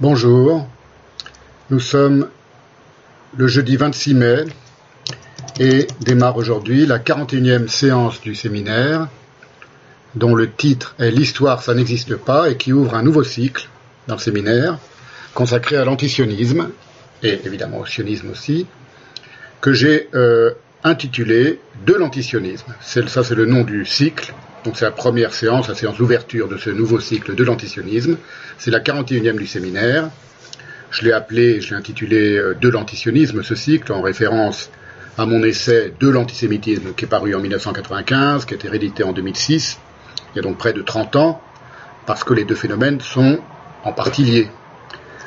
Bonjour, nous sommes le jeudi 26 mai et démarre aujourd'hui la 41e séance du séminaire dont le titre est L'histoire ça n'existe pas et qui ouvre un nouveau cycle dans le séminaire consacré à l'antisionisme et évidemment au sionisme aussi que j'ai euh, intitulé De l'antisionisme. Ça c'est le nom du cycle donc c'est la première séance, la séance d'ouverture de ce nouveau cycle de l'antisionisme. C'est la 41e du séminaire. Je l'ai appelé, je l'ai intitulé euh, De l'antisionisme, ce cycle, en référence à mon essai De l'antisémitisme qui est paru en 1995, qui a été réédité en 2006, il y a donc près de 30 ans, parce que les deux phénomènes sont en partie liés,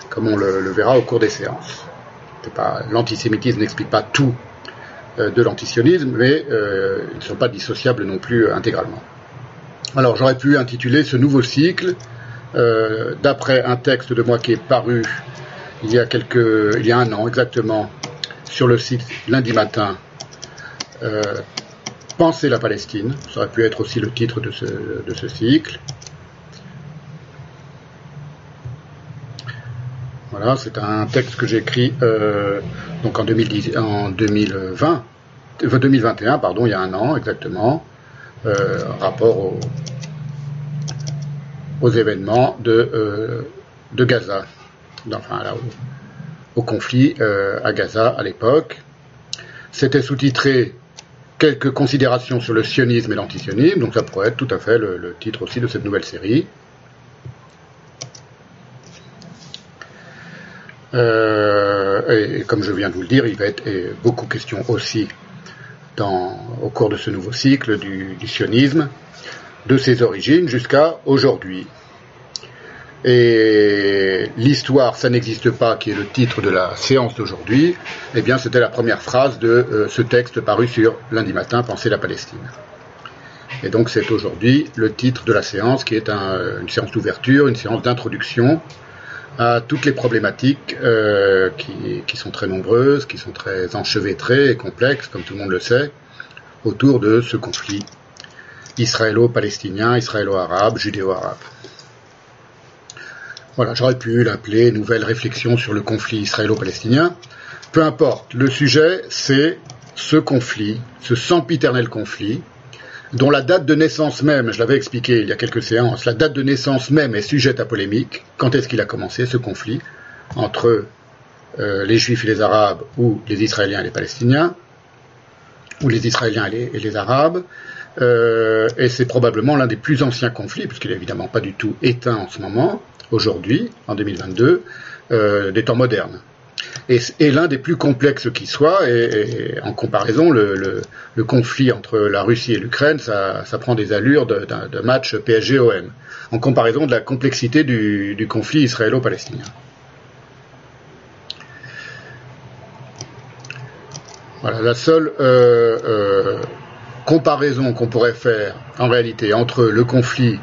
comme on le, verra au cours des séances. L'antisémitisme n'explique pas tout euh, de l'antisionisme, mais euh, ils ne sont pas dissociables non plus intégralement. Alors j'aurais pu intituler ce nouveau cycle, euh, d'après un texte de moi qui est paru il y a quelques, il y a un an exactement, sur le site lundi matin, euh, Penser la Palestine. Ça aurait pu être aussi le titre de ce, cycle. Voilà, c'est un texte que j'ai écrit euh, donc en, 2010, en 2020, 2021, pardon, il y a un an exactement, euh, rapport au, aux événements de, euh, de Gaza, enfin là, au, conflit euh, à Gaza à l'époque. C'était sous-titré quelques considérations sur le sionisme et l'antisionisme, donc ça pourrait être tout à fait le, titre aussi de cette nouvelle série. Euh, et, comme je viens de vous le dire, il va être beaucoup question aussi au cours de ce nouveau cycle du sionisme de ses origines jusqu'à aujourd'hui. Et l'histoire, ça n'existe pas, qui est le titre de la séance d'aujourd'hui, eh bien c'était la première phrase de euh, ce texte paru sur lundi matin, Penser la Palestine. Et donc c'est aujourd'hui le titre de la séance, qui est une séance d'ouverture, une séance d'introduction à toutes les problématiques euh, qui, qui, sont très nombreuses, qui sont très enchevêtrées et complexes, comme tout le monde le sait, autour de ce conflit israélo-palestinien, israélo-arabe, judéo-arabe. Voilà, j'aurais pu l'appeler Nouvelle réflexion sur le conflit israélo-palestinien. Peu importe, le sujet, c'est ce conflit, ce sempiternel conflit, dont la date de naissance même, je l'avais expliqué il y a quelques séances, la date de naissance même est sujette à polémique. Quand est-ce qu'il a commencé ce conflit entre euh, les Juifs et les Arabes ou les Israéliens et les Palestiniens, ou les Israéliens et les Arabes euh, et c'est probablement l'un des plus anciens conflits, puisqu'il n'est évidemment pas du tout éteint en ce moment, aujourd'hui, en 2022, euh, des temps modernes. Et, l'un des plus complexes qui soit, et, en comparaison, le, conflit entre la Russie et l'Ukraine, ça, prend des allures de, match PSG-OM, en comparaison de la complexité du, conflit israélo-palestinien. Voilà, la seule euh, comparaison qu'on pourrait faire en réalité entre le conflit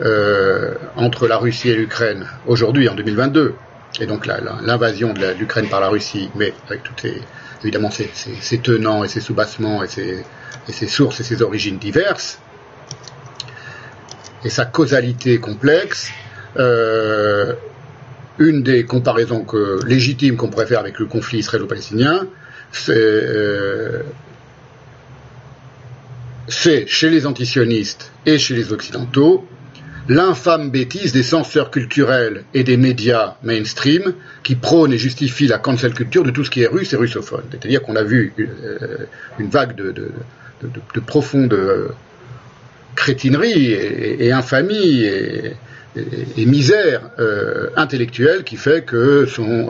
euh, entre la Russie et l'Ukraine aujourd'hui en 2022 et donc l'invasion de l'Ukraine par la Russie, mais avec toutes évidemment ses, tenants et ses soubassements et ses, sources et ses origines diverses, et sa causalité complexe, euh, une des comparaisons que, légitimes qu'on pourrait faire avec le conflit israélo-palestinien, c'est euh, chez les antisionistes et chez les occidentaux l'infâme bêtise des censeurs culturels et des médias mainstream qui prônent et justifient la cancel culture de tout ce qui est russe et russophone. C'est-à-dire qu'on a vu euh, une vague de, de, profonde euh, crétinerie et, infamie et, misère euh, intellectuelle qui fait que sont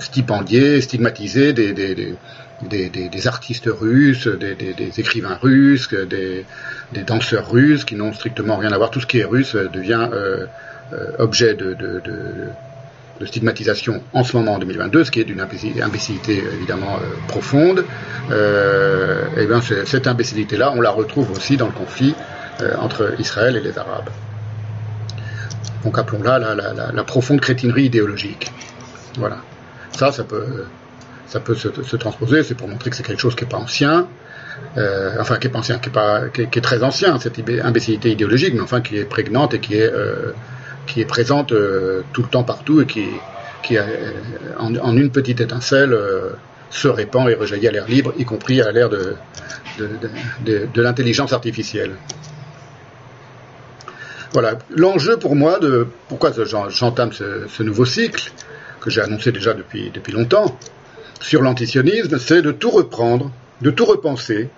stipendiés, stigmatisés des, artistes russes, des, écrivains russes, des, danseurs russes qui n'ont strictement rien à voir. Tout ce qui est russe devient euh, euh, objet de, stigmatisation en ce moment en 2022, ce qui est d'une imbécilité évidemment euh, profonde. et bien cette imbécilité-là, on la retrouve aussi dans le conflit entre Israël et les Arabes. Donc appelons-la la, profonde crétinerie idéologique. Voilà. Ça, ça peut ça peut se, transposer, c'est pour montrer que c'est quelque chose qui n'est pas ancien, euh, enfin qui est pas ancien, qui est, pas, qui est, très ancien, cette imbécilité idéologique, mais enfin qui est prégnante et qui est, euh, présente tout le temps partout et qui, en, une petite étincelle, se répand et rejaillit à l'air libre, y compris à l'air de, l'intelligence artificielle. Voilà, l'enjeu pour moi de pourquoi j'entame ce, nouveau cycle, que j'ai annoncé déjà depuis, depuis longtemps, sur l'antisionisme, c'est de tout reprendre, de tout repenser,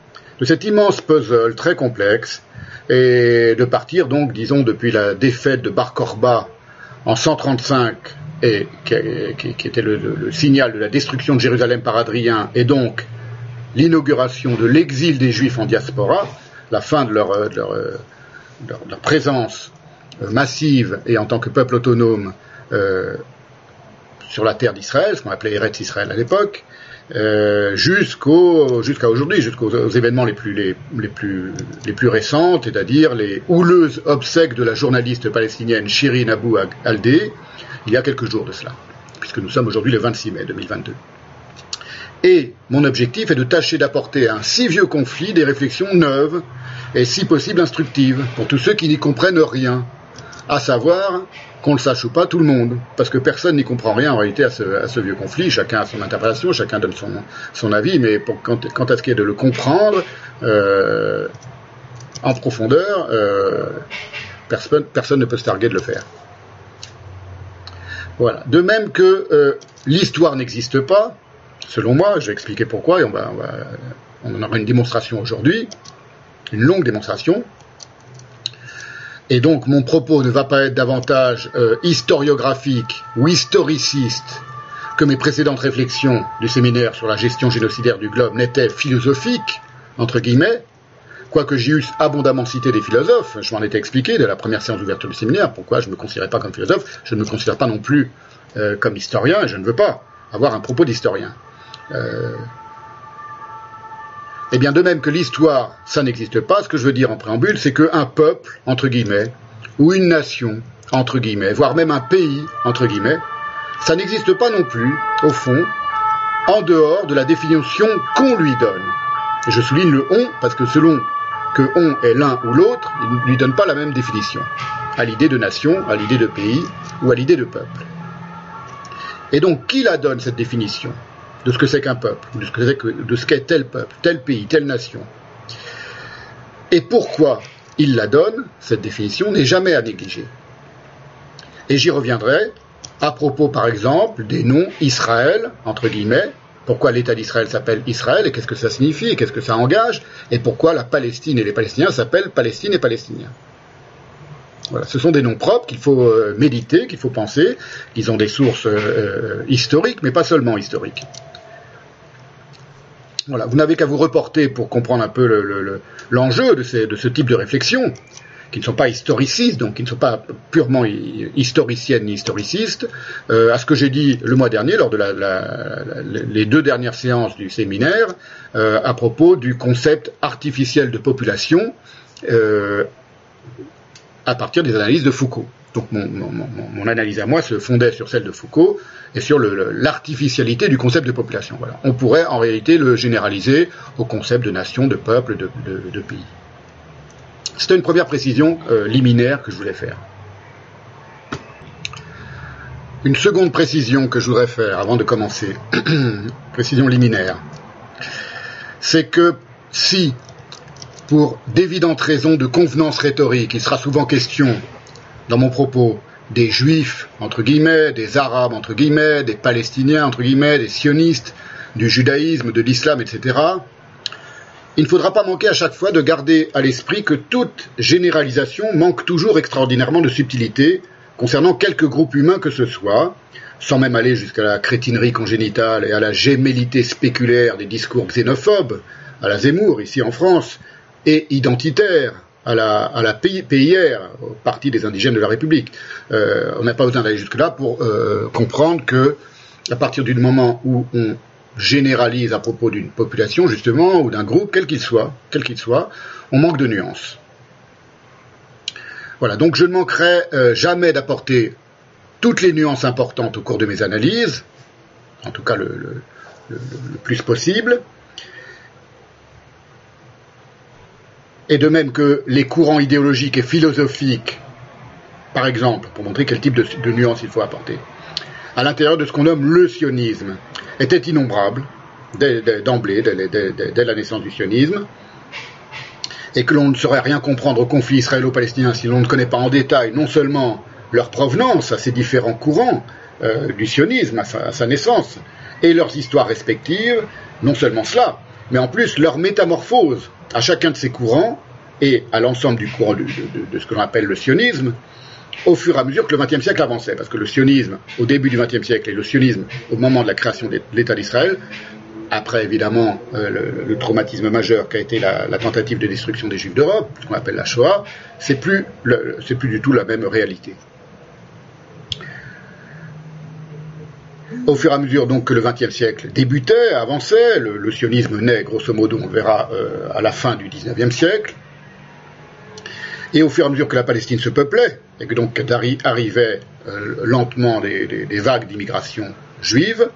de cet immense puzzle très complexe, et de partir donc, disons, depuis la défaite de Bar Korba en 135 et qui, était le, signal de la destruction de Jérusalem par Adrien, et donc l'inauguration de l'exil des Juifs en diaspora, la fin de leur, euh, euh, présence euh, massive et en tant que peuple autonome sur la terre d'Israël, ce qu'on appelait Eretz Israël à l'époque, jusqu'au jusqu'à aujourd'hui, jusqu'aux événements les plus les, les, plus les plus récents, c'est-à-dire les houleuses obsèques de la journaliste palestinienne Shirin Abu Aldé, il y a quelques jours de cela, puisque nous sommes aujourd'hui le 26 mai 2022. Et mon objectif est de tâcher d'apporter à un si vieux conflit des réflexions neuves et si possible instructives pour tous ceux qui n'y comprennent rien, à savoir qu'on le sache ou pas, tout le monde, parce que personne n'y comprend rien en réalité à ce, vieux conflit, chacun a son interprétation, chacun donne son, avis, mais quant, à ce qui est de le comprendre euh, en profondeur, euh, personne, ne peut se targuer de le faire. Voilà. De même que euh, l'histoire n'existe pas, selon moi, je vais expliquer pourquoi, et on, va, on, en aura une démonstration aujourd'hui, une longue démonstration. Et donc mon propos ne va pas être davantage euh, historiographique ou historiciste que mes précédentes réflexions du séminaire sur la gestion génocidaire du globe n'étaient philosophiques, entre guillemets, quoique j'y eusse abondamment cité des philosophes, je m'en étais expliqué de la première séance d'ouverture du séminaire, pourquoi je ne me considérais pas comme philosophe, je ne me considère pas non plus euh, comme historien, et je ne veux pas avoir un propos d'historien. Euh... Eh bien, de même que l'histoire, ça n'existe pas, ce que je veux dire en préambule, c'est qu'un peuple, entre guillemets, ou une nation, entre guillemets, voire même un pays, entre guillemets, ça n'existe pas non plus, au fond, en dehors de la définition qu'on lui donne. Je souligne le on parce que selon que on est l'un ou l'autre, il ne lui donne pas la même définition à l'idée de nation, à l'idée de pays ou à l'idée de peuple. Et donc, qui la donne cette définition? De ce que c'est qu'un peuple, de ce qu'est tel peuple, tel pays, telle nation Et pourquoi il la donne, cette définition, n'est jamais à négliger. Et j'y reviendrai à propos, par exemple, des noms Israël, entre guillemets, pourquoi l'État d'Israël s'appelle Israël et qu'est-ce que ça signifie et qu'est-ce que ça engage et pourquoi la Palestine et les Palestiniens s'appellent Palestine et Palestiniens. Voilà, ce sont des noms propres qu'il faut euh, méditer, qu'il faut penser, qu'ils ont des sources euh, euh, historiques, mais pas seulement historiques. Voilà, vous n'avez qu'à vous reporter pour comprendre un peu l'enjeu de, ce type de réflexion qui ne sont pas historicistes, donc qui ne sont pas purement historiciennes ni historicistes, à ce que j'ai dit le mois dernier lors de les deux dernières séances du séminaire à propos du concept artificiel de population à partir des analyses de Foucault. Donc mon, analyse à moi se fondait sur celle de Foucault et sur l'artificialité du concept de population. On pourrait en réalité le généraliser au concept de nation, de peuple, de pays. C'était une première précision euh, liminaire que je voulais faire. Une seconde précision que je voudrais faire avant de commencer, précision liminaire, c'est que si, pour d'évidentes raisons de convenance rhétorique, il sera souvent question, dans mon propos, des juifs, entre guillemets, des arabes, entre guillemets, des palestiniens, entre guillemets, des sionistes, du judaïsme, de l'islam, etc., il ne faudra pas manquer à chaque fois de garder à l'esprit que toute généralisation manque toujours extraordinairement de subtilité concernant quelque groupe humain que ce soit, sans même aller jusqu'à la crétinerie congénitale et à la gémellité spéculaire des discours xénophobes, à la Zemmour ici en France, et identitaire à la, à PIR, au Parti des indigènes de la République. Euh, on n'a pas besoin d'aller jusque-là pour euh, comprendre que, à partir du moment où on généralise à propos d'une population, justement, ou d'un groupe, quel qu'il soit, quel qu'il soit, on manque de nuances. Voilà, donc je ne manquerai euh, jamais d'apporter toutes les nuances importantes au cours de mes analyses, en tout cas le, plus possible. Et de même que les courants idéologiques et philosophiques Par exemple, pour montrer quel type de, nuance il faut apporter, à l'intérieur de ce qu'on nomme le sionisme, était innombrable d'emblée, dès, la naissance du sionisme, et que l'on ne saurait rien comprendre au conflit israélo-palestinien si l'on ne connaît pas en détail non seulement leur provenance à ces différents courants euh, du sionisme, à sa, naissance, et leurs histoires respectives, non seulement cela, mais en plus leur métamorphose à chacun de ces courants et à l'ensemble du courant de, ce que l'on appelle le sionisme, au fur et à mesure que le XXe siècle avançait, parce que le sionisme au début du XXe siècle et le sionisme au moment de la création de l'État d'Israël après évidemment euh, le, traumatisme majeur qui a été la, tentative de destruction des Juifs d'Europe, ce qu'on appelle la Shoah, c'est plus, plus du tout la même réalité. Au fur et à mesure donc que le XXe siècle débutait, avançait, le, sionisme naît grosso modo, on verra euh, à la fin du XIXe siècle, et au fur et à mesure que la Palestine se peuplait, et que donc arrivaient euh, lentement des vagues d'immigration juive,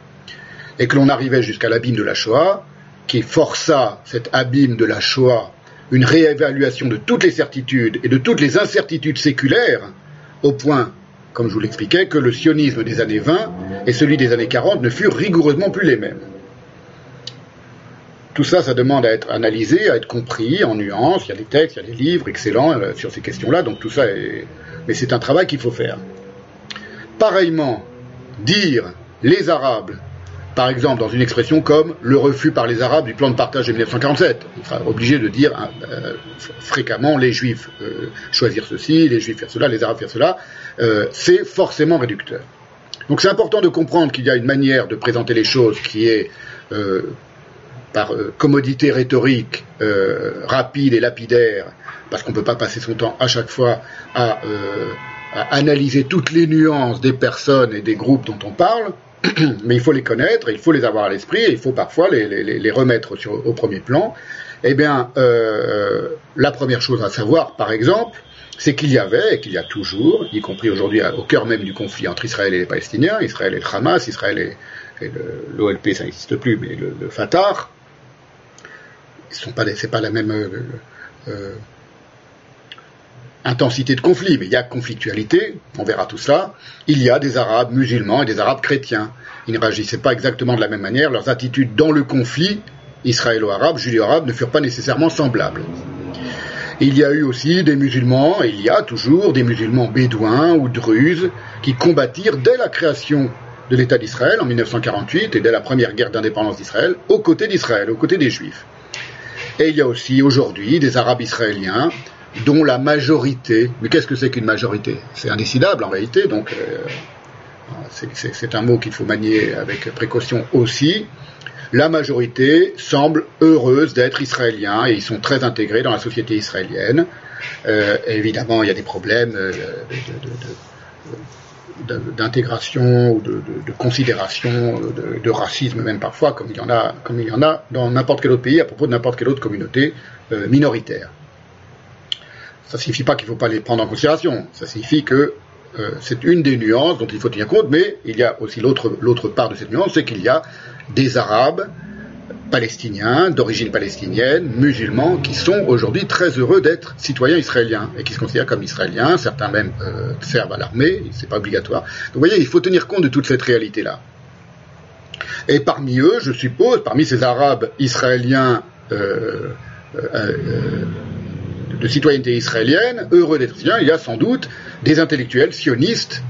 et que l'on arrivait jusqu'à l'abîme de la Shoah, qui força cet abîme de la Shoah une réévaluation de toutes les certitudes et de toutes les incertitudes séculaires, au point, comme je vous l'expliquais, que le sionisme des années 20 et celui des années 40 ne furent rigoureusement plus les mêmes. Tout ça, ça demande à être analysé, à être compris en nuances. Il y a des textes, il y a des livres excellents euh, sur ces questions-là, donc tout ça est... Mais c'est un travail qu'il faut faire. Pareillement, dire les Arabes par exemple, dans une expression comme le refus par les Arabes du plan de partage de 1947. On sera obligé de dire euh, fréquemment les Juifs euh, choisir ceci, les Juifs faire cela, les Arabes faire cela. Euh, c'est forcément réducteur. Donc c'est important de comprendre qu'il y a une manière de présenter les choses qui est par commodité rhétorique rapide et lapidaire, parce qu'on ne peut pas passer son temps à chaque fois à analyser toutes les nuances des personnes et des groupes dont on parle. mais il faut les connaître, il faut les avoir à l'esprit, et il faut parfois les, remettre au premier plan. Eh bien, euh, la première chose à savoir, par exemple, c'est qu'il y avait, et qu'il y a toujours, y compris aujourd'hui au cœur même du conflit entre Israël et les Palestiniens, Israël et le Hamas, Israël et, l'OLP, ça n'existe plus, mais le, Fatah, ce n'est pas, pas la même euh, euh, intensité de conflit, mais il y a conflictualité, on verra tout ça. Il y a des Arabes musulmans et des Arabes chrétiens. Ils ne réagissaient pas exactement de la même manière, leurs attitudes dans le conflit israélo-arabe, judéo-arabe, ne furent pas nécessairement semblables. Il y a eu aussi des musulmans, et il y a toujours des musulmans bédouins ou druzes qui combattirent dès la création de l'État d'Israël en 1948 et dès la première guerre d'indépendance d'Israël, aux côtés d'Israël, aux côtés des Juifs. Et il y a aussi aujourd'hui des Arabes israéliens dont la majorité, mais qu'est-ce que c'est qu'une majorité? C'est indécidable en réalité, donc euh, c'est un mot qu'il faut manier avec précaution aussi. La majorité semble heureuse d'être israélien et ils sont très intégrés dans la société israélienne. Euh, évidemment, il y a des problèmes euh, d'intégration ou de, considération, de, racisme même parfois, comme il y en a, comme il y en a dans n'importe quel autre pays à propos de n'importe quelle autre communauté minoritaire. Ça ne signifie pas qu'il ne faut pas les prendre en considération. Ça signifie que euh, c'est une des nuances dont il faut tenir compte, mais il y a aussi l'autre part de cette nuance, c'est qu'il y a des Arabes palestiniens, d'origine palestinienne, musulmans, qui sont aujourd'hui très heureux d'être citoyens israéliens et qui se considèrent comme israéliens. Certains même euh, servent à l'armée, c'est pas obligatoire. Donc vous voyez, il faut tenir compte de toute cette réalité-là. Et parmi eux, je suppose, parmi ces Arabes israéliens euh, de citoyenneté israélienne, heureux d'être israéliens, il y a sans doute des intellectuels sionistes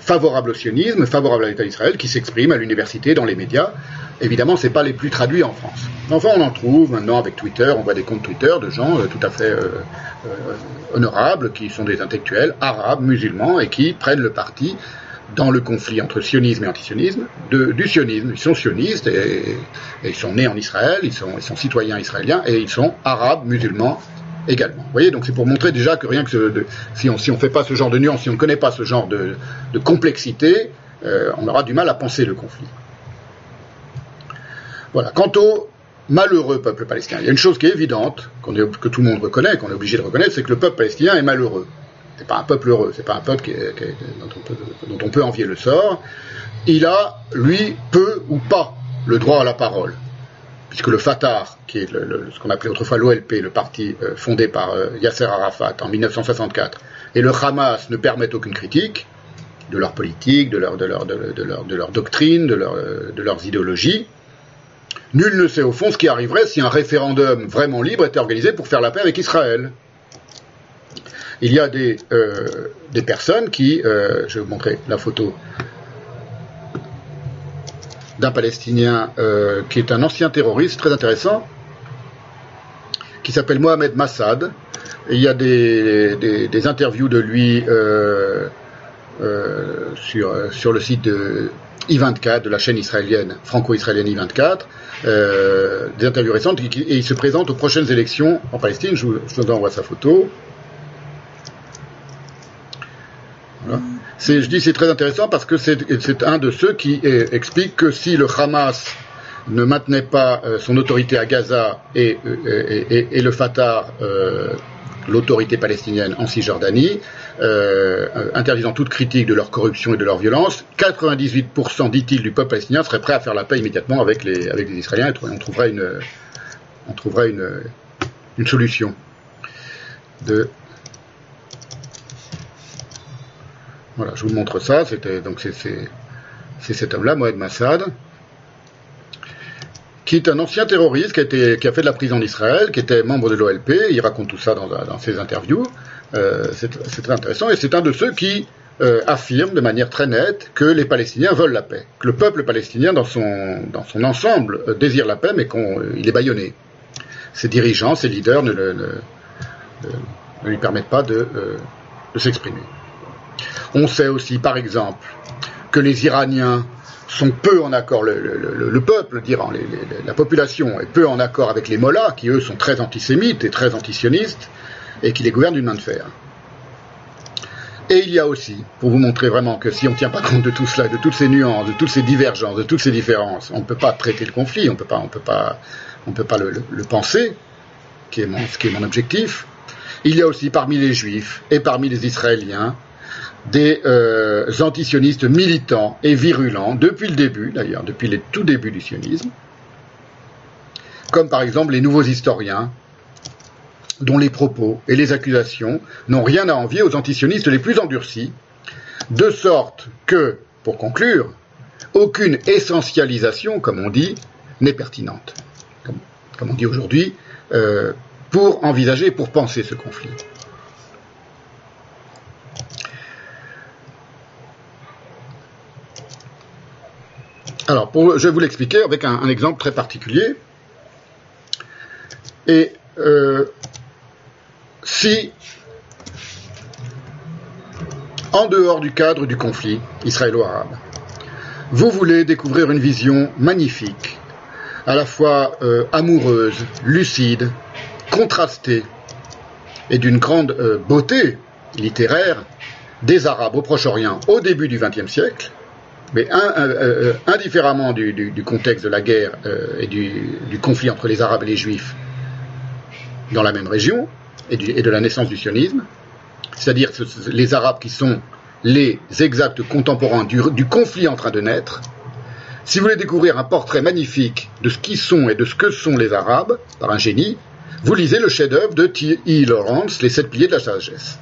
favorables au sionisme, favorables à l'État d'Israël, qui s'expriment à l'université, dans les médias. Évidemment, ce n'est pas les plus traduits en France. Enfin, on en trouve maintenant avec Twitter, on voit des comptes Twitter de gens euh, tout à fait euh, euh, honorables, qui sont des intellectuels arabes, musulmans, et qui prennent le parti dans le conflit entre sionisme et antisionisme, du sionisme. Ils sont sionistes et, ils sont nés en Israël, ils sont citoyens israéliens et ils sont arabes, musulmans également. Vous voyez, donc c'est pour montrer déjà que rien que si on ne fait pas ce genre de nuance, si on ne connaît pas ce genre de, complexité, euh, on aura du mal à penser le conflit. Voilà. Quant au malheureux peuple palestinien, il y a une chose qui est évidente, que tout le monde reconnaît, qu'on est obligé de reconnaître, c'est que le peuple palestinien est malheureux. C'est pas un peuple heureux, c'est pas un peuple dont on peut envier le sort. Il a, lui, peu ou pas le droit à la parole puisque le Fatah, qui est ce qu'on appelait autrefois l'OLP, le parti euh, fondé par euh, Yasser Arafat en 1964, et le Hamas ne permettent aucune critique de leur politique, de leur, doctrine, de, leur, de leurs idéologies. Nul ne sait au fond ce qui arriverait si un référendum vraiment libre était organisé pour faire la paix avec Israël. Il y a des, euh, des personnes qui, je vais vous montrer la photo d'un Palestinien euh, qui est un ancien terroriste très intéressant, qui s'appelle Mohamed Massad. il y a des, des, des interviews de lui euh, euh, sur, sur le site de I24, de la chaîne israélienne, franco-israélienne I24, euh, des interviews récentes, et, il se présente aux prochaines élections en Palestine. Je vous, je vous envoie sa photo. Voilà. Je dis c'est très intéressant parce que c'est un de ceux qui est, explique que si le Hamas ne maintenait pas euh, son autorité à Gaza et, et le Fatah, euh, l'autorité palestinienne en Cisjordanie, euh, interdisant toute critique de leur corruption et de leur violence, 98%, dit-il, du peuple palestinien serait prêt à faire la paix immédiatement avec les, Israéliens et on trouverait une, solution. Voilà, je vous montre ça. C'était donc c'est cet homme-là, Mohamed Massad, qui est un ancien terroriste qui a, fait de la prison en Israël, qui était membre de l'OLP. Il raconte tout ça dans, ses interviews. Euh, c'est très intéressant et c'est un de ceux qui euh, affirme de manière très nette que les Palestiniens veulent la paix, que le peuple palestinien dans son, ensemble euh, désire la paix mais qu'il est bâillonné. Ses dirigeants, ses leaders ne, lui permettent pas de s'exprimer. On sait aussi, par exemple, que les Iraniens sont peu en accord, le, le, le peuple d'Iran, la population est peu en accord avec les mollahs, qui eux sont très antisémites et très antisionistes, et qui les gouverne d'une main de fer. Et il y a aussi, pour vous montrer vraiment que si on ne tient pas compte de tout cela, de toutes ces nuances, de toutes ces divergences, de toutes ces différences, on ne peut pas traiter le conflit, on peut pas, on peut pas, on peut pas le, penser, ce qui est mon objectif. Il y a aussi parmi les Juifs et parmi les Israéliens des euh, antisionistes militants et virulents depuis le début, d'ailleurs, depuis les tout débuts du sionisme, comme par exemple les nouveaux historiens dont les propos et les accusations n'ont rien à envier aux antisionistes les plus endurcis, de sorte que, pour conclure, aucune essentialisation, comme on dit, n'est pertinente, comme, on dit aujourd'hui, euh, pour envisager, pour penser ce conflit. Alors, je vais vous l'expliquer avec un, un, exemple très particulier. Et euh, si, en dehors du cadre du conflit israélo-arabe, vous voulez découvrir une vision magnifique, à la fois euh, amoureuse, lucide, contrastée et d'une grande euh, beauté littéraire des Arabes au Proche-Orient au début du XXe siècle, mais euh, indifféremment du, contexte de la guerre et du, conflit entre les Arabes et les Juifs dans la même région, et, de la naissance du sionisme, c'est-à-dire les Arabes qui sont les exacts contemporains du, conflit en train de naître. Si vous voulez découvrir un portrait magnifique de ce qui sont et de ce que sont les Arabes, par un génie, vous lisez le chef-d'œuvre de T.E. Lawrence, Les sept piliers de la sagesse.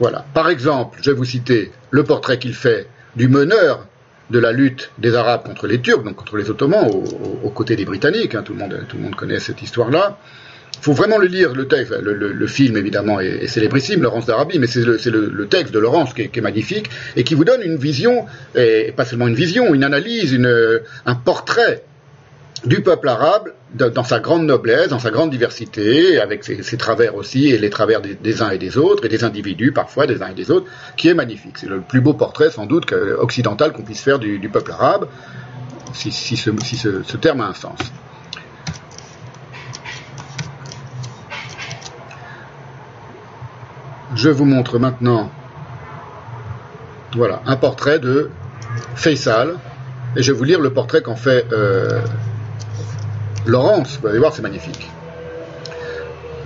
Voilà. Par exemple, je vais vous citer le portrait qu'il fait du meneur de la lutte des Arabes contre les Turcs, donc contre les Ottomans, aux, côtés des Britanniques. Hein, tout, le monde, tout le monde connaît cette histoire-là. Il faut vraiment le lire, le texte. Le, film, évidemment, est, célébrissime, Laurence d'Arabie, mais c'est le, le, texte de Laurence qui est, qui est, magnifique et qui vous donne une vision, et pas seulement une vision, une analyse, une, un portrait du peuple arabe dans sa grande noblesse, dans sa grande diversité, avec ses, travers aussi, et les travers des, uns et des autres, et des individus parfois, des uns et des autres, qui est magnifique. C'est le plus beau portrait, sans doute, occidental qu'on puisse faire du, peuple arabe, si, ce terme a un sens. Je vous montre maintenant voilà, un portrait de Faisal, et je vais vous lire le portrait qu'en fait euh, Laurence, vous allez voir, c'est magnifique.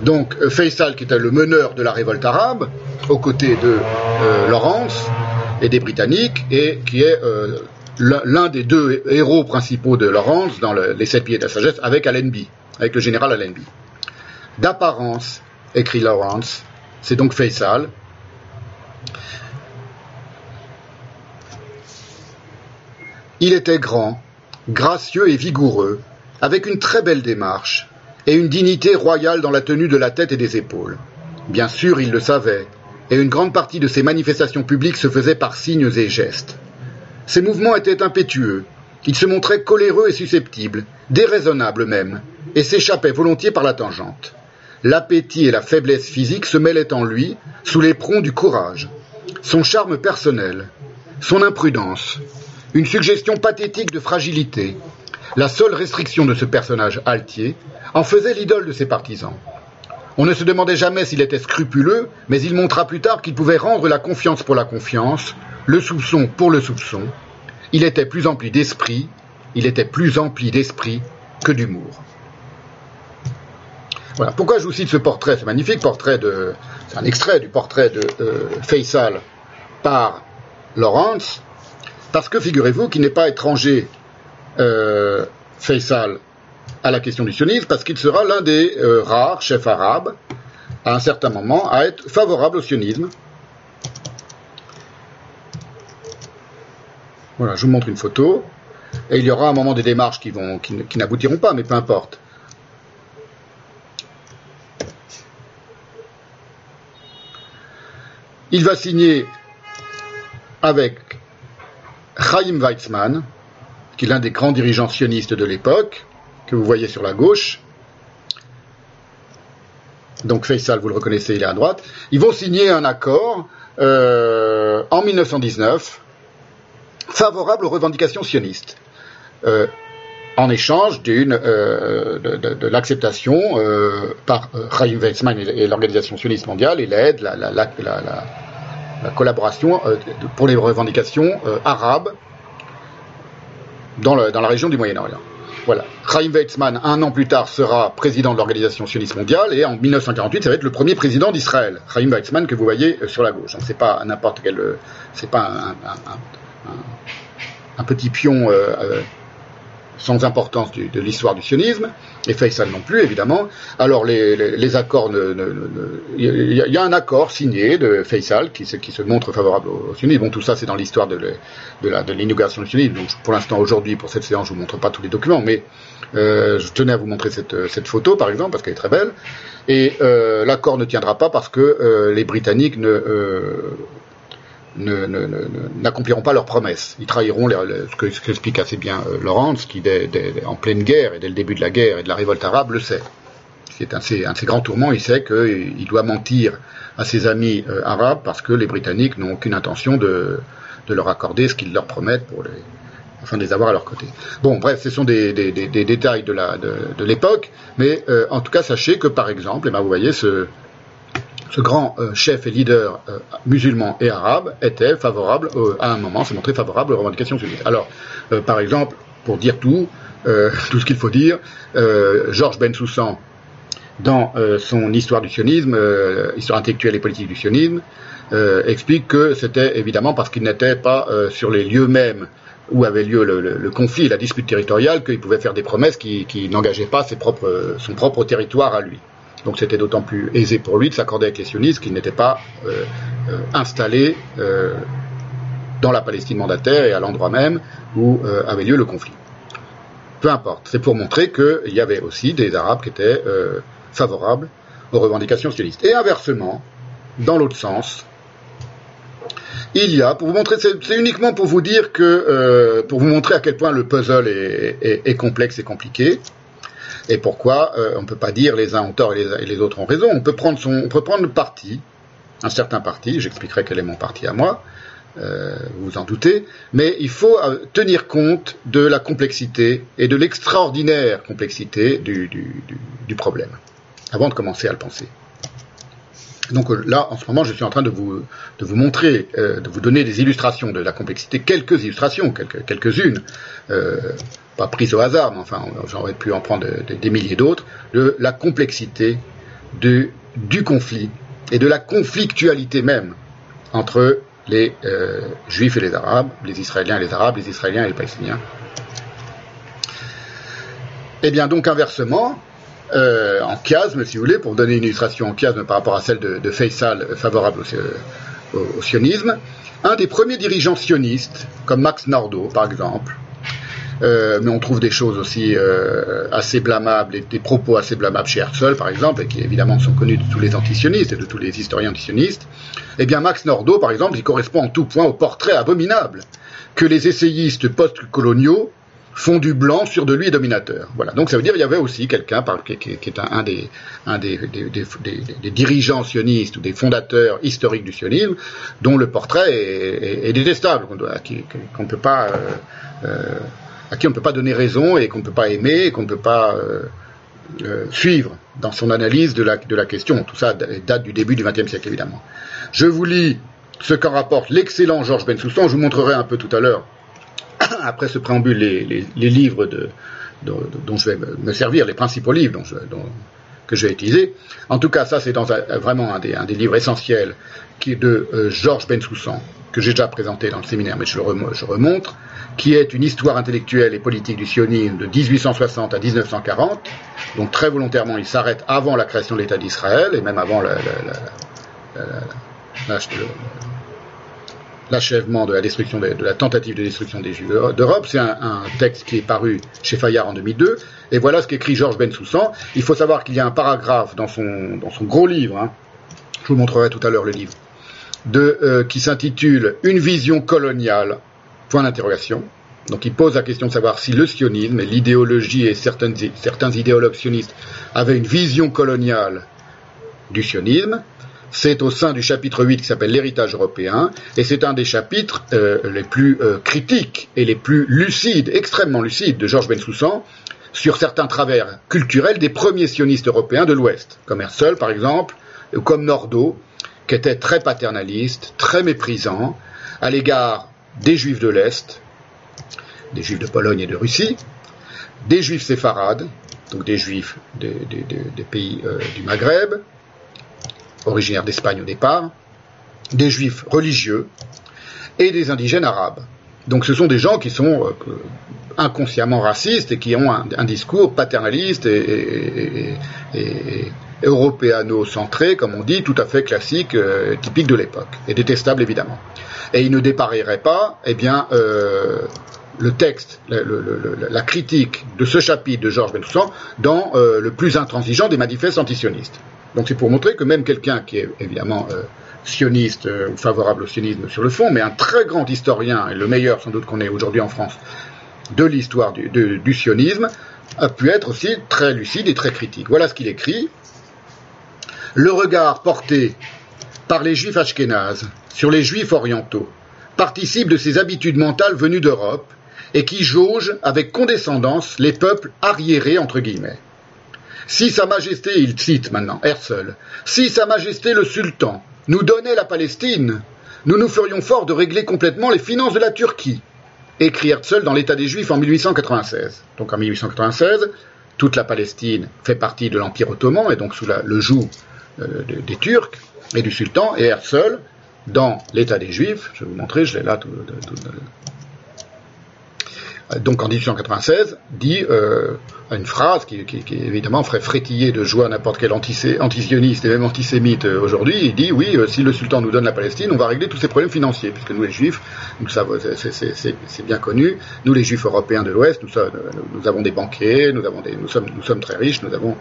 Donc Faisal, qui était le meneur de la révolte arabe, aux côtés de euh, Laurence et des Britanniques, et qui est euh, l'un des deux héros principaux de Laurence dans le, les sept pieds de la sagesse, avec Allenby, avec le général Allenby. D'apparence, écrit Laurence, C'est donc Faisal. Il était grand, gracieux et vigoureux, avec une très belle démarche et une dignité royale dans la tenue de la tête et des épaules. Bien sûr, il le savait, et une grande partie de ses manifestations publiques se faisait par signes et gestes. Ses mouvements étaient impétueux, il se montrait coléreux et susceptible, déraisonnable même, et s'échappait volontiers par la tangente. L'appétit et la faiblesse physique se mêlaient en lui sous l'éperon du courage. Son charme personnel, son imprudence, une suggestion pathétique de fragilité, la seule restriction de ce personnage altier, en faisait l'idole de ses partisans. On ne se demandait jamais s'il était scrupuleux, mais il montra plus tard qu'il pouvait rendre la confiance pour la confiance, le soupçon pour le soupçon. Il était plus empli d'esprit, il était plus empli d'esprit que d'humour. Voilà. Pourquoi je vous cite ce portrait, ce magnifique portrait de, c'est un extrait du portrait de euh, par Lawrence, parce que figurez-vous qu'il n'est pas étranger, euh, Faisal, à la question du sionisme, parce qu'il sera l'un des euh, rares chefs arabes, à un certain moment, à être favorable au sionisme. Voilà, je vous montre une photo. Et il y aura un moment des démarches qui, vont, qui, qui n'aboutiront pas, mais peu importe. Il va signer avec Chaim Weizmann, qui est l'un des grands dirigeants sionistes de l'époque, que vous voyez sur la gauche. Donc Faisal, vous le reconnaissez, il est à droite. Ils vont signer un accord euh, en 1919 favorable aux revendications sionistes. Euh, en échange d'une euh, de, l'acceptation par Chaim Weizmann et, l'organisation sioniste mondiale et l'aide, la, la, la, la collaboration pour les revendications arabes dans, la région du Moyen-Orient. Voilà. Chaim Weizmann, un an plus tard, sera président de l'organisation sioniste mondiale et en 1948, ça va être le premier président d'Israël. Chaim Weizmann que vous voyez euh, sur la gauche. C'est pas n'importe quel, c'est pas un, petit pion sans importance de l'histoire du sionisme, et Faisal non plus, évidemment. Alors, les, accords, il y, a un accord signé de Faisal qui se, montre favorable au, sionisme. Bon, tout ça, c'est dans l'histoire de, l'inauguration du sionisme. Pour l'instant, aujourd'hui, pour cette séance, je vous montre pas tous les documents, mais euh, je tenais à vous montrer cette, cette photo, par exemple, parce qu'elle est très belle. Et euh, l'accord ne tiendra pas parce que euh, les Britanniques ne euh, n'accompliront pas leurs promesses. Ils trahiront ce que ce qu'explique assez bien euh, Laurence, qui en pleine guerre et dès le début de la guerre et de la révolte arabe le sait. C'est un, un, de ses grands tourments, il sait qu'il doit mentir à ses amis euh, arabes parce que les Britanniques n'ont aucune intention de, leur accorder ce qu'ils leur promettent pour afin de les avoir à leur côté. Bon, bref, ce sont des, détails de l'époque, mais euh, en tout cas, sachez que par exemple, et eh ben, vous voyez ce, ce grand euh, chef et leader euh, musulman et arabe était favorable, euh, à un moment, s'est montré favorable aux revendications sionistes. Alors, par exemple, pour dire tout, tout ce qu'il faut dire, Georges Ben Soussan, dans son histoire du sionisme, histoire intellectuelle et politique du sionisme, explique que c'était évidemment parce qu'il n'était pas sur les lieux mêmes où avait lieu le, conflit la dispute territoriale qu'il pouvait faire des promesses qui, n'engageaient pas son propre territoire à lui. Donc c'était d'autant plus aisé pour lui de s'accorder avec les sionistes qu'il n'était pas euh, euh, installé euh, dans la Palestine mandataire et à l'endroit même où avait lieu le conflit. Peu importe, c'est pour montrer qu'il y avait aussi des Arabes qui étaient favorables aux revendications sionistes. Et inversement, dans l'autre sens, il y a, pour vous montrer, c'est uniquement pour vous dire que, pour vous montrer à quel point le puzzle est complexe et compliqué, et pourquoi euh, on ne peut pas dire les uns ont tort et les, autres ont raison. On peut prendre son, on peut prendre le parti, un certain parti. J'expliquerai quel est mon parti à moi. Euh, vous en doutez, mais il faut euh, tenir compte de la complexité et de l'extraordinaire complexité du, du, problème avant de commencer à le penser. Donc euh, là, en ce moment, je suis en train de vous, de vous montrer, de vous donner des illustrations de la complexité, quelques illustrations, quelques, quelques-unes, euh, pas prises au hasard, mais enfin, j'aurais pu en prendre de, de, des milliers d'autres, de la complexité du conflit et de la conflictualité même entre les euh, juifs et les arabes, les israéliens et les arabes, les israéliens et les palestiniens. Et eh bien donc inversement, euh, en chiasme, si vous voulez, pour donner une illustration en chiasme par rapport à celle de, de Faisal favorable au, sionisme, un des premiers dirigeants sionistes, comme Max Nordau par exemple, euh, mais on trouve des choses aussi euh, assez blâmables et des propos assez blâmables chez Herzl, par exemple, et qui évidemment sont connus de tous les antisionistes et de tous les historiens antisionistes. Eh bien, Max Nordau, par exemple, il correspond en tout point au portrait abominable que les essayistes post-coloniaux font du blanc sur de lui dominateur. Voilà. Donc ça veut dire qu'il y avait aussi quelqu'un qui, est un, des, dirigeants sionistes ou des fondateurs historiques du sionisme, dont le portrait est, est, détestable, qu'on ne peut pas, euh, à qui on ne peut pas donner raison et qu'on ne peut pas aimer et qu'on ne peut pas euh, suivre dans son analyse de la, question. Tout ça date du début du XXe siècle évidemment. Je vous lis ce qu'en rapporte l'excellent Georges Bensoussan. Je vous montrerai un peu tout à l'heure après ce préambule, les, livres dont je vais me servir, les principaux livres que je vais utiliser. En tout cas, ça c'est vraiment un des, livres essentiels qui de euh, Georges Bensoussan, que j'ai déjà présenté dans le séminaire, mais je le remontre, qui est une histoire intellectuelle et politique du sionisme de 1860 à 1940. Donc très volontairement, il s'arrête avant la création de l'État d'Israël et même avant la, l'achèvement de la de, la tentative de destruction des Juifs d'Europe. C'est un, texte qui est paru chez Fayard en 2002. Et voilà ce qu'écrit Georges Bensoussan. Il faut savoir qu'il y a un paragraphe dans son, dans son gros livre, hein, je vous montrerai tout à l'heure le livre, de, euh, qui s'intitule Une vision coloniale, point d'interrogation. Donc il pose la question de savoir si le sionisme et l'idéologie et certains, idéologues sionistes avaient une vision coloniale du sionisme. C'est au sein du chapitre 8 qui s'appelle l'héritage européen, et c'est un des chapitres euh, les plus euh, critiques et les plus lucides, extrêmement lucides, de Georges Bensoussan sur certains travers culturels des premiers sionistes européens de l'Ouest, comme Herzl par exemple, ou comme Nordau, qui était très paternaliste, très méprisant à l'égard des Juifs de l'Est, des Juifs de Pologne et de Russie, des Juifs séfarades, donc des Juifs des, pays euh, du Maghreb, originaires d'Espagne au départ, des juifs religieux et des indigènes arabes. Donc ce sont des gens qui sont euh, inconsciemment racistes et qui ont un, discours paternaliste et, européano-centré, comme on dit, tout à fait classique, euh, typique de l'époque, et détestable évidemment. Et ils ne dépareraient pas, eh bien, euh, le texte, la critique de ce chapitre de Georges Bensoussan dans le plus intransigeant des manifestes antisionistes. Donc c'est pour montrer que même quelqu'un qui est évidemment euh, sioniste euh, ou favorable au sionisme sur le fond, mais un très grand historien, et le meilleur sans doute qu'on ait aujourd'hui en France, de l'histoire du, sionisme, a pu être aussi très lucide et très critique. Voilà ce qu'il écrit. Le regard porté par les juifs ashkénazes sur les juifs orientaux participe de ces habitudes mentales venues d'Europe et qui jauge avec condescendance les peuples arriérés entre guillemets. Si Sa Majesté, il cite maintenant Herzl, si Sa Majesté le Sultan nous donnait la Palestine, nous nous ferions fort de régler complètement les finances de la Turquie, écrit Herzl dans l'État des Juifs en 1896. Donc en 1896, toute la Palestine fait partie de l'Empire ottoman et donc sous le joug euh, des Turcs et du sultan. Et Herzl, dans l'État des Juifs, je vais vous montrer, je l'ai là tout, donc en 1896, dit euh, une phrase qui, évidemment ferait frétiller de joie n'importe quel antisioniste et même antisémite euh, aujourd'hui. Il dit oui, euh, si le sultan nous donne la Palestine, on va régler tous ces problèmes financiers, puisque nous les juifs, c'est bien connu, nous les juifs européens de l'Ouest, nous, nous, avons des banquiers, nous, sommes, nous sommes très riches, nous, avons,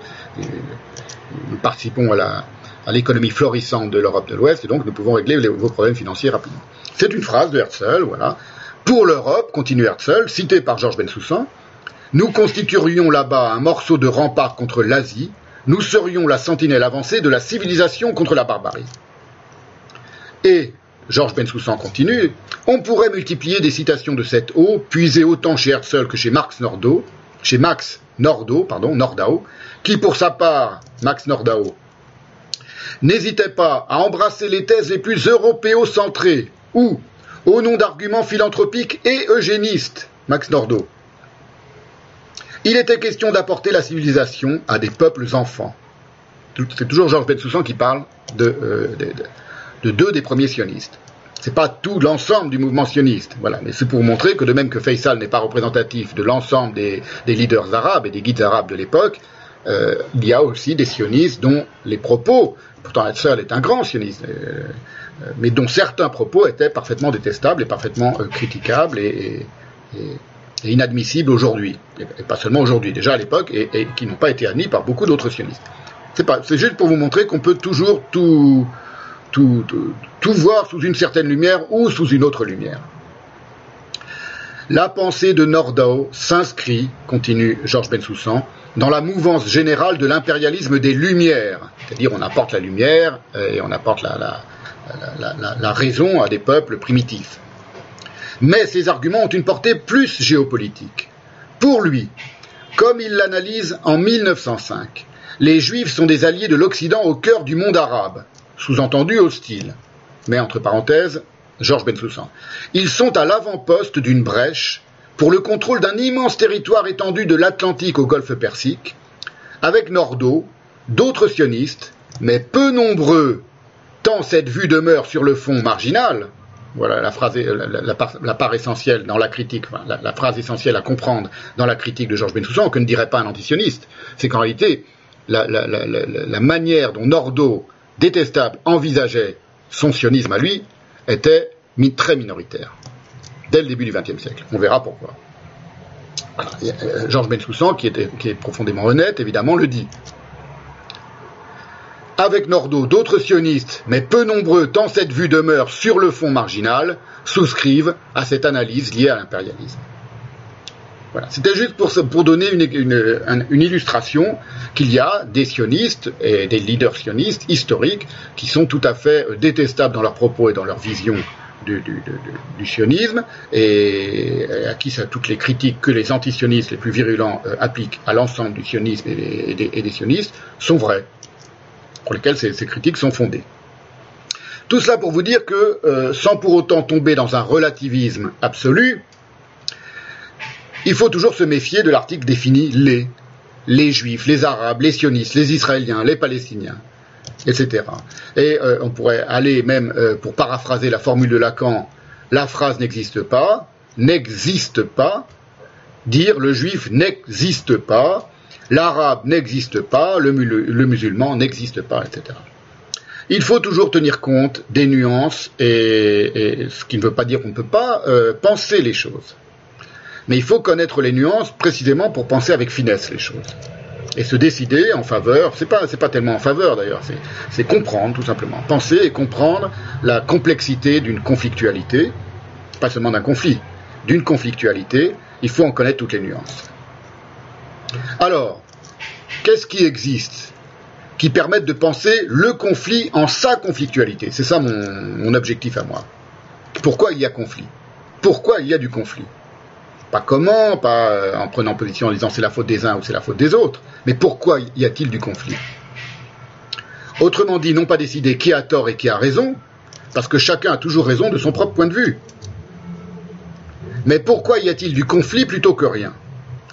nous participons à l'économie florissante de l'Europe de l'Ouest, et donc nous pouvons régler vos problèmes financiers rapidement. C'est une phrase de Herzl, voilà. Pour l'Europe, continue Herzl, cité par Georges Bensoussan, nous constituerions là-bas un morceau de rempart contre l'Asie, nous serions la sentinelle avancée de la civilisation contre la barbarie. Et, Georges Bensoussan continue, on pourrait multiplier des citations de cette eau, puisées autant chez Herzl que chez Marx Nordau, chez Max Nordau, pardon, Nordau, qui pour sa part, Max Nordau, n'hésitait pas à embrasser les thèses les plus européocentrées, ou, au nom d'arguments philanthropiques et eugénistes, Max Nordau. Il était question d'apporter la civilisation à des peuples enfants. C'est toujours Georges Bensoussan qui parle euh, de, deux des premiers sionistes. Ce n'est pas tout l'ensemble du mouvement sioniste, voilà, mais c'est pour montrer que de même que Faisal n'est pas représentatif de l'ensemble des, leaders arabes et des guides arabes de l'époque, euh, il y a aussi des sionistes dont les propos, pourtant Herzl est un grand sioniste, euh, euh, mais dont certains propos étaient parfaitement détestables et parfaitement critiquables et, inadmissibles aujourd'hui, et, pas seulement aujourd'hui, déjà à l'époque, et, qui n'ont pas été admis par beaucoup d'autres sionistes. C'est juste pour vous montrer qu'on peut toujours tout, voir sous une certaine lumière ou sous une autre lumière. La pensée de Nordau s'inscrit, continue Georges Bensoussan, dans la mouvance générale de l'impérialisme des Lumières. C'est-à-dire on apporte la lumière euh, et on apporte la, la, raison à des peuples primitifs. Mais ces arguments ont une portée plus géopolitique. Pour lui, comme il l'analyse en 1905, les Juifs sont des alliés de l'Occident au cœur du monde arabe, sous-entendu hostile. Mais entre parenthèses, Georges Bensoussan. Ils sont à l'avant-poste d'une brèche pour le contrôle d'un immense territoire étendu de l'Atlantique au golfe Persique, avec Nordau, d'autres sionistes, mais peu nombreux, tant cette vue demeure sur le fond marginal. Voilà la, phrase, part, essentielle dans la critique, la, phrase essentielle à comprendre dans la critique de Georges Bensoussan, que ne dirait pas un antisioniste. C'est qu'en réalité, la, manière dont Nordau, détestable, envisageait son sionisme à lui, était très minoritaire, dès le début du XXe siècle. On verra pourquoi. Georges Bensoussan, qui, qui est profondément honnête, évidemment, le dit. Avec Nordau, d'autres sionistes, mais peu nombreux tant cette vue demeure sur le fond marginal, souscrivent à cette analyse liée à l'impérialisme. Voilà. C'était juste pour, donner une, illustration qu'il y a des sionistes et des leaders sionistes historiques qui sont tout à fait euh, détestables dans leurs propos et dans leur vision du, sionisme et à qui toutes les critiques que les antisionistes les plus virulents euh, appliquent à l'ensemble du sionisme et des, sionistes sont vraies, pour lesquelles ces, critiques sont fondées. Tout cela pour vous dire que, euh, sans pour autant tomber dans un relativisme absolu, il faut toujours se méfier de l'article défini les, les juifs, les arabes, les sionistes, les israéliens, les palestiniens, etc. Et euh, on pourrait aller même, euh, pour paraphraser la formule de Lacan, la phrase n'existe pas, n'existe pas, dire le juif n'existe pas, l'arabe n'existe pas, le, musulman n'existe pas, etc. Il faut toujours tenir compte des nuances, et, ce qui ne veut pas dire qu'on ne peut pas euh, penser les choses. Mais il faut connaître les nuances précisément pour penser avec finesse les choses. Et se décider en faveur, c'est pas, pas tellement en faveur d'ailleurs, c'est comprendre tout simplement. Penser et comprendre la complexité d'une conflictualité, pas seulement d'un conflit, d'une conflictualité, il faut en connaître toutes les nuances. Alors, qu'est-ce qui existe qui permette de penser le conflit en sa conflictualité? C'est ça mon objectif à moi. Pourquoi il y a conflit? Pourquoi il y a du conflit? Pas comment, pas euh, en prenant position en disant c'est la faute des uns ou c'est la faute des autres, mais pourquoi y a-t-il du conflit? Autrement dit, non pas décider qui a tort et qui a raison, parce que chacun a toujours raison de son propre point de vue. Mais pourquoi y a-t-il du conflit plutôt que rien?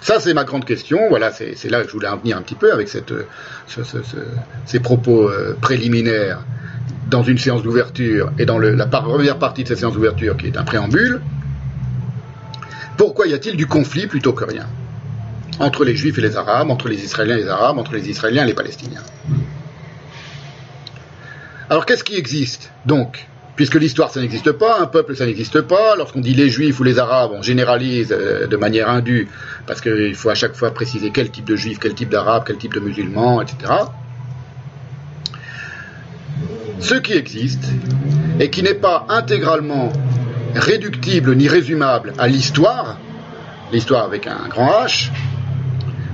Ça, c'est ma grande question. Voilà, c'est là que je voulais en venir un petit peu avec cette, ces propos euh, préliminaires dans une séance d'ouverture et dans la première partie de cette séance d'ouverture qui est un préambule. Pourquoi y a-t-il du conflit plutôt que rien Entre les Juifs et les Arabes, entre les Israéliens et les Arabes, entre les Israéliens et les Palestiniens? Alors qu'est-ce qui existe donc? Puisque l'histoire ça n'existe pas, un peuple ça n'existe pas, lorsqu'on dit les juifs ou les arabes, on généralise euh, de manière indue, parce qu'il faut à chaque fois préciser quel type de juif, quel type d'arabe, quel type de musulman, etc. Ce qui existe, et qui n'est pas intégralement réductible ni résumable à l'histoire, l'histoire avec un grand H,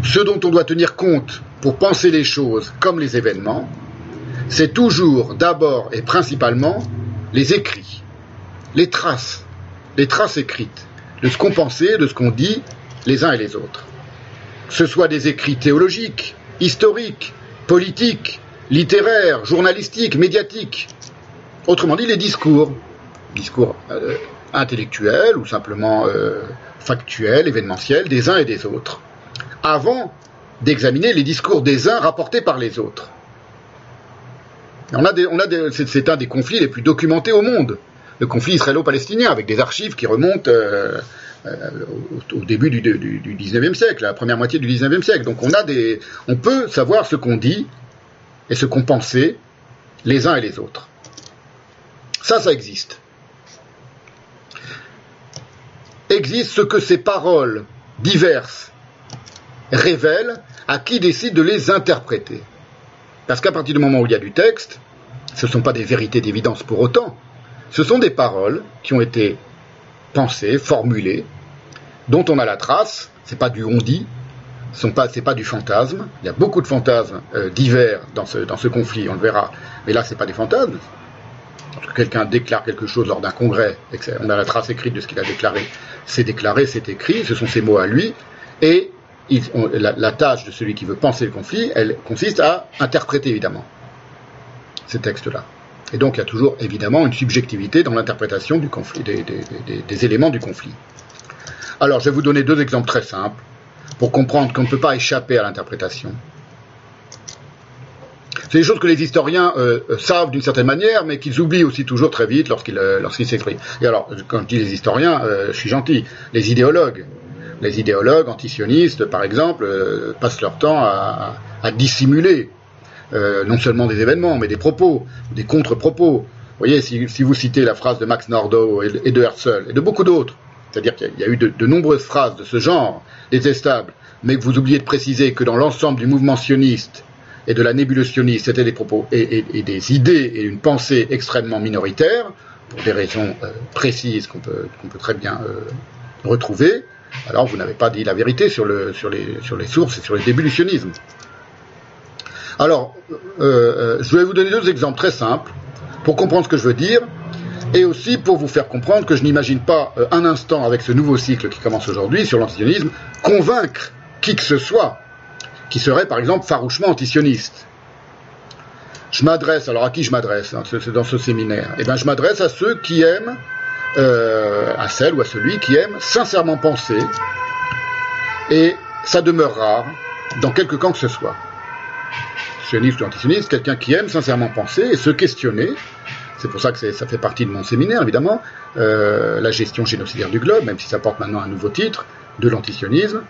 ce dont on doit tenir compte pour penser les choses comme les événements, c'est toujours d'abord et principalement les écrits, les traces, les traces écrites de ce qu'on pensait, de ce qu'on dit les uns et les autres. Que ce soit des écrits théologiques, historiques, politiques, littéraires, journalistiques, médiatiques. Autrement dit, les discours, discours euh, intellectuels ou simplement euh, factuels, événementiels des uns et des autres, avant d'examiner les discours des uns rapportés par les autres. On a c'est un des conflits les plus documentés au monde, le conflit israélo-palestinien, avec des archives qui remontent euh, au, début du, du, 19e siècle, la première moitié du 19e siècle. Donc on a des, on peut savoir ce qu'on dit et ce qu'on pensait les uns et les autres. Ça, ça existe. Existe ce que ces paroles diverses révèlent à qui décide de les interpréter. Parce qu'à partir du moment où il y a du texte, ce ne sont pas des vérités d'évidence pour autant, ce sont des paroles qui ont été pensées, formulées, dont on a la trace, c'est pas du on dit, ce n'est pas, du fantasme, il y a beaucoup de fantasmes euh, divers dans ce, ce conflit, on le verra, mais là c'est pas des fantasmes. Quelqu'un déclare quelque chose lors d'un congrès, on a la trace écrite de ce qu'il a déclaré, c'est déclaré, c'est écrit, ce sont ses mots à lui, et la, tâche de celui qui veut penser le conflit, elle consiste à interpréter évidemment ces textes-là. Et donc il y a toujours évidemment une subjectivité dans l'interprétation des, éléments du conflit. Alors je vais vous donner deux exemples très simples pour comprendre qu'on ne peut pas échapper à l'interprétation. C'est des choses que les historiens euh, savent d'une certaine manière, mais qu'ils oublient aussi toujours très vite lorsqu'ils euh, s'expriment. Et alors, quand je dis les historiens, euh, je suis gentil, les idéologues, les idéologues antisionistes, par exemple, euh, passent leur temps à, dissimuler euh, non seulement des événements, mais des propos, des contre-propos. Vous voyez, si, vous citez la phrase de Max Nordau et, de Herzl et de beaucoup d'autres, c'est-à-dire qu'il y, a eu de, nombreuses phrases de ce genre, détestables, mais que vous oubliez de préciser que dans l'ensemble du mouvement sioniste et de la nébuleuse sioniste, c'était des propos et, des idées et une pensée extrêmement minoritaire, pour des raisons euh, précises qu'on peut, très bien retrouver, alors vous n'avez pas dit la vérité sur, les, sources et sur du sionisme. Alors, euh, euh, je vais vous donner deux exemples très simples pour comprendre ce que je veux dire et aussi pour vous faire comprendre que je n'imagine pas euh, un instant avec ce nouveau cycle qui commence aujourd'hui sur l'antisionisme convaincre qui que ce soit qui serait par exemple farouchement antisioniste. Je m'adresse, alors à qui je m'adresse hein, dans ce séminaire? Eh bien je m'adresse à ceux qui aiment euh, à celle ou à celui qui aime sincèrement penser, et ça demeure rare dans quelque camp que ce soit. Sioniste ou antisioniste, quelqu'un qui aime sincèrement penser et se questionner, c'est pour ça que ça fait partie de mon séminaire, évidemment, euh, la gestion génocidaire du globe, même si ça porte maintenant un nouveau titre, de l'antisionisme.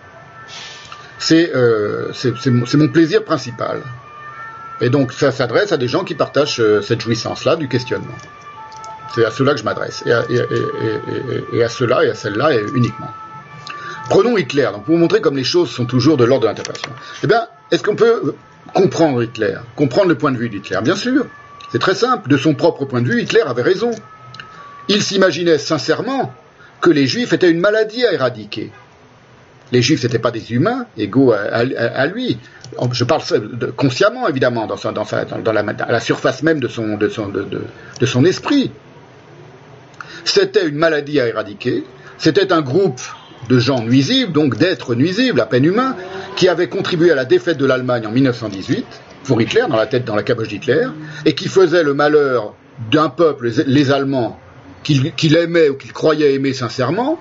C'est euh, mon plaisir principal. Et donc ça s'adresse à des gens qui partagent euh, cette jouissance-là du questionnement. C'est à cela que je m'adresse, et, à cela et à celle-là uniquement. Prenons Hitler, donc pour vous montrer comme les choses sont toujours de l'ordre de l'interprétation. Eh bien, est-ce qu'on peut comprendre Hitler, comprendre le point de vue d'Hitler? Bien sûr, c'est très simple. De son propre point de vue, Hitler avait raison. Il s'imaginait sincèrement que les Juifs étaient une maladie à éradiquer. Les Juifs n'étaient pas des humains égaux à, lui. Je parle consciemment, évidemment, dans, la, surface même de son esprit. C'était une maladie à éradiquer, c'était un groupe de gens nuisibles, donc d'êtres nuisibles, à peine humains, qui avaient contribué à la défaite de l'Allemagne en 1918, pour Hitler, dans la tête, dans la caboche d'Hitler, et qui faisait le malheur d'un peuple, les Allemands, qu'il aimait ou qu'il croyait aimer sincèrement,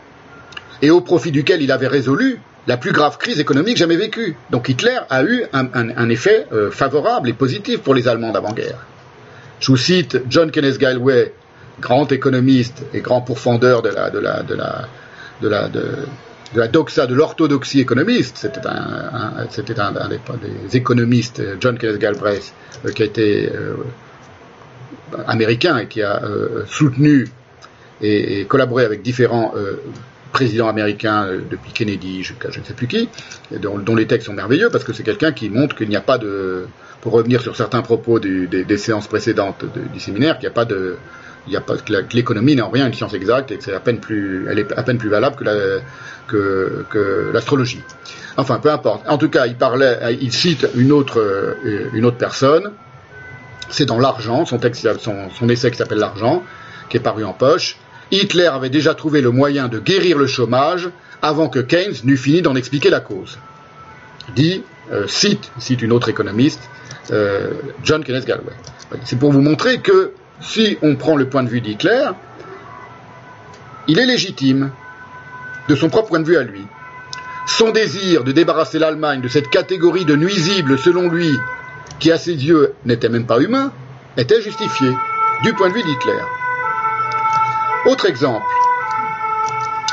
et au profit duquel il avait résolu la plus grave crise économique jamais vécue. Donc Hitler a eu un, effet euh, favorable et positif pour les Allemands d'avant-guerre. Je vous cite John Kenneth Galway, grand économiste et grand pourfendeur de la, de la, de la, de la, de, la doxa, de l'orthodoxie économiste. C'était un, c'était un, des, économistes, John Kenneth Galbraith, euh, qui a été euh, américain et qui a euh, soutenu et, collaboré avec différents présidents américains depuis Kennedy jusqu'à je ne sais plus qui, dont, les textes sont merveilleux parce que c'est quelqu'un qui montre qu'il n'y a pas de, pour revenir sur certains propos des, séances précédentes du séminaire, qu'il n'y a pas de il que l'économie n'est en rien une science exacte et que elle est à peine plus valable que, l'astrologie. Enfin, peu importe. En tout cas, il parlait, il cite une autre, euh, personne. C'est dans l'argent, son essai qui s'appelle l'argent, qui est paru en poche. Hitler avait déjà trouvé le moyen de guérir le chômage avant que Keynes n'eût fini d'en expliquer la cause. Dit, euh, cite, cite une autre économiste, euh, John Kenneth Galway. C'est pour vous montrer que si on prend le point de vue d'Hitler, il est légitime, de son propre point de vue à lui. Son désir de débarrasser l'Allemagne de cette catégorie de nuisibles, selon lui, qui à ses yeux n'était même pas humain, était justifié, du point de vue d'Hitler. Autre exemple,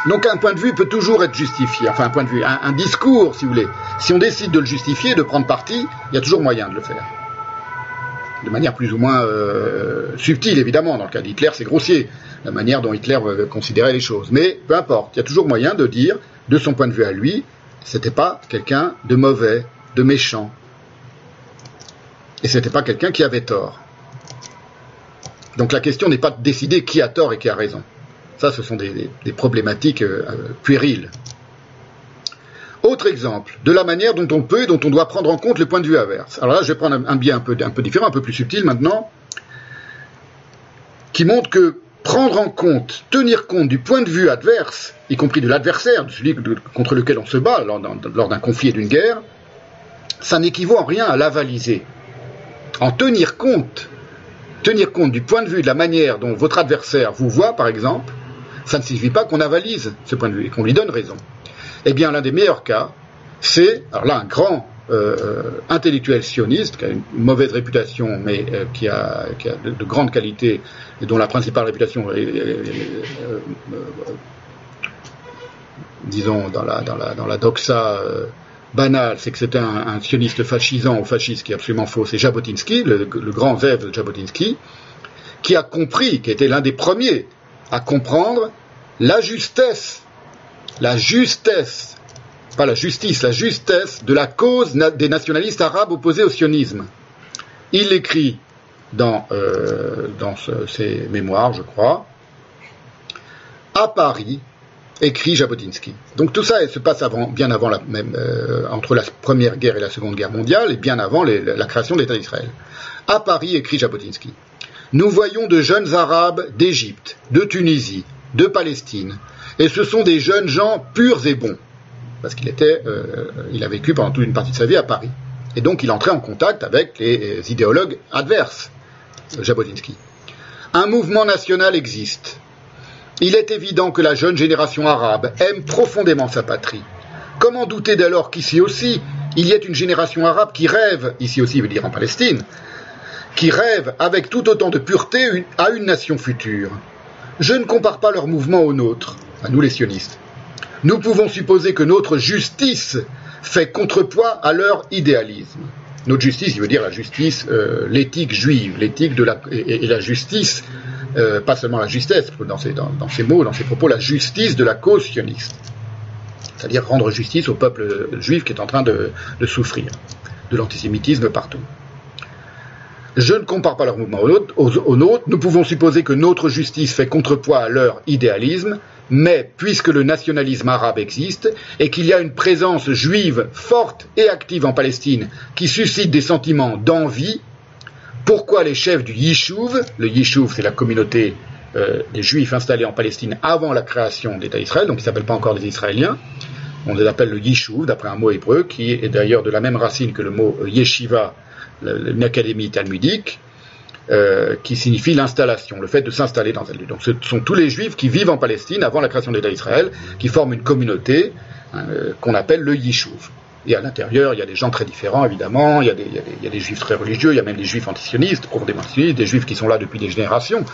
Donc un point de vue peut toujours être justifié, enfin un point de vue, un, discours, si vous voulez. Si on décide de le justifier, de prendre parti, il y a toujours moyen de le faire. De manière plus ou moins euh, subtile, évidemment. Dans le cas d'Hitler, c'est grossier, la manière dont Hitler considérait les choses. Mais peu importe, il y a toujours moyen de dire, de son point de vue à lui, c'était pas quelqu'un de mauvais, de méchant. Et c'était pas quelqu'un qui avait tort. Donc la question n'est pas de décider qui a tort et qui a raison. Ça, ce sont des, problématiques euh, puériles. Autre exemple, de la manière dont on peut et dont on doit prendre en compte le point de vue inverse. Alors là, je vais prendre un, biais peu, un peu différent, un peu plus subtil maintenant, qui montre que prendre en compte, tenir compte du point de vue adverse, y compris de l'adversaire, de celui contre lequel on se bat lors d'un conflit et d'une guerre, ça n'équivaut en rien à l'avaliser. En tenir compte, tenir compte du point de vue, de la manière dont votre adversaire vous voit, par exemple, ça ne signifie pas qu'on avalise ce point de vue et qu'on lui donne raison. Eh bien, l'un des meilleurs cas, c'est, alors là, un grand euh, euh, intellectuel sioniste, qui a une mauvaise réputation, mais euh, qui, a, de, grandes qualités, et dont la principale réputation est, disons, dans la, dans la, dans la doxa banale, c'est que c'était un, sioniste fascisant ou fasciste qui est absolument faux, c'est Jabotinsky, le, grand Zev de Jabotinsky, qui a compris, qui était l'un des premiers à comprendre la justesse, la justesse, pas la justice, la justesse de la cause des nationalistes arabes opposés au sionisme. Il l'écrit dans, euh, dans ses mémoires, je crois, à Paris, écrit Jabotinsky. Donc tout ça se passe bien avant la même, euh, entre la Première Guerre et la Seconde Guerre mondiale, et bien avant la création de l'État d'Israël. À Paris, écrit Jabotinsky. Nous voyons de jeunes Arabes d'Égypte, de Tunisie, de Palestine, et ce sont des jeunes gens purs et bons, parce qu'il était, euh, il a vécu pendant toute une partie de sa vie à Paris, et donc il entrait en contact avec les idéologues adverses, euh, Jabotinsky. Un mouvement national existe. Il est évident que la jeune génération arabe aime profondément sa patrie. Comment douter dès lors qu'ici aussi, il y ait une génération arabe qui rêve, ici aussi veut dire en Palestine, qui rêvent avec tout autant de pureté à une nation future? Je ne compare pas leur mouvement au nôtre, à nous les sionistes. Nous pouvons supposer que notre justice fait contrepoids à leur idéalisme. Notre justice, il veut dire la justice, euh, l'éthique juive, l'éthique de la et, la justice, euh, pas seulement la justesse, dans dans, mots, dans ces propos, la justice de la cause sioniste, c'est-à-dire rendre justice au peuple juif qui est en train de souffrir de l'antisémitisme partout. Je ne compare pas leur mouvement au nôtre. Nous pouvons supposer que notre justice fait contrepoids à leur idéalisme, mais puisque le nationalisme arabe existe et qu'il y a une présence juive forte et active en Palestine qui suscite des sentiments d'envie, pourquoi les chefs du Yishuv, le Yishuv c'est la communauté euh, des juifs installés en Palestine avant la création d'État d'Israël, donc ils ne s'appellent pas encore les Israéliens, on les appelle le Yishuv d'après un mot hébreu qui est d'ailleurs de la même racine que le mot yeshiva une académie talmudique, euh, qui signifie l'installation, le fait de s'installer dans un lieu. Donc ce sont tous les juifs qui vivent en Palestine avant la création de l'État d'Israël, qui forment une communauté hein, euh, qu'on appelle le Yishuv. Et à l'intérieur, il y a des gens très différents, évidemment, il y, a des, juifs très religieux, il y a même des juifs antisionistes, profondément antisionistes, des juifs qui sont là depuis des générations,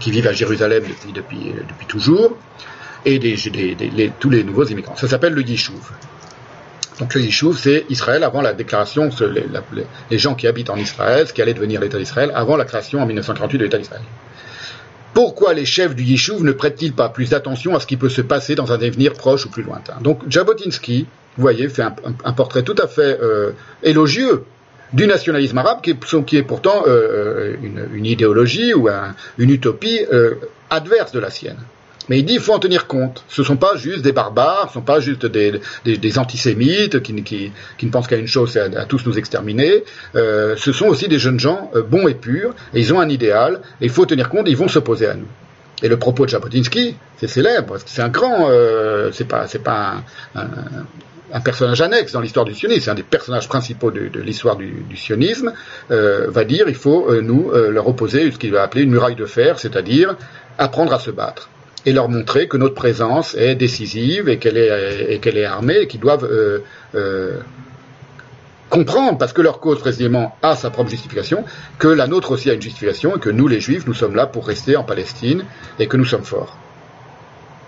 qui vivent à Jérusalem depuis, depuis toujours, et tous les nouveaux immigrants. Ça s'appelle le Yishuv. Donc le Yishuv, c'est Israël avant la déclaration, les, gens qui habitent en Israël, ce qui allait devenir l'État d'Israël, avant la création en 1948 de l'État d'Israël. Pourquoi les chefs du Yishuv ne prêtent-ils pas plus d'attention à ce qui peut se passer dans un avenir proche ou plus lointain? Donc Jabotinsky, vous voyez, fait un, portrait tout à fait euh, élogieux du nationalisme arabe, qui est, pourtant euh, euh, une, idéologie ou une utopie adverse de la sienne. Mais il dit qu'il faut en tenir compte. Ce ne sont pas juste des barbares, ce ne sont pas juste des, antisémites qui, ne pensent qu'à une chose, c'est à, tous nous exterminer. Ce sont aussi des jeunes gens bons et purs, et ils ont un idéal, et il faut tenir compte, ils vont s'opposer à nous. Et le propos de Jabotinsky, c'est célèbre, c'est un grand, c'est pas, pas un, personnage annexe dans l'histoire du sionisme, un des personnages principaux de, l'histoire du, sionisme, va dire il faut nous leur opposer ce qu'il va appeler une muraille de fer, c'est-à-dire apprendre à se battre et leur montrer que notre présence est décisive et qu'elle est, armée et qu'ils doivent euh, euh, comprendre, parce que leur cause précisément a sa propre justification, que la nôtre aussi a une justification et que nous les juifs, nous sommes là pour rester en Palestine et que nous sommes forts.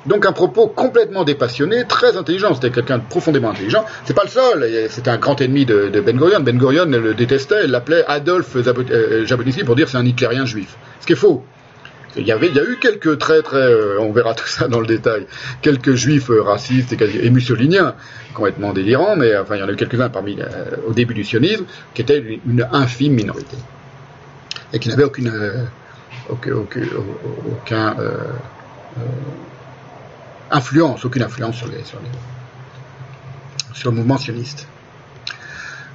Donc un propos complètement dépassionné, très intelligent. C'était quelqu'un de profondément intelligent. C'est pas le seul. C'était un grand ennemi de, Ben Gurion. Ben Gurion le détestait. Elle l'appelait Adolphe euh, Jabotinsky pour dire c'est un hitlérien juif. Ce qui est faux. Il y avait, il y a eu quelques très très, euh, on verra tout ça dans le détail, quelques juifs euh, racistes et, mussoliniens complètement délirants, mais enfin il y en a eu quelques-uns parmi au début du sionisme qui étaient une, infime minorité et qui n'avaient aucune, aucun, aucun influence, aucune influence sur, le mouvement sioniste.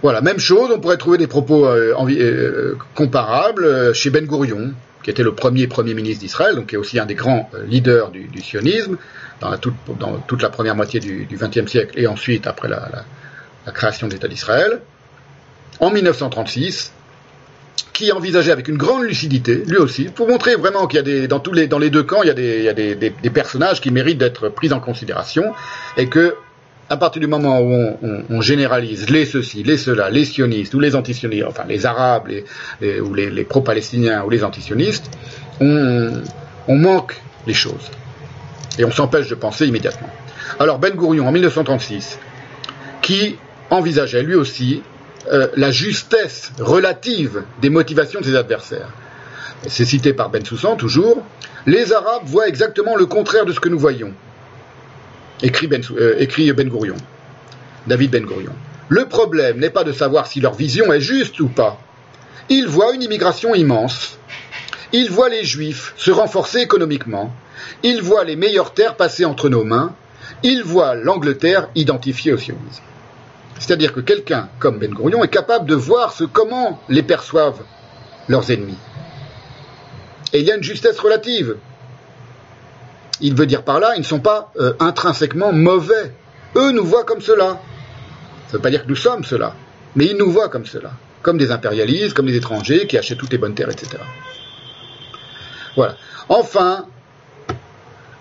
Voilà, même chose, on pourrait trouver des propos euh, euh, comparables euh, chez Ben Gurion, qui était le premier Premier ministre d'Israël, donc qui est aussi un des grands leaders du, sionisme dans, toute, la première moitié du XXe siècle et ensuite après la création de l'État d'Israël. En 1936, qui envisageait avec une grande lucidité, lui aussi, pour montrer vraiment qu'il y a des, dans tous les, dans les deux camps, il y a des, il y a des, des, personnages qui méritent d'être pris en considération, et que, à partir du moment où on, généralise les ceci, les cela, les sionistes ou les antisionistes, enfin les arabes, ou les, les pro-palestiniens ou les antisionistes, on, on manque les choses. Et on s'empêche de penser immédiatement. Alors Ben Gourion, en 1936, qui envisageait lui aussi euh, la justesse relative des motivations de ses adversaires. C'est cité par Ben Soussan toujours. Les Arabes voient exactement le contraire de ce que nous voyons. Écrit Ben, euh, écrit ben Gourion. David Ben Gourion. Le problème n'est pas de savoir si leur vision est juste ou pas. Ils voient une immigration immense. Ils voient les Juifs se renforcer économiquement. Ils voient les meilleures terres passer entre nos mains. Ils voient l'Angleterre identifiée au sionisme. C'est-à-dire que quelqu'un comme Ben Gourion est capable de voir ce, comment les perçoivent leurs ennemis. Et il y a une justesse relative. Il veut dire par là, ils ne sont pas euh, intrinsèquement mauvais. Eux nous voient comme cela. Ça ne veut pas dire que nous sommes cela, mais ils nous voient comme cela, comme des impérialistes, comme des étrangers qui achètent toutes les bonnes terres, etc. Voilà. Enfin,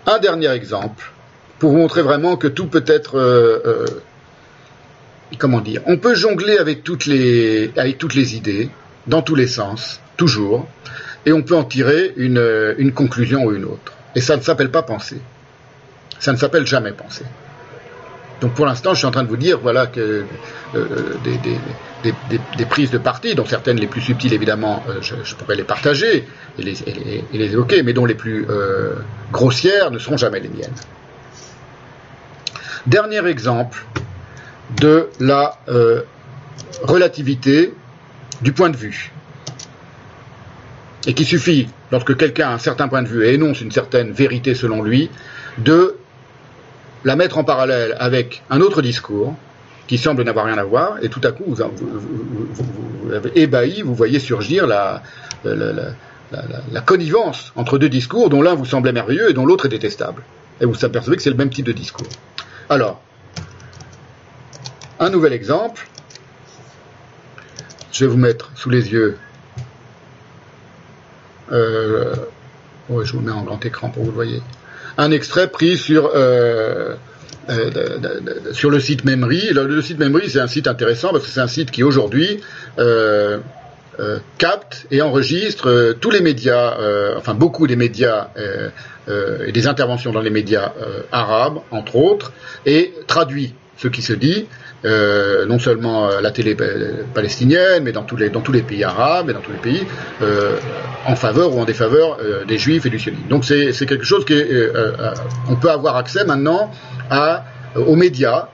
un dernier exemple pour montrer vraiment que tout peut être euh, euh, comment dire, on peut jongler avec toutes les, avec toutes idées, dans tous les sens, toujours, et on peut en tirer une, conclusion ou une autre. Et ça ne s'appelle pas penser. Ça ne s'appelle jamais penser. Donc pour l'instant, je suis en train de vous dire, voilà, que euh, des, prises de parti, dont certaines les plus subtiles, évidemment, euh, je, pourrais les partager et les, et les, évoquer, mais dont les plus euh, grossières ne seront jamais les miennes. Dernier exemple, de la euh, relativité du point de vue. Et qu'il suffit, lorsque quelqu'un a un certain point de vue et énonce une certaine vérité selon lui, de la mettre en parallèle avec un autre discours qui semble n'avoir rien à voir, et tout à coup, vous, vous, avez ébahi, vous voyez surgir la, la, connivence entre deux discours dont l'un vous semblait merveilleux et dont l'autre est détestable. Et vous apercevez que c'est le même type de discours. Alors, un nouvel exemple. Je vais vous mettre sous les yeux. Euh, je vous mets en grand écran pour que vous le voyez. Un extrait pris sur euh, euh, sur le site Memory. Le, site Memory, c'est un site intéressant parce que c'est un site qui aujourd'hui capte et enregistre tous les médias, enfin beaucoup des médias et des interventions dans les médias arabes, entre autres, et traduit ce qui se dit euh, non seulement la télé palestinienne, mais dans tous les, dans tous les pays arabes et dans tous les pays, euh, en faveur ou en défaveur euh, des juifs et du sionisme. Donc c'est quelque chose qui on peut avoir accès maintenant à, aux médias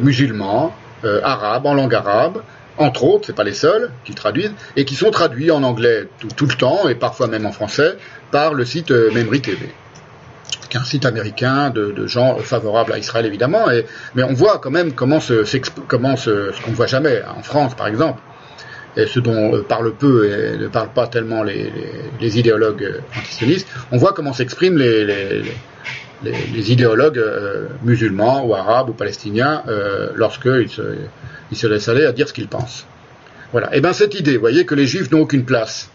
musulmans, arabes, en langue arabe, entre autres, c'est pas les seuls qui traduisent, et qui sont traduits en anglais tout, tout, le temps, et parfois même en français, par le site Memri TV un site américain de, gens favorables à Israël évidemment, mais on voit quand même comment ce, comment ce, qu'on ne voit jamais en France par exemple, et ce dont euh, parle peu et ne parlent pas tellement les, idéologues antisionistes, on voit comment s'expriment les, idéologues euh, musulmans ou arabes ou palestiniens euh, lorsqu'ils se, ils se laissent aller à dire ce qu'ils pensent. Voilà. Et bien cette idée, vous voyez que les juifs n'ont aucune place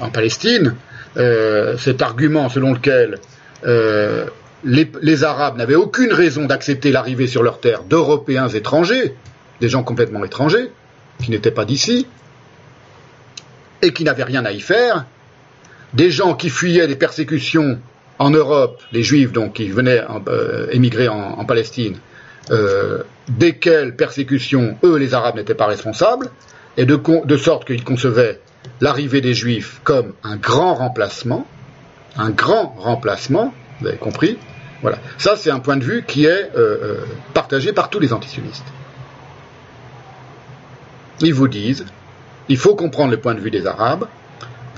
en Palestine, euh, cet argument selon lequel euh, les, Arabes n'avaient aucune raison d'accepter l'arrivée sur leur terre d'Européens étrangers, des gens complètement étrangers, qui n'étaient pas d'ici, et qui n'avaient rien à y faire, des gens qui fuyaient des persécutions en Europe, les Juifs donc qui venaient euh, émigrer en, Palestine, desquels persécutions, eux, les Arabes, n'étaient pas responsables, et de, de sorte qu'ils concevaient l'arrivée des Juifs comme un grand remplacement, un grand remplacement, vous avez compris, voilà. Ça, c'est un point de vue qui est euh, euh, partagé par tous les antisionistes. Ils vous disent, il faut comprendre le point de vue des Arabes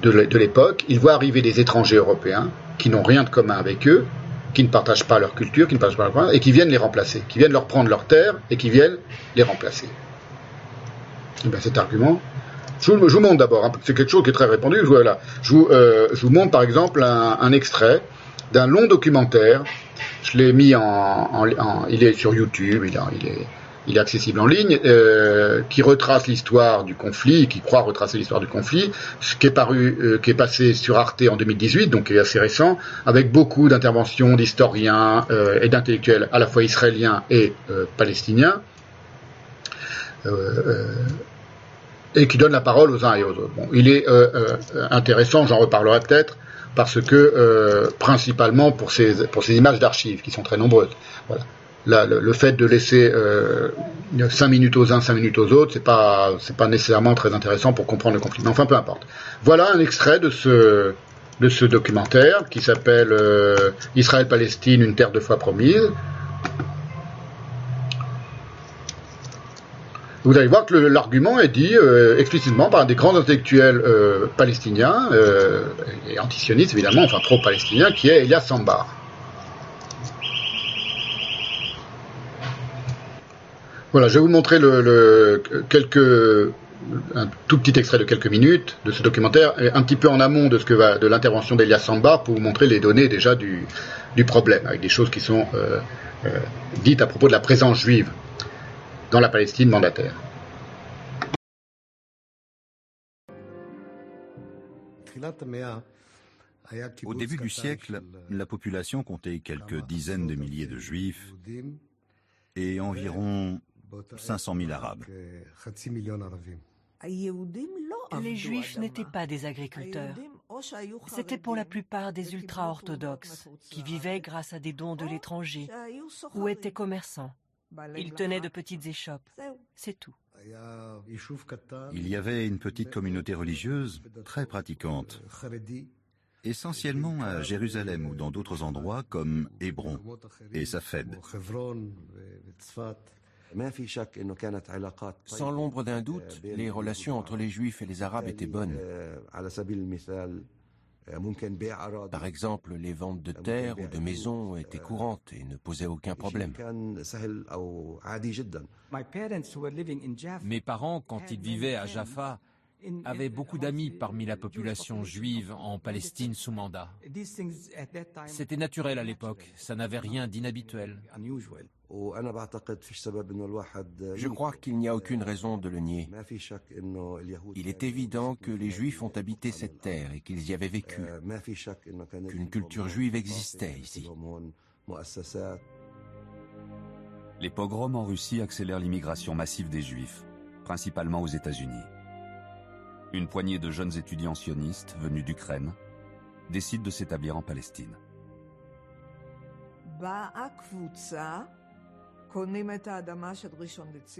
de l'époque. Ils voient arriver des étrangers européens qui n'ont rien de commun avec eux, qui ne partagent pas leur culture, qui ne partagent pas leur et qui viennent les remplacer, qui viennent leur prendre leurs terres et qui viennent les remplacer. Et bien cet argument, je vous, montre d'abord, hein, c'est quelque chose qui est très répandu. Voilà. Je, vous, euh, je montre par exemple un extrait d'un long documentaire je l'ai mis en, il est sur YouTube, il, est, il est accessible en ligne, euh, qui retrace l'histoire du conflit, qui croit retracer l'histoire du conflit, ce qui est paru, euh, qui est passé sur Arte en 2018, donc qui est assez récent, avec beaucoup d'interventions d'historiens euh, et d'intellectuels à la fois israéliens et palestiniens, et qui donne la parole aux uns et aux autres. Bon, il est intéressant, j'en reparlerai peut-être, parce que euh, principalement pour ces, images d'archives qui sont très nombreuses. Voilà. le, fait de laisser euh, 5 minutes aux uns, 5 minutes aux autres, c'est pas c'est pas nécessairement très intéressant pour comprendre le conflit. Mais enfin, peu importe. Voilà un extrait de ce documentaire qui s'appelle euh, Israël-Palestine, une terre de foi promise, vous allez voir que l'argument est dit euh, explicitement par des grands intellectuels euh, palestiniens, euh, et antisionistes évidemment, enfin pro-palestiniens, qui est Elias Sambar. Voilà, je vais vous montrer le, quelques, un tout petit extrait de quelques minutes de ce documentaire, un petit peu en amont de, ce que va, de l'intervention d'Elias Sambar pour vous montrer les données déjà du problème, avec des choses qui sont dites à propos de la présence juive dans la Palestine mandataire. Au début du siècle, la population comptait quelques dizaines de milliers de juifs et environ 500 000 arabes. Les juifs n'étaient pas des agriculteurs. C'était pour la plupart des ultra-orthodoxes qui vivaient grâce à des dons de l'étranger ou étaient commerçants. Ils tenaient de petites échoppes. C'est tout. Il y avait une petite communauté religieuse très pratiquante, essentiellement à Jérusalem ou dans d'autres endroits comme Hébron et Safed. Sans l'ombre d'un doute, les relations entre les Juifs et les Arabes étaient bonnes. Par exemple, les ventes de terres ou de maisons étaient courantes et ne posaient aucun problème. Mes parents, quand ils vivaient à Jaffa, avaient beaucoup d'amis parmi la population juive en Palestine sous mandat. C'était naturel à l'époque, ça n'avait rien d'inhabituel. Je crois qu'il n'y a aucune raison de le nier. Il est évident que les Juifs ont habité cette terre et qu'ils y avaient vécu, qu'une culture juive existait ici. Les pogroms en Russie accélèrent l'immigration massive des Juifs, principalement aux États-Unis. Une poignée de jeunes étudiants sionistes venus d'Ukraine décident de s'établir en Palestine.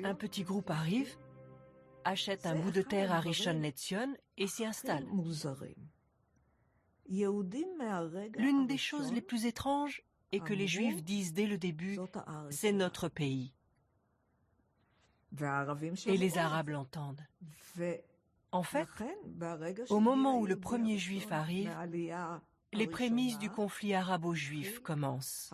Un petit groupe arrive, achète un bout de terre à Rishon Lezion et s'y installe. L'une des choses les plus étranges est que les Juifs disent dès le début c'est notre pays. Et les Arabes l'entendent. En fait, au moment où le premier Juif arrive, les prémices du conflit arabo-juif commencent.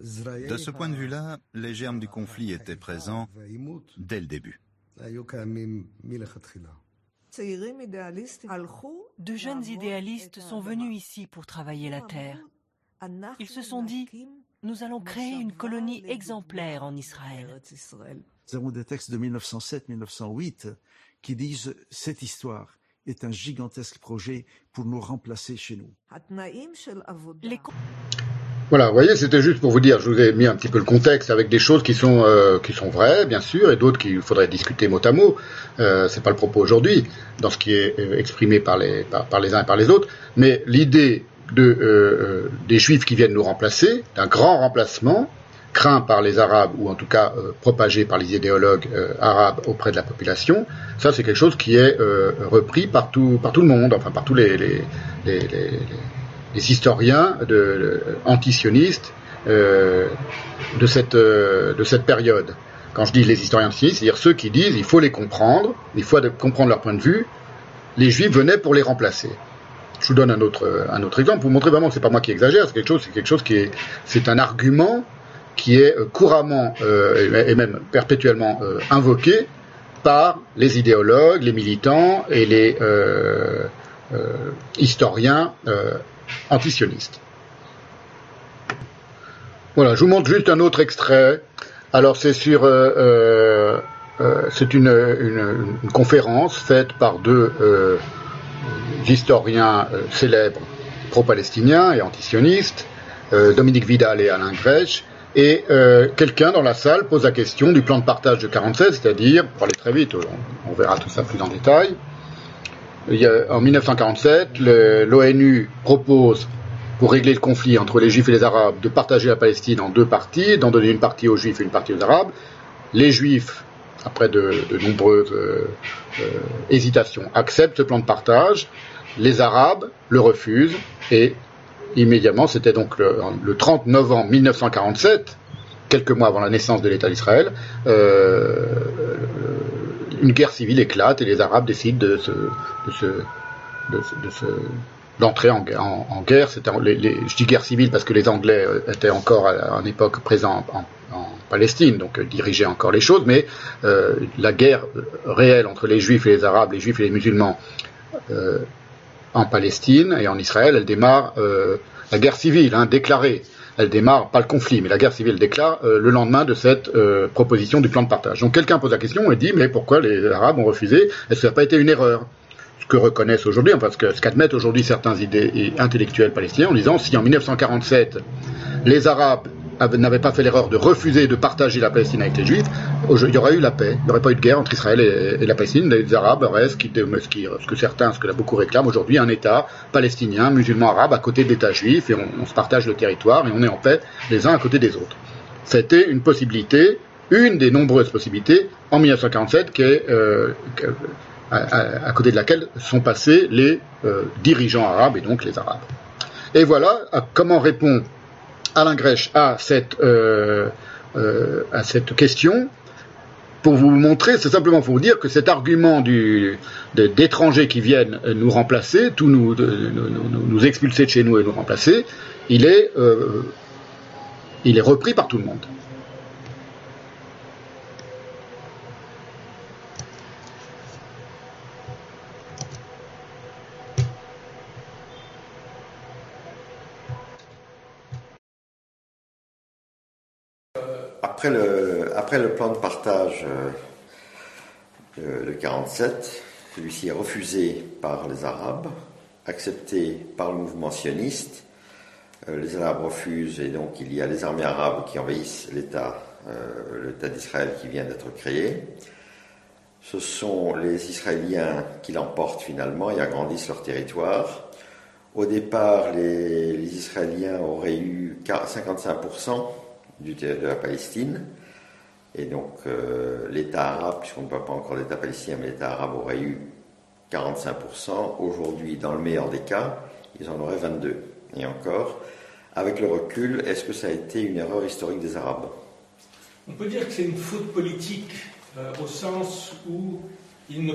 De ce point de vue-là, les germes du conflit étaient présents dès le début. De jeunes idéalistes sont venus ici pour travailler la terre. Ils se sont dit, nous allons créer une colonie exemplaire en Israël. Nous avons des textes de 1907-1908 qui disent cette histoire est un gigantesque projet pour nous remplacer chez nous. Voilà, vous voyez, c'était juste pour vous dire, je vous ai mis un petit peu le contexte avec des choses qui sont euh, qui sont vraies, bien sûr, et d'autres qu'il faudrait discuter mot à mot. Euh, c'est pas le propos aujourd'hui, dans ce qui est euh, exprimé par les par, les uns et par les autres. Mais l'idée de euh, des Juifs qui viennent nous remplacer, d'un grand remplacement craint par les Arabes ou en tout cas propagé par les idéologues arabes auprès de la population, ça c'est quelque chose qui est repris par tout par tout le monde, enfin par tous les, historiens de, antisionistes euh, de, cette, euh, de cette période. Quand je dis les historiens antisionistes, c'est-à-dire ceux qui disent il faut les comprendre, il faut comprendre leur point de vue, les juifs venaient pour les remplacer. Je vous donne un autre, exemple pour montrer vraiment que c'est pas moi qui exagère, c'est quelque chose, c'est quelque chose qui est, c'est un argument qui est couramment euh, et même perpétuellement euh, invoqué par les idéologues, les militants et les euh, euh historiens antisioniste. Voilà, je vous montre juste un autre extrait. Alors c'est sur, euh, euh, euh, c'est une, conférence faite par deux historiens célèbres pro-palestiniens et antisionistes, Dominique Vidal et Alain Grèche, et quelqu'un dans la salle pose la question du plan de partage de 47, c'est-à-dire, pour aller très vite, on verra tout ça plus en détail, en 1947, l'ONU propose, pour régler le conflit entre les Juifs et les Arabes, de partager la Palestine en deux parties, d'en donner une partie aux Juifs et une partie aux Arabes. Les Juifs, après de, nombreuses euh, euh, hésitations, acceptent ce plan de partage. Les Arabes le refusent et immédiatement, c'était donc le, 30 novembre 1947, quelques mois avant la naissance de l'État d'Israël, euh, une guerre civile éclate et les Arabes décident de d'entrer en, guerre. Je dis guerre civile parce que les Anglais étaient encore à, une époque présents en, Palestine, donc euh, dirigeaient encore les choses, mais euh, la guerre réelle entre les Juifs et les Arabes, les Juifs et les musulmans en Palestine et en Israël, elle démarre la guerre civile hein, déclarée. Elle démarre, pas le conflit, mais la guerre civile déclare euh, le lendemain de cette euh, proposition du plan de partage. Donc quelqu'un pose la question et dit mais pourquoi les Arabes ont refusé? Est-ce que ça n'a pas été une erreur? Ce que reconnaissent aujourd'hui, que ce qu'admettent aujourd'hui certains idées intellectuels palestiniens en disant si en 1947 les Arabes n'avait pas fait l'erreur de refuser de partager la Palestine avec les Juifs, il y aurait eu la paix. Il n'y aurait pas eu de guerre entre Israël et, la Palestine. Les Arabes restent, ce, que certains, ce que beaucoup réclament aujourd'hui, un État palestinien, musulman arabe, à côté de l'État juif, et on, se partage le territoire et on est en paix les uns à côté des autres. C'était une possibilité, une des nombreuses possibilités en 1947, qui est, euh, à, côté de laquelle sont passés les euh, dirigeants arabes et donc les Arabes. Et voilà comment répond Alain Grèche à cette, euh, euh, à cette question pour vous montrer, c'est simplement pour vous dire que cet argument d'étrangers qui viennent nous remplacer, tout nous, nous, expulser de chez nous et nous remplacer, il est, euh, il est repris par tout le monde. Après le, plan de partage euh, de, 47, celui-ci est refusé par les Arabes, accepté par le mouvement sioniste. Euh, les Arabes refusent et donc il y a les armées arabes qui envahissent l'État, euh, l'État d'Israël qui vient d'être créé. Ce sont les Israéliens qui l'emportent finalement et agrandissent leur territoire. Au départ, les, les Israéliens auraient eu 55% du, de la Palestine. Et donc euh, l'État arabe, puisqu'on ne parle pas encore d'État palestinien, mais l'État arabe aurait eu 45%. Aujourd'hui, dans le meilleur des cas, ils en auraient 22. Et encore, avec le recul, est-ce que ça a été une erreur historique des Arabes? On peut dire que c'est une faute politique, euh, au sens où ils ne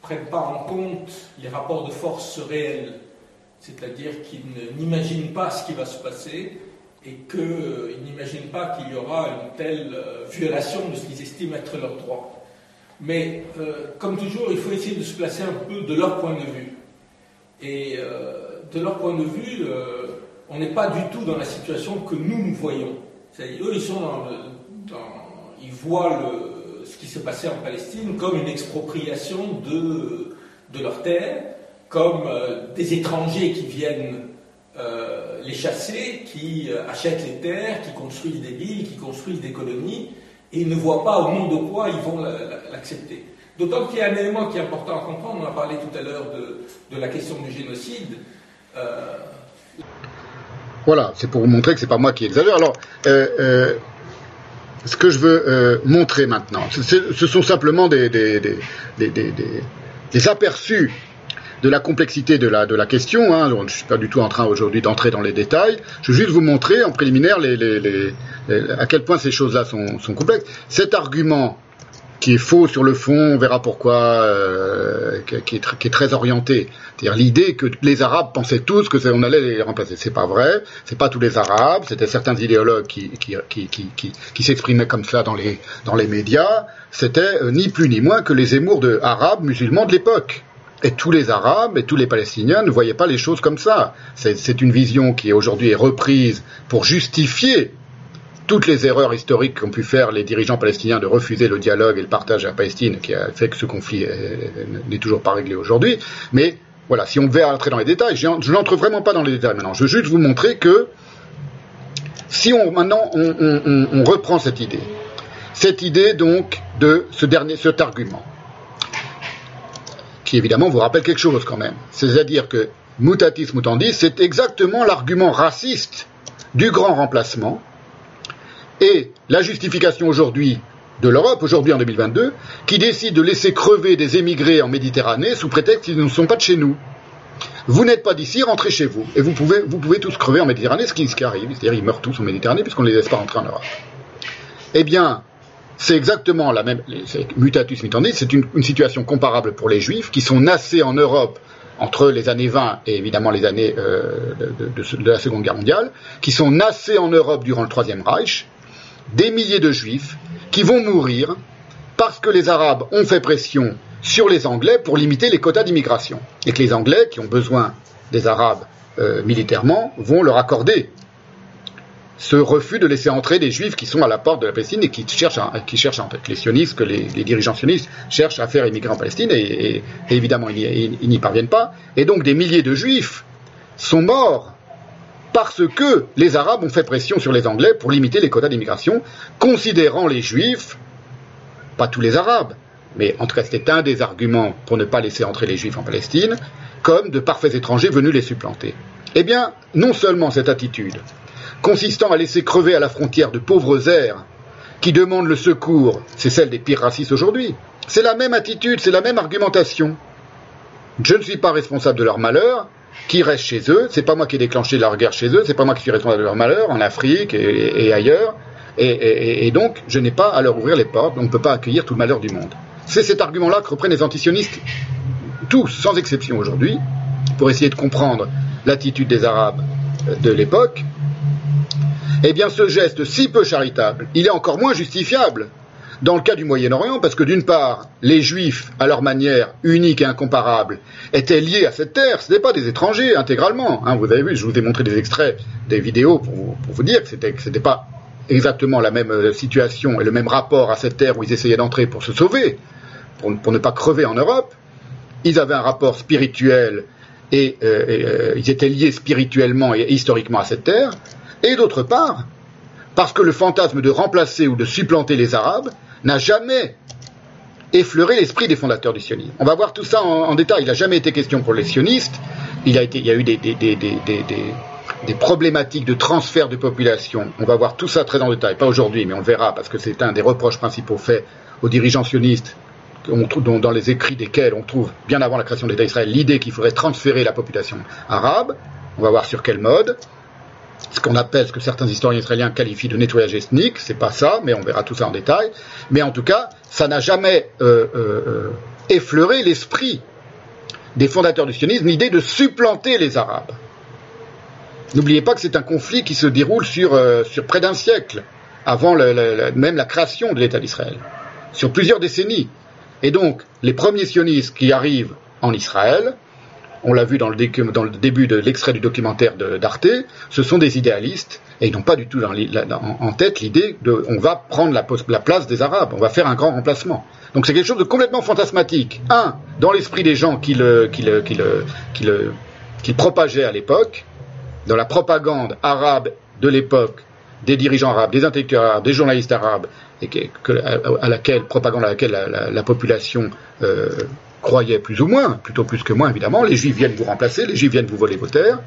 prennent pas en compte les rapports de force réels. C'est-à-dire qu'ils n'imaginent pas ce qui va se passer, et qu'ils n'imaginent pas qu'il y aura une telle euh, violation de ce qu'ils estiment être leur droit. Mais euh, comme toujours, il faut essayer de se placer un peu de leur point de vue. Et euh, de leur point de vue, on n'est pas du tout dans la situation que nous nous voyons. eux, ils sont dans, ils voient ce qui s'est passé en Palestine comme une expropriation de, de leurs terres, comme des étrangers qui viennent les chassés qui achètent les terres, qui construisent des villes, qui construisent des colonies, et ne voient pas au nom de quoi ils vont l'accepter. D'autant qu'il y a un élément qui est important à comprendre, on a parlé tout à l'heure de, la question du génocide. Voilà, c'est pour vous montrer que c'est pas moi qui exagère. Alors, euh, euh, ce que je veux euh, montrer maintenant, ce sont simplement des, aperçus de la complexité de la, de la question. Hein. je ne suis pas du tout en train aujourd'hui d'entrer dans les détails. Je veux juste vous montrer en préliminaire les, les, les, à quel point ces choses-là sont, sont complexes. Cet argument qui est faux sur le fond, on verra pourquoi, euh, qui, est, qui, est, très orienté. C'est-à-dire l'idée que les Arabes pensaient tous que on allait les remplacer. C'est pas vrai. C'est pas tous les Arabes. C'était certains idéologues qui, qui, qui, s'exprimaient comme ça dans les, dans les médias. C'était euh, ni plus ni moins que les émours de arabes musulmans de l'époque. Et tous les Arabes et tous les Palestiniens ne voyaient pas les choses comme ça. C'est une vision qui aujourd'hui est reprise pour justifier toutes les erreurs historiques qu'ont pu faire les dirigeants palestiniens de refuser le dialogue et le partage à la Palestine, qui a fait que ce conflit n'est toujours pas réglé aujourd'hui. Mais voilà, si on veut entrer dans les détails, je n'entre vraiment pas dans les détails maintenant. Je veux juste vous montrer que si on maintenant on, reprend cette idée, cette idée donc de ce dernier, cet argument, qui évidemment vous rappelle quelque chose quand même, c'est-à-dire que mutatis mutandis, c'est exactement l'argument raciste du grand remplacement et la justification aujourd'hui de l'Europe, aujourd'hui en 2022, qui décide de laisser crever des émigrés en Méditerranée sous prétexte qu'ils ne sont pas de chez nous. Vous n'êtes pas d'ici, rentrez chez vous. Et vous pouvez, vous pouvez tous crever en Méditerranée, ce qui, ce qui arrive. C'est-à-dire, ils meurent tous en Méditerranée puisqu'on ne les laisse pas rentrer en Europe. Eh bien, c'est exactement la même, mutatus mutandis, c'est une, situation comparable pour les Juifs qui sont nassés en Europe entre les années 20 et évidemment les années euh, de, la Seconde Guerre mondiale, qui sont nassés en Europe durant le Troisième Reich, des milliers de juifs qui vont mourir parce que les Arabes ont fait pression sur les Anglais pour limiter les quotas d'immigration. Et que les Anglais, qui ont besoin des Arabes euh, militairement, vont leur accorder ce refus de laisser entrer des Juifs qui sont à la porte de la Palestine et qui cherchent à entrer. Les sionistes, que les, dirigeants sionistes cherchent à faire immigrer en Palestine et, évidemment ils n'y parviennent pas. Et donc des milliers de Juifs sont morts parce que les Arabes ont fait pression sur les Anglais pour limiter les quotas d'immigration, considérant les Juifs, pas tous les Arabes, mais en tout cas c'était un des arguments pour ne pas laisser entrer les Juifs en Palestine, comme de parfaits étrangers venus les supplanter. Eh bien, non seulement cette attitude, consistant à laisser crever à la frontière de pauvres airs qui demandent le secours, c'est celle des pires racistes aujourd'hui. C'est la même attitude, c'est la même argumentation. Je ne suis pas responsable de leur malheur, qui restent chez eux. C'est pas moi qui ai déclenché leur guerre chez eux, c'est pas moi qui suis responsable de leur malheur en Afrique et, ailleurs. Et, donc, je n'ai pas à leur ouvrir les portes. On ne peut pas accueillir tout le malheur du monde. C'est cet argument-là que reprennent les antisionistes, tous, sans exception aujourd'hui, pour essayer de comprendre l'attitude des Arabes de l'époque. Eh bien, ce geste si peu charitable, il est encore moins justifiable dans le cas du Moyen-Orient, parce que d'une part, les Juifs, à leur manière unique et incomparable, étaient liés à cette terre, ce n'étaient pas des étrangers intégralement. Hein, vous avez vu, je vous ai montré des extraits des vidéos pour vous, dire que c'était, que c'était pas exactement la même euh, situation et le même rapport à cette terre où ils essayaient d'entrer pour se sauver, pour, pour ne pas crever en Europe. Ils avaient un rapport spirituel et, euh, euh, ils étaient liés spirituellement et historiquement à cette terre. Et d'autre part, parce que le fantasme de remplacer ou de supplanter les Arabes n'a jamais effleuré l'esprit des fondateurs du sionisme. On va voir tout ça en, détail. Il n'a jamais été question pour les sionistes. Il, y a eu des, problématiques de transfert de population. On va voir tout ça très en détail. Pas aujourd'hui, mais on verra parce que c'est un des reproches principaux faits aux dirigeants sionistes trouve, dans les écrits desquels on trouve, bien avant la création de l'État d'Israël, l'idée qu'il faudrait transférer la population arabe. On va voir sur quel mode ce qu'on appelle, ce que certains historiens israéliens qualifient de nettoyage ethnique, c'est pas ça, mais on verra tout ça en détail. Mais en tout cas, ça n'a jamais euh, euh, euh, effleuré l'esprit des fondateurs du sionisme, l'idée de supplanter les Arabes. N'oubliez pas que c'est un conflit qui se déroule sur, sur près d'un siècle, avant même la création de l'État d'Israël, sur plusieurs décennies. Et donc, les premiers sionistes qui arrivent en Israël, on l'a vu dans le, début de l'extrait du documentaire d'Arte, ce sont des idéalistes et ils n'ont pas du tout en tête l'idée de on va prendre la, place des Arabes, on va faire un grand remplacement. Donc c'est quelque chose de complètement fantasmatique. Un, dans l'esprit des gens qui le, qui le, qui le, qui le, qui propageaient à l'époque, dans la propagande arabe de l'époque, des dirigeants arabes, des intellectuels arabes, des journalistes arabes, et à, laquelle propagande à laquelle la, population euh, croyait plus ou moins, plutôt plus que moins évidemment, les juifs viennent vous remplacer, les juifs viennent vous voler vos terres.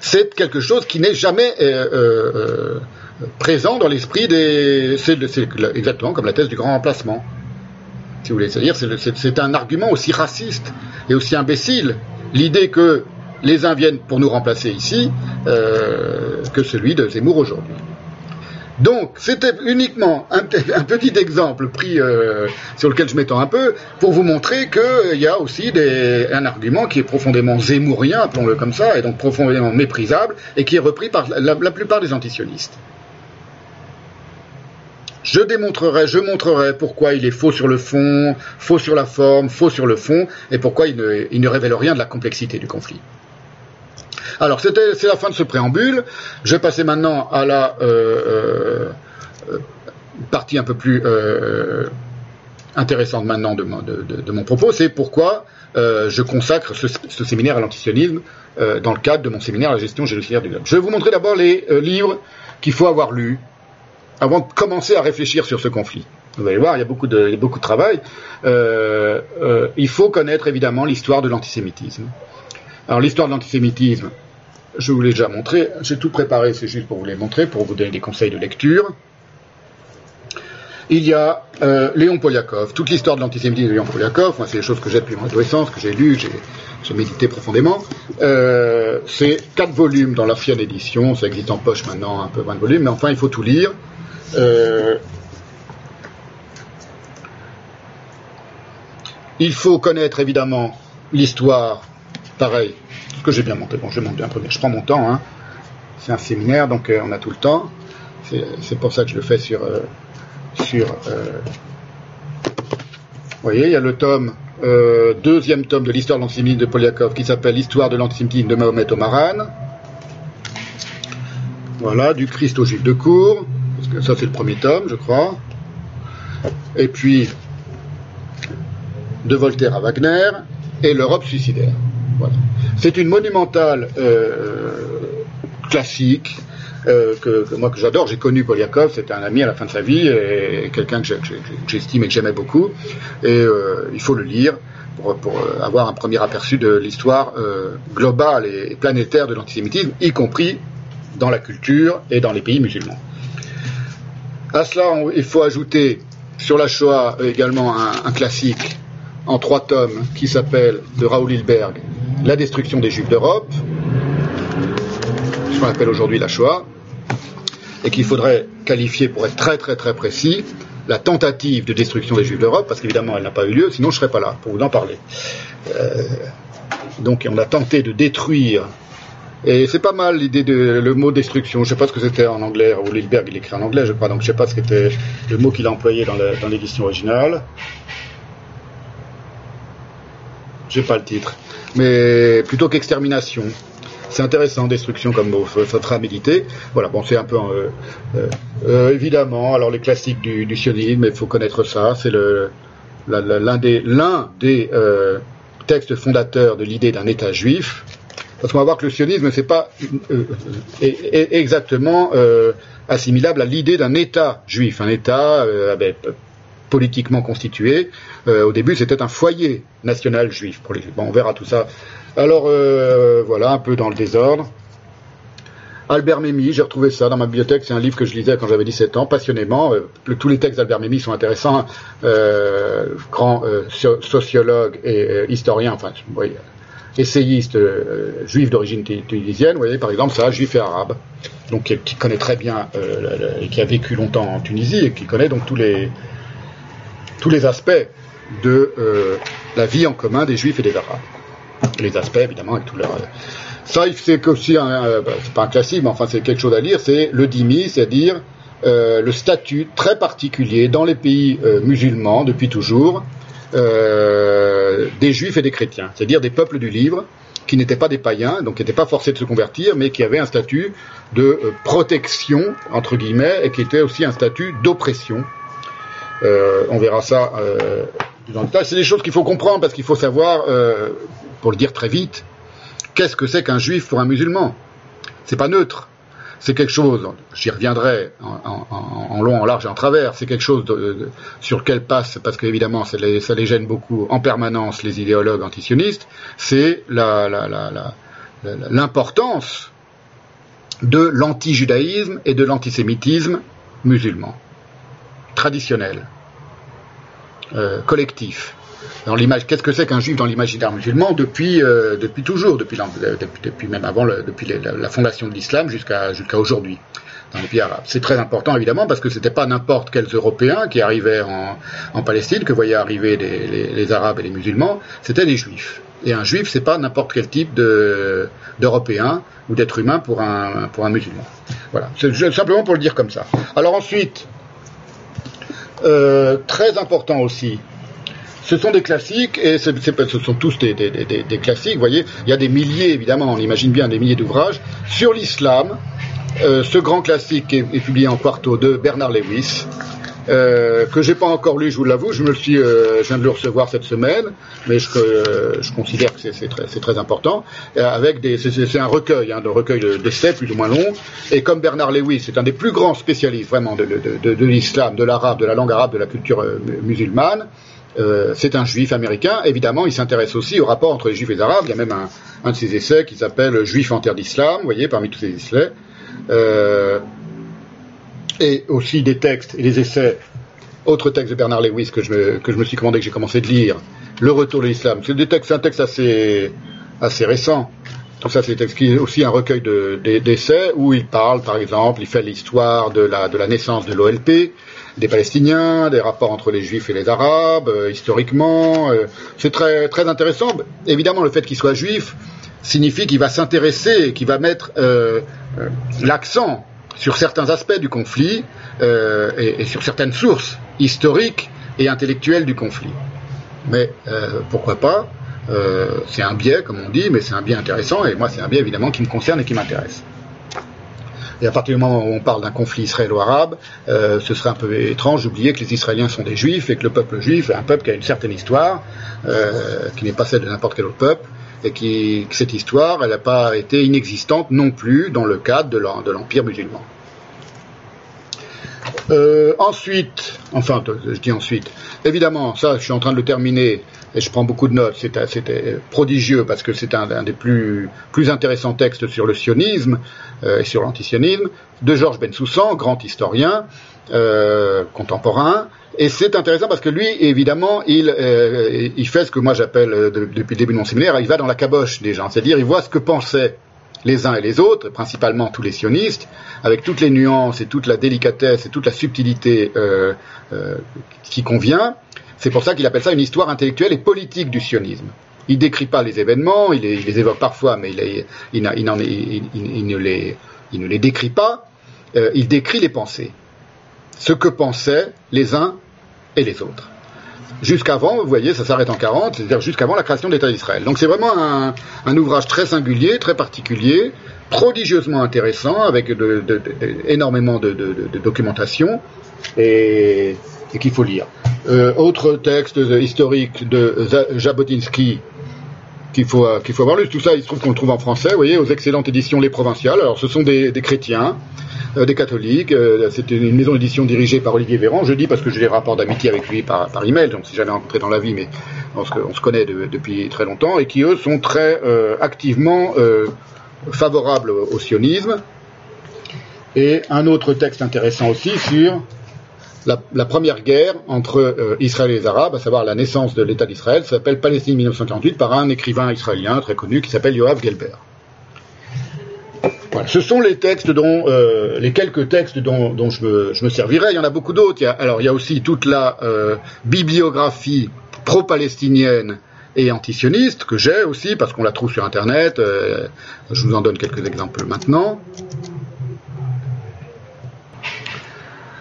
C'est quelque chose qui n'est jamais euh, euh, présent dans l'esprit des. C'est exactement comme la thèse du grand remplacement. Si vous voulez, c'est-à-dire c'est un argument aussi raciste et aussi imbécile. L'idée que les uns viennent pour nous remplacer ici que celui de Zemmour aujourd'hui. Donc, c'était uniquement un, petit exemple pris euh, sur lequel je m'étends un peu pour vous montrer qu'il y a aussi un argument qui est profondément zémourien, appelons-le comme ça, et donc profondément méprisable, et qui est repris par la, plupart des antisionistes. Je démontrerai, je montrerai pourquoi il est faux sur le fond, faux sur la forme, faux sur le fond, et pourquoi il ne révèle rien de la complexité du conflit. Alors, c'était, c'est la fin de ce préambule. Je vais passer maintenant à la euh, euh, partie un peu plus euh, intéressante maintenant de, mon propos. C'est pourquoi je consacre ce, séminaire à l'antisionisme dans le cadre de mon séminaire à la gestion génocidaire du globe. Je vais vous montrer d'abord les livres qu'il faut avoir lus avant de commencer à réfléchir sur ce conflit. Vous allez voir, il y a beaucoup de, beaucoup de travail. il faut connaître évidemment l'histoire de l'antisémitisme. Alors l'histoire de l'antisémitisme, je vous l'ai déjà montré, j'ai tout préparé, c'est juste pour vous les montrer, pour vous donner des conseils de lecture. Il y a euh, Léon Poliakov, toute l'histoire de l'antisémitisme de Léon Poliakov, c'est des choses que j'ai depuis mon adolescence, que j'ai lues, j'ai médité profondément. Euh, c'est quatre volumes dans l'ancienne édition, ça existe en poche maintenant, un peu moins de volumes, mais enfin il faut tout lire. Euh, il faut connaître évidemment l'histoire pareil, ce que j'ai bien monté. Bon, je monte bien premier. Je prends mon temps. Hein. C'est un séminaire, donc euh, on a tout le temps. C'est pour ça que je le fais sur. Euh, euh, vous voyez, il y a le tome, deuxième tome de l'histoire de l'antisémitisme de Poliakov qui s'appelle L'histoire de l'antisémitisme de Mahomet Omaran. Voilà, du Christ au juif de cour. Parce que ça, c'est le premier tome, je crois. Et puis, de Voltaire à Wagner et l'Europe suicidaire. C'est une monumentale euh, classique euh, que, moi que j'adore. J'ai connu Poliakov, c'était un ami à la fin de sa vie et quelqu'un que j'estime et que j'aimais beaucoup. Et euh, il faut le lire pour, avoir un premier aperçu de l'histoire globale et, planétaire de l'antisémitisme, y compris dans la culture et dans les pays musulmans. À cela, il faut ajouter sur la Shoah également un classique en trois tomes qui s'appelle de Raoul Hilberg La destruction des Juifs d'Europe, ce qu'on appelle aujourd'hui la Shoah, et qu'il faudrait qualifier pour être très très très précis la tentative de destruction des Juifs d'Europe, parce qu'évidemment elle n'a pas eu lieu, sinon je ne serais pas là pour vous en parler. Euh, donc on a tenté de détruire, et c'est pas mal l'idée de le mot destruction, je sais pas ce que c'était en anglais, Raoul Hilberg il écrit en anglais je crois, donc je sais pas ce qu'était le mot qu'il a employé dans l'édition originale. J'ai pas le titre, mais plutôt qu'extermination. C'est intéressant, destruction comme mot, faudra méditer. Voilà, bon, c'est un peu euh, euh, euh, évidemment. Alors les classiques du, sionisme, il faut connaître ça. C'est l'un des des textes fondateurs de l'idée d'un État juif. Parce qu'on va voir que le sionisme, c'est pas exactement assimilable à l'idée d'un État juif, un État politiquement constitué. Euh, au début, c'était un foyer national juif. Bon, on verra tout ça. Alors, euh, voilà, un peu dans le désordre. Albert Memmi, j'ai retrouvé ça dans ma bibliothèque, c'est un livre que je lisais quand j'avais 17 ans, passionnément. Euh, tous les textes d'Albert Memmi sont intéressants. grand sociologue et historien, enfin, essayiste juif d'origine tunisienne, vous voyez, par exemple, ça, juif et arabe, donc qui, connaît très bien, et qui a vécu longtemps en Tunisie, et qui connaît donc tous les, tous les aspects de euh, la vie en commun des juifs et des arabes. Les aspects, évidemment, avec tout leur. Euh, ça, c'est aussi un, euh, bah, c'est pas un classique, mais enfin, c'est quelque chose à lire, c'est le dhimmi, c'est-à-dire le statut très particulier dans les pays musulmans depuis toujours des juifs et des chrétiens, c'est-à-dire des peuples du livre qui n'étaient pas des païens, donc qui n'étaient pas forcés de se convertir, mais qui avaient un statut de protection, entre guillemets, et qui était aussi un statut d'oppression euh, on verra ça euh, dans le C'est des choses qu'il faut comprendre parce qu'il faut savoir, euh, pour le dire très vite, qu'est-ce que c'est qu'un juif pour un musulman? C'est pas neutre. C'est quelque chose, j'y reviendrai en, long, en large et en travers, c'est quelque chose sur lequel passe, parce qu'évidemment ça ça les gêne beaucoup en permanence les idéologues antisionistes, c'est l'importance de l'anti-judaïsme et de l'antisémitisme musulman, traditionnel, euh, collectif dans l'image. Qu'est-ce que c'est qu'un juif dans l'imaginaire musulman depuis euh, depuis toujours, depuis, depuis, même avant, depuis la, fondation de l'islam jusqu'à jusqu'à aujourd'hui dans les pays arabes. C'est très important évidemment parce que c'était pas n'importe quels Européens qui arrivaient en, Palestine que voyaient arriver les, Arabes et les musulmans, c'était des Juifs. Et un Juif, c'est pas n'importe quel type de d'Européen ou d'être humain pour un pour un musulman. Voilà, c'est simplement pour le dire comme ça. Alors ensuite, euh, très important aussi, ce sont des classiques, et ce sont tous des, classiques, vous voyez. Il y a des milliers, évidemment, on imagine bien des milliers d'ouvrages sur l'islam. Euh, ce grand classique est, publié en quarto de Bernard Lewis, euh, que j'ai pas encore lu, je vous l'avoue, je me suis, euh, je viens de le recevoir cette semaine, mais je, euh, considère que c'est très, important. avec des, c'est un recueil, hein, recueil d'essais plus ou moins long, et comme Bernard Lewis, c'est un des plus grands spécialistes vraiment de, l'islam, de l'arabe, de la langue arabe, de la culture musulmane. Euh, c'est un juif américain. Évidemment, il s'intéresse aussi au rapport entre les juifs et les arabes. Il y a même un, de ses essais qui s'appelle Juif en terre d'islam, vous voyez, parmi tous ces essais. Euh, et aussi des textes et des essais, autres textes de Bernard Lewis que je me, suis commandé, que j'ai commencé de lire, Le retour de l'islam. C'est un texte assez, récent. Tout ça, c'est aussi un recueil d'essais où il parle, par exemple, il fait l'histoire de la, naissance de l'OLP, des Palestiniens, des rapports entre les Juifs et les Arabes, euh, historiquement. Euh, c'est très, très intéressant. Évidemment, le fait qu'il soit juif signifie qu'il va s'intéresser, qu'il va mettre euh, l'accent sur certains aspects du conflit et, et, sur certaines sources historiques et intellectuelles du conflit. Mais pourquoi pas C'est un biais, comme on dit, mais c'est un biais intéressant, et moi c'est un biais évidemment qui me concerne et qui m'intéresse. Et à partir du moment où on parle d'un conflit israélo-arabe, euh, ce serait un peu étrange d'oublier que les Israéliens sont des Juifs et que le peuple juif est un peuple qui a une certaine histoire, euh, qui n'est pas celle de n'importe quel autre peuple, et qui, cette histoire, elle n'a pas été inexistante non plus dans le cadre de l'Empire musulman. Euh, ensuite, enfin, je dis ensuite, évidemment, ça, je suis en train de le terminer et je prends beaucoup de notes. C'était prodigieux parce que c'est un, des plus, plus intéressants textes sur le sionisme euh, et sur l'antisionisme de Georges Bensoussan, grand historien euh, contemporain. Et c'est intéressant parce que lui, évidemment, il, euh, il fait ce que moi j'appelle depuis le début de mon séminaire, il va dans la caboche des gens, c'est-à-dire il voit ce que pensaient les uns et les autres, principalement tous les sionistes, avec toutes les nuances et toute la délicatesse et toute la subtilité qui convient, c'est pour ça qu'il appelle ça une histoire intellectuelle et politique du sionisme. Il décrit pas les événements, il les, évoque parfois, mais il, ne, les, décrit pas. Euh, il décrit les pensées, ce que pensaient les uns et les autres. Jusqu'avant, vous voyez, ça s'arrête en 40, c'est-à-dire jusqu'avant la création de l'État d'Israël. Donc c'est vraiment un, ouvrage très singulier, très particulier, prodigieusement intéressant, avec énormément de, documentation, et qu'il faut lire. Euh, autre texte historique de Jabotinsky qu'il faut, euh, faut avoir lu. Tout ça, il se trouve qu'on le trouve en français, vous voyez, aux excellentes éditions Les Provinciales. Alors, ce sont des, chrétiens, euh, des catholiques. Euh, C'était une maison d'édition dirigée par Olivier Véran. Je dis parce que j'ai des rapports d'amitié avec lui par, par email, donc si jamais rencontré dans la vie, mais on se, on se connaît depuis très longtemps, et qui, eux, sont très activement favorables au sionisme. Et un autre texte intéressant aussi sur la, première guerre entre euh, Israël et les Arabes, à savoir la naissance de l'État d'Israël, s'appelle Palestine 1948 par un écrivain israélien très connu qui s'appelle Yoav Gelber. Voilà. Ce sont les textes dont, euh, les quelques textes dont, je, me, servirai. Il y en a beaucoup d'autres. Alors il y a aussi toute la euh, bibliographie pro-palestinienne et antisioniste que j'ai aussi parce qu'on la trouve sur Internet. je vous en donne quelques exemples maintenant.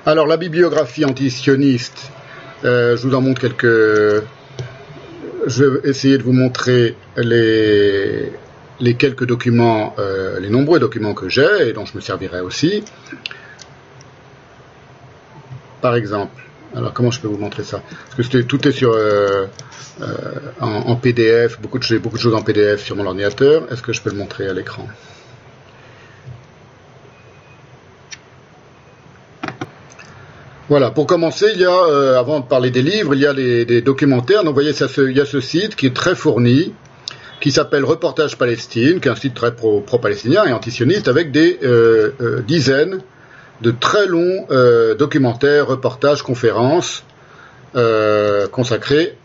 Alors la bibliographie antisioniste, euh, je vous en montre quelques. Je vais essayer de vous montrer les, les quelques documents, euh, les nombreux documents que j'ai et dont je me servirai aussi. Par exemple, Alors comment je peux vous montrer ça? Parce que tout est sur euh, euh, en, PDF, beaucoup de, beaucoup de choses en PDF sur mon ordinateur. Est-ce que je peux le montrer à l'écran? Voilà, pour commencer, il y a, euh, avant de parler des livres, il y a des documentaires. Donc vous voyez, il y a ce site qui est très fourni, qui s'appelle Reportage Palestine, qui est un site très pro-palestinien et antisioniste, avec des dizaines de très longs euh, documentaires, reportages, conférences euh, consacrés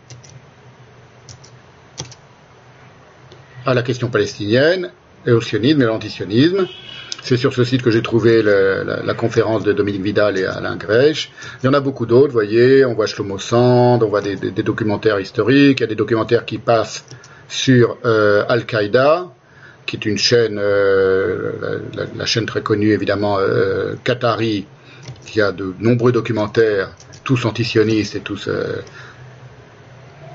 à la question palestinienne et au sionisme et à l'antisionisme. C'est sur ce site que j'ai trouvé la, conférence de Dominique Vidal et Alain Grèche. Il y en a beaucoup d'autres, vous voyez, on voit Shlomo Sand, on voit des, documentaires historiques, il y a des documentaires qui passent sur euh, Al-Qaïda, qui est une chaîne, euh, la, chaîne très connue évidemment euh, qatari, qui a de nombreux documentaires, tous antisionistes et tous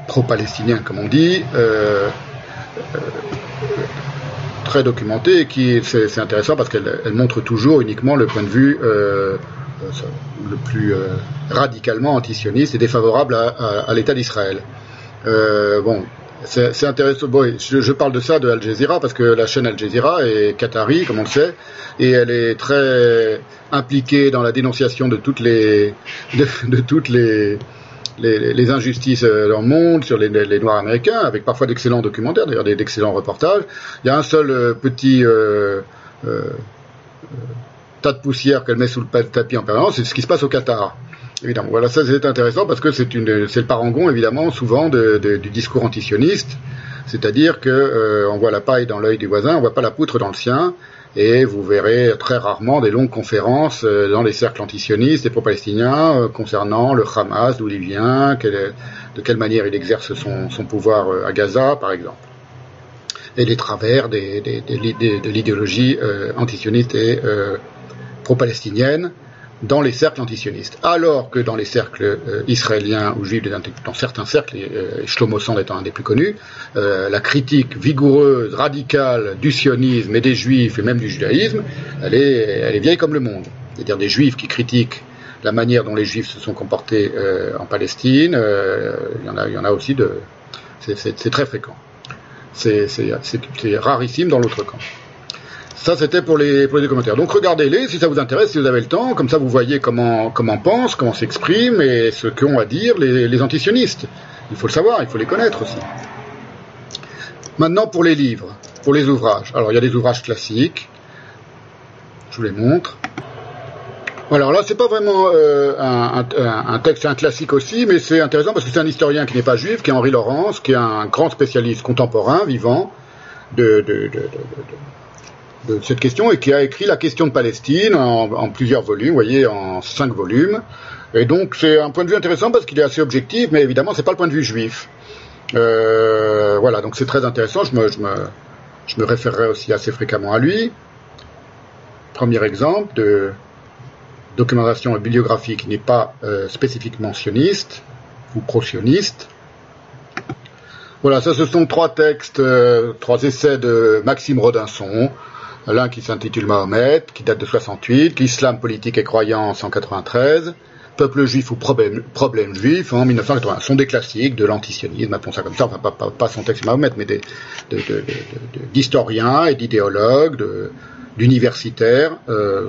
pro-palestiniens comme on dit, très documentés et qui c'est intéressant parce qu'elle montre toujours uniquement le point de vue le plus radicalement antisioniste et défavorable à, l'État d'Israël. bon, c'est intéressant. Je, parle de ça de Al Jazeera parce que la chaîne Al Jazeera est qatari, comme on le sait, et elle est très impliquée dans la dénonciation de toutes les de, toutes les, les, injustices dans le monde sur les, Noirs américains, avec parfois d'excellents documentaires, d'ailleurs d'excellents reportages. Il y a un seul euh, petit euh, euh, tas de poussière qu'elle met sous le tapis en permanence, c'est ce qui se passe au Qatar. Évidemment. Voilà, ça c'est intéressant parce que c'est le parangon évidemment souvent du discours antisioniste, c'est-à-dire que euh, on voit la paille dans l'œil du voisin, on voit pas la poutre dans le sien, et vous verrez très rarement des longues conférences euh, dans les cercles antisionistes et pro-palestiniens euh, concernant le Hamas, d'où il vient, de quelle manière il exerce son, pouvoir à Gaza, par exemple, et les travers de l'idéologie antisioniste et pro-palestinienne dans les cercles antisionistes. Alors que dans les cercles euh, israéliens ou juifs, dans certains cercles, euh, Shlomo Sand étant un des plus connus, euh, la critique vigoureuse, radicale du sionisme et des juifs et même du judaïsme, elle est, vieille comme le monde. C'est-à-dire des juifs qui critiquent la manière dont les juifs se sont comportés en Palestine, il, y en a, y en a aussi de... C'est très fréquent. C'est rarissime dans l'autre camp. Ça, c'était pour les, pour les commentaires. Donc regardez-les si ça vous intéresse, si vous avez le temps. Comme ça, vous voyez comment, comment pensent, comment s'expriment et ce qu'ont à dire les, les antisionistes. Il faut le savoir, il faut les connaître aussi. Maintenant, pour les livres, pour les ouvrages. Alors, il y a des ouvrages classiques. Je vous les montre. Alors là, c'est pas vraiment euh, un, un, un, texte, un classique aussi, mais c'est intéressant parce que c'est un historien qui n'est pas juif, qui est Henri Laurence, qui est un grand spécialiste contemporain, vivant, de, de, de, de cette question et qui a écrit la question de Palestine en, plusieurs volumes, vous voyez, en cinq volumes. Et donc c'est un point de vue intéressant parce qu'il est assez objectif, mais évidemment c'est pas le point de vue juif. Euh, voilà, donc c'est très intéressant. Je me, je, me, je me référerai aussi assez fréquemment à lui. Premier exemple de documentation et bibliographie qui n'est pas euh, spécifiquement sioniste ou pro-sioniste. Voilà, ça ce sont trois textes, euh, trois essais de Maxime Rodinson, L'un qui s'intitule Mahomet, qui date de 68, l'islam politique et croyance en 93, Peuple juif ou problème, juif en 1980. Ce sont des classiques de l'antisionisme, appelons ça comme ça, enfin pas, pas, son texte Mahomet, mais d'historiens et d'idéologues, d'universitaires, euh,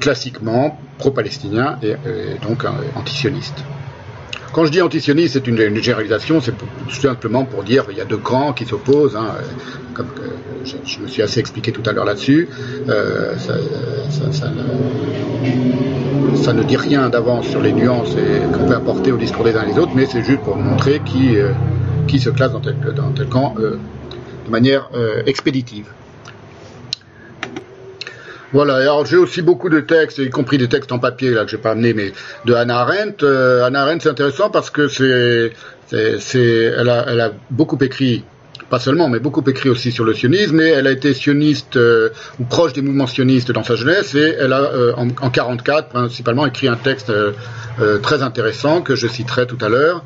classiquement pro-palestiniens et, donc euh, antisionistes. Quand je dis antisioniste, c'est une, généralisation, c'est tout simplement pour dire qu'il y a deux camps qui s'opposent. Hein, comme je, me suis assez expliqué tout à l'heure là-dessus. Euh, ça, ne, dit rien d'avance sur les nuances qu'on peut apporter au discours des uns et des autres, mais c'est juste pour montrer qui, euh, se classe dans tel, camp euh, de manière expéditive. Voilà, alors j'ai aussi beaucoup de textes, y compris des textes en papier là que j'ai pas amené, mais de Hannah Arendt. Euh, Hannah Arendt c'est intéressant parce que c'est, c'est, elle a, elle a beaucoup écrit, pas seulement, mais beaucoup écrit aussi sur le sionisme. Et elle a été sioniste euh, ou proche des mouvements sionistes dans sa jeunesse. Et elle a euh, en, en 44 principalement écrit un texte très intéressant que je citerai tout à l'heure,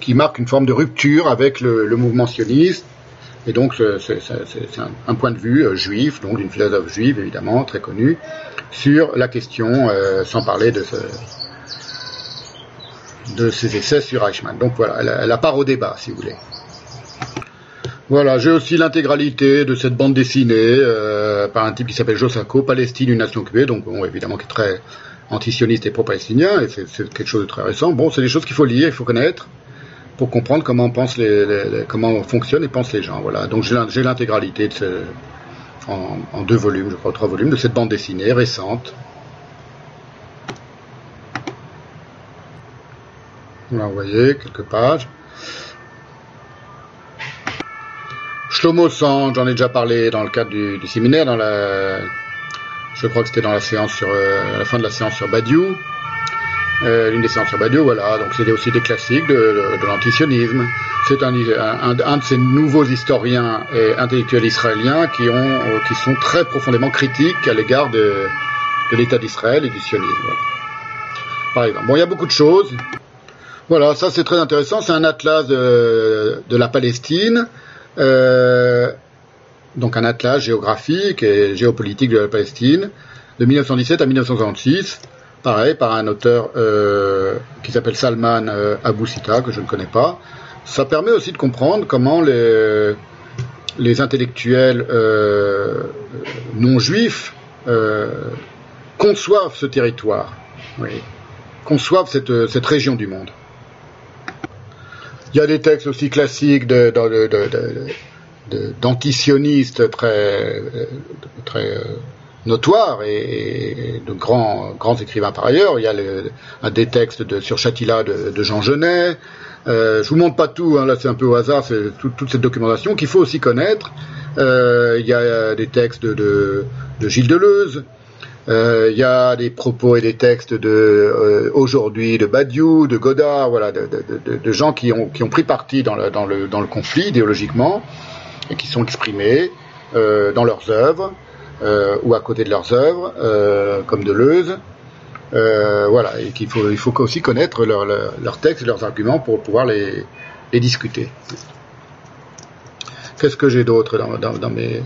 qui marque une forme de rupture avec le, le mouvement sioniste et donc c'est un, point de vue euh, juif, donc d'une philosophe juive évidemment très connue, sur la question, euh, sans parler de, ses essais sur Eichmann. Donc voilà, elle, a part au débat, si vous voulez. Voilà, j'ai aussi l'intégralité de cette bande dessinée euh, par un type qui s'appelle Josako, Palestine, une nation occupée, donc évidemment qui est très antisioniste et pro-palestinien, et c'est quelque chose de très récent. Bon, c'est des choses qu'il faut lire, il faut connaître pour comprendre comment pensent les, comment fonctionnent et pensent les gens. Voilà, donc j'ai l'intégralité de ce, en, deux volumes, je crois, trois volumes de cette bande dessinée récente. Là, vous voyez quelques pages. Shlomo Sand, j'en ai déjà parlé dans le cadre du, séminaire, dans la, je crois que c'était dans la séance sur, euh, à la fin de la séance sur Badiou, euh, l'une des séances sur Badiou, voilà. Donc c'était aussi des classiques de, de, l'antisionisme. C'est un, un, de ces nouveaux historiens et intellectuels israéliens qui ont, euh, qui sont très profondément critiques à l'égard de, de l'État d'Israël et du sionisme. Par exemple. Bon, il y a beaucoup de choses. Voilà, ça c'est très intéressant. C'est un atlas de, de la Palestine. Euh, donc un atlas géographique et géopolitique de la Palestine de 1917 à 1966, pareil par un auteur euh, qui s'appelle Salman euh, Abou Sita que je ne connais pas. Ça permet aussi de comprendre comment les, les intellectuels non juifs conçoivent ce territoire, conçoivent cette, cette région du monde. Il y a des textes aussi classiques d'antisionistes très, très notoires et, de grands, écrivains par ailleurs. Il y a des textes sur Chatila de, Jean Genet. Euh, je vous montre pas tout, hein, là c'est un peu au hasard, c'est toute cette documentation qu'il faut aussi connaître. Euh, il y a des textes de, Gilles Deleuze, il euh, y a des propos et des textes de aujourd'hui de Badiou, de Godard, voilà, de, gens qui ont qui ont pris parti dans le conflit idéologiquement et qui sont exprimés dans leurs œuvres ou à côté de leurs œuvres, comme Deleuze. voilà, et qu'il faut il faut aussi connaître leurs leur, textes et leurs arguments pour pouvoir les les discuter. Qu'est-ce que j'ai d'autre dans, mes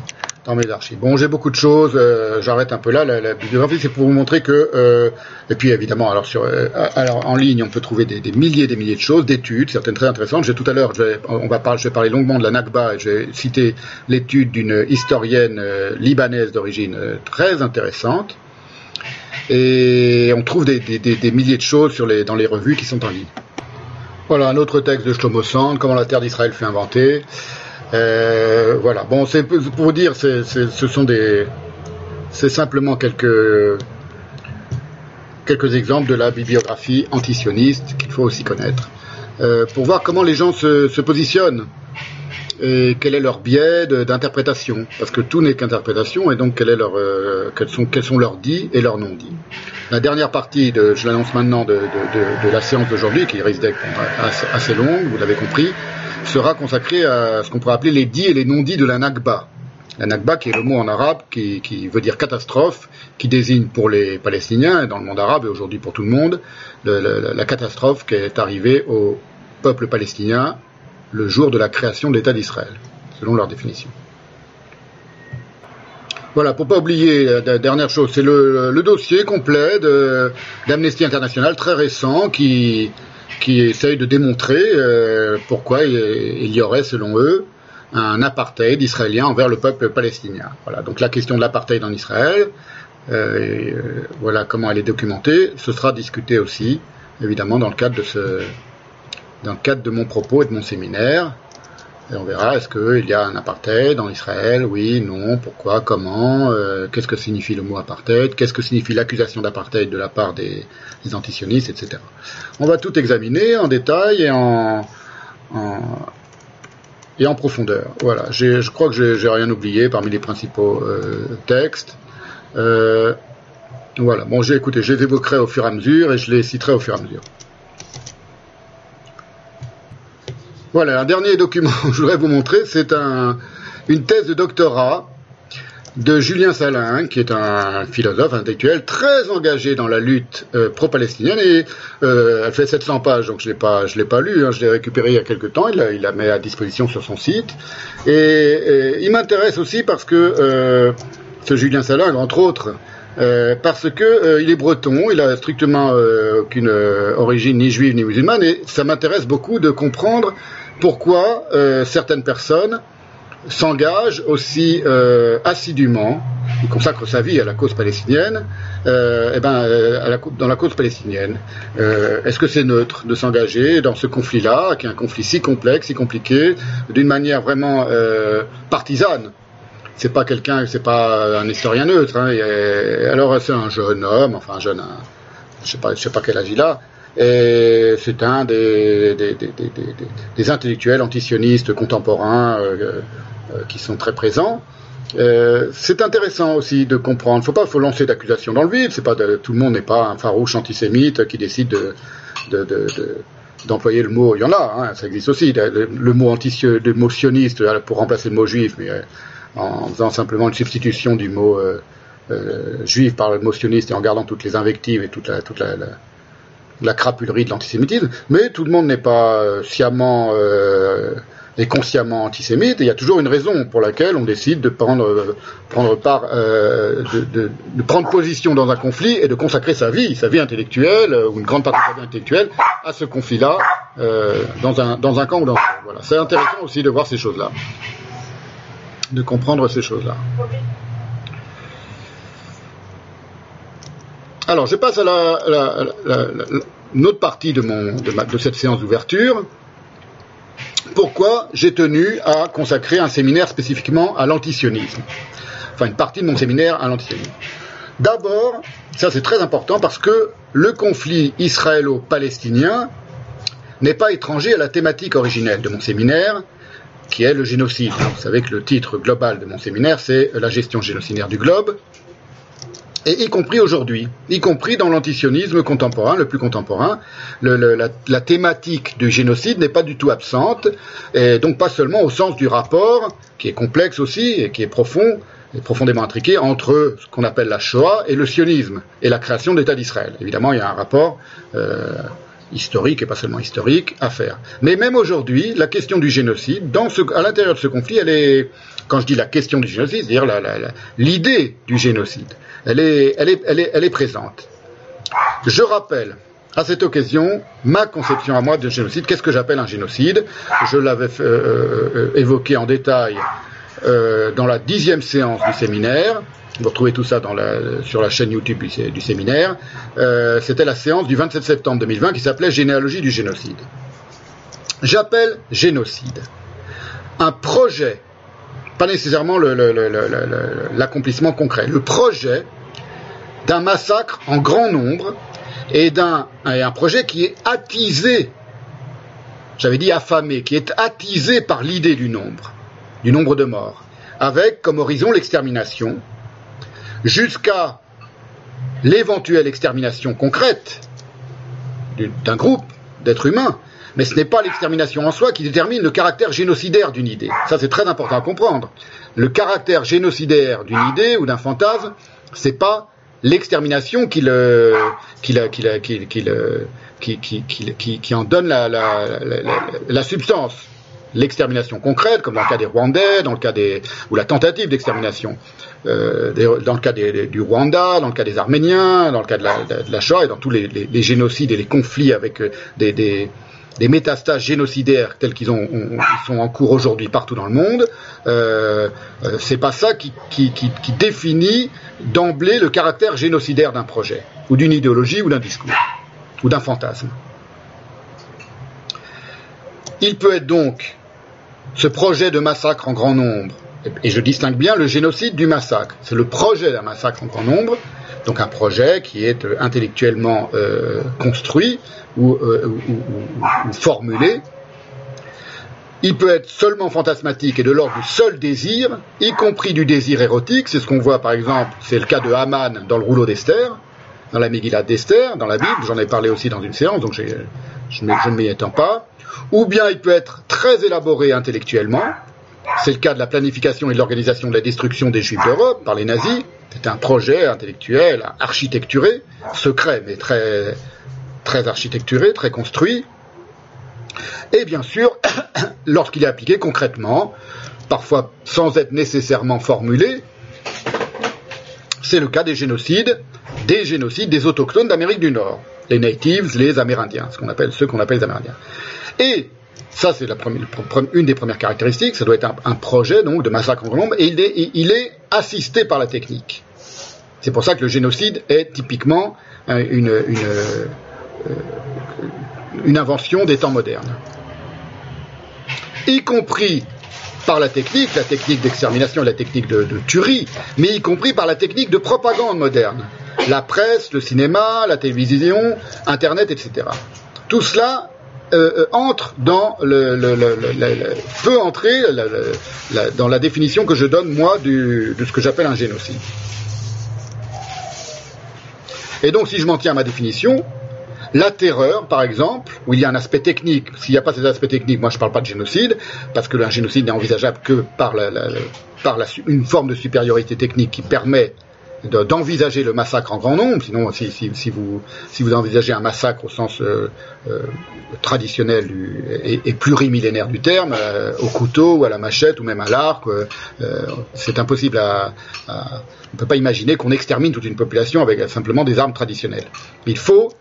dans mes archives? Bon, j'ai beaucoup de choses. Euh, j'arrête un peu là. La, bibliographie, c'est pour vous montrer que. Euh, et puis évidemment, euh, alors en ligne, on peut trouver des, milliers, des milliers de choses, d'études, certaines très intéressantes. J'ai tout à l'heure, on va parler, je vais parler longuement de la Nakba. Et vais citer l'étude d'une historienne libanaise d'origine très intéressante. Et on trouve des, milliers de choses dans les revues qui sont en ligne. Voilà un autre texte de Shlomo Sand, comment la terre d'Israël fut inventée. Euh, voilà. Bon, c'est pour vous dire, ce sont des, c'est simplement quelques quelques exemples de la bibliographie antisioniste qu'il faut aussi connaître euh, pour voir comment les gens se, positionnent et quel est leur biais d'interprétation parce que tout n'est qu'interprétation et donc quel est leur, euh, quels sont leurs dits et leurs non dits. La dernière partie, de, je l'annonce maintenant, de la séance d'aujourd'hui, qui risque d'être assez, assez longue, vous l'avez compris, sera consacré à ce qu'on pourrait appeler les dits et les non-dits de la Nakba. La Nakba, qui est le mot en arabe qui, veut dire catastrophe, qui désigne pour les Palestiniens et dans le monde arabe et aujourd'hui pour tout le monde la catastrophe qui est arrivée au peuple palestinien le jour de la création de l'État d'Israël, selon leur définition. Voilà, pour pas oublier la dernière chose, c'est le, dossier complet d'Amnesty International très récent qui, qui essayent de démontrer euh, pourquoi il y aurait, selon eux, un apartheid israélien envers le peuple palestinien. Voilà, donc la question de l'apartheid en Israël, euh, euh, voilà comment elle est documentée, ce sera discuté aussi, évidemment, dans le cadre de ce, dans le cadre de mon propos et de mon séminaire. Et on verra, est-ce qu'il y a un apartheid en Israël? Oui, non, pourquoi, comment, euh, qu'est-ce que signifie le mot apartheid, qu'est-ce que signifie l'accusation d'apartheid de la part des, antisionistes, etc. On va tout examiner en détail et en, et en profondeur. Voilà, je crois que j'ai rien oublié parmi les principaux euh, textes. Euh, voilà, bon, j'ai écouté, je les évoquerai au fur et à mesure et je les citerai au fur et à mesure. Voilà, un dernier document que je voudrais vous montrer, c'est un, une thèse de doctorat de Julien Salin, qui est un philosophe intellectuel très engagé dans la lutte euh, pro-palestinienne euh, elle fait 700 pages, donc je l'ai pas, je l'ai pas lu, hein, je l'ai récupéré il y a quelques temps, il la, il la met à disposition sur son site. Et, il m'intéresse aussi parce que euh, ce Julien Salin, entre autres, parce que il est breton, il a strictement aucune origine ni juive ni musulmane, et ça m'intéresse beaucoup de comprendre pourquoi certaines personnes s'engagent aussi assidûment, il consacre sa vie à la cause palestinienne, eh ben, dans la cause palestinienne. Est-ce que c'est neutre de s'engager dans ce conflit-là, qui est un conflit si complexe, si compliqué, d'une manière vraiment partisane? C'est pas quelqu'un, c'est pas un historien neutre. Hein, alors c'est un jeune homme, enfin un jeune, je sais pas, je sais pas quel âge il a. Et c'est un des, des, des, des, intellectuels antisionistes contemporains euh, euh, qui sont très présents. Euh, c'est intéressant aussi de comprendre. Faut pas, faut lancer d'accusations dans le vide. Tout le monde n'est pas un farouche antisémite qui décide de, de, de, d'employer le mot. Il y en a, hein, ça existe aussi. Le, mot antisioniste pour remplacer le mot juif, mais en faisant simplement une substitution du mot juif par le mot sioniste et en gardant toutes les invectives et toute la, crapulerie de l'antisémitisme. Mais tout le monde n'est pas euh, sciemment et consciemment antisémite. Et il y a toujours une raison pour laquelle on décide de prendre, prendre part, de, prendre position dans un conflit et de consacrer sa vie, sa vie intellectuelle ou une grande partie de sa vie intellectuelle à ce conflit-là, dans, un, dans un camp ou dans un autre. Voilà. C'est intéressant aussi de voir ces choses-là de comprendre ces choses-là. Alors, je passe à la, une autre partie de, cette séance d'ouverture. Pourquoi j'ai tenu à consacrer un séminaire spécifiquement à l'antisionisme? Enfin, une partie de mon séminaire à l'antisionisme. D'abord, ça c'est très important parce que le conflit israélo-palestinien n'est pas étranger à la thématique originelle de mon séminaire, qui est le génocide. Vous savez que le titre global de mon séminaire, c'est la gestion génocidaire du globe, et y compris aujourd'hui, y compris dans l'antisionisme contemporain, le plus contemporain, la, thématique du génocide n'est pas du tout absente, et donc pas seulement au sens du rapport, qui est complexe aussi et qui est profond, et profondément intriqué, entre ce qu'on appelle la Shoah et le sionisme, et la création d'État d'Israël. Évidemment, il y a un rapport euh, historique et pas seulement historique à faire. Mais même aujourd'hui, la question du génocide, à l'intérieur de ce conflit, elle est, quand je dis la question du génocide, c'est-à-dire l'idée du génocide, elle est, présente. Je rappelle à cette occasion ma conception à moi de génocide. Qu'est-ce que j'appelle un génocide? Je l'avais euh, euh, évoqué en détail euh, dans la dixième séance du séminaire. Vous retrouvez tout ça sur la chaîne YouTube du, séminaire. C'était la séance du 27 septembre 2020 qui s'appelait Généalogie du génocide. J'appelle génocide un projet, pas nécessairement l'accomplissement concret, le projet d'un massacre en grand nombre et d'un un projet qui est attisé, j'avais dit affamé, qui est attisé par l'idée du nombre, du nombre de morts, avec comme horizon l'extermination, jusqu'à l'éventuelle extermination concrète d'un groupe d'êtres humains, mais ce n'est pas l'extermination en soi qui détermine le caractère génocidaire d'une idée. Ça, c'est très important à comprendre. Le caractère génocidaire d'une idée ou d'un fantasme, c'est pas l'extermination qui, en donne la, substance l'extermination concrète, comme dans le cas des Rwandais, dans le cas des ou la tentative d'extermination, euh, dans le cas du Rwanda, dans le cas des Arméniens, dans le cas de la, de, et dans tous les, génocides et les conflits avec euh, des, des métastases génocidaires tels qu'ils ont, sont en cours aujourd'hui partout dans le monde, euh, euh, c'est pas ça qui définit d'emblée le caractère génocidaire d'un projet, ou d'une idéologie, ou d'un discours, ou d'un fantasme. Il peut être donc ce projet de massacre en grand nombre, et je distingue bien le génocide du massacre, c'est le projet d'un massacre en grand nombre, donc un projet qui est euh, intellectuellement euh, construit ou, euh, ou, formulé. Il peut être seulement fantasmatique et de l'ordre du seul désir, y compris du désir érotique. C'est ce qu'on voit par exemple, c'est le cas de Haman dans le rouleau d'Esther, dans la Megillah d'Esther, dans la Bible. J'en ai parlé aussi dans une séance, donc je, ne m'y étends pas ou bien il peut être très élaboré intellectuellement. C'est le cas de la planification et de l'organisation de la destruction des Juifs d'Europe par les nazis. C'est un projet intellectuel, architecturé, secret, mais très, très architecturé, très construit. Et bien sûr, lorsqu'il est appliqué concrètement, parfois sans être nécessairement formulé, c'est le cas des génocides, des génocides des autochtones d'Amérique du Nord, les natives, les Amérindiens, ce qu'on appelle ceux qu'on appelle les Amérindiens. Et ça, c'est une des premières caractéristiques. Ça doit être un, projet donc de massacre en grand nombre, et il est, assisté par la technique. C'est pour ça que le génocide est typiquement une, euh, une invention des temps modernes, y compris par la technique, la technique d'extermination, la technique de, tuerie, mais y compris par la technique de propagande moderne, la presse, le cinéma, la télévision, Internet, etc. Tout cela euh, euh, entre dans le, peut entrer dans la définition que je donne moi de ce que j'appelle un génocide. Et donc, si je m'en tiens à ma définition, la terreur, par exemple, où il y a un aspect technique, s'il n'y a pas cet aspect technique, moi je ne parle pas de génocide, parce que un génocide n'est envisageable que par, une forme de supériorité technique qui permet d'envisager le massacre en grand nombre, sinon si, vous, envisagez un massacre au sens euh, euh, traditionnel et, plurimillénaire du terme, euh, au couteau ou à la machette ou même à l'arc, c'est impossible à, on ne peut pas imaginer qu'on extermine toute une population avec simplement des armes traditionnelles. Il faut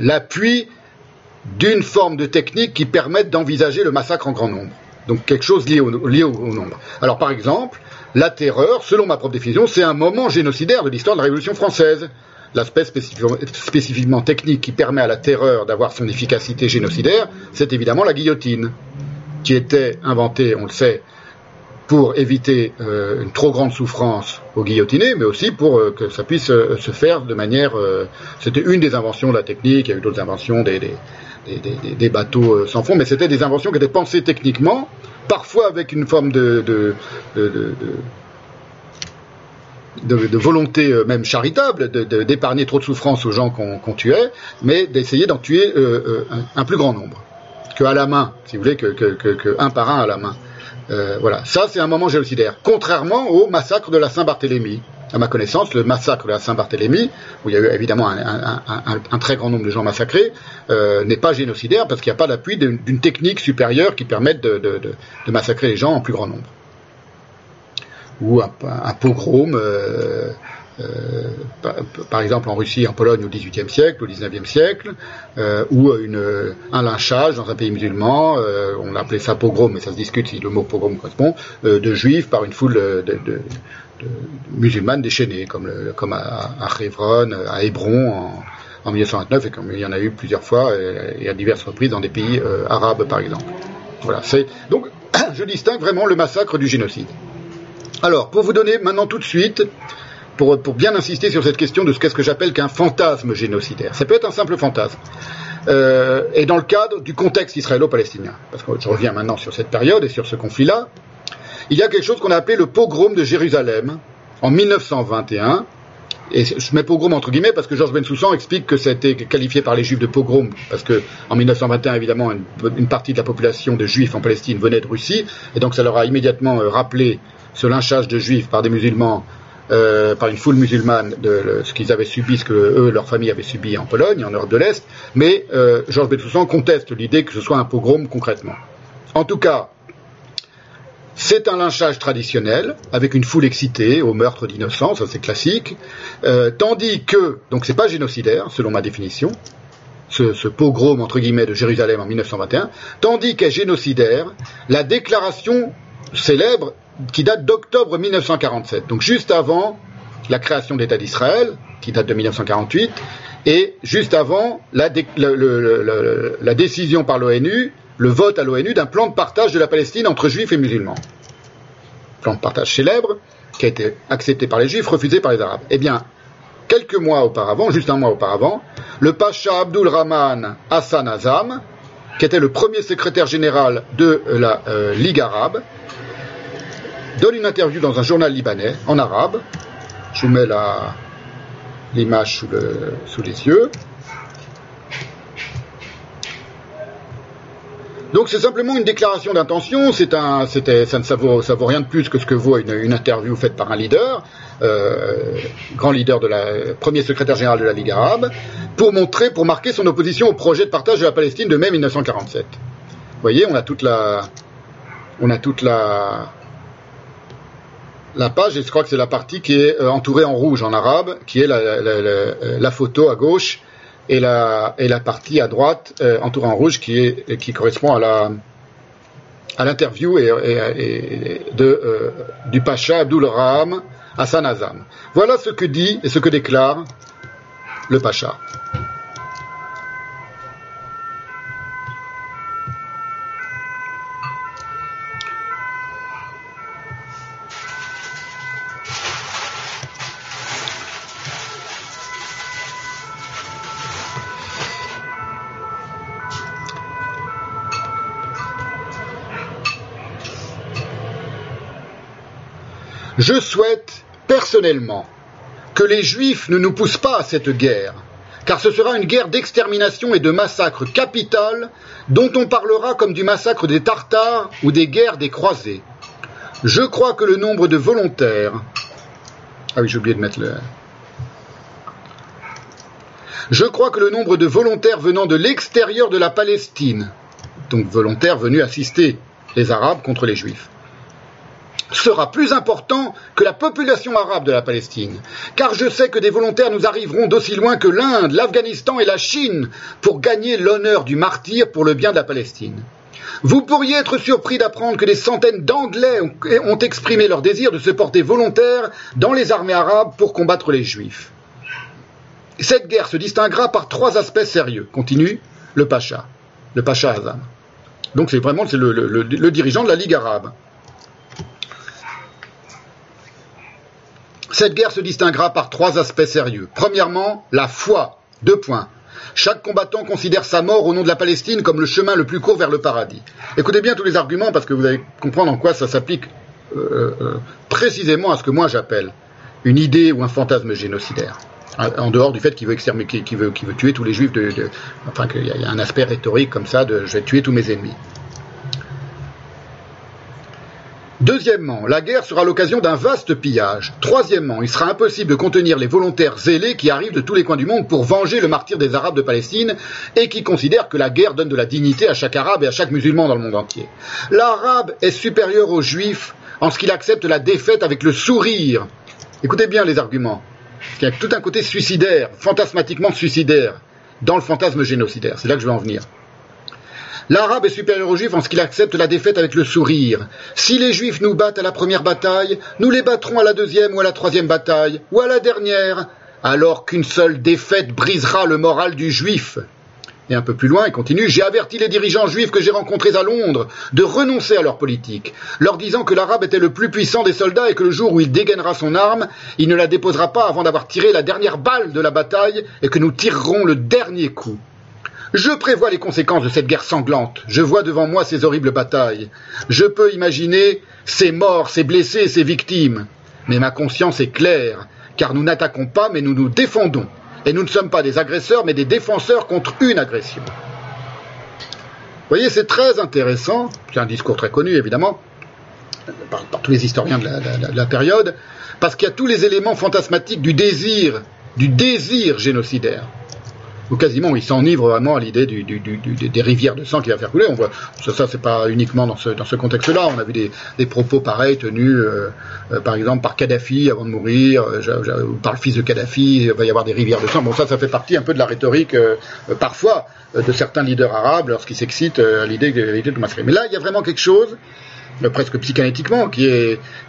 l'appui d'une forme de technique qui permette d'envisager le massacre en grand nombre. Donc quelque chose lié au, nombre. Alors par exemple, la terreur, selon ma propre définition, c'est un moment génocidaire de l'histoire de la Révolution française. L'aspect spécifiquement technique qui permet à la terreur d'avoir son efficacité génocidaire, c'est évidemment la guillotine, qui était inventée, on le sait, pour éviter euh, une trop grande souffrance aux guillotinés, mais aussi pour euh, que ça puisse euh, se faire de manière... c'était une des inventions de la technique, il y a eu d'autres inventions des, des, bateaux sans fond, mais c'était des inventions qui étaient pensées techniquement, parfois avec une forme de, volonté même charitable, d'épargner trop de souffrance aux gens qu'on tuait, mais d'essayer d'en tuer un, plus grand nombre que à la main, si vous voulez, que, un par un à la main. Euh, voilà, ça c'est un moment génocidaire. Contrairement au massacre de la Saint-Barthélemy. À ma connaissance, le massacre la Saint-Barthélemy, où il y a eu évidemment un, très grand nombre de gens massacrés, euh, n'est pas génocidaire parce qu'il n'y a pas l'appui d'une technique supérieure qui permette de, massacrer les gens en plus grand nombre. Ou un, pogrom, euh, euh, par, exemple en Russie, en Pologne au XVIIIe siècle, au XIXe siècle, ou un lynchage dans un pays musulman, on appelait ça pogrom, mais ça se discute si le mot pogrom correspond, de juifs par une foule de, musulmanes déchaînées, comme, comme à, à à Hébron en, 1929, et comme il y en a eu plusieurs fois et, à diverses reprises dans des pays arabes, par exemple. Voilà, c'est donc je distingue vraiment le massacre du génocide. Alors, pour vous donner maintenant tout de suite pour, bien insister sur cette question de ce qu'est-ce que j'appelle qu'un fantasme génocidaire. Ça peut être un simple fantasme. Euh, et dans le cadre du contexte israélo-palestinien, parce que je reviens maintenant sur cette période et sur ce conflit-là, il y a quelque chose qu'on a appelé le pogrom de Jérusalem en 1921. Et je mets pogrom entre guillemets parce que Georges Bensoussan explique que ça a été qualifié par les juifs de pogrom parce que en 1921 évidemment une, partie de la population de juifs en Palestine venait de Russie et donc ça leur a immédiatement euh, rappelé ce lynchage de juifs par des musulmans euh, par une foule musulmane de, ce qu'ils avaient subi, ce que eux, leur famille avaient subi en Pologne, en Europe de l'Est, mais euh, Georges Bensoussan conteste l'idée que ce soit un pogrom concrètement. En tout cas, c'est un lynchage traditionnel, avec une foule excitée au meurtre d'innocents, ça c'est classique, euh, tandis que, donc c'est pas génocidaire, selon ma définition, ce, pogrom entre guillemets de Jérusalem en 1921, tandis qu'est génocidaire la déclaration célèbre qui date d'octobre 1947, donc juste avant la création d'État d'Israël, qui date de 1948, et juste avant la, la décision par l'ONU, le vote à l'ONU d'un plan de partage de la Palestine entre juifs et musulmans. Plan de partage célèbre, qui a été accepté par les juifs, refusé par les arabes. Eh bien, quelques mois auparavant, juste un mois auparavant, le pacha Abdul Rahman Hassan Azam, qui était le premier secrétaire général de la euh, Ligue arabe, donne une interview dans un journal libanais en arabe. Je vous mets l'image sous les yeux. Donc c'est simplement une déclaration d'intention, c'est un, c'était, ça ne vaut, rien de plus que ce que vaut une, interview faite par un leader, euh, grand leader de la, premier secrétaire général de la Ligue arabe, pour montrer, pour marquer son opposition au projet de partage de la Palestine de mai 1947. Vous voyez, on a toute la, on a toute la, la page, et je crois que c'est la partie qui est euh, entourée en rouge en arabe, qui est la, photo à gauche, et la, partie à droite entourée en rouge qui, correspond à l'interview euh, du Pacha Abdul Raham Hassan Azam. Voilà ce que dit et ce que déclare le Pacha. Je souhaite, personnellement, que les Juifs ne nous poussent pas à cette guerre, car ce sera une guerre d'extermination et de massacre capital dont on parlera comme du massacre des Tartares ou des guerres des croisés. Je crois que le nombre de volontaires. Ah oui, j'ai oublié de mettre le. Je crois que le nombre de volontaires venant de l'extérieur de la Palestine, donc volontaires venus assister les Arabes contre les Juifs, sera plus important que la population arabe de la Palestine, car je sais que des volontaires nous arriveront d'aussi loin que l'Inde, l'Afghanistan et la Chine pour gagner l'honneur du martyr pour le bien de la Palestine. Vous pourriez être surpris d'apprendre que des centaines d'Anglais ont exprimé leur désir de se porter volontaires dans les armées arabes pour combattre les Juifs. Cette guerre se distinguera par trois aspects sérieux, continue le Pacha, le Pacha Azam. Donc c'est vraiment le dirigeant de la Ligue arabe. Cette guerre se distinguera par trois aspects sérieux. Premièrement, la foi. Deux points. Chaque combattant considère sa mort au nom de la Palestine comme le chemin le plus court vers le paradis. Écoutez bien tous les arguments parce que vous allez comprendre en quoi ça s'applique euh, euh, précisément à ce que moi j'appelle une idée ou un fantasme génocidaire. En dehors du fait qu'il veut, veut, veut, tuer tous les juifs, enfin qu'il y a un aspect rhétorique comme ça de je vais tuer tous mes ennemis. Deuxièmement, la guerre sera l'occasion d'un vaste pillage. Troisièmement, il sera impossible de contenir les volontaires zélés qui arrivent de tous les coins du monde pour venger le martyr des Arabes de Palestine et qui considèrent que la guerre donne de la dignité à chaque Arabe et à chaque musulman dans le monde entier. L'Arabe est supérieur aux Juifs en ce qu'il accepte la défaite avec le sourire. Écoutez bien les arguments. Il y a tout un côté suicidaire, fantasmatiquement suicidaire, dans le fantasme génocidaire. C'est là que je veux en venir. L'arabe est supérieur aux juifs en ce qu'il accepte la défaite avec le sourire. Si les juifs nous battent à la première bataille, nous les battrons à la deuxième ou à la troisième bataille, ou à la dernière, alors qu'une seule défaite brisera le moral du juif. Et un peu plus loin, il continue, j'ai averti les dirigeants juifs que j'ai rencontrés à Londres de renoncer à leur politique, leur disant que l'arabe était le plus puissant des soldats et que le jour où il dégainera son arme, il ne la déposera pas avant d'avoir tiré la dernière balle de la bataille et que nous tirerons le dernier coup. Je prévois les conséquences de cette guerre sanglante. Je vois devant moi ces horribles batailles. Je peux imaginer ces morts, ces blessés, ces victimes. Mais ma conscience est claire, car nous n'attaquons pas, mais nous nous défendons. Et nous ne sommes pas des agresseurs, mais des défenseurs contre une agression. Vous voyez, c'est très intéressant. C'est un discours très connu, évidemment, par, tous les historiens de la période, parce qu'il y a tous les éléments fantasmatiques du désir, du désir génocidaire ou quasiment il s'enivre vraiment à l'idée des rivières de sang qui va faire couler. On voit ça, ça c'est pas uniquement dans ce, contexte-là. On a vu des, propos pareils tenus, euh, euh, par exemple par Kadhafi avant de mourir, euh, par le fils de Kadhafi. Il va y avoir des rivières de sang. Bon, ça, ça fait partie un peu de la rhétorique parfois de certains leaders arabes lorsqu'ils s'excitent à l'idée de, de massacrer. Mais là, il y a vraiment quelque chose presque psychanalytiquement, qui,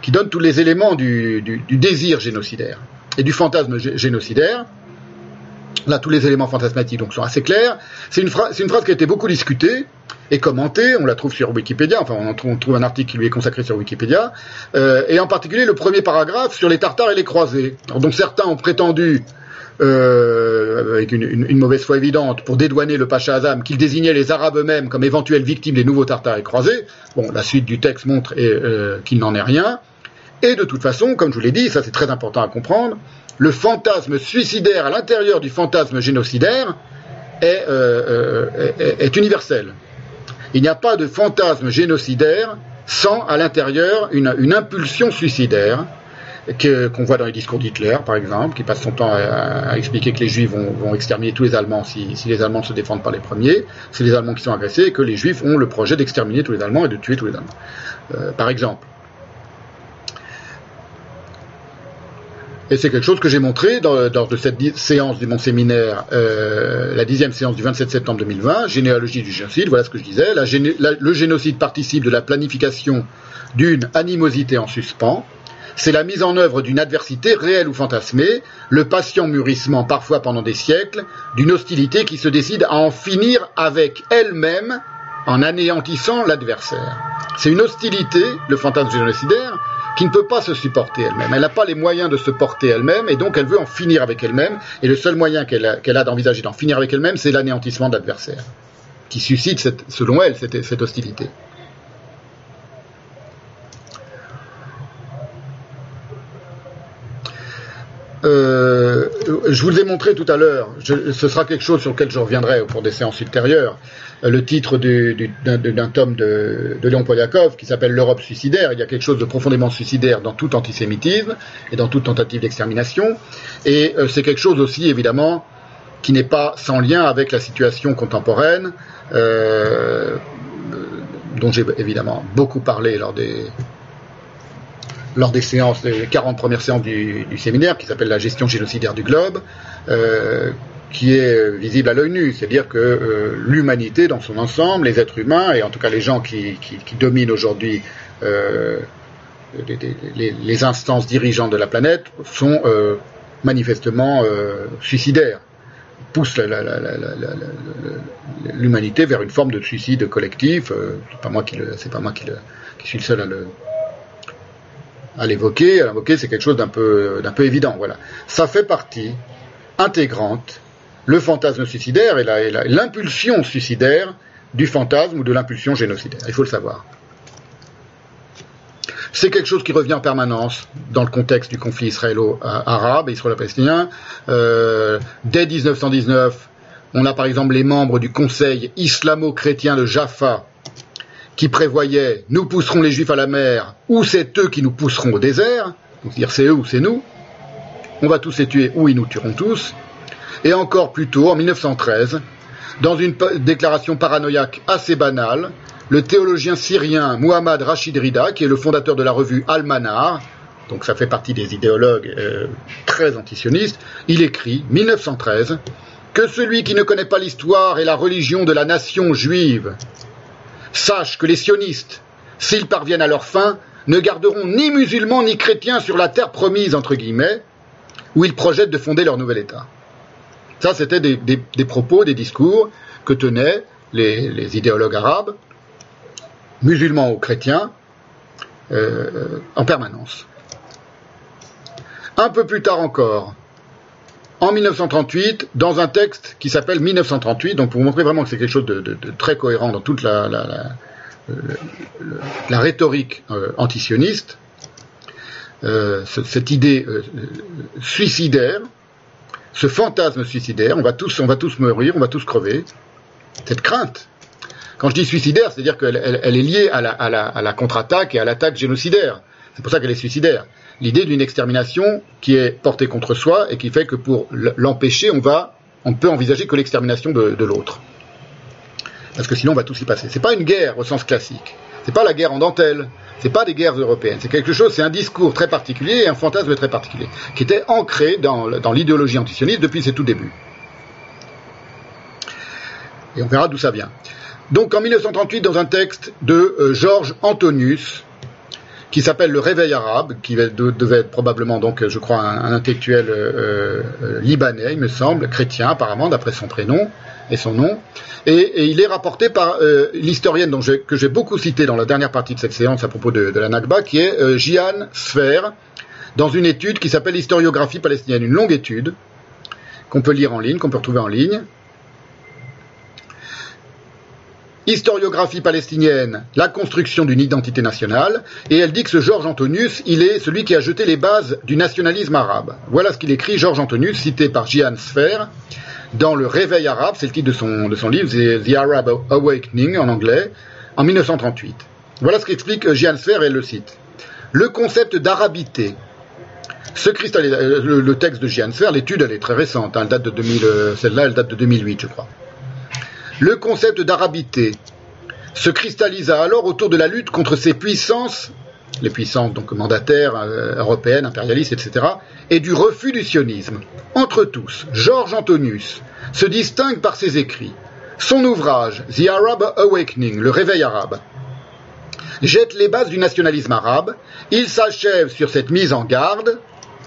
donne tous les éléments du désir génocidaire et du fantasme génocidaire, Là, tous les éléments fantasmatiques sont assez clairs. C'est une, phrase qui a été beaucoup discutée et commentée. On la trouve sur Wikipédia. Enfin, on, trouve, un article qui lui est consacré sur Wikipédia. Euh, et en particulier le premier paragraphe sur les Tartares et les Croisés. donc certains ont prétendu, euh, avec une, une, mauvaise foi évidente, pour dédouaner le Pacha Azam, qu'il désignait les Arabes eux-mêmes comme éventuelles victimes des nouveaux Tartares et Croisés. Bon, la suite du texte montre euh, qu'il n'en est rien. Et de toute façon, comme je vous l'ai dit, ça c'est très important à comprendre, le fantasme suicidaire à l'intérieur du fantasme génocidaire est, euh, euh, universel. Il n'y a pas de fantasme génocidaire sans à l'intérieur une, impulsion suicidaire. qu'on voit dans les discours d'Hitler, par exemple, qui passe son temps à, expliquer que les Juifs vont, exterminer tous les Allemands si, les Allemands ne se défendent pas les premiers, c'est les Allemands qui sont agressés, et que les Juifs ont le projet d'exterminer tous les Allemands et de tuer tous les Allemands. Euh, par exemple. Et c'est quelque chose que j'ai montré lors de cette séance de mon séminaire, euh, la dixième séance du 27 septembre 2020, généalogie du génocide, voilà ce que je disais. le génocide participe de la planification d'une animosité en suspens, c'est la mise en œuvre d'une adversité réelle ou fantasmée, le patient mûrissement parfois pendant des siècles, d'une hostilité qui se décide à en finir avec elle-même en anéantissant l'adversaire. C'est une hostilité, le fantasme génocidaire, qui ne peut pas se supporter elle-même. Elle n'a pas les moyens de se porter elle-même et donc elle veut en finir avec elle-même. Et le seul moyen qu'elle a, d'envisager d'en finir avec elle-même, c'est l'anéantissement de l'adversaire, qui suscite, selon elle, cette hostilité. Euh, je vous ai montré tout à l'heure, ce sera quelque chose sur lequel je reviendrai au cours des séances ultérieures, le titre d'un tome de, de Léon Poliakov qui s'appelle L'Europe suicidaire. Il y a quelque chose de profondément suicidaire dans tout antisémitisme et dans toute tentative d'extermination. Et euh, c'est quelque chose aussi, évidemment, qui n'est pas sans lien avec la situation contemporaine, euh, dont j'ai évidemment beaucoup parlé lors des, lors des séances, des 40 premières séances du, séminaire, qui s'appelle la gestion génocidaire du globe, euh, qui est visible à l'œil nu, c'est-à-dire que euh, l'humanité dans son ensemble, les êtres humains, et en tout cas les gens qui, dominent aujourd'hui euh, les, instances dirigeantes de la planète, sont manifestement suicidaires, poussent l'humanité vers une forme de suicide collectif. c'est pas moi qui c'est pas moi qui, qui suis le seul à le, à l'évoquer. À l'évoquer, c'est quelque chose d'un peu, d'un peu évident. Voilà. Ça fait partie intégrante, le fantasme suicidaire et l'impulsion suicidaire du fantasme ou de l'impulsion génocidaire. Il faut le savoir. C'est quelque chose qui revient en permanence dans le contexte du conflit israélo-arabe et israélo-palestinien. Euh, dès 1919, on a par exemple les membres du Conseil islamo-chrétien de Jaffa qui prévoyait nous pousserons les juifs à la mer ou c'est eux qui nous pousseront au désert, c'est-à-dire c'est eux ou c'est nous, on va tous les tuer ou ils nous tueront tous, et encore plus tôt, en 1913, dans une déclaration paranoïaque assez banale, le théologien syrien Muhammad Rashid Rida, qui est le fondateur de la revue Al-Manar, donc ça fait partie des idéologues euh, très antisionistes, il écrit, 1913, que celui qui ne connaît pas l'histoire et la religion de la nation juive Sache que les sionistes, s'ils parviennent à leur fin, ne garderont ni musulmans ni chrétiens sur la terre promise, entre guillemets, où ils projettent de fonder leur nouvel État. Ça, c'était des, propos, des discours que tenaient les, idéologues arabes, musulmans ou chrétiens, euh, en permanence. Un peu plus tard encore, en 1938 dans un texte qui s'appelle 1938, donc pour vous montrer vraiment que c'est quelque chose de, très cohérent dans toute la, la, rhétorique euh, antisioniste, euh, cette idée euh, suicidaire, ce fantasme suicidaire, on va tous, on va tous mourir, on va tous crever, cette crainte. Quand je dis suicidaire, c'est-à-dire qu'elle est liée à la contre-attaque et à l'attaque génocidaire. C'est pour ça qu'elle est suicidaire l'idée d'une extermination qui est portée contre soi et qui fait que pour l'empêcher, on va, on peut envisager que l'extermination de, l'autre. Parce que sinon, on va tous y passer. C'est pas une guerre au sens classique. C'est pas la guerre en dentelle. C'est pas des guerres européennes. C'est quelque chose, c'est un discours très particulier et un fantasme très particulier, qui était ancré dans, l'idéologie antisioniste depuis ses tout débuts. Et on verra d'où ça vient. Donc en 1938, dans un texte de euh, Georges Antonius, qui s'appelle Le Réveil arabe, qui devait être probablement donc, je crois, un, intellectuel euh, euh, libanais, il me semble, chrétien apparemment, d'après son prénom et son nom. Et, il est rapporté par euh, l'historienne que j'ai beaucoup cité dans la dernière partie de cette séance à propos de, la Nakba, qui est Jian Sfer, dans une étude qui s'appelle Historiographie palestinienne, une longue étude qu'on peut lire en ligne, qu'on peut retrouver en ligne, historiographie palestinienne, la construction d'une identité nationale, et elle dit que ce Georges Antonius, il est celui qui a jeté les bases du nationalisme arabe. Voilà ce qu'il écrit, Georges Antonius, cité par Jian Sfer, dans Le Réveil arabe, c'est le titre de son, livre, The Arab Awakening en anglais, en 1938. Voilà ce qu'explique Jian Sfer et le cite. Le concept d'arabité Ce le, texte de Giansfer, l'étude, elle est très récente, hein, 2000, celle-là, elle date de 2008, je crois. Le concept d'arabité se cristallisa alors autour de la lutte contre ces puissances, les puissances donc mandataires, euh, européennes, impérialistes, etc., et du refus du sionisme. Entre tous, Georges Antonius se distingue par ses écrits. Son ouvrage, The Arab Awakening, le réveil arabe, jette les bases du nationalisme arabe. Il s'achève sur cette mise en garde,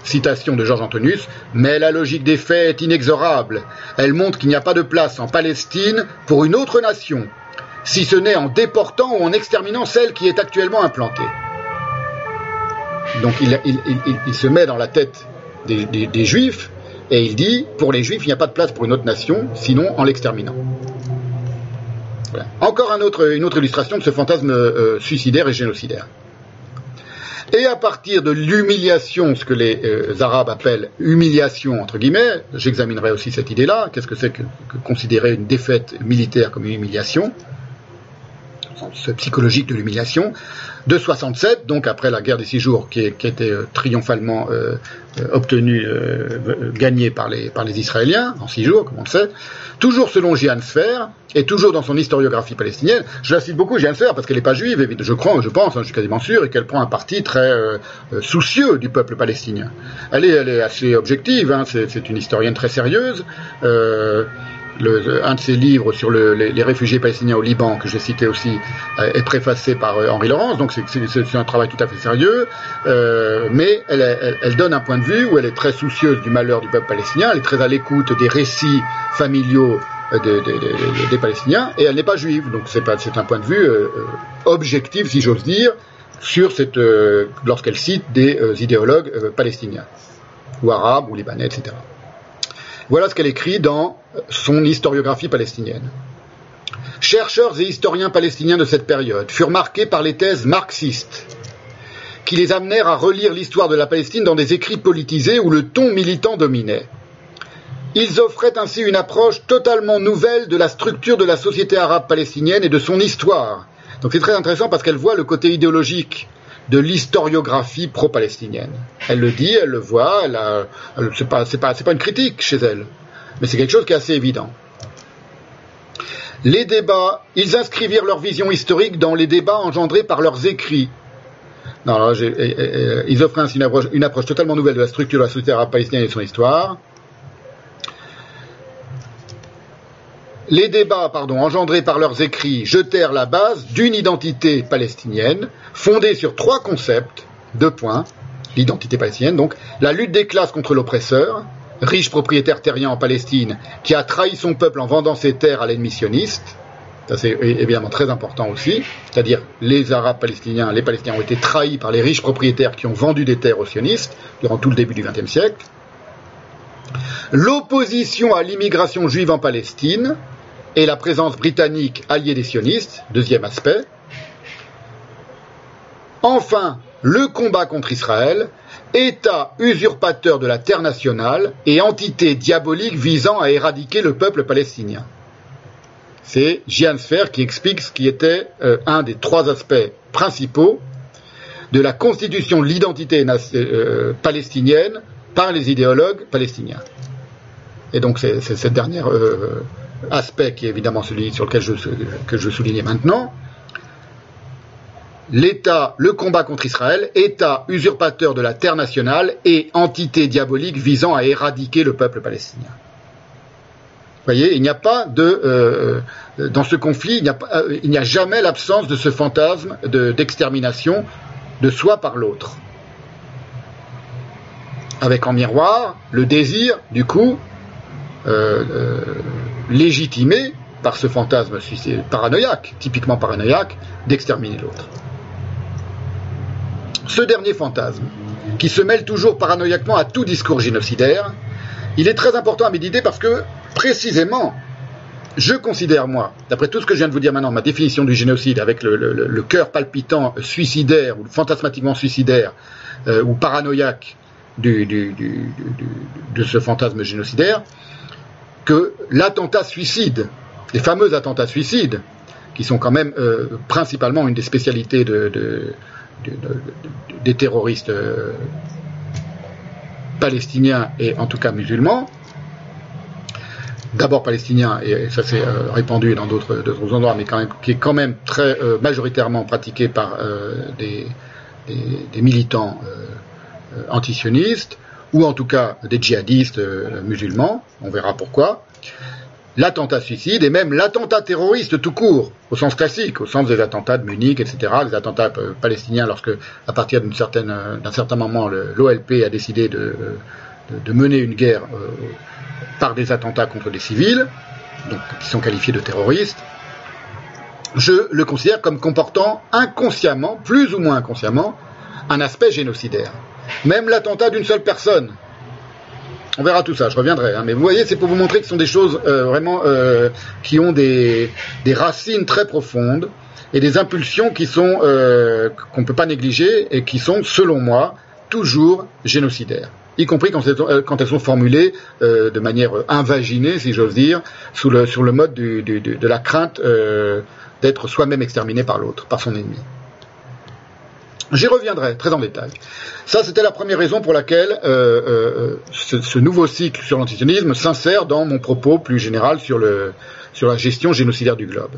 citation de Georges Antonius, mais la logique des faits est inexorable. Elle montre qu'il n'y a pas de place en Palestine pour une autre nation, si ce n'est en déportant ou en exterminant celle qui est actuellement implantée. Donc il, se met dans la tête des, juifs et il dit, pour les juifs, il n'y a pas de place pour une autre nation, sinon en l'exterminant. Encore une autre illustration de ce fantasme euh, suicidaire et génocidaire. Et à partir de l'humiliation, ce que les euh, Arabes appellent humiliation, entre guillemets, j'examinerai aussi cette idée-là, qu'est-ce que c'est que, considérer une défaite militaire comme une humiliation, ce psychologique de l'humiliation, de 67, donc après la guerre des six jours qui, était euh, triomphalement euh, obtenue, gagnée par les, Israéliens, en six jours, comme on le sait, toujours selon Jean Sfer, et toujours dans son historiographie palestinienne, je la cite beaucoup, Jean Sfer, parce qu'elle n'est pas juive, je crois, je pense, hein, je suis quasiment sûr, et qu'elle prend un parti très euh, euh, soucieux du peuple palestinien. Elle est, elle est assez objective, hein, c'est une historienne très sérieuse. Euh, un de ses livres sur le, les, réfugiés palestiniens au Liban, que j'ai cité aussi, euh, est préfacé par euh, Henri Laurence, donc c'est un travail tout à fait sérieux, euh, mais elle, donne un point de vue où elle est très soucieuse du malheur du peuple palestinien, elle est très à l'écoute des récits familiaux de, de, de, des Palestiniens, et elle n'est pas juive, donc c'est un point de vue objectif, si j'ose dire, sur cette lorsqu'elle cite des idéologues palestiniens, ou arabes, ou libanais, etc. Voilà ce qu'elle écrit dans son historiographie palestinienne. Chercheurs et historiens palestiniens de cette période furent marqués par les thèses marxistes qui les amenèrent à relire l'histoire de la Palestine dans des écrits politisés où le ton militant dominait. Ils offraient ainsi une approche totalement nouvelle de la structure de la société arabe palestinienne et de son histoire. Donc c'est très intéressant parce qu'elle voit le côté idéologique de l'historiographie pro-palestinienne. Elle le dit, elle le voit, elle a, c'est pas, une critique chez elle, mais c'est quelque chose qui est assez évident. Les débats, ils inscrivirent leur vision historique dans les débats engendrés par leurs écrits. Ils offrent ainsi une approche, totalement nouvelle de la structure de la société palestinienne et de son histoire. Les débats engendrés par leurs écrits jetèrent la base d'une identité palestinienne fondée sur trois concepts, deux points, l'identité palestinienne, donc la lutte des classes contre l'oppresseur, riche propriétaire terrien en Palestine, qui a trahi son peuple en vendant ses terres à l'ennemi sioniste, ça c'est évidemment très important aussi, c'est-à-dire les Arabes palestiniens, les Palestiniens ont été trahis par les riches propriétaires qui ont vendu des terres aux sionistes durant tout le début du XXe siècle. L'opposition à l'immigration juive en Palestine, et la présence britannique alliée des sionistes, deuxième aspect. Enfin, le combat contre Israël, État usurpateur de la terre nationale et entité diabolique visant à éradiquer le peuple palestinien. C'est Gian Sfer qui explique ce qui était euh, un des trois aspects principaux de la constitution de l'identité euh, palestinienne par les idéologues palestiniens. Et donc c'est cette dernière euh, aspect qui est évidemment celui sur lequel je, que je soulignais maintenant, l'État, le combat contre Israël, État usurpateur de la terre nationale et entité diabolique visant à éradiquer le peuple palestinien. Vous voyez, il n'y a pas de euh, dans ce conflit, euh, il n'y a jamais l'absence de ce fantasme d'extermination de soi par l'autre. Avec en miroir le désir, du coup, euh, euh, légitimé par ce fantasme paranoïaque, typiquement paranoïaque, d'exterminer l'autre. Ce dernier fantasme, qui se mêle toujours paranoïaquement à tout discours génocidaire, il est très important à méditer parce que, précisément, je considère, moi, d'après tout ce que je viens de vous dire maintenant, ma définition du génocide avec le, cœur palpitant suicidaire ou fantasmatiquement suicidaire euh, ou paranoïaque de ce fantasme génocidaire, que l'attentat suicide, les fameux attentats suicides, qui sont quand même euh, principalement une des spécialités de, des terroristes euh, palestiniens et en tout cas musulmans, d'abord palestiniens, et ça s'est euh, répandu dans d'autres endroits, mais quand même, qui est quand même très euh, majoritairement pratiqué par euh, des, des, militants antisionistes, ou en tout cas des djihadistes musulmans, on verra pourquoi, l'attentat suicide et même l'attentat terroriste tout court, au sens classique, au sens des attentats de Munich, etc., les attentats palestiniens, lorsque, à partir d'un certain moment, l'OLP a décidé de, de, mener une guerre par des attentats contre des civils, donc, qui sont qualifiés de terroristes, je le considère comme comportant inconsciemment, plus ou moins inconsciemment, un aspect génocidaire. Même l'attentat d'une seule personne. On verra tout ça, je reviendrai. Hein. mais vous voyez, c'est pour vous montrer que ce sont des choses euh, vraiment euh, qui ont des, racines très profondes et des impulsions qui sont euh, qu'on ne peut pas négliger et qui sont, selon moi, toujours génocidaires y compris quand elles, sont formulées de manière invaginée, si j'ose dire, sous le, sur le mode de la crainte d'être soi-même exterminé par l'autre, par son ennemi. J'y reviendrai très en détail. Ça, c'était la première raison pour laquelle euh, ce, ce, nouveau cycle sur l'antisionisme s'insère dans mon propos plus général sur la gestion génocidaire du globe.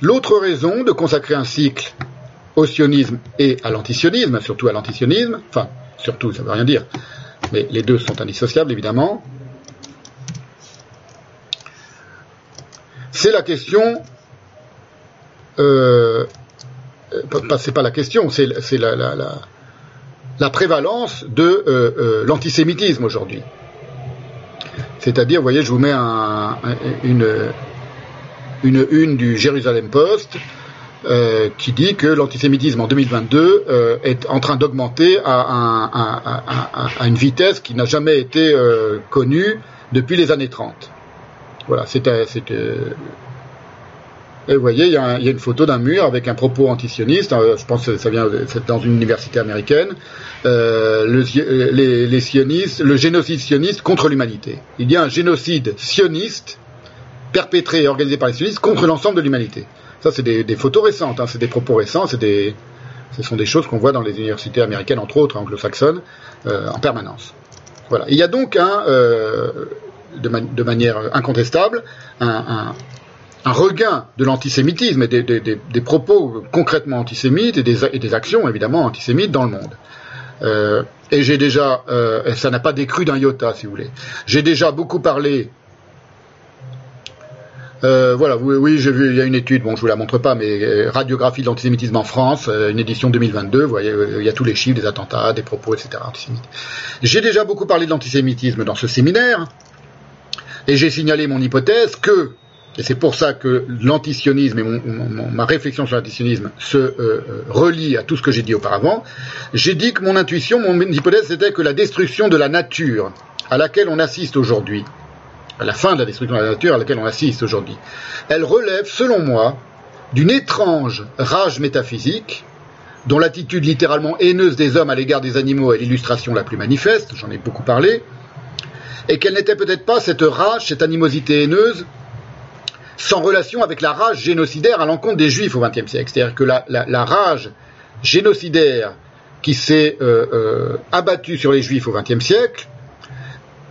L'autre raison de consacrer un cycle au sionisme et à l'antisionisme, surtout à l'antisionisme, enfin, surtout, ça ne veut rien dire, mais les deux sont indissociables, évidemment, c'est la question, euh, c'est pas la question, c'est la, la, prévalence de euh, euh, l'antisémitisme aujourd'hui. C'est-à-dire, vous voyez, je vous mets un, une, une du Jérusalem Post euh, qui dit que l'antisémitisme en 2022 euh, est en train d'augmenter à, une vitesse qui n'a jamais été euh, connue depuis les années 30. Voilà, c'était. Et vous voyez, il y, a une photo d'un mur avec un propos antisioniste. je pense que ça vient dans une université américaine. le, les, sionistes, le génocide sioniste contre l'humanité. Il y a un génocide sioniste perpétré et organisé par les sionistes contre l'ensemble de l'humanité. Ça, c'est des, photos récentes, hein, c'est des propos récents, ce sont des choses qu'on voit dans les universités américaines, entre autres anglo-saxonnes, euh, en permanence. Voilà. Il y a donc un, euh, de, manière incontestable un, regain de l'antisémitisme et des, propos concrètement antisémites et des, actions évidemment antisémites dans le monde. Euh, et j'ai déjà, ça n'a pas décru d'un iota, si vous voulez. J'ai déjà beaucoup parlé euh, voilà, oui, j'ai vu, il y a une étude, bon, je vous la montre pas, mais euh, radiographie de l'antisémitisme en France, euh, une édition 2022, vous voyez, il y a tous les chiffres des attentats, des propos, etc. antisémites. J'ai déjà beaucoup parlé de l'antisémitisme dans ce séminaire, et j'ai signalé mon hypothèse que, et c'est pour ça que l'antisionisme et ma réflexion sur l'antisionisme se relie à tout ce que j'ai dit auparavant, j'ai dit que mon intuition, mon hypothèse, c'était que la destruction de la nature à laquelle on assiste aujourd'hui, à la fin de la destruction de la nature à laquelle on assiste aujourd'hui. Elle relève, selon moi, d'une étrange rage métaphysique, dont l'attitude littéralement haineuse des hommes à l'égard des animaux est l'illustration la plus manifeste, j'en ai beaucoup parlé, et qu'elle n'était peut-être pas cette rage, cette animosité haineuse, sans relation avec la rage génocidaire à l'encontre des juifs au XXe siècle. C'est-à-dire que la, rage génocidaire qui s'est euh, euh, abattue sur les juifs au XXe siècle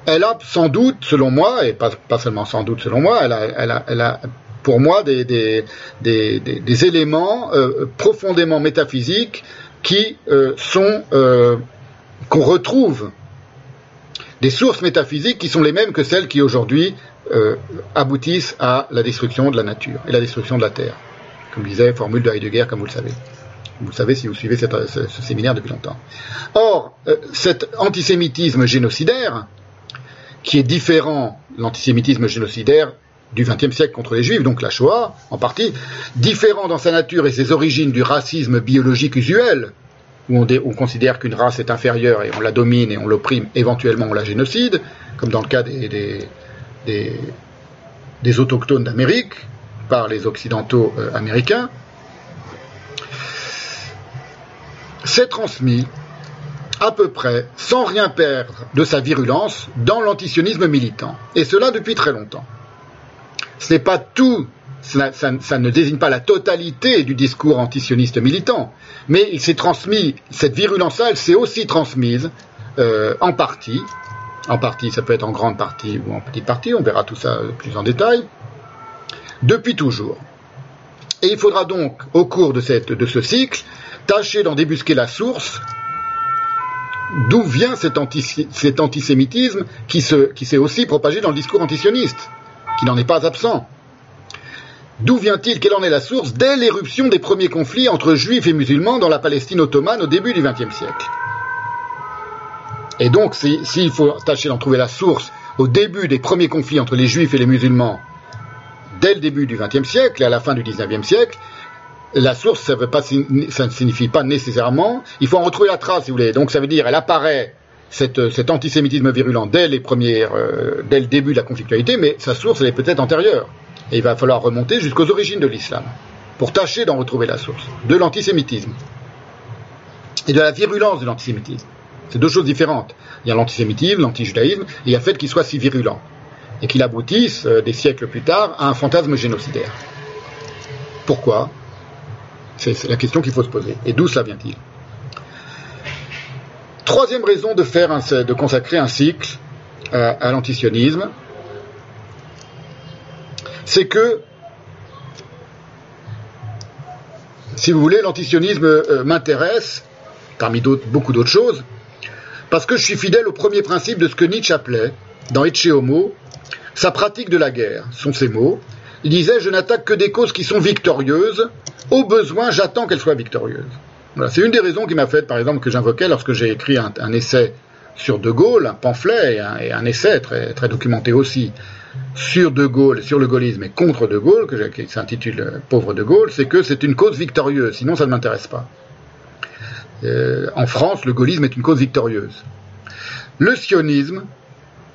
elle a sans doute, selon moi, et pas, seulement sans doute selon moi, elle a, elle a, pour moi des, des, des, éléments euh, profondément métaphysiques qui sont qu'on retrouve des sources métaphysiques qui sont les mêmes que celles qui aujourd'hui aboutissent à la destruction de la nature et la destruction de la terre. Comme disait formule de Heidegger, comme vous le savez. Vous le savez si vous suivez ce, ce, séminaire depuis longtemps. Or, cet antisémitisme génocidaire, qui est différent, l'antisémitisme génocidaire du XXe siècle contre les Juifs, donc la Shoah en partie, différent dans sa nature et ses origines du racisme biologique usuel, où on, considère qu'une race est inférieure et on la domine et on l'opprime, éventuellement on la génocide, comme dans le cas des, autochtones d'Amérique par les occidentaux euh, américains, c'est transmis à peu près sans rien perdre de sa virulence dans l'antisionisme militant. Et cela depuis très longtemps. Ce n'est pas tout ça, ne désigne pas la totalité du discours antisioniste militant, mais il s'est transmis, cette virulence-là, elle s'est aussi transmise euh, en partie, en partie, ça peut être en grande partie ou en petite partie, on verra tout ça plus en détail, depuis toujours. Et il faudra donc, au cours de, ce cycle, tâcher d'en débusquer la source, d'où vient cet, antisémitisme qui s'est aussi propagé dans le discours antisioniste, qui n'en est pas absent? D'où vient-il Quelle en est la source Dès l'éruption des premiers conflits entre juifs et musulmans dans la Palestine ottomane au début du XXe siècle? Et donc, s'il faut tâcher d'en trouver la source au début des premiers conflits entre les juifs et les musulmans, dès le début du XXe siècle et à la fin du XIXe siècle, la source, ça, ne signifie pas nécessairement. Il faut en retrouver la trace, si vous voulez. Donc, ça veut dire, elle apparaît cet antisémitisme virulent dès les premières, euh, dès le début de la conflictualité, mais sa source, elle est peut-être antérieure. Et il va falloir remonter jusqu'aux origines de l'islam pour tâcher d'en retrouver la source, de l'antisémitisme et de la virulence de l'antisémitisme. C'est deux choses différentes. Il y a l'antisémitisme, l'antijudaïsme, et il y a le fait qu'il soit si virulent et qu'il aboutisse euh, des siècles plus tard à un fantasme génocidaire. Pourquoi? C'est la question qu'il faut se poser. Et d'où cela vient-il? Troisième raison de faire de consacrer un cycle euh, à l'antisionisme, c'est que, si vous voulez, l'antisionisme euh, m'intéresse, parmi beaucoup d'autres choses, parce que je suis fidèle au premier principe de ce que Nietzsche appelait, dans Ecce Homo, sa pratique de la guerre, sont ses mots. Il disait Je n'attaque que des causes qui sont victorieuses, au besoin, j'attends qu'elles soient victorieuses. Voilà, c'est une des raisons qui m'a fait, par exemple, que j'invoquais lorsque j'ai écrit un, essai sur De Gaulle, un pamphlet et un, essai très, documenté aussi sur De Gaulle, sur le gaullisme et contre De Gaulle, qui s'intitule Pauvre De Gaulle, c'est que c'est une cause victorieuse, sinon ça ne m'intéresse pas. Euh, en France, le gaullisme est une cause victorieuse. Le sionisme,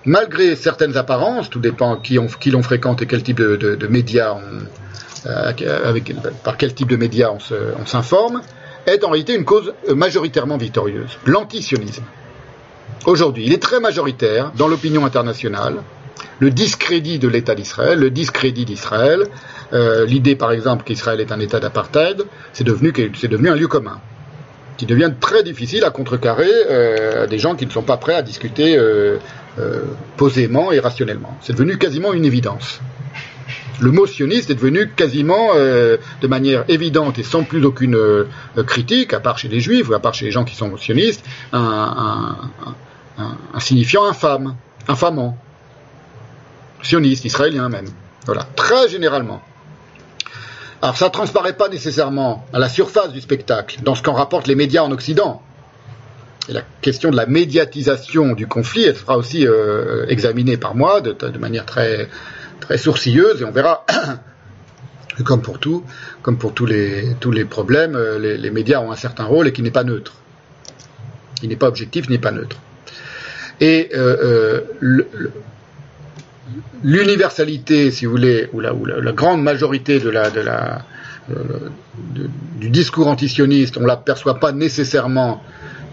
malgré certaines apparences, tout dépend qui, l'on fréquente et quel type de, médias euh, avec, par quel type de médias on s'informe, est en réalité une cause majoritairement victorieuse. L'antisionisme. Aujourd'hui, il est très majoritaire dans l'opinion internationale, le discrédit de l'État d'Israël, le discrédit d'Israël, euh, l'idée par exemple qu'Israël est un État d'apartheid, c'est devenu un lieu commun, qui devient très difficile à contrecarrer euh, à des gens qui ne sont pas prêts à discuter euh, posément et rationnellement. C'est devenu quasiment une évidence. Le mot sioniste est devenu quasiment de manière évidente et sans plus aucune critique, à part chez les juifs ou à part chez les gens qui sont sionistes, un, un signifiant infâme, infamant sionistes, israéliens même. Voilà, très généralement. Alors ça ne transparaît pas nécessairement à la surface du spectacle, dans ce qu'en rapportent les médias en Occident. Et la question de la médiatisation du conflit, elle sera aussi euh, examinée par moi de, manière très, très sourcilleuse, et on verra comme pour tout, comme pour tous les, tous les problèmes, euh, les, médias ont un certain rôle et qui n'est pas neutre. Il n'est pas objectif, n'est pas neutre. Et euh, le, l'universalité, si vous voulez, ou la, grande majorité euh, du discours antisioniste, on ne l'aperçoit pas nécessairement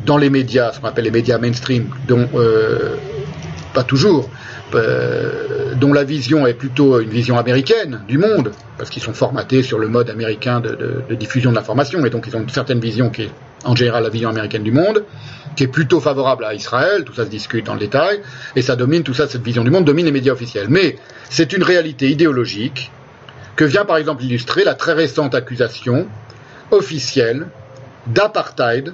dans les médias, ce qu'on appelle les médias mainstream, dont euh, pas toujours, euh, dont la vision est plutôt une vision américaine du monde, parce qu'ils sont formatés sur le mode américain de, de, diffusion de l'information, et donc ils ont une certaine vision qui est en général la vision américaine du monde, qui est plutôt favorable à Israël, tout ça se discute dans le détail, et ça domine, tout ça, cette vision du monde domine les médias officiels. Mais c'est une réalité idéologique que vient par exemple illustrer la très récente accusation officielle d'apartheid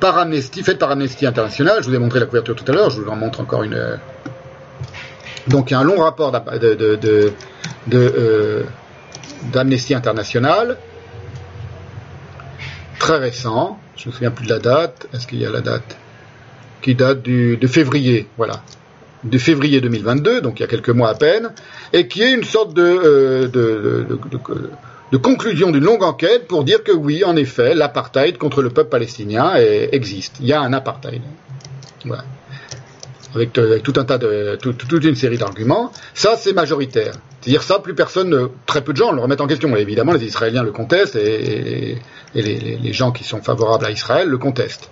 par Amnesty, faite par Amnesty International. Je vous ai montré la couverture tout à l'heure, je vous en montre encore une. Euh, donc il y a un long rapport d'Amnesty de, de, International, très récent, je me souviens plus de la date, est-ce qu'il y a la date Qui date du, de février, voilà, de février 2022, donc il y a quelques mois à peine, et qui est une sorte de, euh, de, de, conclusion d'une longue enquête pour dire que oui, en effet, l'apartheid contre le peuple palestinien existe. Il y a un apartheid. Voilà. Avec, euh, tout un tas de toute une série d'arguments. Ça, c'est majoritaire. C'est-à-dire ça, plus personne, très peu de gens le remettent en question. évidemment, les Israéliens le contestent et, les, gens qui sont favorables à Israël le contestent.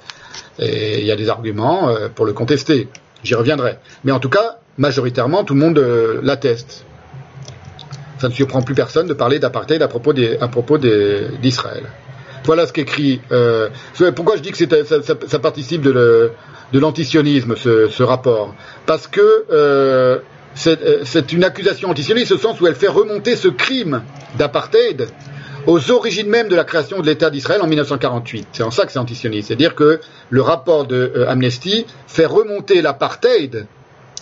Et il y a des arguments euh, pour le contester. J'y reviendrai. Mais en tout cas, majoritairement, tout le monde euh, l'atteste. Ça ne surprend plus personne de parler d'apartheid à propos d'Israël. Voilà ce qu'écrit. Pourquoi je dis que ça, ça, participe de, l'antisionisme, ce, rapport Parce que euh, euh, c'est une accusation antisioniste, au sens où elle fait remonter ce crime d'apartheid aux origines même de la création de l'État d'Israël en 1948. C'est en ça que c'est antisioniste. C'est-à-dire que le rapport de Amnesty fait remonter l'apartheid,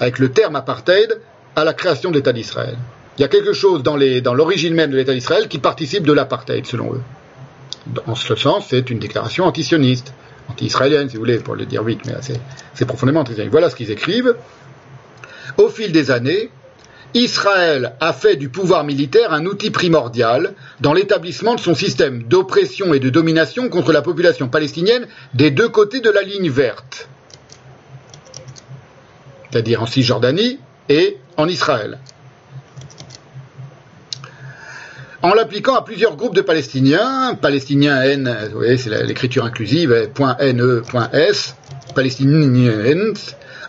avec le terme apartheid, à la création de l'État d'Israël. Il y a quelque chose dans l'origine même de l'État d'Israël qui participe de l'apartheid, selon eux. En ce sens, c'est une déclaration antisioniste, anti-israélienne, si vous voulez, pour le dire vite, mais c'est profondément antisioniste. Voilà ce qu'ils écrivent. Au fil des années, Israël a fait du pouvoir militaire un outil primordial dans l'établissement de son système d'oppression et de domination contre la population palestinienne des deux côtés de la ligne verte, c'est-à-dire en Cisjordanie et en Israël. En l'appliquant à plusieurs groupes de Palestiniens, Palestiniens N, vous voyez, c'est l'écriture inclusive, .ne.s, Palestiniens,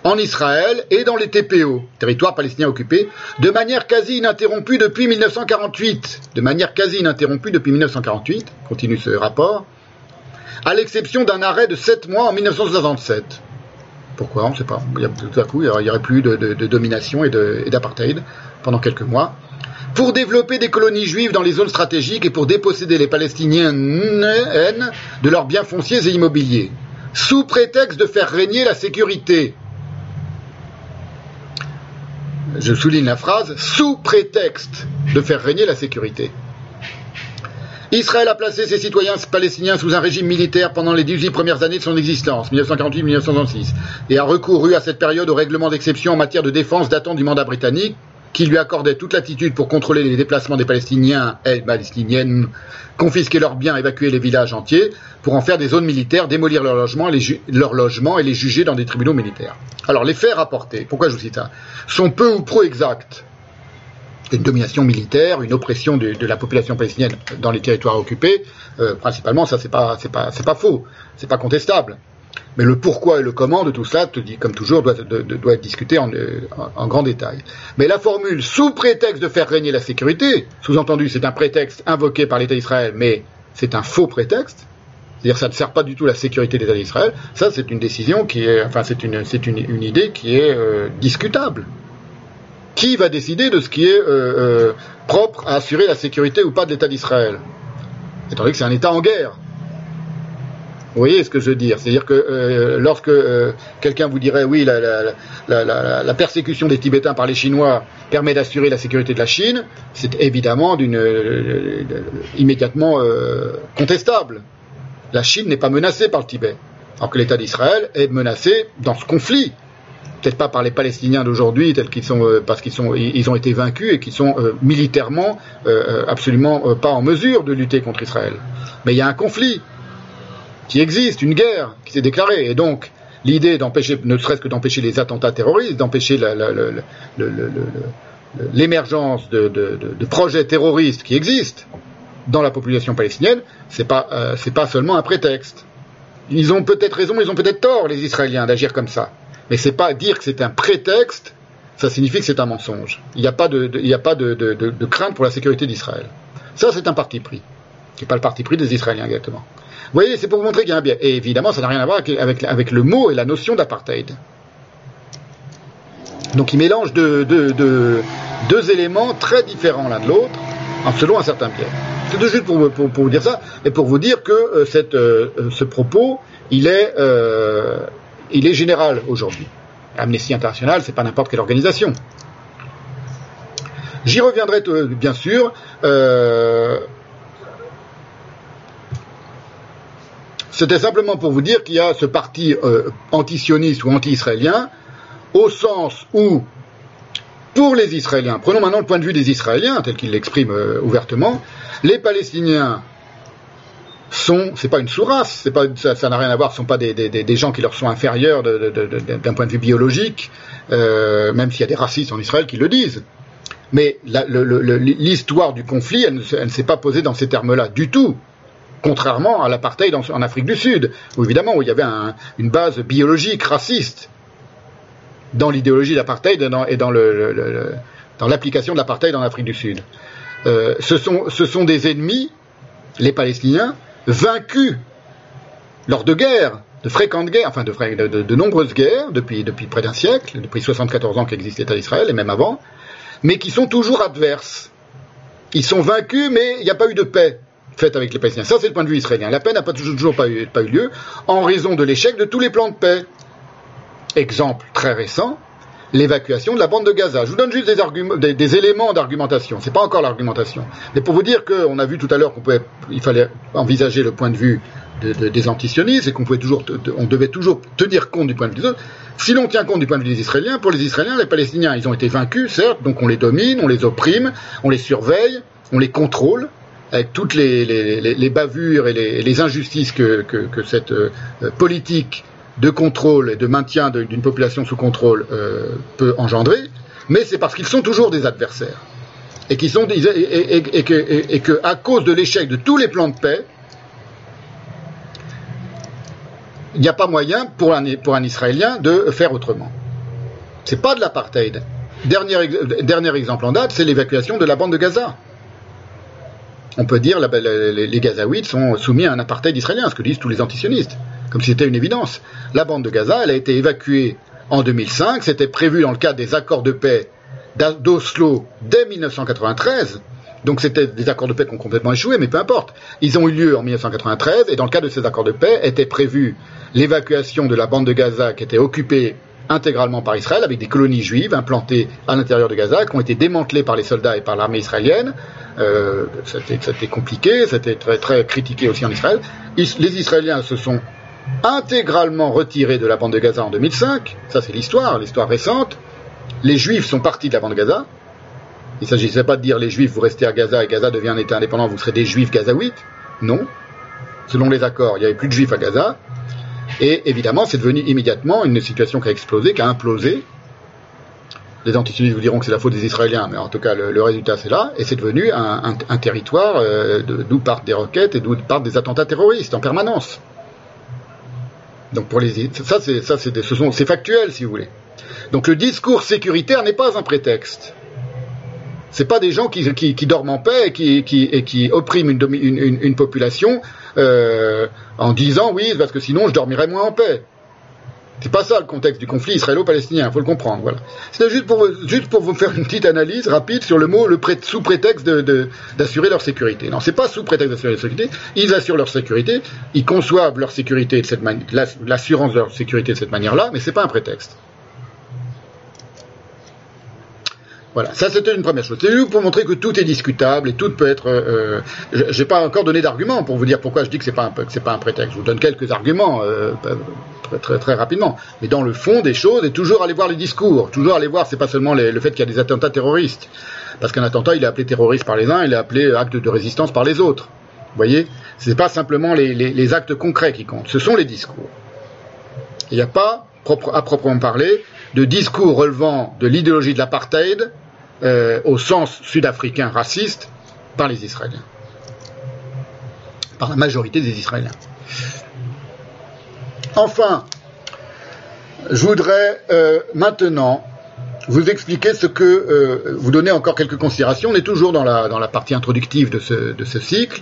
en Israël et dans les TPO, territoires palestiniens occupés, de manière quasi ininterrompue depuis 1948. De manière quasi ininterrompue depuis 1948, continue ce rapport, à l'exception d'un arrêt de 7 mois en 1967. Pourquoi? On ne sait pas. tout à coup, il n'y aurait plus de, domination et d'apartheid pendant quelques mois pour développer des colonies juives dans les zones stratégiques et pour déposséder les Palestiniens de leurs biens fonciers et immobiliers, sous prétexte de faire régner la sécurité. Je souligne la phrase, sous prétexte de faire régner la sécurité. Israël a placé ses citoyens palestiniens sous un régime militaire pendant les 18 premières années de son existence, 1948-1966, et a recouru à cette période au règlement d'exception en matière de défense datant du mandat britannique, qui lui accordait toute latitude pour contrôler les déplacements des Palestiniens et Palestiniennes, confisquer leurs biens, évacuer les villages entiers, pour en faire des zones militaires, démolir leurs logements, et les juger dans des tribunaux militaires. Alors les faits rapportés, pourquoi je vous cite ça, sont peu ou pro exacts. Une domination militaire, une oppression de, la population palestinienne dans les territoires occupés, euh, principalement, ça c'est pas, c'est pas, c'est pas faux, pas contestable. Mais le pourquoi et le comment de tout cela, comme toujours, doit, être discuté en, grand détail. Mais la formule sous prétexte de faire régner la sécurité, sous-entendu c'est un prétexte invoqué par l'État d'Israël, mais c'est un faux prétexte, c'est-à-dire ça ne sert pas du tout la sécurité de l'État d'Israël, ça c'est une décision qui est, enfin c'est une, c'est une, idée qui est euh, discutable. Qui va décider de ce qui est euh, euh, propre à assurer la sécurité ou pas de l'État d'Israël? Étant donné que c'est un État en guerre. Vous voyez ce que je veux dire? C'est-à-dire que euh, lorsque euh, quelqu'un vous dirait oui, la, persécution des Tibétains par les Chinois permet d'assurer la sécurité de la Chine, c'est évidemment euh, immédiatement contestable. La Chine n'est pas menacée par le Tibet, alors que l'État d'Israël est menacé dans ce conflit. Peut-être pas par les Palestiniens d'aujourd'hui, tels qu'ils sont, parce qu'ils ont été vaincus et qu'ils sont militairement absolument pas en mesure de lutter contre Israël. Mais il y a un conflit qui existe, une guerre qui s'est déclarée. Et donc, l'idée d'empêcher, ne serait-ce que d'empêcher les attentats terroristes, d'empêcher l'émergence de, projets terroristes qui existent dans la population palestinienne, c'est pas, euh, pas seulement un prétexte. Ils ont peut-être raison, ils ont peut-être tort, les Israéliens, d'agir comme ça. Mais c'est pas dire que c'est un prétexte, ça signifie que c'est un mensonge. Il n'y a pas, de, il a pas de, crainte pour la sécurité d'Israël. Ça, c'est un parti pris. C'est pas le parti pris des Israéliens exactement. Vous voyez, c'est pour vous montrer qu'il y a un biais. Et évidemment, ça n'a rien à voir avec, le mot et la notion d'apartheid. Donc il mélange deux, éléments très différents l'un de l'autre, selon un certain biais. C'est juste pour, vous dire ça, et pour vous dire que euh, euh, ce propos, il est, euh, il est général aujourd'hui. Amnesty International, c'est pas n'importe quelle organisation. J'y reviendrai bien sûr. C'était simplement pour vous dire qu'il y a ce parti euh, anti-sioniste ou anti-israélien, au sens où, pour les Israéliens, prenons maintenant le point de vue des Israéliens, tel qu'ils l'expriment euh, ouvertement, les Palestiniens sont, c'est pas une sous-race, ça n'a rien à voir, ce sont pas des, gens qui leur sont inférieurs d'un point de vue biologique, euh, même s'il y a des racistes en Israël qui le disent. Mais l'histoire du conflit, elle ne s'est pas posée dans ces termes-là du tout contrairement à l'apartheid en, Afrique du Sud, où évidemment où il y avait une base biologique raciste dans l'idéologie d'apartheid et dans, dans l'application de l'apartheid en Afrique du Sud. euh, ce, sont, des ennemis, les Palestiniens, vaincus lors de guerres, de fréquentes guerres, enfin de, nombreuses guerres depuis près d'un siècle, depuis 74 ans qu'existe l'État d'Israël et même avant, mais qui sont toujours adverses. Ils sont vaincus, mais il n'y a pas eu de paix faite avec les Palestiniens. Ça, c'est le point de vue israélien. La paix n'a pas toujours, pas, eu, lieu en raison de l'échec de tous les plans de paix. Exemple très récent, l'évacuation de la bande de Gaza. Je vous donne juste des, des, éléments d'argumentation. C'est pas encore l'argumentation, mais pour vous dire qu'on a vu tout à l'heure qu'on pouvait, il fallait envisager le point de vue des antisionistes et qu'on pouvait toujours, on devait toujours tenir compte du point de vue des autres. Si l'on tient compte du point de vue des Israéliens, pour les Israéliens, les Palestiniens, ils ont été vaincus, certes, donc on les domine, on les opprime, on les surveille, on les contrôle, avec toutes les, bavures et les, injustices que, cette euh, politique de contrôle et de maintien d'une population sous contrôle euh, peut engendrer, mais c'est parce qu'ils sont toujours des adversaires. Et, qui sont et, que, à cause de l'échec de tous les plans de paix, il n'y a pas moyen pour un, Israélien de faire autrement. C'est pas de l'apartheid. Dernier exemple en date, c'est l'évacuation de la bande de Gaza. On peut dire que les, Gazaouites sont soumis à un apartheid israélien, ce que disent tous les antisionistes comme si c'était une évidence. La bande de Gaza, elle a été évacuée en 2005, c'était prévu dans le cadre des accords de paix d'Oslo dès 1993. Donc c'était des accords de paix qui ont complètement échoué, mais peu importe. Ils ont eu lieu en 1993, et dans le cadre de ces accords de paix était prévu l'évacuation de la bande de Gaza qui était occupée intégralement par Israël, avec des colonies juives implantées à l'intérieur de Gaza, qui ont été démantelées par les soldats et par l'armée israélienne. Euh, c'était compliqué, c'était très, très critiqué aussi en Israël. les Israéliens se sont intégralement retiré de la bande de Gaza en 2005. Ça, c'est l'histoire, l'histoire récente. Les Juifs sont partis de la bande de Gaza. Il ne s'agissait pas de dire les Juifs, vous restez à Gaza et Gaza devient un État indépendant, vous serez des Juifs gazaouites. Non. Selon les accords, il n'y avait plus de Juifs à Gaza. Et évidemment, c'est devenu immédiatement une situation qui a explosé, qui a implosé. Les antisionistes vous diront que c'est la faute des Israéliens, mais en tout cas, le, résultat, c'est là. Et c'est devenu un, territoire euh, d'où partent des roquettes et d'où partent des attentats terroristes en permanence. Donc pour les ça c'est ça c'est ce sont c'est factuel si vous voulez. Donc le discours sécuritaire n'est pas un prétexte. C'est pas des gens qui, dorment en paix et qui, oppriment une, population euh, en disant oui parce que sinon je dormirais moins en paix. C'est pas ça le contexte du conflit israélo-palestinien, il faut le comprendre. Voilà. C'était juste pour, vous faire une petite analyse rapide sur le mot le sous prétexte d'assurer leur sécurité. Non, c'est pas sous prétexte d'assurer leur sécurité. Ils assurent leur sécurité, ils conçoivent leur sécurité de cette l'assurance de leur sécurité de cette manière-là, mais c'est pas un prétexte. Voilà, ça c'était une première chose. C'est pour montrer que tout est discutable et tout peut être. Euh, euh J'ai pas encore donné d'arguments pour vous dire pourquoi je dis que c'est pas un pas un prétexte. Je vous donne quelques arguments euh, très, très rapidement. Mais dans le fond des choses, et toujours aller voir les discours, toujours aller voir. C'est pas seulement le fait qu'il y a des attentats terroristes, parce qu'un attentat il est appelé terroriste par les uns, il est appelé acte de résistance par les autres. Vous voyez, c'est pas simplement les, les, les actes concrets qui comptent. Ce sont les discours. Il n'y a pas, à proprement parler, de discours relevant de l'idéologie de l'apartheid euh, au sens sud-africain raciste par les Israéliens, par la majorité des Israéliens. Enfin, je voudrais euh, maintenant vous expliquer ce que, euh, vous donner encore quelques considérations, on est toujours dans la, dans la partie introductive de ce, de ce cycle,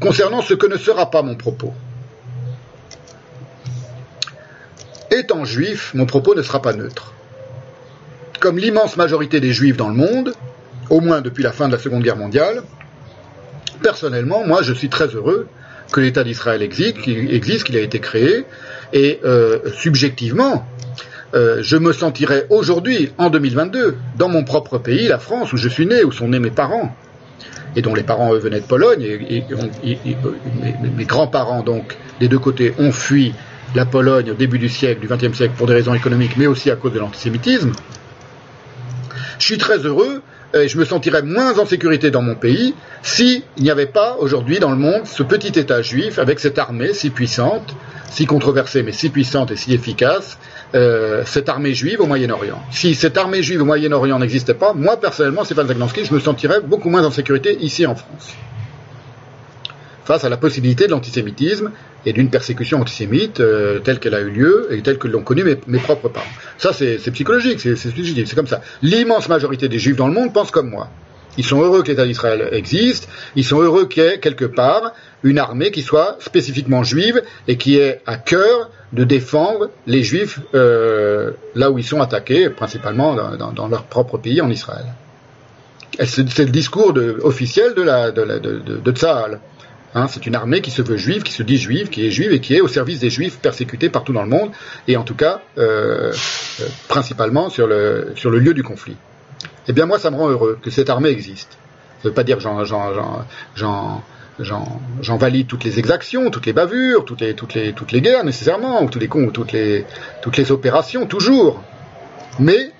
concernant ce que ne sera pas mon propos. Étant juif, mon propos ne sera pas neutre. Comme l'immense majorité des juifs dans le monde, au moins depuis la fin de la Seconde Guerre mondiale, personnellement, moi, je suis très heureux que l'État d'Israël existe, qu'il a été créé, et euh, subjectivement, euh, je me sentirais aujourd'hui, en 2022, dans mon propre pays, la France, où je suis né, où sont nés mes parents, et dont les parents venaient de Pologne, et, mes grands-parents donc des deux côtés ont fui la Pologne au début du siècle, du XXe siècle, pour des raisons économiques, mais aussi à cause de l'antisémitisme. Je suis très heureux et je me sentirais moins en sécurité dans mon pays s'il n'y avait pas aujourd'hui dans le monde ce petit État juif avec cette armée si puissante, si controversée mais si puissante et si efficace, euh, cette armée juive au Moyen-Orient. Si cette armée juive au Moyen-Orient n'existait pas, moi personnellement, Stéphane Zagnansky, je me sentirais beaucoup moins en sécurité ici en France face à la possibilité de l'antisémitisme et d'une persécution antisémite euh, telle qu'elle a eu lieu et telle que l'ont connu mes, propres parents. Ça, c'est psychologique, c'est c'est comme ça. L'immense majorité des juifs dans le monde pensent comme moi. Ils sont heureux que l'État d'Israël existe. Ils sont heureux qu'il y ait quelque part une armée qui soit spécifiquement juive et qui ait à cœur de défendre les juifs euh, là où ils sont attaqués, principalement dans, leur propre pays, en Israël. C'est le discours officiel de, la, de, Tzahal. Hein, c'est une armée qui se veut juive, qui se dit juive, qui est juive et qui est au service des juifs persécutés partout dans le monde, et en tout cas, euh, euh, principalement sur le, lieu du conflit. Eh bien moi, ça me rend heureux que cette armée existe. Ça ne veut pas dire que j'en valide toutes les exactions, toutes les bavures, toutes les, guerres nécessairement, ou toutes les, opérations, toujours. Mais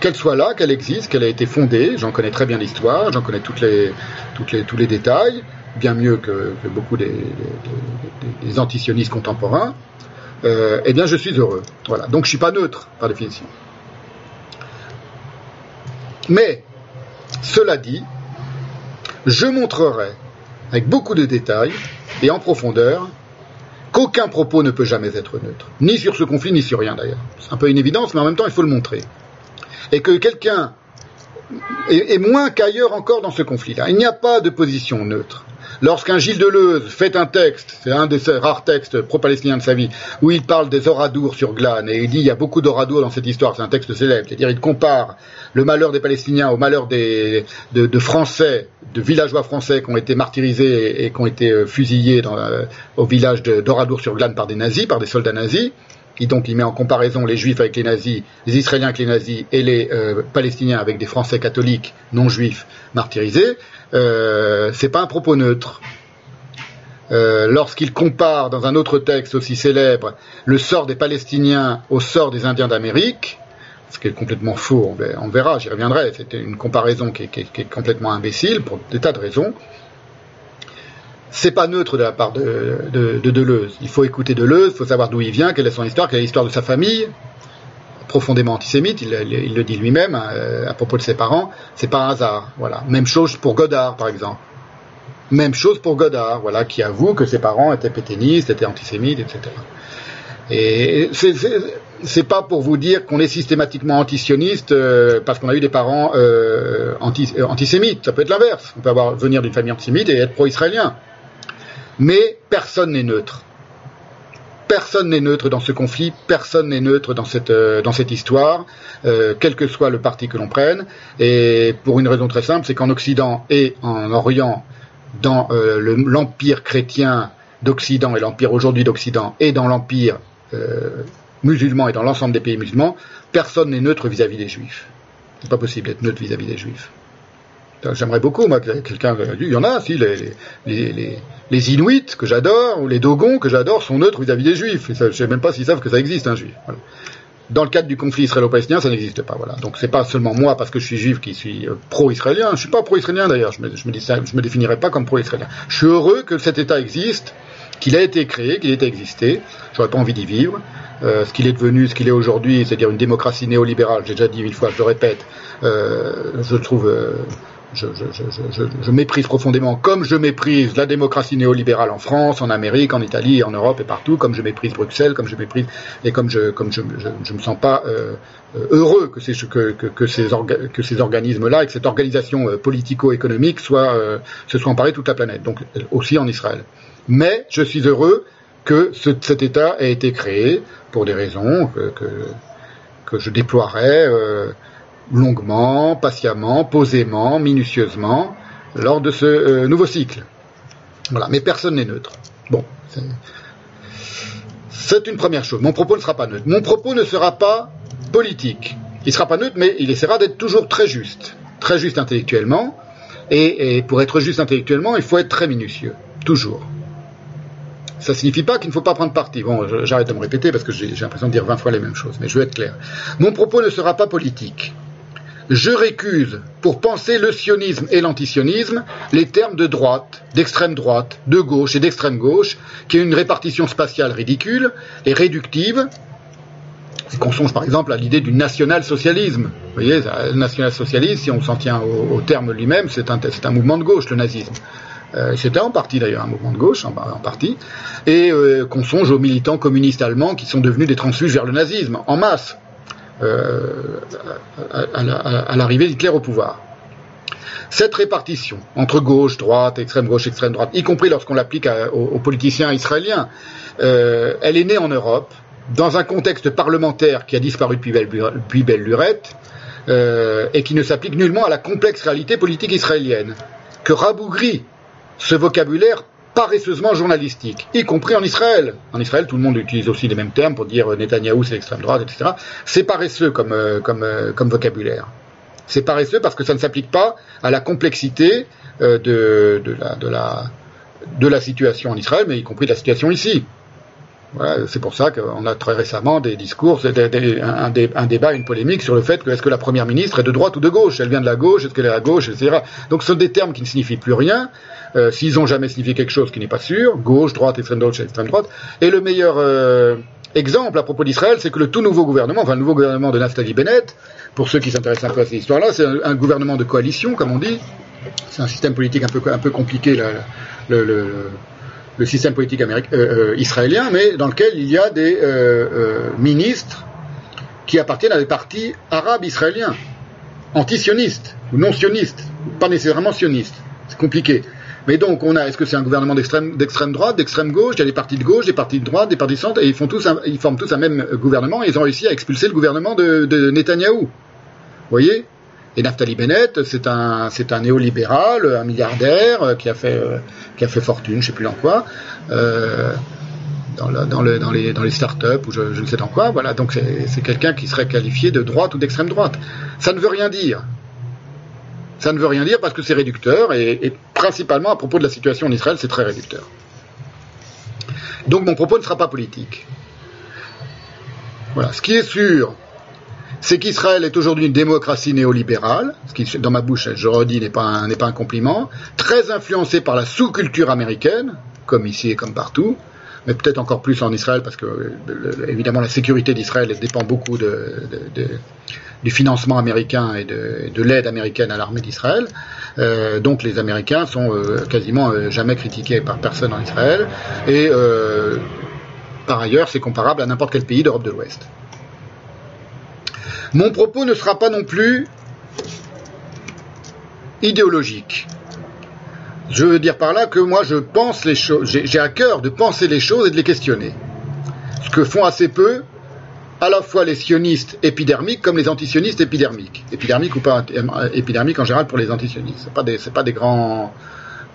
qu'elle soit là, qu'elle existe, qu'elle a été fondée, j'en connais très bien l'histoire, j'en connais tous les détails, bien mieux que, beaucoup des, antisionistes contemporains, euh, eh bien je suis heureux. Voilà. Donc je suis pas neutre, par définition. Mais, cela dit, je montrerai avec beaucoup de détails et en profondeur qu'aucun propos ne peut jamais être neutre, ni sur ce conflit, ni sur rien d'ailleurs. C'est un peu une évidence, mais en même temps, il faut le montrer. Et que quelqu'un est, moins qu'ailleurs encore dans ce conflit-là. Il n'y a pas de position neutre. Lorsqu'un Gilles Deleuze fait un texte, c'est un des rares textes pro-palestiniens de sa vie, où il parle des oradours sur Glane, et il dit il y a beaucoup d'oradours dans cette histoire, c'est un texte célèbre, c'est-à-dire il compare le malheur des Palestiniens au malheur de, Français, de villageois français qui ont été martyrisés et, qui ont été euh, fusillés euh, au village d'Oradour sur Glane par des nazis, par des soldats nazis. Et donc il met en comparaison les juifs avec les nazis, les israéliens avec les nazis et les euh, palestiniens avec des français catholiques non juifs martyrisés c'est pas un propos neutre. Euh, lorsqu'il compare dans un autre texte aussi célèbre le sort des Palestiniens au sort des Indiens d'Amérique, ce qui est complètement faux, on verra, j'y reviendrai, c'était une comparaison qui est, complètement imbécile pour des tas de raisons. C'est pas neutre de la part de, Deleuze. Il faut écouter Deleuze, il faut savoir d'où il vient, quelle est son histoire, quelle est l'histoire de sa famille, profondément antisémite, il, le dit lui-même euh, à propos de ses parents, c'est pas un hasard. Voilà. Même chose pour Godard, par exemple. Même chose pour Godard, voilà, qui avoue que ses parents étaient pétainistes, étaient antisémites, etc. Et c'est pas pour vous dire qu'on est systématiquement antisioniste euh, parce qu'on a eu des parents euh, antisémites. Ça peut être l'inverse. On peut avoir venir d'une famille antisémite et être pro-israélien. Mais personne n'est neutre personne n'est neutre dans ce conflit, personne n'est neutre dans cette, euh, histoire, euh, quel que soit le parti que l'on prenne, et pour une raison très simple, c'est qu'en Occident et en Orient, dans euh, l'empire chrétien d'Occident et l'empire aujourd'hui d'Occident, et dans l'empire musulman et dans l'ensemble des pays musulmans, personne n'est neutre vis-à-vis des juifs. C'est pas possible d'être neutre vis-à-vis des juifs. J'aimerais beaucoup, moi, quelqu'un. Il y en a, si, les, les, les Inuits, que j'adore, ou les Dogons, que j'adore, sont neutres vis-à-vis des Juifs. je ne sais même pas s'ils savent que ça existe, un Juif. Dans le cadre du conflit israélo-palestinien, ça n'existe pas. Voilà. Donc c'est pas seulement moi, parce que je suis juif, qui suis euh, pro-israélien. Je suis pas pro-israélien d'ailleurs. Je me, je me, je me définirais pas comme pro-israélien. Je suis heureux que cet État existe, qu'il a été créé, qu'il ait existé. J'aurais pas envie d'y vivre. Euh, ce qu'il est devenu, ce qu'il est aujourd'hui, c'est-à-dire une démocratie néolibérale. J'ai déjà dit mille fois, je le répète. Euh, je trouve je, méprise profondément, comme je méprise la démocratie néolibérale en France, en Amérique, en Italie, en Europe et partout, comme je méprise Bruxelles, comme je méprise et comme je comme je je, me sens pas euh, heureux que ces que, que, ces que ces organismes-là et que cette organisation euh, politico-économique soit euh, se soit emparée toute la planète, donc aussi en Israël. Mais je suis heureux que cet État ait été créé pour des raisons que que, que je déploierai longuement, patiemment, posément, minutieusement, lors de ce euh, nouveau cycle. Voilà, mais personne n'est neutre. Bon, c'est une première chose. Mon propos ne sera pas neutre. Mon propos ne sera pas politique. Il ne sera pas neutre, mais il essaiera d'être toujours très juste. Très juste intellectuellement. Et, pour être juste intellectuellement, il faut être très minutieux. Toujours. Ça ne signifie pas qu'il ne faut pas prendre parti. Bon, j'arrête de me répéter parce que j'ai l'impression de dire 20 fois les mêmes choses, mais je veux être clair. Mon propos ne sera pas politique je récuse, pour penser le sionisme et l'antisionisme, les termes de droite, d'extrême droite, de gauche et d'extrême gauche, qui est une répartition spatiale ridicule et réductive, et qu'on songe par exemple à l'idée du national-socialisme. Vous voyez, le national-socialisme, si on s'en tient au, terme lui-même, c'est un, un, mouvement de gauche, le nazisme. Euh, C'était en partie d'ailleurs un mouvement de gauche, en, partie, et euh, qu'on songe aux militants communistes allemands qui sont devenus des transfuges vers le nazisme, en masse. Euh, à, l'arrivée d'Hitler au pouvoir. Cette répartition entre gauche, droite, extrême gauche, extrême droite, y compris lorsqu'on l'applique aux, politiciens israéliens, euh, elle est née en Europe, dans un contexte parlementaire qui a disparu depuis belle, belle lurette, euh, et qui ne s'applique nullement à la complexe réalité politique israélienne, que rabougrit ce vocabulaire paresseusement journalistique, y compris en Israël. En Israël, tout le monde utilise aussi les mêmes termes pour dire Netanyahou c'est l'extrême droite, etc. C'est paresseux comme, euh, comme, euh, comme vocabulaire. C'est paresseux parce que ça ne s'applique pas à la complexité euh, de, la, de, la, de la situation en Israël, mais y compris de la situation ici. Voilà, c'est pour ça qu'on a très récemment des discours, un, débat, une polémique sur le fait que est-ce que la première ministre est de droite ou de gauche? Elle vient de la gauche, est-ce qu'elle est à gauche, etc. Donc ce sont des termes qui ne signifient plus rien, euh, s'ils ont jamais signifié quelque chose qui n'est pas sûr, gauche, droite, extrême droite, extrême droite. Et le meilleur euh, exemple à propos d'Israël, c'est que le tout nouveau gouvernement, enfin le nouveau gouvernement de Naftali Bennett, pour ceux qui s'intéressent un peu à cette histoire-là, c'est un, gouvernement de coalition, comme on dit. C'est un système politique un peu, compliqué, le, système politique euh, israélien, mais dans lequel il y a des ministres qui appartiennent à des partis arabes israéliens, anti-sionistes ou non sionistes, pas nécessairement sionistes. C'est compliqué. Mais donc, on a, est-ce que c'est un gouvernement d'extrême, droite, d'extrême gauche? Il y a des partis de gauche, des partis de droite, des partis de centre, et ils, forment tous un même gouvernement, et ils ont réussi à expulser le gouvernement de, de Netanyahou. Vous voyez? Et Naftali Bennett, c'est un, néolibéral, un milliardaire euh, qui a fait, euh, qui a fait fortune, je sais plus dans quoi, euh, dans, dans, le, dans, les, dans les startups ou je, ne sais dans quoi. Voilà, donc c'est quelqu'un qui serait qualifié de droite ou d'extrême droite. Ça ne veut rien dire. Ça ne veut rien dire parce que c'est réducteur et, principalement à propos de la situation en Israël, c'est très réducteur. Donc mon propos ne sera pas politique. Voilà. Ce qui est sûr, c'est qu'Israël est aujourd'hui une démocratie néolibérale, ce qui, dans ma bouche, je redis, n'est pas pas un compliment, très influencée par la sous-culture américaine, comme ici et comme partout, mais peut-être encore plus en Israël, parce que évidemment la sécurité d'Israël dépend beaucoup du financement américain et de, l'aide américaine à l'armée d'Israël. Euh, donc les Américains sont euh, quasiment euh, jamais critiqués par personne en Israël, et par ailleurs c'est comparable à n'importe quel pays d'Europe de l'Ouest. Mon propos ne sera pas non plus idéologique. Je veux dire par là que moi je pense les choses, j'ai à cœur de penser les choses et de les questionner. Ce que font assez peu à la fois les sionistes épidermiques comme les antisionistes épidermiques. Épidermiques ou pas épidermiques en général pour les antisionistes. C'est pas des, pas des grands.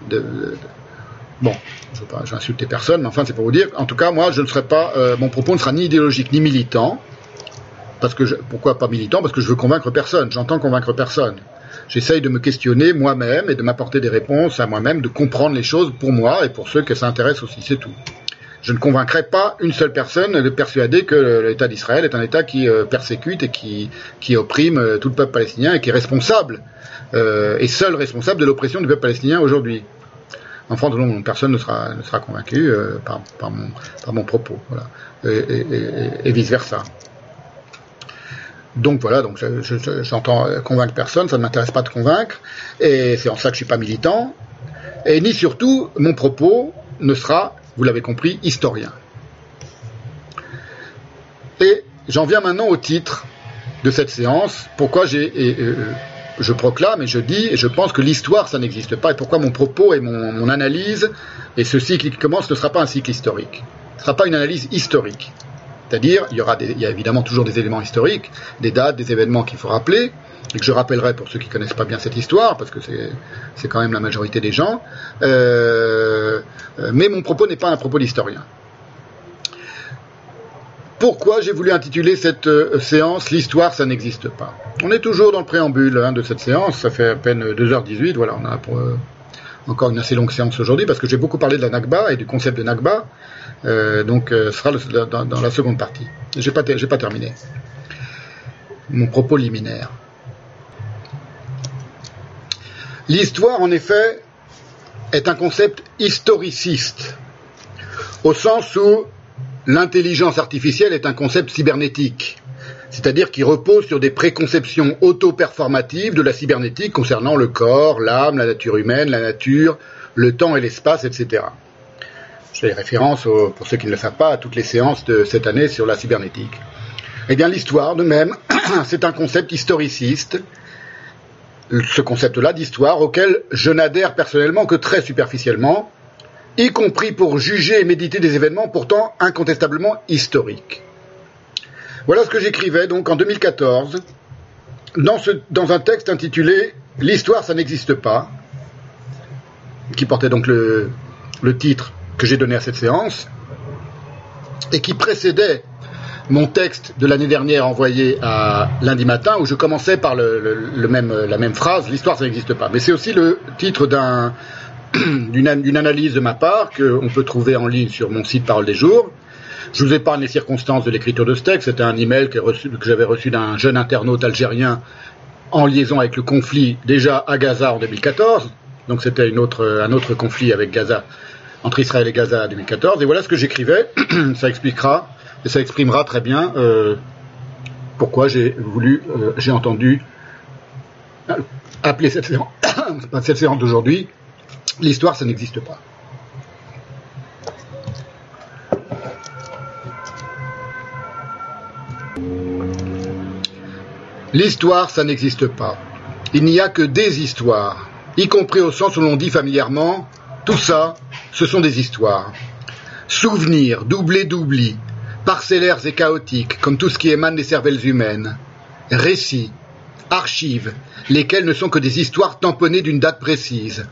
bon, je ne vais insulter personne, mais enfin c'est pour vous dire. En tout cas, moi, je ne serai pas. Euh, mon propos ne sera ni idéologique ni militant parce que pourquoi pas militant? Parce que je veux convaincre personne. J'entends convaincre personne. J'essaye de me questionner moi-même et de m'apporter des réponses à moi-même, de comprendre les choses pour moi et pour ceux que ça intéresse aussi. C'est tout. Je ne convaincrai pas une seule personne de persuader que l'État d'Israël est un État qui euh, persécute et qui, qui opprime euh, tout le peuple palestinien et qui est responsable, euh, et seul responsable de l'oppression du peuple palestinien aujourd'hui. En France, non, personne ne sera, ne sera convaincu par, par, mon, propos. Voilà. Et vice-versa. Donc voilà, donc j'entends convaincre personne, ça ne m'intéresse pas de convaincre, et c'est en ça que je suis pas militant. Et ni surtout, mon propos ne sera, vous l'avez compris, historien. Et j'en viens maintenant au titre de cette séance. Pourquoi j'ai, euh, je proclame et je dis, et je pense que l'histoire, ça n'existe pas, et pourquoi mon propos et mon, mon analyse, et ce cycle qui commence, ne sera pas un cycle historique. Ce ne sera pas une analyse historique. C'est-à-dire, il y aura a évidemment toujours des éléments historiques, des dates, des événements qu'il faut rappeler, et que je rappellerai pour ceux qui connaissent pas bien cette histoire, parce que c'est quand même la majorité des gens. Euh, mais mon propos n'est pas un propos d'historien. Pourquoi j'ai voulu intituler cette euh, séance L'histoire, ça n'existe pas? On est toujours dans le préambule hein, de cette séance, ça fait à peine 2h18, voilà, on a euh, encore une assez longue séance aujourd'hui, parce que j'ai beaucoup parlé de la Nakba et du concept de Nakba, euh, donc, euh, ce sera dans, la seconde partie. J'ai pas, pas terminé. Mon propos liminaire. L'histoire, en effet, est un concept historiciste, au sens où l'intelligence artificielle est un concept cybernétique, c'est-à-dire qui repose sur des préconceptions auto-performatives de la cybernétique concernant le corps, l'âme, la nature humaine, la nature, le temps et l'espace, etc. Je fais référence, pour ceux qui ne le savent pas, à toutes les séances de cette année sur la cybernétique. Eh bien, l'histoire, de même, c'est un concept historiciste ce concept-là d'histoire auquel je n'adhère personnellement que très superficiellement, y compris pour juger et méditer des événements pourtant incontestablement historiques. Voilà ce que j'écrivais donc en 2014 dans, un texte intitulé L'histoire, ça n'existe pas, qui portait donc le titre que j'ai donné à cette séance, et qui précédait mon texte de l'année dernière envoyé à lundi matin, où je commençais par le, même, la même phrase, l'histoire ça n'existe pas. Mais c'est aussi le titre d'un, d'une, analyse de ma part qu'on peut trouver en ligne sur mon site Parole des Jours. Je vous épargne les circonstances de l'écriture de ce texte. C'était un email que, que j'avais reçu d'un jeune internaute algérien en liaison avec le conflit déjà à Gaza en 2014. Donc c'était un autre conflit avec Gaza, entre Israël et Gaza en 2014. Et voilà ce que j'écrivais. ça expliquera et ça exprimera très bien euh, pourquoi j'ai voulu, euh, j'ai entendu appeler cette séance, cette séance d'aujourd'hui, l'histoire ça n'existe pas. L'histoire, ça n'existe pas. Il n'y a que des histoires, y compris au sens où l'on dit familièrement, tout ça, ce sont des histoires. Souvenirs, doublés d'oubli, parcellaires et chaotiques, comme tout ce qui émane des cervelles humaines. Récits, archives, lesquels ne sont que des histoires tamponnées d'une date précise.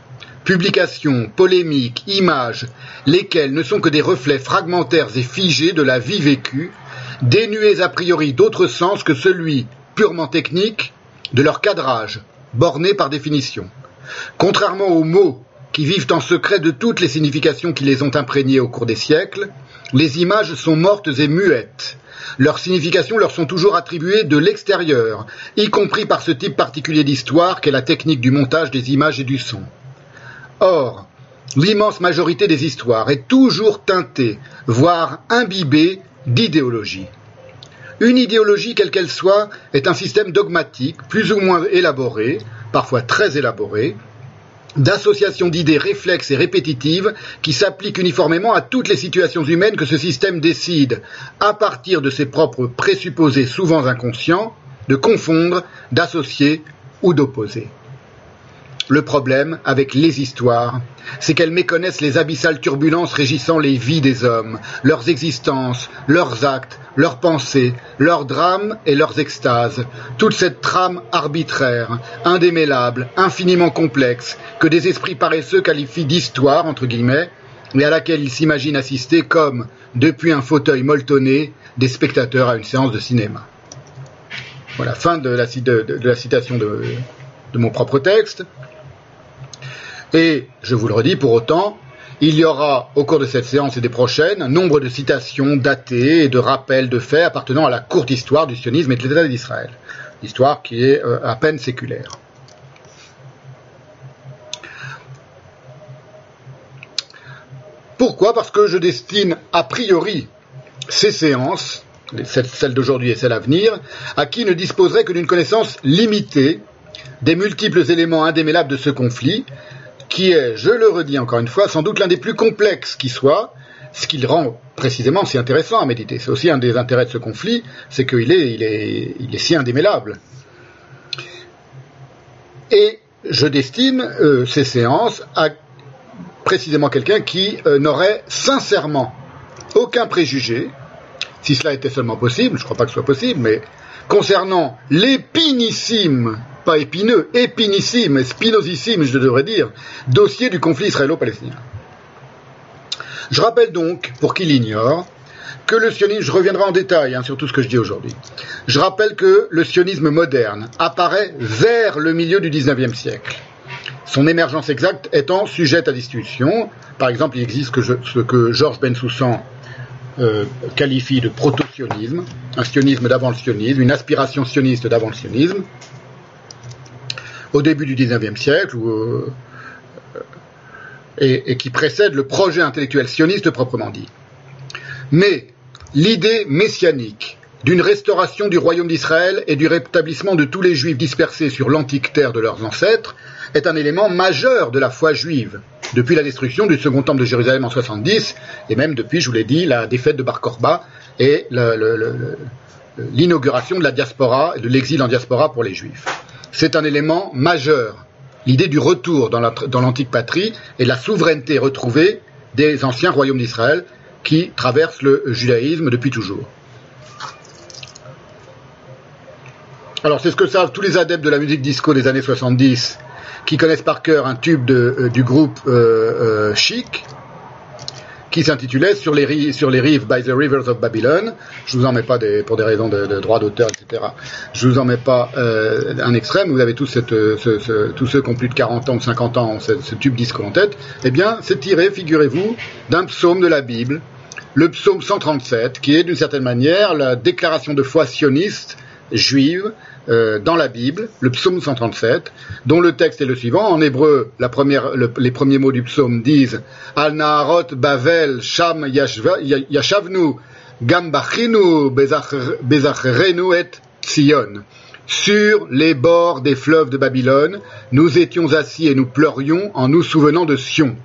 Publications, polémiques, images, lesquelles ne sont que des reflets fragmentaires et figés de la vie vécue, dénués a priori d'autre sens que celui purement techniques de leur cadrage, borné par définition. Contrairement aux mots qui vivent en secret de toutes les significations qui les ont imprégnés au cours des siècles, les images sont mortes et muettes. Leurs significations leur sont toujours attribuées de l'extérieur, y compris par ce type particulier d'histoire qu'est la technique du montage des images et du son. Or, l'immense majorité des histoires est toujours teintée, voire imbibée d'idéologie. Une idéologie, quelle qu'elle soit, est un système dogmatique, plus ou moins élaboré, parfois très élaboré, d'association d'idées réflexes et répétitives qui s'appliquent uniformément à toutes les situations humaines que ce système décide, à partir de ses propres présupposés souvent inconscients, de confondre, d'associer ou d'opposer. Le problème avec les histoires, c'est qu'elles méconnaissent les abyssales turbulences régissant les vies des hommes, leurs existences, leurs actes, leurs pensées, leurs drames et leurs extases, toute cette trame arbitraire, indémêlable, infiniment complexe, que des esprits paresseux qualifient d'histoire, entre guillemets, et à laquelle ils s'imaginent assister comme, depuis un fauteuil molletonné, des spectateurs à une séance de cinéma. Voilà, fin de la, citation de mon propre texte. Et, je vous le redis, pour autant, il y aura, au cours de cette séance et des prochaines, nombre de citations datées et de rappels de faits appartenant à la courte histoire du sionisme et de l'État d'Israël. Histoire qui est euh, à peine séculaire. Pourquoi? Parce que je destine a priori ces séances, celles d'aujourd'hui et celles à venir, à qui ne disposerait que d'une connaissance limitée des multiples éléments indémêlables de ce conflit, qui est, je le redis encore une fois, sans doute l'un des plus complexes qui soit, ce qui le rend précisément si intéressant à méditer. C'est aussi un des intérêts de ce conflit, c'est qu'il est, est si indémêlable. Et je destine euh, ces séances à précisément quelqu'un qui euh, n'aurait sincèrement aucun préjugé, si cela était seulement possible, je ne crois pas que ce soit possible, mais concernant l'épinissime pas épineux, épinissime, spinosissime, je devrais dire, dossier du conflit israélo-palestinien. Je rappelle donc, pour qui l'ignore, que le sionisme, je reviendrai en détail hein, sur tout ce que je dis aujourd'hui, je rappelle que le sionisme moderne apparaît vers le milieu du XIXe siècle. Son émergence exacte étant sujette à discussion. Par exemple, il existe ce que Georges Bensoussan euh, qualifie de proto-sionisme, un sionisme d'avant le sionisme, une aspiration sioniste d'avant le sionisme, au début du XIXe siècle, euh, et, qui précède le projet intellectuel sioniste proprement dit. Mais l'idée messianique d'une restauration du royaume d'Israël et du rétablissement de tous les juifs dispersés sur l'antique terre de leurs ancêtres est un élément majeur de la foi juive, depuis la destruction du second temple de Jérusalem en 70, et même depuis, je vous l'ai dit, la défaite de Bar Korba et l'inauguration de la diaspora et de l'exil en diaspora pour les juifs. C'est un élément majeur. L'idée du retour dans l'antique patrie et la souveraineté retrouvée des anciens royaumes d'Israël qui traversent le judaïsme depuis toujours. Alors c'est ce que savent tous les adeptes de la musique disco des années 70 qui connaissent par cœur un tube euh, du groupe euh, euh, Chic, qui s'intitulait sur les, rives by the rivers of Babylon. Je vous en mets pas pour des raisons de, de d'auteur, etc. Je vous en mets pas euh, un extrême. Vous avez ce, tous ceux qui ont plus de 40 ans ou 50 ans ont ce, ce tube disco en tête. Eh bien, c'est tiré, figurez-vous, d'un psaume de la Bible, le psaume 137, qui est d'une certaine manière la déclaration de foi sioniste juive euh, dans la Bible, le psaume 137, dont le texte est le suivant. En hébreu, les premiers mots du psaume disent Al Naharot Bavel Sham Yashavnu Gambachinu Bezachrenu et Tzion. Sur les bords des fleuves de Babylone, nous étions assis et nous pleurions en nous souvenant de Sion.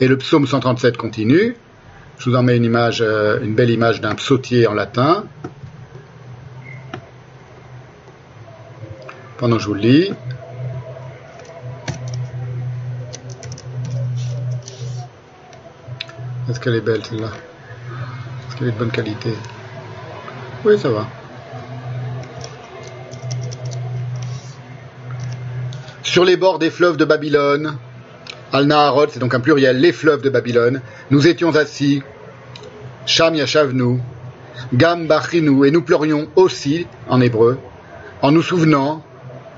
Et le psaume 137 continue. Je vous en mets une image, euh, une belle image d'un psautier en latin. Pendant que je vous le lis. Est-ce qu'elle est belle celle-là? Est-ce qu'elle est de bonne qualité? Oui, ça va. Sur les bords des fleuves de Babylone, Al-Naharot, c'est donc un pluriel, les fleuves de Babylone, nous étions assis, Sham Yashavnu, Gam Bachinu, et nous pleurions aussi, en hébreu, en nous souvenant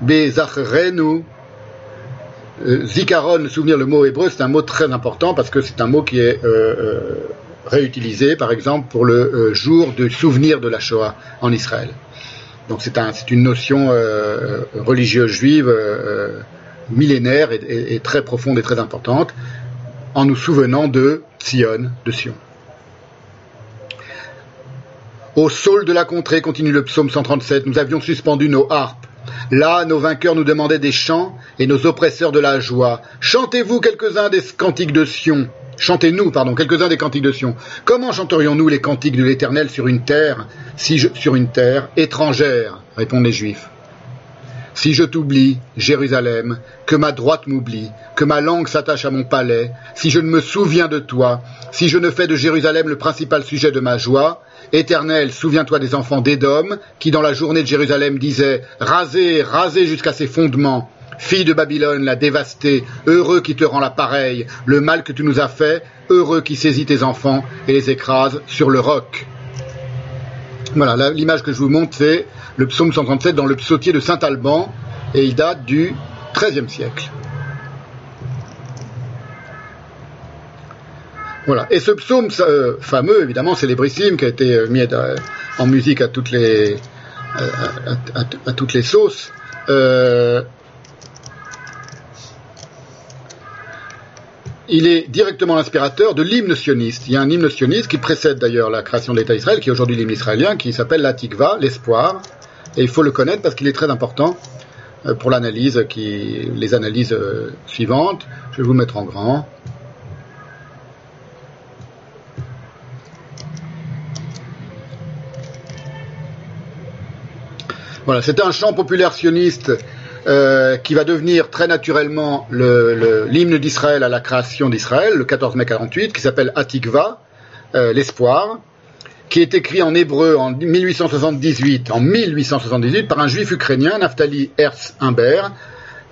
Bezachrenu. Euh, zikaron, souvenir, le mot hébreu, c'est un mot très important parce que c'est un mot qui est euh, euh, réutilisé, par exemple, pour le jour du souvenir de la Shoah en Israël. Donc c'est un, une notion religieuse juive millénaire et, et, très profonde et très importante, en nous souvenant de Sion, de Sion. Au sol de la contrée, continue le psaume 137, nous avions suspendu nos harpes Là, nos vainqueurs nous demandaient des chants et nos oppresseurs de la joie. Chantez-vous quelques-uns des cantiques de Sion. Chantez-nous, pardon, quelques-uns des cantiques de Sion. Comment chanterions-nous les cantiques de l'Éternel sur une terre, si sur une terre étrangère? répondent les Juifs. Si je t'oublie, Jérusalem, que ma droite m'oublie, que ma langue s'attache à mon palais, si je ne me souviens de toi, si je ne fais de Jérusalem le principal sujet de ma joie, Éternel, souviens-toi des enfants d'Édom, qui dans la journée de Jérusalem disaient Rasez, rasez jusqu'à ses fondements. Fille de Babylone, la dévastée, heureux qui te rend la pareille, le mal que tu nous as fait, heureux qui saisit tes enfants et les écrase sur le roc. Voilà, l'image que je vous montre, c'est le psaume 137 dans le psautier de Saint-Alban, et il date du XIIIe siècle. Voilà. Et ce psaume euh, fameux, évidemment, célébrissime, qui a été euh, mis en musique à toutes les, à, toutes les sauces, euh, il est directement l'inspirateur de l'hymne sioniste. Il y a un hymne sioniste qui précède d'ailleurs la création de l'État Israël, qui est aujourd'hui l'hymne israélien, qui s'appelle la Tikva, l'espoir. Et il faut le connaître parce qu'il est très important pour l'analyse, qui, les analyses suivantes. Je vais vous mettre en grand. Voilà, c'est un chant populaire sioniste euh, qui va devenir très naturellement l'hymne d'Israël à la création d'Israël, le 14 mai 48, qui s'appelle Atikva, euh, l'espoir, qui est écrit en hébreu en 1878, en 1878 par un juif ukrainien, Naftali Herz Humbert,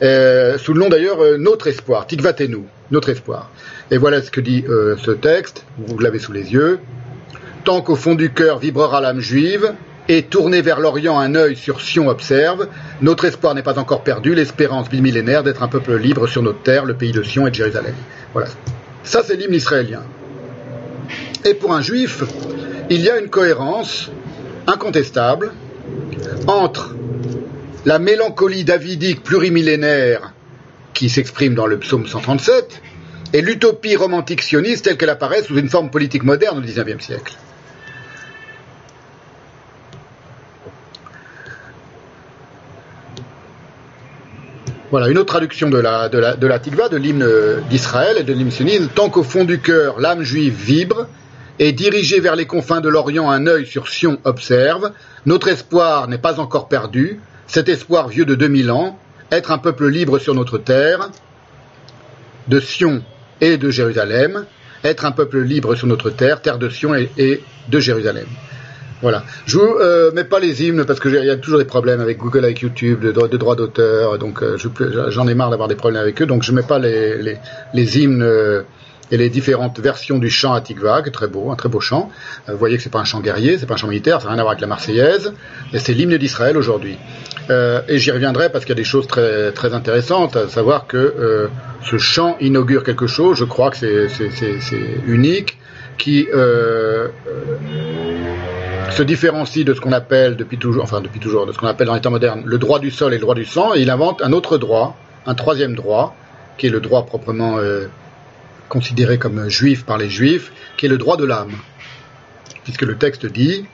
euh, sous le nom d'ailleurs Notre Espoir, Tikvatenu, Notre Espoir. Et voilà ce que dit ce texte, vous l'avez sous les yeux. Tant qu'au fond du cœur vibrera l'âme juive, et tourné vers l'Orient un œil sur Sion observe, notre espoir n'est pas encore perdu, l'espérance bimillénaire d'être un peuple libre sur notre terre, le pays de Sion et de Jérusalem. Voilà. Ça, c'est l'hymne israélien. Et pour un juif, il y a une cohérence incontestable entre la mélancolie davidique plurimillénaire qui s'exprime dans le psaume 137 et l'utopie romantique sioniste telle qu'elle apparaît sous une forme politique moderne au XIXe siècle. Voilà, une autre traduction de la, de de de l'hymne d'Israël et de l'hymne sioniste. Tant qu'au fond du cœur, l'âme juive vibre, et dirigée vers les confins de l'Orient, un œil sur Sion observe, notre espoir n'est pas encore perdu, cet espoir vieux de 2000 ans, être un peuple libre sur notre terre, de Sion et de Jérusalem, être un peuple libre sur notre terre, terre de Sion et, de Jérusalem. Voilà. Je vous euh, mets pas les hymnes parce que il y a toujours des problèmes avec Google, avec YouTube, de, droits d'auteur. Donc euh, j'en ai marre d'avoir des problèmes avec eux. Donc je mets pas les, les, hymnes euh, et les différentes versions du chant à Tikva, très beau, un très beau chant. vous voyez que c'est pas un chant guerrier, c'est pas un chant militaire, ça n'a rien à voir avec la Marseillaise. Et c'est l'hymne d'Israël aujourd'hui. et j'y reviendrai parce qu'il y a des choses très très intéressantes, à savoir que ce chant inaugure quelque chose. Je crois que c'est unique, qui se différencie de ce qu'on appelle depuis toujours, enfin depuis toujours, de ce qu'on appelle dans les temps modernes, le droit du sol et le droit du sang, et il invente un autre droit, un troisième droit, qui est le droit proprement euh, considéré comme juif par les juifs, qui est le droit de l'âme. Puisque le texte dit,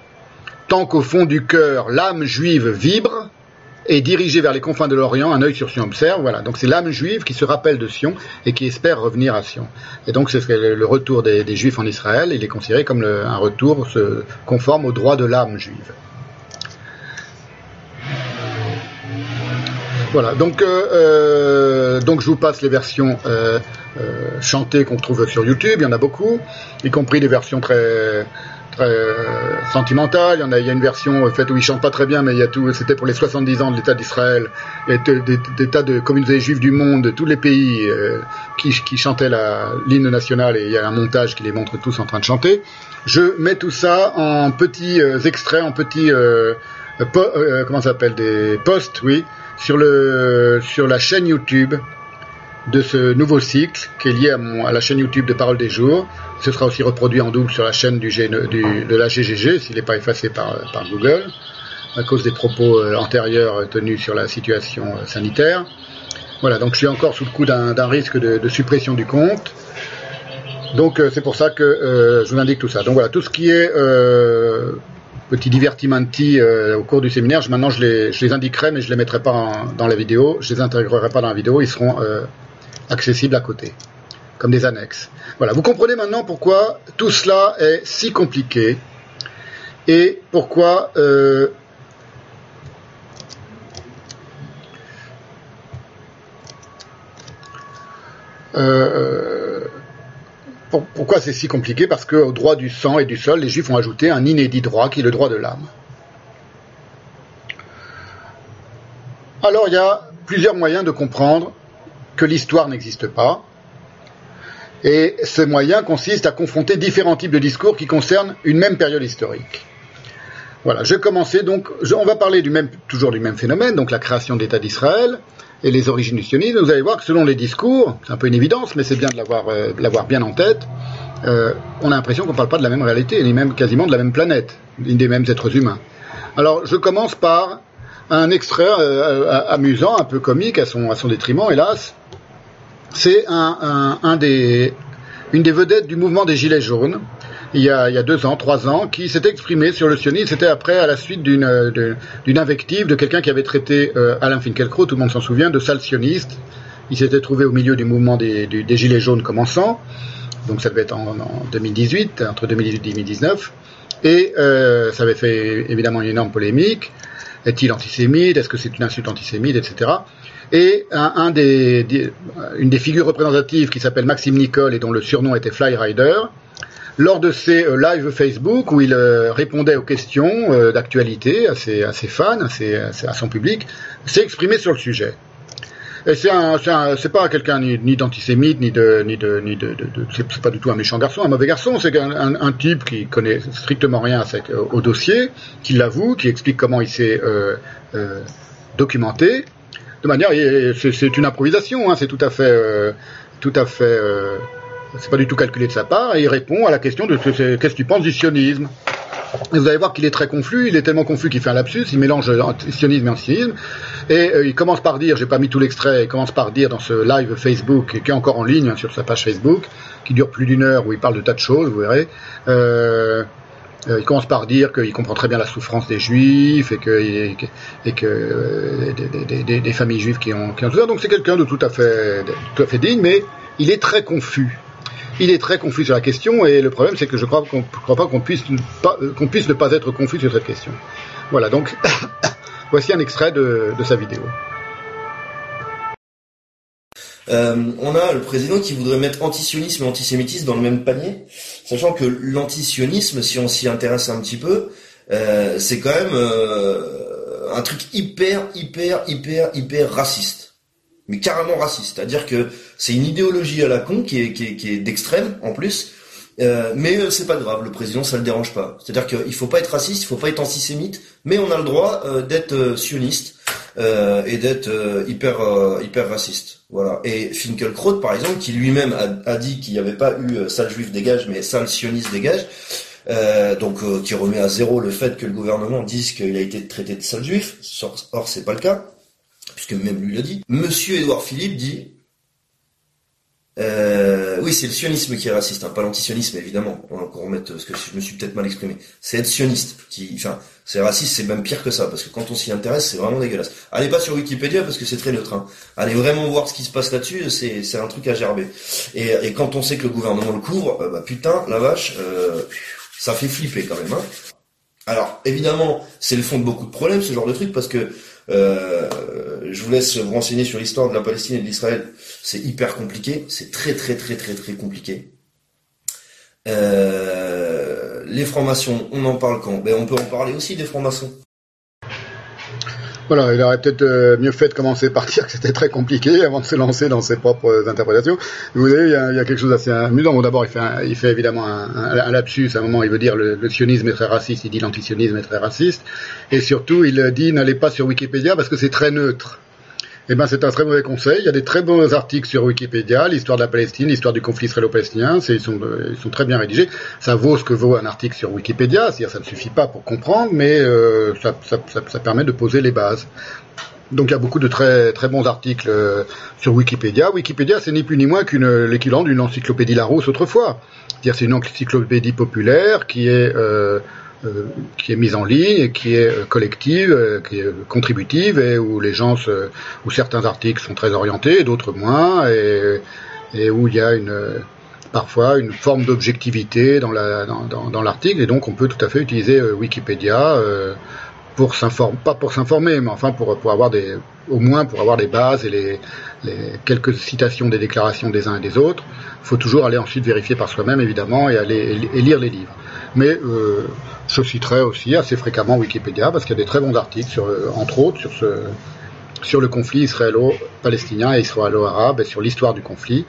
tant qu'au fond du cœur l'âme juive vibre, et dirigé vers les confins de l'Orient, un œil sur Sion observe. Voilà. Donc c'est l'âme juive qui se rappelle de Sion et qui espère revenir à Sion. Et donc c'est le retour des, Juifs en Israël. Il est considéré comme un retour se conforme au droit de l'âme juive. Voilà, donc, euh, euh, donc je vous passe les versions euh, chantées qu'on trouve sur YouTube, il y en a beaucoup, y compris des versions très, euh, sentimental. Il y en a, il y a une version euh, faite où il chante pas très bien, mais il y a tout. C'était pour les 70 ans de l'État d'Israël et des, tas de communautés juives du monde, de tous les pays euh, qui, qui, chantaient l'hymne national et il y a un montage qui les montre tous en train de chanter. Je mets tout ça en petits extraits, en petits comment des posts, oui, sur le sur la chaîne YouTube de ce nouveau cycle qui est lié à, la chaîne YouTube de Parole des Jours. Ce sera aussi reproduit en double sur la chaîne du, de la GGG s'il n'est pas effacé par, Google à cause des propos euh, antérieurs tenus sur la situation euh, sanitaire. Voilà, donc je suis encore sous le coup d'un risque de, suppression du compte. Donc euh, c'est pour ça que je vous indique tout ça. Donc voilà, tout ce qui est petit divertimenti au cours du séminaire, maintenant je les, je les indiquerai, mais je les mettrai pas dans la vidéo, je les intégrerai pas dans la vidéo, ils seront accessibles à côté, comme des annexes. Voilà, vous comprenez maintenant pourquoi tout cela est si compliqué et pourquoi euh, euh, pourquoi c'est si compliqué? Parce qu'au droit du sang et du sol, les Juifs ont ajouté un inédit droit qui est le droit de l'âme. Alors il y a plusieurs moyens de comprendre que l'histoire n'existe pas. Et ce moyen consiste à confronter différents types de discours qui concernent une même période historique. Voilà, je commençais donc, on va parler du même, toujours du même phénomène, donc la création de l'État d'Israël et les origines du sionisme. Vous allez voir que selon les discours, c'est un peu une évidence, mais c'est bien de l'avoir, euh, bien en tête, euh, on a l'impression qu'on ne parle pas de la même réalité, ni même quasiment de la même planète, des mêmes êtres humains. Alors, je commence par un extrait euh, amusant, un peu comique à son détriment, hélas, c'est un, des, une des vedettes du mouvement des Gilets jaunes, il y a, deux ans, trois ans, qui s'est exprimé sur le sionisme. C'était après, à la suite d'une invective de quelqu'un qui avait traité euh, Alain Finkielkraut, tout le monde s'en souvient, de sale sioniste. Il s'était trouvé au milieu du mouvement des, Gilets jaunes commençant, donc ça devait être en, 2018, entre 2018 et 2019, et euh, ça avait fait évidemment une énorme polémique. Est-il antisémite? Est-ce que c'est une insulte antisémite? Etc. Et une des figures représentatives qui s'appelle Maxime Nicole et dont le surnom était Fly Rider, lors de ses euh, lives Facebook où il euh, répondait aux questions euh, d'actualité à ses, fans, à, son public, s'est exprimé sur le sujet. Et c'est pas quelqu'un ni, d'antisémite, ni de, ni de, ni de, c'est pas du tout un méchant garçon, un mauvais garçon. C'est un, type qui connaît strictement rien au dossier, qui l'avoue, qui explique comment il s'est documenté, de manière, c'est une improvisation, hein, c'est tout à fait, euh, tout à fait, euh, c'est pas du tout calculé de sa part, et il répond à la question de qu'est-ce que tu penses du sionisme. Et vous allez voir qu'il est très confus, il est tellement confus qu'il fait un lapsus, il mélange sionisme et antisionisme, et euh, il commence par dire, j'ai pas mis tout l'extrait, il commence par dire dans ce live Facebook, qui est encore en ligne hein, sur sa page Facebook, qui dure plus d'une heure, où il parle de tas de choses, vous verrez, il commence par dire qu'il comprend très bien la souffrance des juifs et que, euh, des, familles juives qui ont, qui ont Donc c'est quelqu'un de tout à fait, digne, mais il est très confus. Il est très confus sur la question et le problème c'est que je crois crois pas qu'on puisse pas qu'on puisse ne pas être confus sur cette question. Voilà donc voici un extrait de sa vidéo. On a le président qui voudrait mettre antisionisme et antisémitisme dans le même panier, sachant que l'antisionisme, si on s'y intéresse un petit peu, c'est quand même un truc hyper, hyper, hyper, hyper raciste. Mais carrément raciste. C'est-à-dire que c'est une idéologie à la con qui est, qui est, d'extrême, en plus. Euh, mais euh, c'est pas grave, le président ça le dérange pas. C'est-à-dire qu'il faut pas être raciste, il faut pas être antisémite, mais on a le droit euh, d'être sioniste et d'être hyper hyper raciste. Voilà. Et Finkelkraut par exemple, qui lui-même a, dit qu'il n'y avait pas eu sale juif dégage, mais sale sioniste dégage, euh, donc euh, qui remet à zéro le fait que le gouvernement dise qu'il a été traité de sale juif. Or, c'est pas le cas, puisque même lui l'a dit. Monsieur Édouard Philippe dit euh, oui, c'est le sionisme qui est raciste, hein, pas l'antisionisme évidemment. On va encore remettre ce que je me suis peut-être mal exprimé. C'est être sioniste qui, enfin, c'est raciste, c'est même pire que ça parce que quand on s'y intéresse, c'est vraiment dégueulasse. Allez pas sur Wikipédia parce que c'est très neutre. Hein. Allez vraiment voir ce qui se passe là-dessus, c'est c'est un truc à gerber. Et, et quand on sait que le gouvernement le couvre, bah putain, la vache. Euh, ça fait flipper quand même. Hein. Alors évidemment, c'est le fond de beaucoup de problèmes ce genre de truc parce que euh, je vous laisse vous renseigner sur l'histoire de la Palestine et de l'Israël. C'est hyper compliqué, c'est très très très très très compliqué. Euh, les francs-maçons, on en parle quand? Ben, On peut en parler aussi des francs-maçons. Voilà, il aurait peut-être euh, mieux fait de commencer par dire que c'était très compliqué avant de se lancer dans ses propres interprétations. Vous voyez, il y a, quelque chose d'assez amusant. Bon, d'abord, il fait, il fait évidemment un, lapsus. À un moment, il veut dire le, le sionisme est très raciste. Il dit l'antisionisme est très raciste. Et surtout, il dit n'allez pas sur Wikipédia parce que c'est très neutre. Eh ben, c'est un très mauvais conseil. Il y a des très bons articles sur Wikipédia, l'histoire de la Palestine, l'histoire du conflit israélo-palestinien. Ils sont, ils sont très bien rédigés. Ça vaut ce que vaut un article sur Wikipédia. C'est-à-dire, ça ne suffit pas pour comprendre, mais euh, ça, permet de poser les bases. Donc il y a beaucoup de très très bons articles euh, sur Wikipédia. Wikipédia, c'est ni plus ni moins qu'une l'équivalent d'une encyclopédie Larousse autrefois. C'est-à-dire c'est une encyclopédie populaire qui est euh, euh, qui est mise en ligne, qui est euh, collective, euh, qui est contributive et où les gens se, où certains articles sont très orientés, d'autres moins, et, et, où il y a une parfois une forme d'objectivité dans la dans, dans, l'article et donc on peut tout à fait utiliser Wikipédia pour s'informer, pas pour s'informer, mais enfin pour, pour avoir des, au moins pour avoir les bases et les, les quelques citations des déclarations des uns et des autres. Il faut toujours aller ensuite vérifier par soi-même évidemment et aller et lire les livres. Mais euh, je citerai aussi assez fréquemment Wikipédia parce qu'il y a des très bons articles, sur, euh, entre autres, sur, ce, sur le conflit israélo-palestinien et israélo-arabe et sur l'histoire du conflit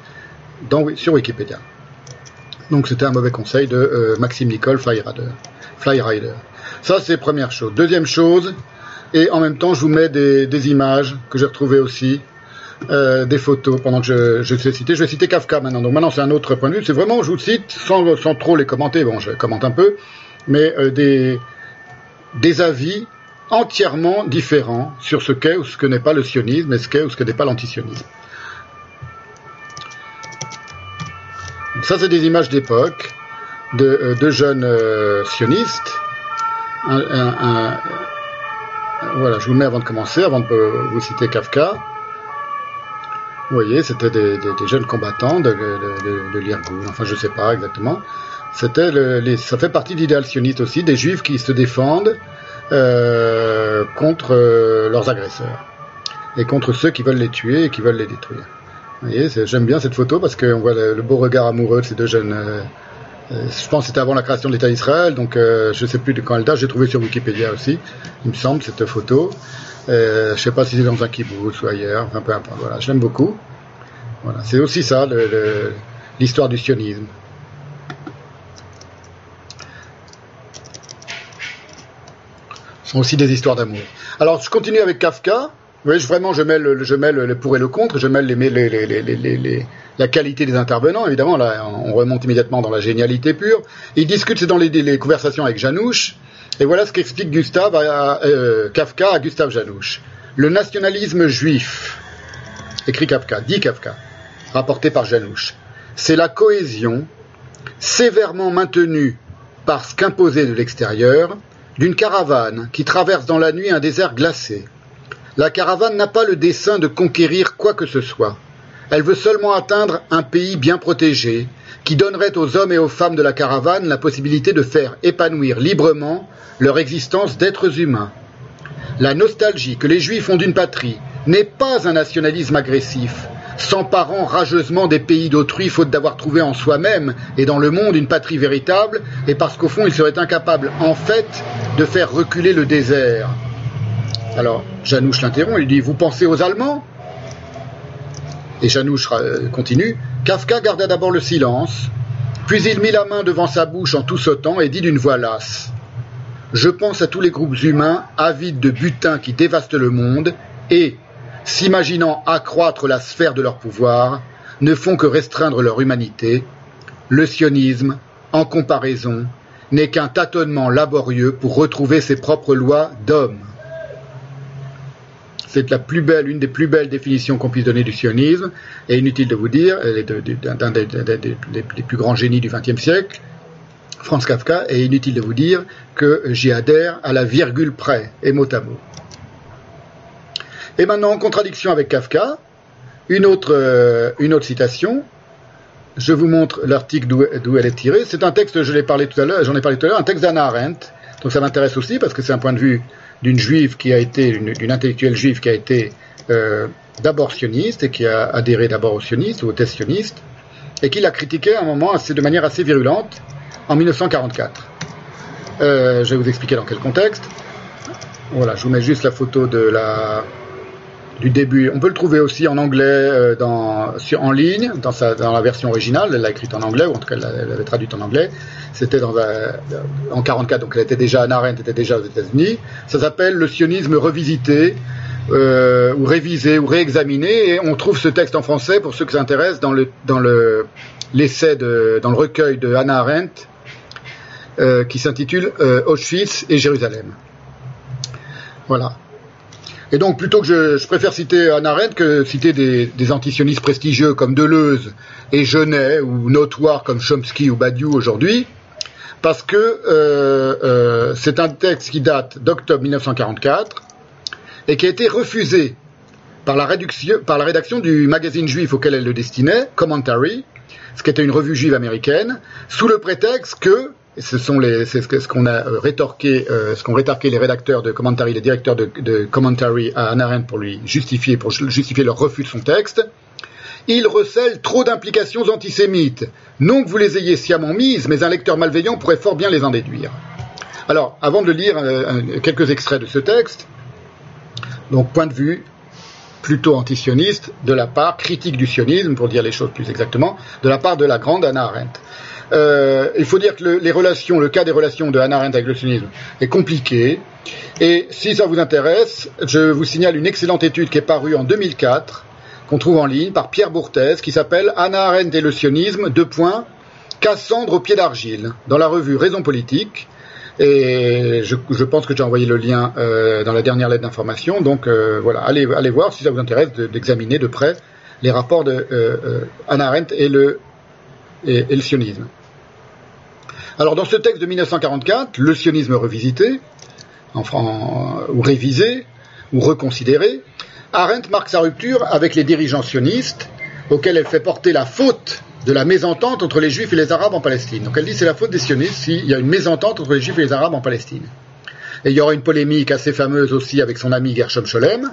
dans, sur Wikipédia. Donc c'était un mauvais conseil de euh, Maxime Nicole Flyrider. Flyrider. Ça c'est première chose. Deuxième chose, et en même temps je vous mets des, des images que j'ai retrouvées aussi, euh, des photos pendant que je, je vais citer. Je vais citer Kafka maintenant. Donc maintenant c'est un autre point de vue. C'est vraiment, je vous cite sans, sans trop les commenter. Bon, je commente un peu mais euh, des, des avis entièrement différents sur ce qu'est ou ce que n'est pas le sionisme et ce qu'est ou ce que n'est pas l'antisionisme. Ça, c'est des images d'époque de, euh, de, jeunes sionistes. voilà, je vous le mets avant de commencer, avant de vous citer Kafka. Vous voyez, c'était des, des, jeunes combattants de, de, de l'Irgun, enfin je ne sais pas exactement. C'était les, ça fait partie de l'idéal sioniste aussi, des juifs qui se défendent euh, contre euh, leurs agresseurs et contre ceux qui veulent les tuer et qui veulent les détruire. Vous voyez, j'aime bien cette photo parce qu'on voit le, beau regard amoureux de ces deux jeunes. Euh, euh je pense que c'était avant la création de l'État d'Israël, donc euh, je ne sais plus de quand elle date. J'ai trouvé sur Wikipédia aussi, il me semble, cette photo. Je ne sais pas si c'est dans un kibbutz ou ailleurs, enfin peu importe. Voilà, je l'aime beaucoup. Voilà, c'est aussi ça l'histoire du sionisme. sont aussi des histoires d'amour. Alors, je continue avec Kafka. Oui, vraiment, je mêle, je mêle le pour et le contre, je mêle les, les, les, la qualité des intervenants, évidemment, là, on remonte immédiatement dans la génialité pure. Il discute, c'est dans les, conversations avec Janouche, et voilà ce qu'explique Gustave euh, Kafka à Gustave Janouche. Le nationalisme juif, écrit Kafka, dit Kafka, rapporté par Janouche, c'est la cohésion sévèrement maintenue par ce qu'imposait de l'extérieur, d'une caravane qui traverse dans la nuit un désert glacé. La caravane n'a pas le dessein de conquérir quoi que ce soit. Elle veut seulement atteindre un pays bien protégé, qui donnerait aux hommes et aux femmes de la caravane la possibilité de faire épanouir librement leur existence d'êtres humains. La nostalgie que les Juifs ont d'une patrie n'est pas un nationalisme agressif, s'emparant rageusement des pays d'autrui faute d'avoir trouvé en soi-même et dans le monde une patrie véritable, et parce qu'au fond il serait incapable en fait de faire reculer le désert. Alors Janouche l'interrompt, il dit Vous pensez aux Allemands? Et Janouche euh, continue Kafka garda d'abord le silence, puis il mit la main devant sa bouche en tout sautant et dit d'une voix lasse Je pense à tous les groupes humains avides de butin qui dévastent le monde et, s'imaginant accroître la sphère de leur pouvoir, ne font que restreindre leur humanité. Le sionisme, en comparaison, n'est qu'un tâtonnement laborieux pour retrouver ses propres lois d'homme. C'est la plus belle, une des plus belles définitions qu'on puisse donner du sionisme, et inutile de vous dire, d'un des, plus grands génies du XXe siècle, Franz Kafka, et inutile de vous dire que j'y adhère à la virgule près, et mot à mot. Et maintenant, en contradiction avec Kafka, une autre, euh, citation. Je vous montre l'article d'où elle est tirée. C'est un texte, je l'ai parlé tout à l'heure, j'en ai parlé tout à l'heure, un texte d'Anna Arendt. Donc ça m'intéresse aussi parce que c'est un point de vue d'une juive qui a été, d'une intellectuelle juive qui a été euh, d'abord sioniste et qui a adhéré d'abord au sionistes ou au test sioniste et qui l'a critiqué à un moment assez, de manière assez virulente en 1944. Euh, je vais vous expliquer dans quel contexte. Voilà, je vous mets juste la photo de la, du début. On peut le trouver aussi en anglais euh, dans, sur, en ligne, dans, sa, dans la version originale. Elle l'a écrite en anglais, ou en tout cas elle l'avait traduite en anglais. C'était dans en 44, donc elle était déjà, Anna Arendt était déjà aux États-Unis. Ça s'appelle Le sionisme revisité, euh, ou révisé, ou réexaminé. Et on trouve ce texte en français, pour ceux qui s'intéressent, dans le dans le l'essai de, dans le recueil de Hannah Arendt, euh, qui s'intitule euh, Auschwitz et Jérusalem. Voilà. Et donc, plutôt que je, préfère citer Anna que citer des, des antisionistes prestigieux comme Deleuze et Genet, ou notoires comme Chomsky ou Badiou aujourd'hui, parce que euh, euh, c'est un texte qui date d'octobre 1944 et qui a été refusé par la, par la rédaction du magazine juif auquel elle le destinait, Commentary, ce qui était une revue juive américaine, sous le prétexte que ce sont les, c'est ce qu'on a euh, rétorqué, euh, ce qu'ont rétorqué les rédacteurs de Commentary, les directeurs de, de Commentary à Anna Arendt pour lui justifier, pour justifier leur refus de son texte. Il recèle trop d'implications antisémites. Non que vous les ayez sciemment mises, mais un lecteur malveillant pourrait fort bien les en déduire. Alors, avant de lire, euh, quelques extraits de ce texte. Donc, point de vue plutôt antisioniste de la part, critique du sionisme, pour dire les choses plus exactement, de la part de la grande Anna Arendt. Euh, il faut dire que le, les relations, le cas des relations de Hannah Arendt avec le sionisme est compliqué. Et si ça vous intéresse, je vous signale une excellente étude qui est parue en 2004, qu'on trouve en ligne par Pierre Bourthez, qui s'appelle Hannah Arendt et le sionisme, deux points, Cassandre au pied d'argile, dans la revue Raison politique. Et je, pense que j'ai envoyé le lien euh, dans la dernière lettre d'information. Donc euh, voilà, allez, allez voir si ça vous intéresse d'examiner de, près les rapports de Hannah Arendt et le, et le sionisme. Alors dans ce texte de 1944, le sionisme revisité, enfin, ou révisé, ou reconsidéré, Arendt marque sa rupture avec les dirigeants sionistes, auxquels elle fait porter la faute de la mésentente entre les juifs et les arabes en Palestine. Donc elle dit c'est la faute des sionistes s'il y a une mésentente entre les juifs et les arabes en Palestine. Et il y aura une polémique assez fameuse aussi avec son ami Gershom Scholem,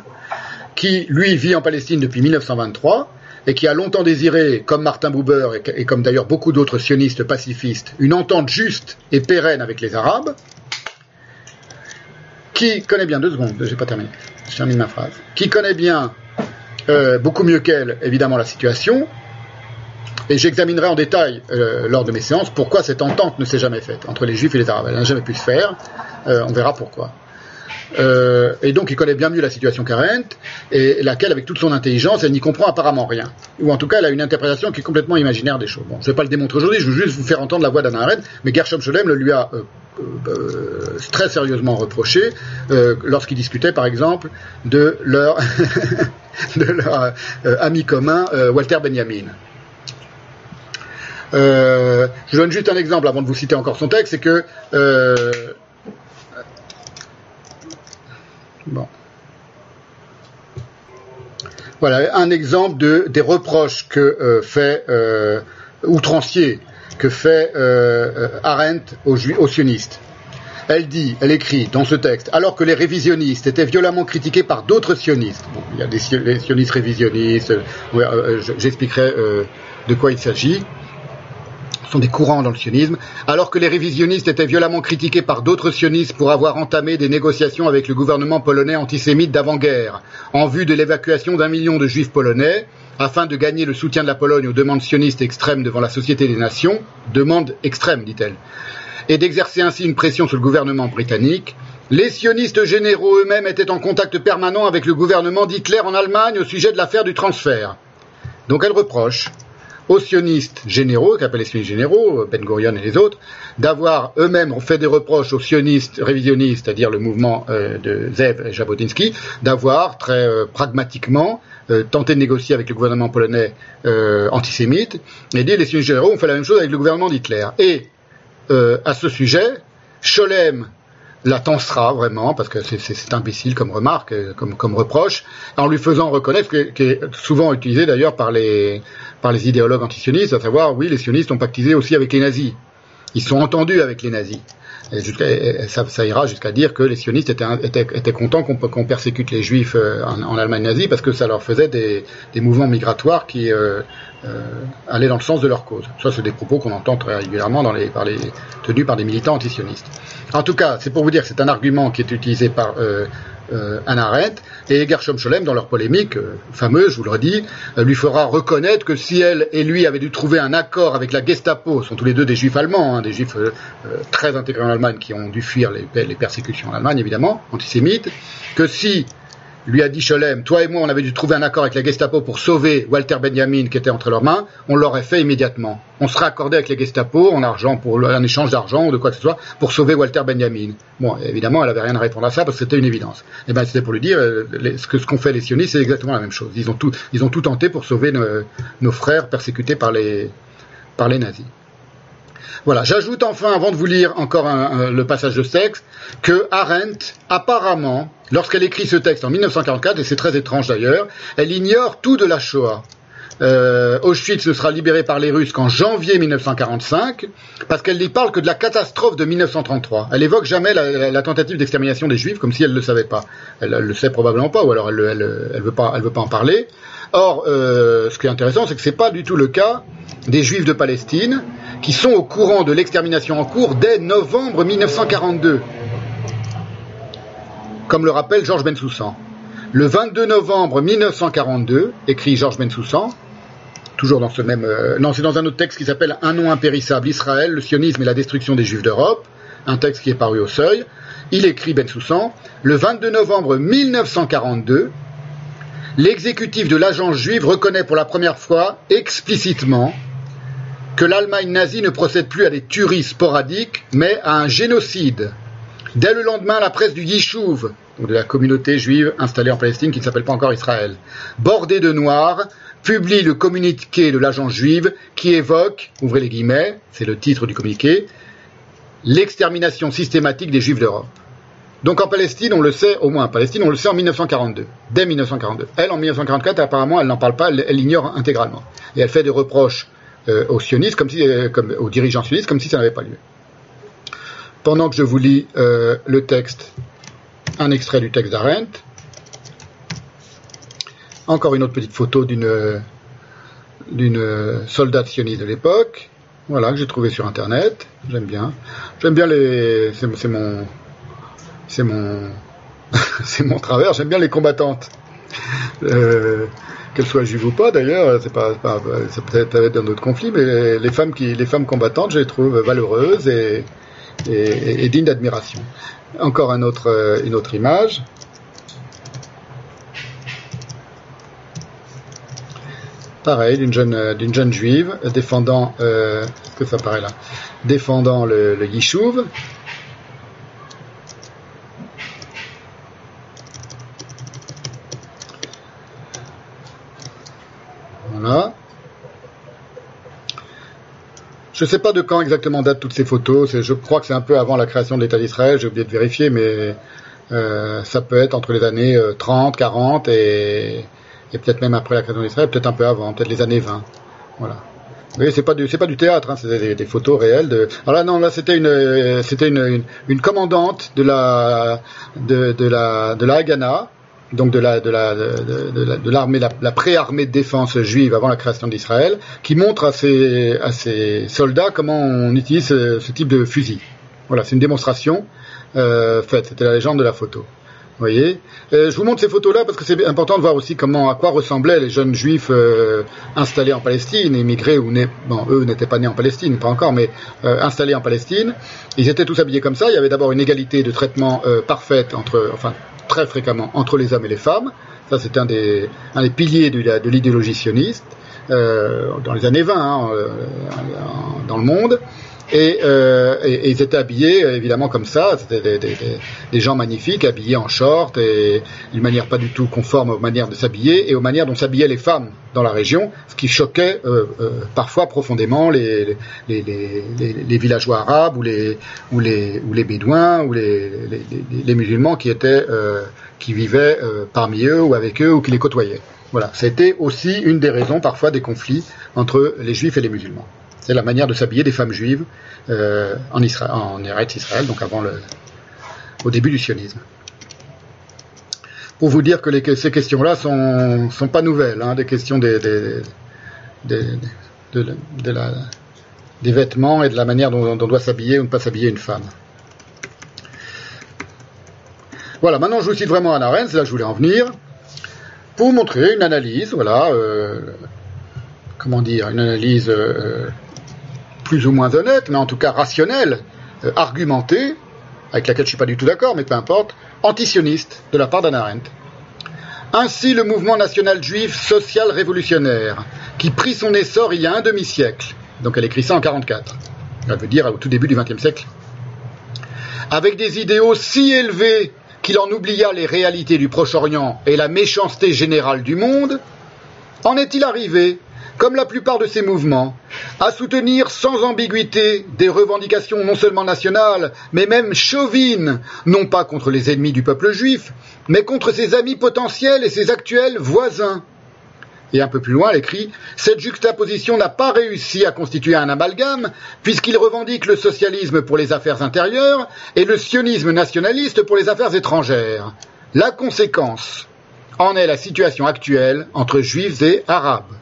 qui lui vit en Palestine depuis 1923 et qui a longtemps désiré, comme Martin Buber et, comme d'ailleurs beaucoup d'autres sionistes pacifistes, une entente juste et pérenne avec les Arabes, qui connaît bien, deux secondes, j'ai pas terminé, je termine ma phrase, qui connaît bien, euh, beaucoup mieux qu'elle, évidemment, la situation, et j'examinerai en détail euh, lors de mes séances pourquoi cette entente ne s'est jamais faite entre les Juifs et les Arabes. Elle n'a jamais pu se faire, euh, on verra pourquoi. Euh, et donc il connaît bien mieux la situation qu'Arendt, et laquelle, avec toute son intelligence, elle n'y comprend apparemment rien. Ou en tout cas, elle a une interprétation qui est complètement imaginaire des choses. Bon, je ne vais pas le démontrer aujourd'hui, je veux juste vous faire entendre la voix d'Anna Arendt, mais Gershom Scholem le lui a euh, euh, très sérieusement reproché euh, lorsqu'il discutait, par exemple, de leur, de leur euh, ami commun, Walter Benjamin. je donne juste un exemple avant de vous citer encore son texte, c'est que Bon. Voilà un exemple de, des reproches que euh, fait euh, outrancier que fait euh, Arendt aux, sionistes. Elle dit, elle écrit dans ce texte, alors que les révisionnistes étaient violemment critiqués par d'autres sionistes, bon, il y a des sionistes révisionnistes, j'expliquerai de quoi il s'agit, sont des courants dans le sionisme, alors que les révisionnistes étaient violemment critiqués par d'autres sionistes pour avoir entamé des négociations avec le gouvernement polonais antisémite d'avant-guerre, en vue de l'évacuation d'un million de juifs polonais, afin de gagner le soutien de la Pologne aux demandes sionistes extrêmes devant la Société des Nations, demande extrême, dit-elle, et d'exercer ainsi une pression sur le gouvernement britannique, les sionistes généraux eux-mêmes étaient en contact permanent avec le gouvernement d'Hitler en Allemagne au sujet de l'affaire du transfert. Donc elle reproche aux sionistes généraux, qu'appellent les sionistes généraux, Ben Gurion et les autres, d'avoir eux-mêmes fait des reproches aux sionistes révisionnistes, c'est-à-dire le mouvement euh, de Zev et Jabotinsky, d'avoir très euh, pragmatiquement euh, tenté de négocier avec le gouvernement polonais antisémite, et dit les sionistes généraux ont fait la même chose avec le gouvernement d'Hitler. Et à ce sujet. Scholem la tensera vraiment, parce que c'est imbécile comme remarque, euh, comme, reproche, en lui faisant reconnaître, qui est souvent utilisé d'ailleurs par les, par les idéologues antisionistes, à savoir, oui, les sionistes ont pactisé aussi avec les nazis. Ils sont entendus avec les nazis. Et ça, ira jusqu'à dire que les sionistes étaient, contents qu'on persécute les juifs euh, en, Allemagne nazie parce que ça leur faisait des, mouvements migratoires qui, euh, euh, aller dans le sens de leur cause. Ça, c'est des propos qu'on entend très régulièrement dans les, par tenus par des militants antisionistes. En tout cas, c'est pour vous dire que c'est un argument qui est utilisé par euh, Arendt, et Gershom Scholem, dans leur polémique euh, fameuse, je vous le redis, euh, lui fera reconnaître que si elle et lui avaient dû trouver un accord avec la Gestapo, sont tous les deux des juifs allemands, hein, des juifs très intégrés en Allemagne qui ont dû fuir les persécutions en Allemagne, évidemment, antisémites, que si lui a dit Scholem, toi et moi, on avait dû trouver un accord avec la Gestapo pour sauver Walter Benjamin qui était entre leurs mains, on l'aurait fait immédiatement. On serait accordé avec les Gestapo en argent pour un échange d'argent ou de quoi que ce soit pour sauver Walter Benjamin. Bon, évidemment, elle avait rien à répondre à ça parce que c'était une évidence. Et eh ben, c'était pour lui dire euh, ce que ce qu'ont fait les sionistes, c'est exactement la même chose. Ils ont tout, ils ont tout tenté pour sauver nos, nos frères persécutés par les par les nazis. Voilà, j'ajoute enfin, avant de vous lire encore le passage de texte, que Arendt, apparemment, lorsqu'elle écrit ce texte en 1944, et c'est très étrange d'ailleurs, elle ignore tout de la Shoah. Euh, Auschwitz ne sera libéré par les Russes qu'en janvier 1945, parce qu'elle n'y parle que de la catastrophe de 1933. Elle évoque jamais la, tentative d'extermination des Juifs, comme si elle ne le savait pas. Elle, ne le sait probablement pas, ou alors elle, pas, elle veut pas en parler. Or, euh, ce qui est intéressant, c'est que c'est pas du tout le cas des Juifs de Palestine, qui sont au courant de l'extermination en cours dès novembre 1942, comme le rappelle Georges Bensoussan. Le 22 novembre 1942, écrit Georges Bensoussan, toujours dans ce même... Euh, non, c'est dans un autre texte qui s'appelle Un nom impérissable, Israël, le sionisme et la destruction des Juifs d'Europe, un texte qui est paru au seuil. Il écrit Bensoussan, le 22 novembre 1942, l'exécutif de l'agence juive reconnaît pour la première fois explicitement que l'Allemagne nazie ne procède plus à des tueries sporadiques, mais à un génocide. Dès le lendemain, la presse du Yishuv, de la communauté juive installée en Palestine qui ne s'appelle pas encore Israël, bordée de noir, publie le communiqué de l'agence juive qui évoque, ouvrez les guillemets, c'est le titre du communiqué, l'extermination systématique des juifs d'Europe. Donc en Palestine, on le sait, au moins en Palestine, on le sait en 1942, dès 1942. Elle, en 1944, apparemment, elle n'en parle pas, elle l'ignore intégralement. Et elle fait des reproches euh, aux sionistes, euh, comme, aux dirigeants sionistes, comme si ça n'avait pas lieu. Pendant que je vous lis euh, le texte, un extrait du texte d'Arendt, encore une autre petite photo d'une d'une soldate sioniste de l'époque, voilà que j'ai trouvé sur internet. J'aime bien. J'aime bien les. C'est mon. C'est mon. c'est mon travers. J'aime bien les combattantes. Euh, qu'elles soient juives ou pas d'ailleurs, c'est pas, pas ça peut être dans d'autres conflits, mais les femmes qui, les femmes combattantes, je les trouve valeureuses et, et, dignes d'admiration. Encore autre, une autre image. Pareil, d'une jeune, d'une jeune juive défendant, euh, que ça paraît là, défendant le, le Yishuv, Je ne sais pas de quand exactement datent toutes ces photos. Je crois que c'est un peu avant la création de l'État d'Israël. J'ai oublié de vérifier, mais euh, ça peut être entre les années 30, euh, 40 et, peut-être même après la création d'Israël, peut-être un peu avant, peut-être les années 20. Voilà. Oui, c'est pas du pas du théâtre, hein, c'est des, photos réelles. De... Là, non, là c'était une commandante de la Haganah, donc de la de la de, l'armée la, pré-armée de défense juive avant la création d'Israël, qui montre à ses à ses soldats comment on utilise ce, type de fusil. Voilà, c'est une démonstration euh, faite. C'était la légende de la photo voyez? Euh, Je vous montre ces photos-là parce que c'est important de voir aussi comment, à quoi ressemblaient les jeunes juifs euh, installés en Palestine, émigrés ou nés. Bon, eux n'étaient pas nés en Palestine, pas encore, mais installés en Palestine. Ils étaient tous habillés comme ça. Il y avait d'abord une égalité de traitement parfaite entre, enfin, très fréquemment entre les hommes et les femmes. Ça, c'est un des, piliers de, l'idéologie sioniste dans les années 20 hein, dans le monde. Euh, et, et, ils étaient habillés évidemment comme ça, c'était des, gens magnifiques, habillés en short et d'une manière pas du tout conforme aux manières de s'habiller et aux manières dont s'habillaient les femmes dans la région, ce qui choquait euh, euh, parfois profondément les, villageois arabes ou les, ou les, ou les bédouins ou les, les, musulmans qui étaient qui vivaient parmi eux ou avec eux ou qui les côtoyaient. Voilà, c'était aussi une des raisons parfois des conflits entre les juifs et les musulmans. C'est la manière de s'habiller des femmes juives euh, en, Israël, en Israël, donc avant le, au début du sionisme. Pour vous dire que ces questions-là sont, sont pas nouvelles, hein, des questions des vêtements et de la manière dont, on doit s'habiller ou ne pas s'habiller une femme. Voilà, maintenant je vous cite vraiment Anna Arendt, là je voulais en venir, pour vous montrer une analyse, voilà, euh, comment dire, une analyse euh, plus ou moins honnête, mais en tout cas rationnelle, euh, argumentée, avec laquelle je suis pas du tout d'accord, mais peu importe, antisioniste de la part d'Anna Arendt. Ainsi, le mouvement national juif social révolutionnaire, qui prit son essor il y a un demi-siècle, donc elle écrit ça en 44, elle veut dire au tout début du XXe siècle, avec des idéaux si élevés qu'il en oublia les réalités du Proche-Orient et la méchanceté générale du monde, en est-il arrivé comme la plupart de ces mouvements, à soutenir sans ambiguïté des revendications non seulement nationales, mais même chauvines, non pas contre les ennemis du peuple juif, mais contre ses amis potentiels et ses actuels voisins. Et un peu plus loin, elle écrit Cette juxtaposition n'a pas réussi à constituer un amalgame, puisqu'il revendique le socialisme pour les affaires intérieures et le sionisme nationaliste pour les affaires étrangères. La conséquence en est la situation actuelle entre juifs et arabes.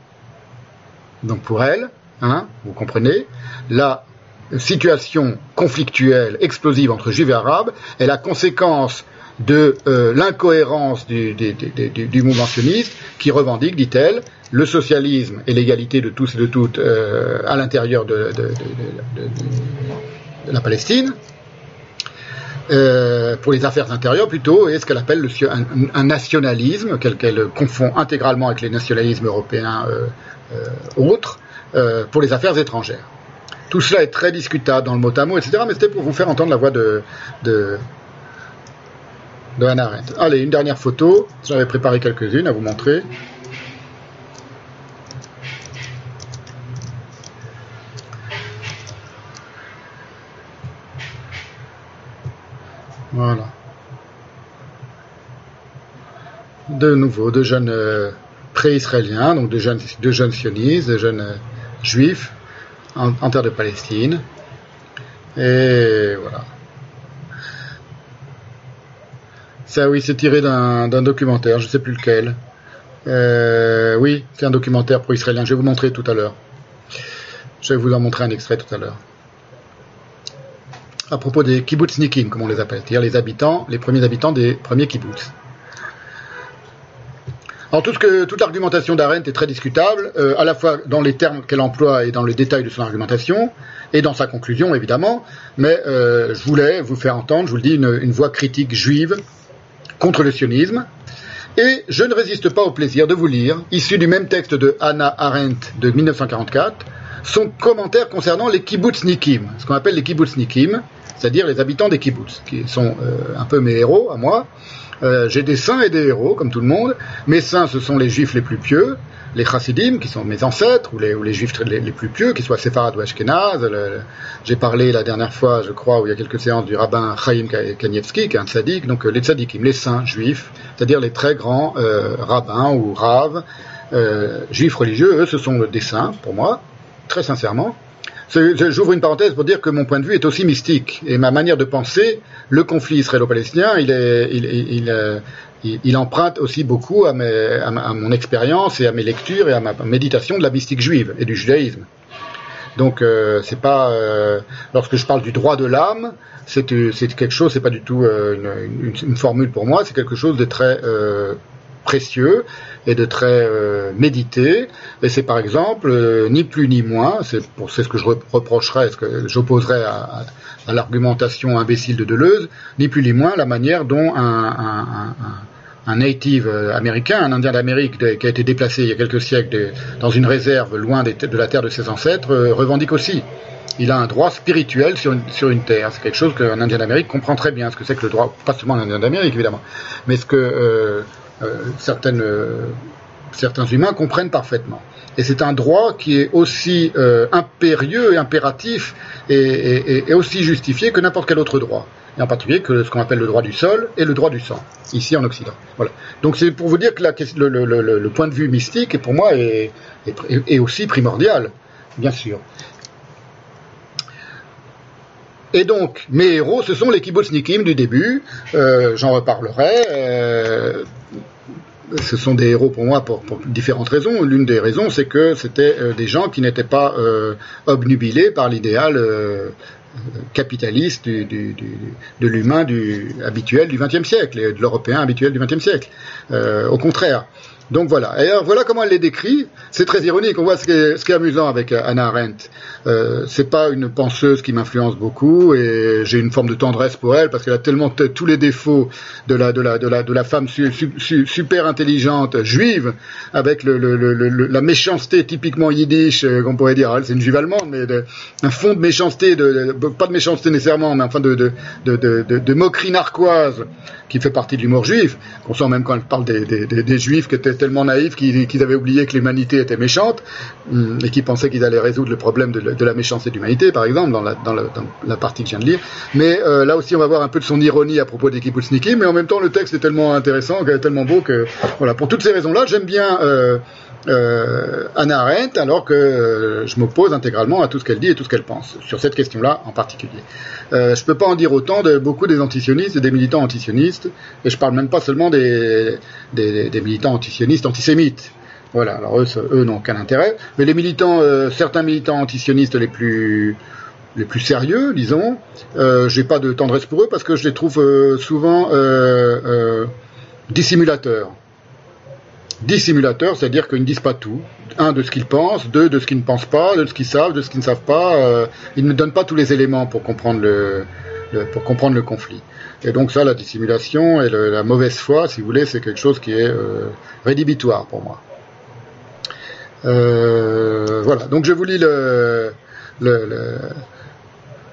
Donc pour elle, hein, vous comprenez, la situation conflictuelle, explosive entre juifs et arabes est la conséquence de euh, l'incohérence du, mouvement sioniste qui revendique, dit-elle, le socialisme et l'égalité de tous et de toutes euh, à l'intérieur de, la Palestine, euh, pour les affaires intérieures plutôt, et ce qu'elle appelle un, nationalisme, qu'elle confond intégralement avec les nationalismes européens euh, autres euh, pour les affaires étrangères. Tout cela est très discutable dans le mot à mot, etc. Mais c'était pour vous faire entendre la voix de, de, de Arendt. Allez, une dernière photo. J'avais préparé quelques-unes à vous montrer. Voilà. De nouveau, de jeunes euh, pré-israéliens, donc de jeunes, de jeunes sionistes, de jeunes euh, juifs en, terre de Palestine. Et voilà. Ça, oui, c'est tiré d'un documentaire, je ne sais plus lequel. Euh, oui, c'est un documentaire pro-israélien. Je vais vous montrer tout à l'heure. Je vais vous en montrer un extrait tout à l'heure. À propos des kibbutznikim, comme on les appelle, c'est-à-dire les habitants, les premiers habitants des premiers kibbutz. Tout toute l'argumentation d'Arendt est très discutable, euh, à la fois dans les termes qu'elle emploie et dans le détail de son argumentation, et dans sa conclusion évidemment, mais euh, je voulais vous faire entendre, je vous le dis, une, voix critique juive contre le sionisme, et je ne résiste pas au plaisir de vous lire, issu du même texte de Hannah Arendt de 1944, son commentaire concernant les kibbutznikim, ce qu'on appelle les kibbutznikim, c'est-à-dire les habitants des kibbutz, qui sont euh, un peu mes héros à moi, euh, j'ai des saints et des héros, comme tout le monde. Mes saints, ce sont les juifs les plus pieux, les chassidim, qui sont mes ancêtres, ou les, ou juifs les, plus pieux, qu'ils soient séfarades ou ashkénazes. J'ai parlé la dernière fois, je crois, où il y a quelques séances du rabbin Chaim Kanievski, qui est un tzaddik, donc euh, les tzaddikim, les saints juifs, c'est-à-dire les très grands euh, rabbins ou raves, juifs religieux, eux, ce sont des saints, pour moi. très sincèrement. J'ouvre une parenthèse pour dire que mon point de vue est aussi mystique et ma manière de penser le conflit israélo-palestinien, il, euh, emprunte aussi beaucoup à, mon expérience et à mes lectures et à ma méditation de la mystique juive et du judaïsme. Donc euh, c'est pas euh, lorsque je parle du droit de l'âme, c'est quelque chose, c'est pas du tout une, formule pour moi, c'est quelque chose de très précieux et de très euh, médité. Et c'est par exemple euh, ni plus ni moins, c'est ce que je reprocherais, ce que j'opposerais à, l'argumentation imbécile de Deleuze, ni plus ni moins la manière dont un, un, un native euh, américain, un indien d'Amérique qui a été déplacé il y a quelques siècles dans une réserve loin de la terre de ses ancêtres, revendique aussi. Il a un droit spirituel sur une, sur une terre. C'est quelque chose qu'un Indien d'Amérique comprend très bien, ce que c'est que le droit, pas seulement un Indien d'Amérique évidemment, mais ce que certaines, euh, certains humains comprennent parfaitement. Et c'est un droit qui est aussi euh, impérieux et impératif et, aussi justifié que n'importe quel autre droit. Et en particulier que ce qu'on appelle le droit du sol et le droit du sang, ici en Occident. Donc c'est pour vous dire que le, point de vue mystique, pour moi, est, aussi primordial, bien sûr. Et donc, mes héros, ce sont les kibbutznikim du début. Euh, J'en reparlerai. Euh, ce sont des héros pour moi pour, différentes raisons. L'une des raisons, c'est que c'était euh, des gens qui n'étaient pas euh, obnubilés par l'idéal euh, capitaliste du, du, du, de l'humain habituel du XXe siècle et de l'européen habituel du XXe siècle. Au contraire, donc voilà. Et alors voilà comment elle les décrit. C'est très ironique. On voit ce qui est, amusant avec euh, Anna Arendt. Euh, c'est pas une penseuse qui m'influence beaucoup et j'ai une forme de tendresse pour elle parce qu'elle a tellement tous les défauts de la femme su, su, super intelligente juive avec la méchanceté typiquement yiddish euh, qu'on pourrait dire. Elle c'est une juive allemande mais un fond de méchanceté, de, pas de méchanceté nécessairement, mais enfin de, de moquerie narquoise qui fait partie de l'humour juif. On sent même quand elle parle des, juifs qui étaient tellement naïfs qu'ils qu avaient oublié que l'humanité était méchante hum, et qui pensaient qu'ils allaient résoudre le problème de, la méchanceté de l'humanité, par exemple, dans la, partie que je viens de lire. Mais euh, là aussi, on va voir un peu de son ironie à propos des kibbutznikim, mais en même temps, le texte est tellement intéressant, tellement beau que, voilà, pour toutes ces raisons-là, j'aime bien euh, euh, Anna Arendt, alors que je m'oppose intégralement à tout ce qu'elle dit et tout ce qu'elle pense, sur cette question-là en particulier. Euh, je ne peux pas en dire autant de beaucoup des antisionistes et des militants antisionistes, et je parle même pas seulement des, des, des militants antisionistes antisémites. Voilà, alors eux, eux n'ont aucun intérêt, mais les militants, euh, certains militants antisionistes les plus les plus sérieux, disons, euh, j'ai pas de tendresse pour eux parce que je les trouve euh, souvent dissimulateurs dissimulateurs, c'est-à-dire qu'ils ne disent pas tout. Un, de ce qu'ils pensent, deux, de ce qu'ils ne pensent pas, de ce qu'ils savent, de ce qu'ils ne savent pas. Euh, ils ne donnent pas tous les éléments pour comprendre le, le, pour comprendre le conflit. Et donc ça, la dissimulation et la mauvaise foi, si vous voulez, c'est quelque chose qui est euh, rédhibitoire pour moi. Euh, voilà, donc je vous lis le, le, le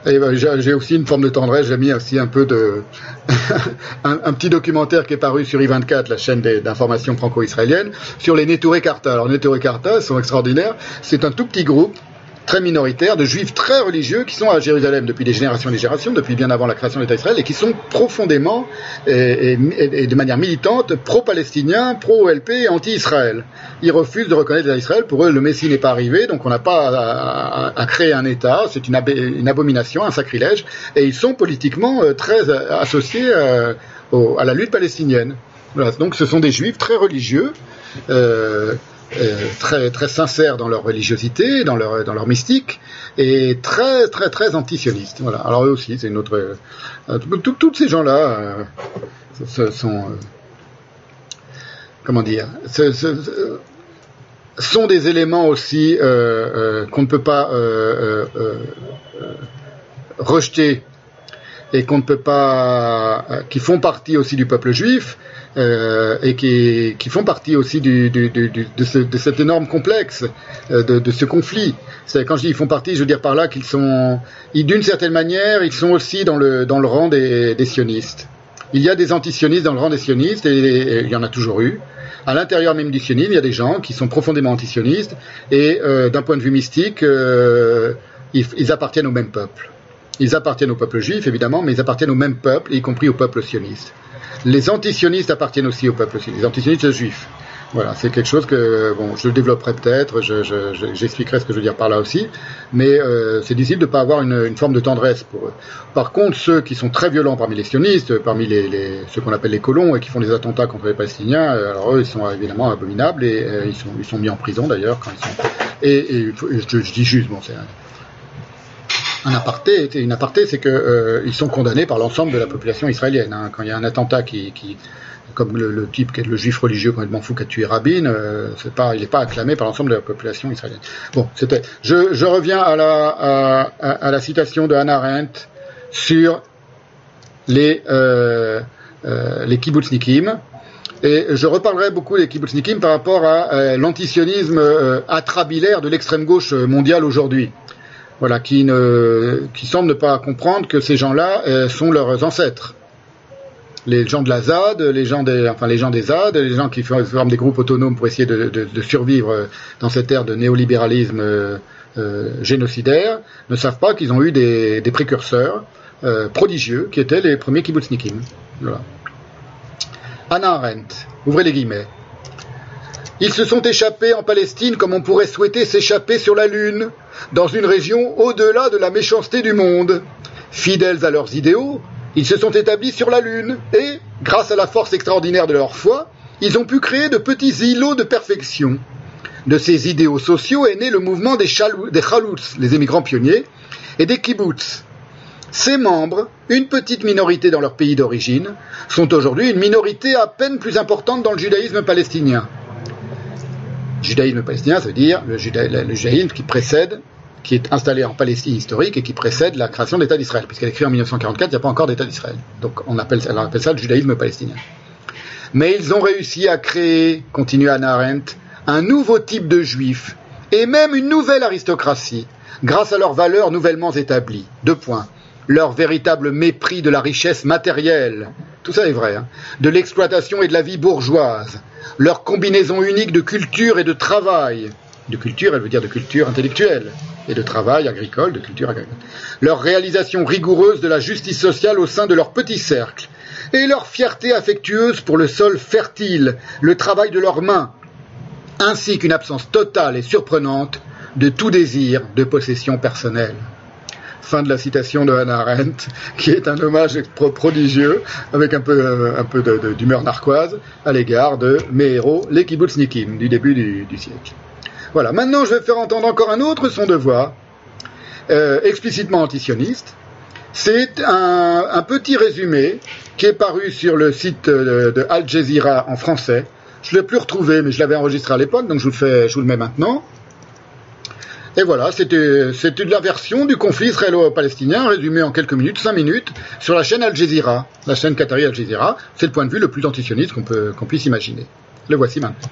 et ben, j'ai aussi une forme de tendresse, j'ai mis aussi un peu de un, petit documentaire qui est paru sur I24, la chaîne d'information franco-israélienne, sur les Neturei Karta. Alors Neturei Karta sont extraordinaires, c'est un tout petit groupe très minoritaire de juifs très religieux qui sont à Jérusalem depuis des générations et des générations, depuis bien avant la création de l'État d'Israël, et qui sont profondément et, de manière militante pro-palestiniens, pro-OLP anti-Israël. Ils refusent de reconnaître l'État d'Israël. Pour eux, le Messie n'est pas arrivé, donc on n'a pas à, créer un État. C'est une, abomination, un sacrilège, et ils sont politiquement euh, très associés euh, à la lutte palestinienne. Donc ce sont des juifs très religieux. Euh, euh, très très sincères dans leur religiosité, dans leur dans leur mystique, et très très très antisionistes. Voilà. Alors eux aussi, c'est une autre. Euh, Tous ces gens-là euh, sont euh, comment dire, sont des éléments aussi qu'on ne peut pas rejeter et qu'on ne peut pas, qui font partie aussi du peuple juif, euh, et qui, font partie aussi de, ce, de, cet énorme complexe, euh, de, ce conflit. Quand je dis ils font partie, je veux dire par là qu'ils sont, d'une certaine manière, ils sont aussi dans le, rang des, sionistes. Il y a des antisionistes dans le rang des sionistes, et, il y en a toujours eu. À l'intérieur même du sionisme, il y a des gens qui sont profondément antisionistes, et euh, d'un point de vue mystique, ils appartiennent au même peuple. Ils appartiennent au peuple juif, évidemment, mais ils appartiennent au même peuple, y compris au peuple sioniste. Les antisionistes appartiennent aussi au peuple sioniste, les antisionistes juifs. Voilà, c'est quelque chose que, bon, je développerai peut-être, j'expliquerai ce que je veux dire par là aussi, mais euh, c'est difficile de ne pas avoir une, une, forme de tendresse pour eux. Par contre, ceux qui sont très violents parmi les sionistes, parmi les, les ceux qu'on appelle les colons et qui font des attentats contre les Palestiniens, euh, alors eux, ils sont évidemment abominables et euh, ils, sont, ils sont mis en prison d'ailleurs quand ils sont. Et, et je, je, dis juste, bon, c'est un, aparté, c'est que euh, sont condamnés par l'ensemble de la population israélienne. Hein. Quand il y a un attentat qui, comme le, type qui est le juif religieux complètement fou qui a tué Rabin, euh, il n'est pas acclamé par l'ensemble de la population israélienne. Bon, c'était. Je, reviens à la, à, la citation de Hannah Arendt sur les euh, les kibbutznikim. Et je reparlerai beaucoup des kibbutznikim par rapport à l'antisionisme atrabilaire de l'extrême gauche mondiale aujourd'hui. Voilà, qui, ne, qui semble ne pas comprendre que ces gens-là sont leurs ancêtres les gens de la ZAD, les gens des, enfin les gens des ZAD, les gens qui forment des groupes autonomes pour essayer de, survivre dans cette ère de néolibéralisme euh, euh, génocidaire, ne savent pas qu'ils ont eu des, précurseurs euh, prodigieux qui étaient les premiers kibbutznikim. Voilà. Anna Arendt, ouvrez les guillemets. Ils se sont échappés en Palestine comme on pourrait souhaiter s'échapper sur la Lune, dans une région au-delà de la méchanceté du monde. Fidèles à leurs idéaux, ils se sont établis sur la Lune et, grâce à la force extraordinaire de leur foi, ils ont pu créer de petits îlots de perfection. De ces idéaux sociaux est né le mouvement des, des les émigrants pionniers, et des kibbutz. Ces membres, une petite minorité dans leur pays d'origine, sont aujourd'hui une minorité à peine plus importante dans le judaïsme palestinien. Judaïsme palestinien, ça veut dire le judaïsme qui précède qui est installée en Palestine historique et qui précède la création de l'État d'Israël, puisqu'elle est créée en 1944, il n'y a pas encore d'État d'Israël. Donc on appelle, on appelle ça le judaïsme palestinien. Mais ils ont réussi à créer, continue Anna Arendt, un nouveau type de juifs et même une nouvelle aristocratie, grâce à leurs valeurs nouvellement établies. Deux points. Leur véritable mépris de la richesse matérielle, tout ça est vrai, hein, de l'exploitation et de la vie bourgeoise, leur combinaison unique de culture et de travail, de culture, elle veut dire de culture intellectuelle, et de travail agricole, de culture agricole. Leur réalisation rigoureuse de la justice sociale au sein de leur petit cercle, et leur fierté affectueuse pour le sol fertile, le travail de leurs mains, ainsi qu'une absence totale et surprenante de tout désir de possession personnelle. Fin de la citation de Hannah Arendt, qui est un hommage prodigieux, avec un peu, euh, un peu d'humeur narquoise, à l'égard de mes héros, les kibbutznikim, du début du siècle. Voilà, maintenant je vais faire entendre encore un autre son de voix, euh, explicitement antisioniste. C'est un, petit résumé qui est paru sur le site de, Al Jazeera en français. Je ne l'ai plus retrouvé, mais je l'avais enregistré à l'époque, donc je fais, je vous le mets maintenant. Et voilà, c'était la version du conflit israélo-palestinien résumé en quelques minutes, cinq minutes, sur la chaîne Al Jazeera, la chaîne qatari Al Jazeera. C'est le point de vue le plus antisioniste qu'on puisse imaginer. Le voici maintenant.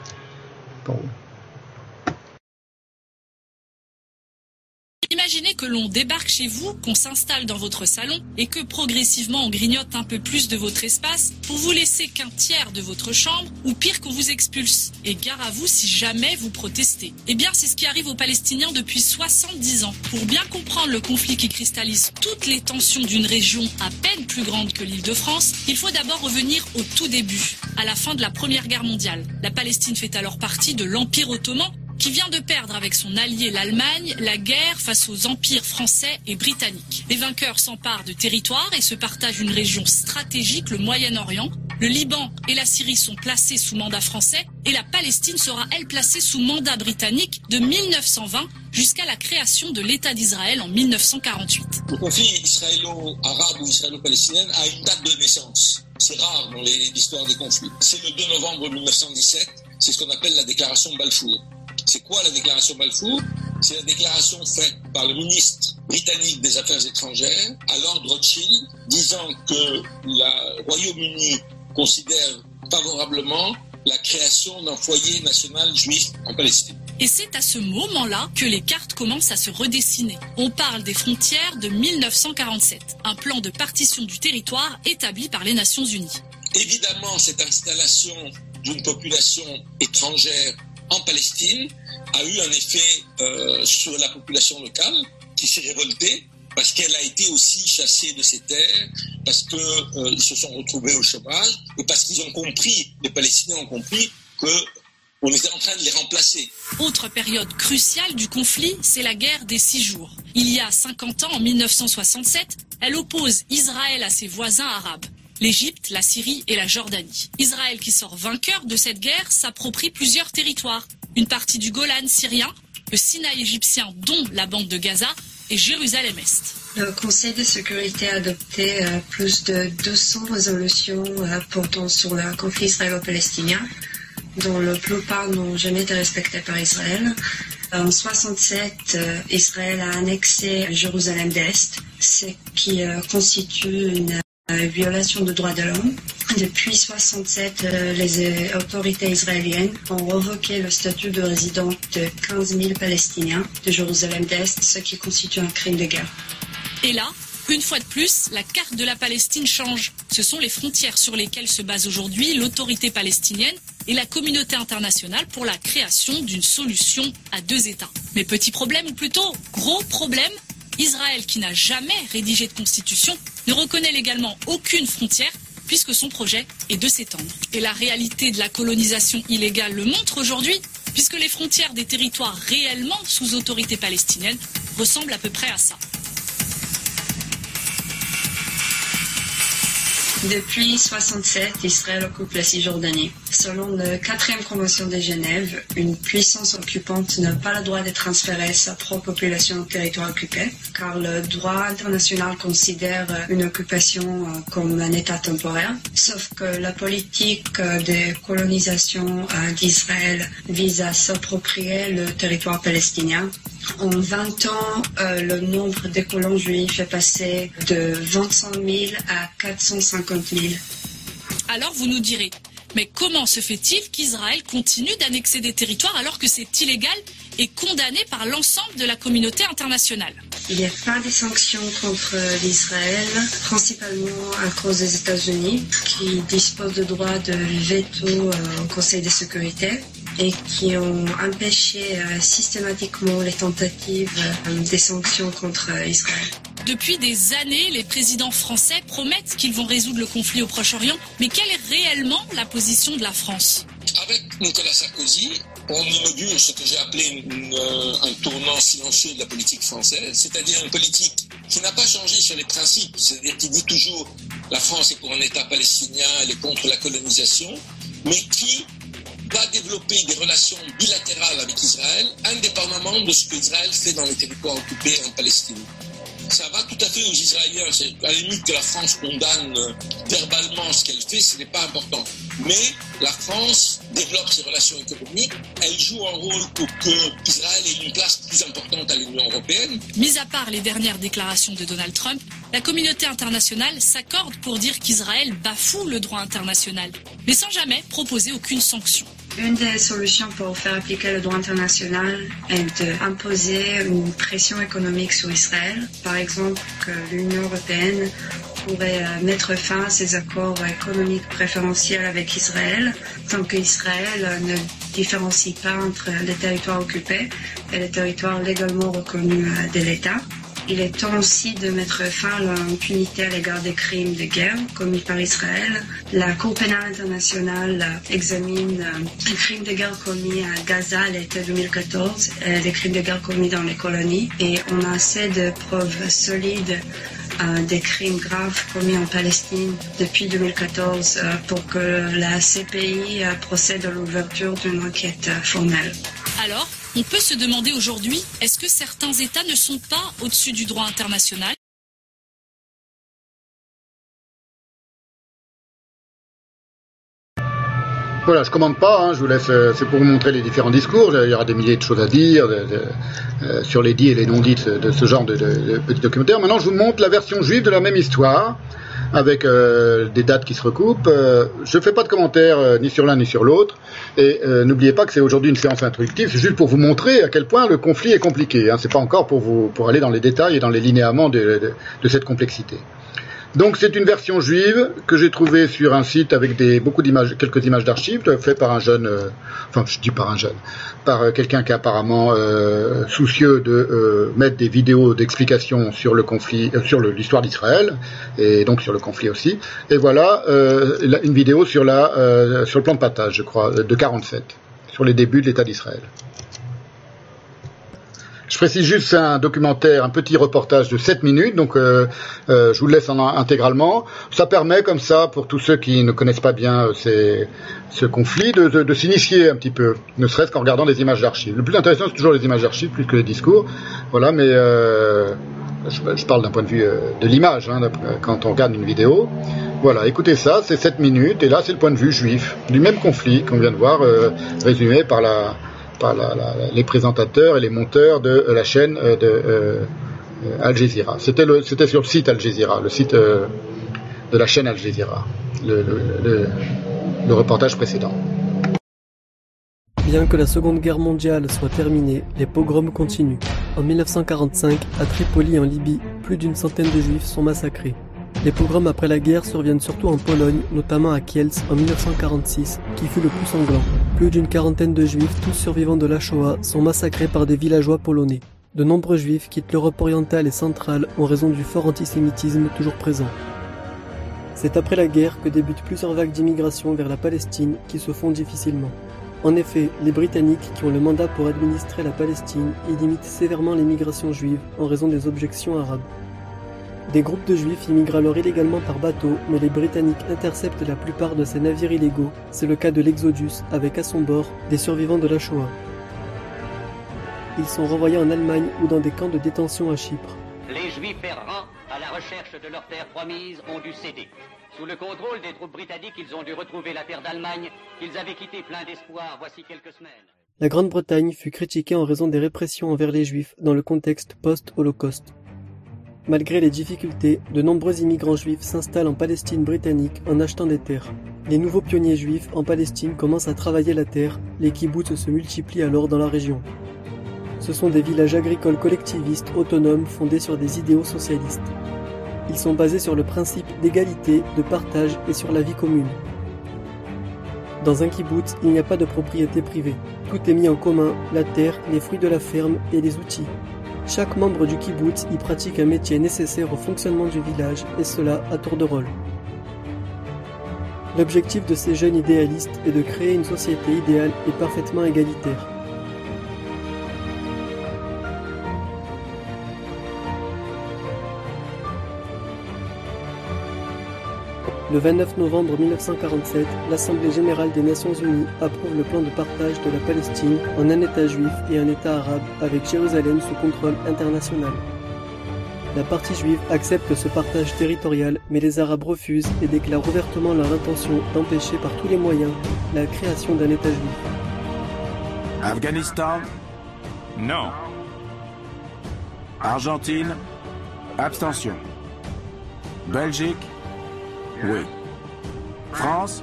Que l'on débarque chez vous, qu'on s'installe dans votre salon et que progressivement on grignote un peu plus de votre espace pour vous laisser qu'un tiers de votre chambre ou pire qu'on vous expulse. Et gare à vous si jamais vous protestez. Eh bien, c'est ce qui arrive aux Palestiniens depuis 70 ans. Pour bien comprendre le conflit qui cristallise toutes les tensions d'une région à peine plus grande que l'île de France, il faut d'abord revenir au tout début, à la fin de la Première Guerre mondiale. La Palestine fait alors partie de l'Empire ottoman qui vient de perdre avec son allié l'Allemagne la guerre face aux empires français et britanniques. Les vainqueurs s'emparent de territoires et se partagent une région stratégique, le Moyen-Orient. Le Liban et la Syrie sont placés sous mandat français et la Palestine sera, elle, placée sous mandat britannique de 1920 jusqu'à la création de l'État d'Israël en 1948. Le conflit israélo-arabe ou israélo-palestinien a une date de naissance. C'est rare dans l'histoire des conflits. C'est le 2 novembre 1917. C'est ce qu'on appelle la déclaration Balfour. C'est quoi la déclaration Balfour C'est la déclaration faite par le ministre britannique des Affaires étrangères à Lord Rothschild, disant que le Royaume-Uni considère favorablement la création d'un foyer national juif en Palestine. Et c'est à ce moment-là que les cartes commencent à se redessiner. On parle des frontières de 1947, un plan de partition du territoire établi par les Nations Unies. Évidemment, cette installation d'une population étrangère en Palestine a eu un effet euh, sur la population locale qui s'est révoltée parce qu'elle a été aussi chassée de ses terres, parce qu'ils euh, se sont retrouvés au chômage, et parce qu'ils ont compris, les Palestiniens ont compris que On était en train de les remplacer. Autre période cruciale du conflit, c'est la guerre des six jours. Il y a 50 ans, en 1967, elle oppose Israël à ses voisins arabes l'Égypte, la Syrie et la Jordanie. Israël, qui sort vainqueur de cette guerre, s'approprie plusieurs territoires. Une partie du Golan syrien, le Sinaï égyptien, dont la bande de Gaza, et Jérusalem-Est. Le Conseil de sécurité a adopté euh, plus de 200 résolutions euh, portant sur le conflit israélo-palestinien, dont la plupart n'ont jamais été respectées par Israël. En 67, euh, Israël a annexé Jérusalem-Est, ce qui constitue une violation de droits de l'homme. Depuis 67, les autorités israéliennes ont revoqué le statut de résident de 15 000 Palestiniens de Jérusalem-Est, ce qui constitue un crime de guerre. Et là, une fois de plus, la carte de la Palestine change. Ce sont les frontières sur lesquelles se base aujourd'hui l'autorité palestinienne et la communauté internationale pour la création d'une solution à deux États. Mais petit problème, ou plutôt gros problème, Israël, qui n'a jamais rédigé de constitution, ne reconnaît légalement aucune frontière puisque son projet est de s'étendre. Et la réalité de la colonisation illégale le montre aujourd'hui, puisque les frontières des territoires réellement sous autorité palestinienne ressemblent à peu près à ça. Depuis 67, Israël occupe la Cisjordanie. Selon la quatrième convention de Genève, une puissance occupante n'a pas le droit de transférer sa propre population au territoire occupé, car le droit international considère une occupation euh, comme un état temporaire. Sauf que la politique de colonisation euh, d'Israël vise à s'approprier le territoire palestinien en 20 ans, euh, le nombre de colons juifs est passé de 25 000 à 450 000. Alors vous nous direz, mais comment se fait-il qu'Israël continue d'annexer des territoires alors que c'est illégal et condamné par l'ensemble de la communauté internationale? Il n'y a pas de sanctions contre l'Israël, principalement à cause des États-Unis, qui disposent de droit de veto euh, au Conseil de sécurité et qui ont empêché euh, systématiquement les tentatives euh, des sanctions contre Israël. Depuis des années, les présidents français promettent qu'ils vont résoudre le conflit au Proche-Orient, mais quelle est réellement la position de la France? Avec Nicolas Sarkozy, on inaugure ce que j'ai appelé euh, un tournant silencieux de la politique française, c'est-à-dire une politique qui n'a pas changé sur les principes, c'est-à-dire qui dit toujours la France est pour un État palestinien, elle est contre la colonisation, mais qui va développer des relations bilatérales avec Israël, indépendamment de ce qu'Israël fait dans les territoires occupés en Palestine. Ça va tout à fait aux Israéliens. À la limite que la France condamne euh, verbalement ce qu'elle fait, ce n'est pas important. Mais la France développe ses relations économiques, elle joue un rôle pour que Israël ait une place plus importante à l'Union européenne. Mis à part les dernières déclarations de Donald Trump, la communauté internationale s'accorde pour dire qu'Israël bafoue le droit international, mais sans jamais proposer aucune sanction. Une des solutions pour faire appliquer le droit international est d'imposer une pression économique sur Israël. Par exemple, que l'Union européenne pourrait euh, mettre fin à ses accords économiques préférentiels avec Israël, tant qu'Israël ne différencie pas entre les territoires occupés et les territoires légalement reconnus euh, de l'État. Il est temps aussi de mettre fin à l'impunité à l'égard des crimes de guerre commis par Israël. La Cour pénale internationale examine euh, les crimes de guerre commis à Gaza l'été 2014 et les crimes de guerre commis dans les colonies. Et on a assez de preuves solides euh, des crimes graves commis en Palestine depuis 2014 euh, pour que la CPI procède à l'ouverture d'une enquête formelle. Alors, on peut se demander aujourd'hui, est-ce que certains États ne sont pas au-dessus du droit international? Voilà, je commande pas, hein, je vous laisse, euh, c'est pour vous montrer les différents discours, il y aura des milliers de choses à dire euh, sur les dits et les non-dits de, ce genre de, de, petits documentaires. Maintenant, je vous montre la version juive de la même histoire, avec euh, des dates qui se recoupent. je ne fais pas de commentaires ni sur l'un ni sur l'autre, et n'oubliez pas que c'est aujourd'hui une séance introductive, c'est juste pour vous montrer à quel point le conflit est compliqué. Hein, c'est pas encore pour vous pour aller dans les détails et dans les linéaments de cette complexité. Donc c'est une version juive que j'ai trouvée sur un site avec des, beaucoup d'images, quelques images d'archives fait par un jeune, euh, enfin je dis par un jeune, par euh, quelqu'un qui est apparemment euh, soucieux de mettre des vidéos d'explication sur le conflit, sur l'histoire d'Israël et donc sur le conflit aussi. Et voilà une vidéo sur le plan de partage, je crois, de 47 sur les débuts de l'État d'Israël. Je précise juste, c'est un documentaire, un petit reportage de 7 minutes, donc euh, euh, je vous le laisse en, intégralement. Ça permet comme ça, pour tous ceux qui ne connaissent pas bien euh, ce conflit, de, s'initier un petit peu, ne serait-ce qu'en regardant des images d'archives. Le plus intéressant, c'est toujours les images d'archives, plus que les discours. Voilà, mais je, parle d'un point de vue de l'image, hein, quand on regarde une vidéo. Voilà, écoutez ça, c'est 7 minutes, et là c'est le point de vue juif, du même conflit qu'on vient de voir, résumé par la, par les présentateurs et les monteurs de la chaîne de euh, Al Jazeera. C'était sur le site Al Jazeera, le site euh, de la chaîne Al Jazeera, le, le, reportage précédent. Bien que la Seconde Guerre mondiale soit terminée, les pogroms continuent. En 1945, à Tripoli en Libye, plus d'une centaine de juifs sont massacrés. Les pogroms après la guerre surviennent surtout en Pologne, notamment à Kielce en 1946, qui fut le plus sanglant. Plus d'une quarantaine de juifs, tous survivants de la Shoah, sont massacrés par des villageois polonais. De nombreux juifs quittent l'Europe orientale et centrale en raison du fort antisémitisme toujours présent. C'est après la guerre que débutent plusieurs vagues d'immigration vers la Palestine qui se font difficilement. En effet, les Britanniques qui ont le mandat pour administrer la Palestine y limitent sévèrement l'immigration juive en raison des objections arabes. Des groupes de juifs immigrent alors illégalement par bateau, mais les Britanniques interceptent la plupart de ces navires illégaux. C'est le cas de l'Exodus, avec à son bord des survivants de la Shoah. Ils sont renvoyés en Allemagne ou dans des camps de détention à Chypre. Les Juifs errants, à la recherche de leur terre promise, ont dû céder. Sous le contrôle des troupes britanniques, ils ont dû retrouver la terre d'Allemagne qu'ils avaient quittée plein d'espoir voici quelques semaines. La Grande-Bretagne fut critiquée en raison des répressions envers les Juifs dans le contexte post-Holocauste. Malgré les difficultés, de nombreux immigrants juifs s'installent en Palestine britannique en achetant des terres. Les nouveaux pionniers juifs en Palestine commencent à travailler la terre, les kibbutz se multiplient alors dans la région. Ce sont des villages agricoles collectivistes autonomes fondés sur des idéaux socialistes. Ils sont basés sur le principe d'égalité, de partage et sur la vie commune. Dans un kibbutz, il n'y a pas de propriété privée. Tout est mis en commun, la terre, les fruits de la ferme et les outils. Chaque membre du kibbutz y pratique un métier nécessaire au fonctionnement du village, et cela à tour de rôle. L'objectif de ces jeunes idéalistes est de créer une société idéale et parfaitement égalitaire. Le 29 novembre 1947, l'Assemblée générale des Nations unies approuve le plan de partage de la Palestine en un État juif et un État arabe avec Jérusalem sous contrôle international. La partie juive accepte ce partage territorial, mais les Arabes refusent et déclarent ouvertement leur intention d'empêcher par tous les moyens la création d'un État juif. Afghanistan? Non. Argentine? Abstention. Belgique? Oui. France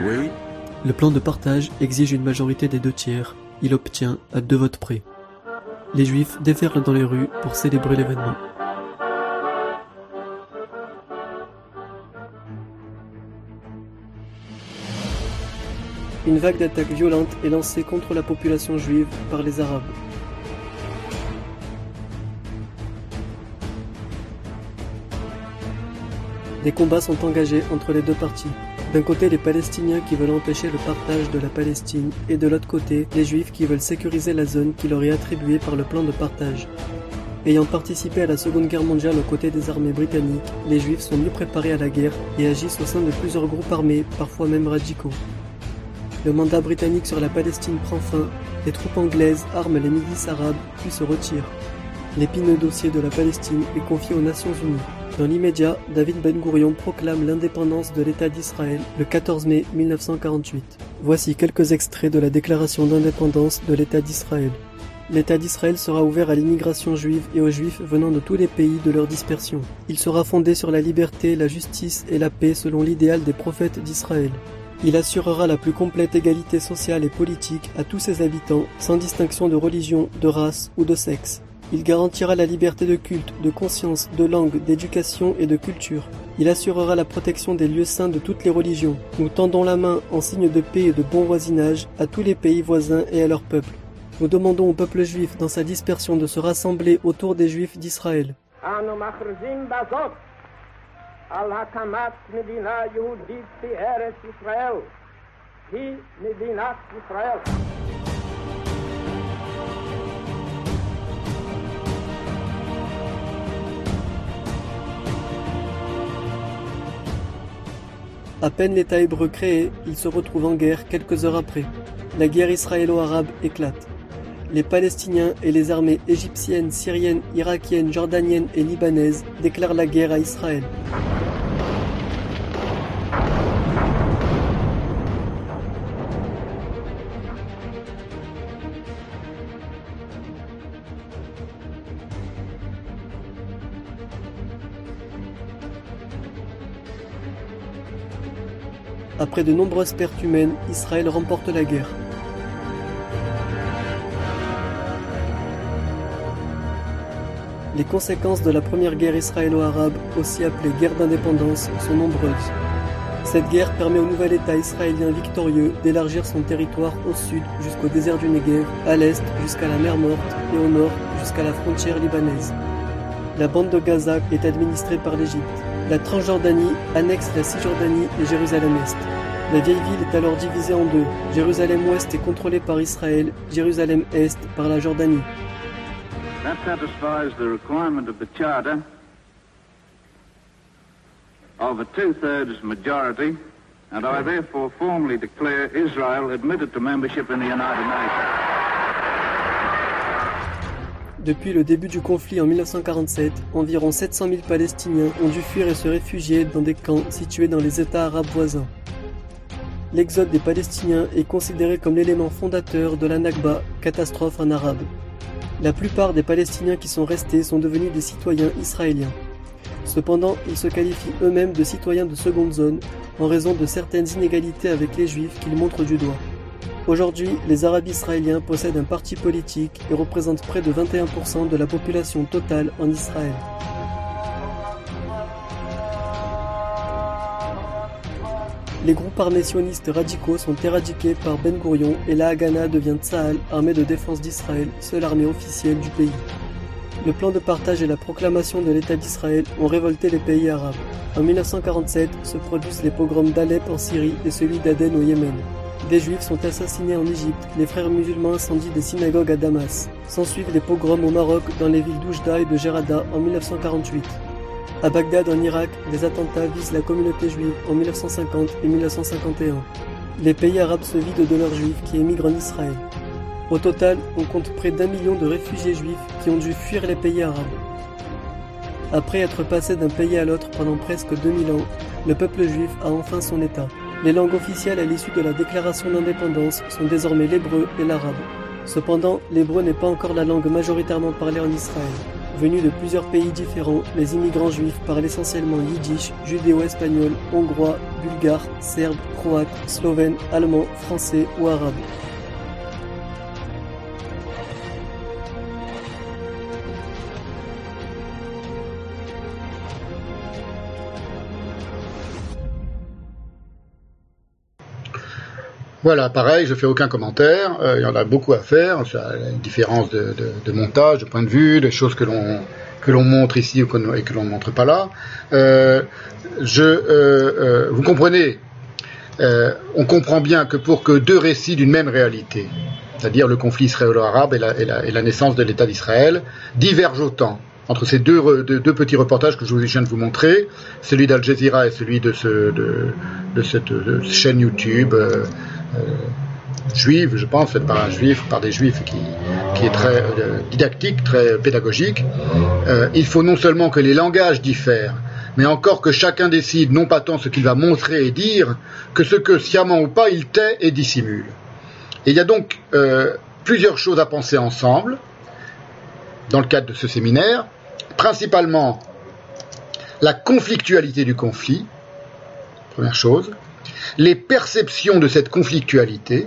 Oui. Le plan de partage exige une majorité des deux tiers. Il obtient à deux votes près. Les Juifs déferlent dans les rues pour célébrer l'événement. Une vague d'attaques violentes est lancée contre la population juive par les Arabes. Des combats sont engagés entre les deux parties. D'un côté, les Palestiniens qui veulent empêcher le partage de la Palestine, et de l'autre côté, les Juifs qui veulent sécuriser la zone qui leur est attribuée par le plan de partage. Ayant participé à la Seconde Guerre mondiale aux côtés des armées britanniques, les Juifs sont mieux préparés à la guerre et agissent au sein de plusieurs groupes armés, parfois même radicaux. Le mandat britannique sur la Palestine prend fin, les troupes anglaises arment les milices arabes puis se retirent. L'épineux dossier de la Palestine est confié aux Nations Unies. Dans l'immédiat, David Ben Gourion proclame l'indépendance de l'État d'Israël le 14 mai 1948. Voici quelques extraits de la déclaration d'indépendance de l'État d'Israël. L'État d'Israël sera ouvert à l'immigration juive et aux juifs venant de tous les pays de leur dispersion. Il sera fondé sur la liberté, la justice et la paix selon l'idéal des prophètes d'Israël. Il assurera la plus complète égalité sociale et politique à tous ses habitants, sans distinction de religion, de race ou de sexe. Il garantira la liberté de culte, de conscience, de langue, d'éducation et de culture. Il assurera la protection des lieux saints de toutes les religions. Nous tendons la main en signe de paix et de bon voisinage à tous les pays voisins et à leurs peuples. Nous demandons au peuple juif dans sa dispersion de se rassembler autour des juifs d'Israël. À peine l'État hébreu créé, il se retrouve en guerre quelques heures après. La guerre israélo-arabe éclate. Les Palestiniens et les armées égyptiennes, syriennes, irakiennes, jordaniennes et libanaises déclarent la guerre à Israël. Après de nombreuses pertes humaines, Israël remporte la guerre. Les conséquences de la première guerre israélo-arabe, aussi appelée guerre d'indépendance, sont nombreuses. Cette guerre permet au nouvel État israélien victorieux d'élargir son territoire au sud jusqu'au désert du Negev, à l'est jusqu'à la mer Morte et au nord jusqu'à la frontière libanaise. La bande de Gaza est administrée par l'Égypte. La Transjordanie annexe la Cisjordanie et Jérusalem-Est. La vieille ville est alors divisée en deux. Jérusalem-Ouest est contrôlée par Israël, Jérusalem-Est par la Jordanie. That satisfies the requirement of the Charter of a two-thirds majority, and I therefore formally declare Israel admitted to membership in the United Nations. Depuis le début du conflit en 1947, environ 700 000 Palestiniens ont dû fuir et se réfugier dans des camps situés dans les États arabes voisins. L'exode des Palestiniens est considéré comme l'élément fondateur de la Nakba, catastrophe en arabe. La plupart des Palestiniens qui sont restés sont devenus des citoyens israéliens. Cependant, ils se qualifient eux-mêmes de citoyens de seconde zone en raison de certaines inégalités avec les juifs qu'ils montrent du doigt. Aujourd'hui, les Arabes israéliens possèdent un parti politique et représentent près de 21% de la population totale en Israël. Les groupes armés sionistes radicaux sont éradiqués par Ben Gourion et la Haganah devient Tsahal, armée de défense d'Israël, seule armée officielle du pays. Le plan de partage et la proclamation de l'État d'Israël ont révolté les pays arabes. En 1947 se produisent les pogroms d'Alep en Syrie et celui d'Aden au Yémen. Des juifs sont assassinés en Égypte, les frères musulmans incendient des synagogues à Damas. S'ensuivent les pogroms au Maroc dans les villes d'Oujda et de Gerada en 1948. À Bagdad, en Irak, des attentats visent la communauté juive en 1950 et 1951. Les pays arabes se vident de leurs juifs qui émigrent en Israël. Au total, on compte près d'un million de réfugiés juifs qui ont dû fuir les pays arabes. Après être passé d'un pays à l'autre pendant presque 2000 ans, le peuple juif a enfin son État. Les langues officielles à l'issue de la déclaration d'indépendance sont désormais l'hébreu et l'arabe. Cependant, l'hébreu n'est pas encore la langue majoritairement parlée en Israël. Venus de plusieurs pays différents, les immigrants juifs parlent essentiellement yiddish, judéo-espagnol, hongrois, bulgare, serbe, croate, slovène, allemand, français ou arabe. Voilà, pareil, je fais aucun commentaire. Euh, il y en a beaucoup à faire. Ça une différence de, montage, de point de vue, des choses que l'on que l'on montre ici et que l'on ne montre pas là. Euh, je, euh, vous comprenez On comprend bien que pour que deux récits d'une même réalité, c'est-à-dire le conflit israélo-arabe et la, et, naissance de l'État d'Israël, divergent autant entre ces deux, deux, petits reportages que je viens de vous montrer, celui d'Al Jazeera et celui de, ce, de, de cette chaîne YouTube juive, je pense, faite par un juif, par des juifs, qui, est très euh, didactique, très pédagogique. Euh, il faut non seulement que les langages diffèrent, mais encore que chacun décide non pas tant ce qu'il va montrer et dire, que ce que sciemment ou pas il tait et dissimule. Et il y a donc euh, plusieurs choses à penser ensemble dans le cadre de ce séminaire, principalement la conflictualité du conflit, première chose, les perceptions de cette conflictualité,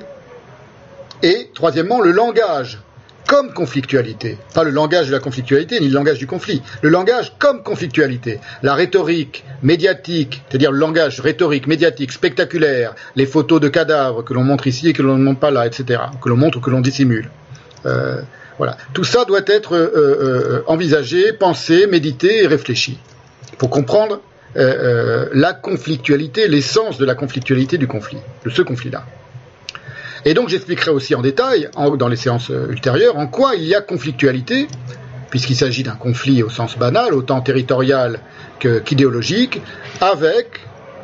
et troisièmement, le langage comme conflictualité. Pas le langage de la conflictualité, ni le langage du conflit. Le langage comme conflictualité. La rhétorique médiatique, c'est-à-dire le langage rhétorique, médiatique, spectaculaire, les photos de cadavres que l'on montre ici et que l'on ne montre pas là, etc., que l'on montre ou que l'on dissimule. Euh, voilà. Tout ça doit être euh, euh, envisagé, pensé, médité et réfléchi pour comprendre euh, euh, la conflictualité, l'essence de la conflictualité du conflit, de ce conflit-là. Et donc j'expliquerai aussi en détail, dans les séances ultérieures, en quoi il y a conflictualité, puisqu'il s'agit d'un conflit au sens banal, autant territorial qu'idéologique, avec,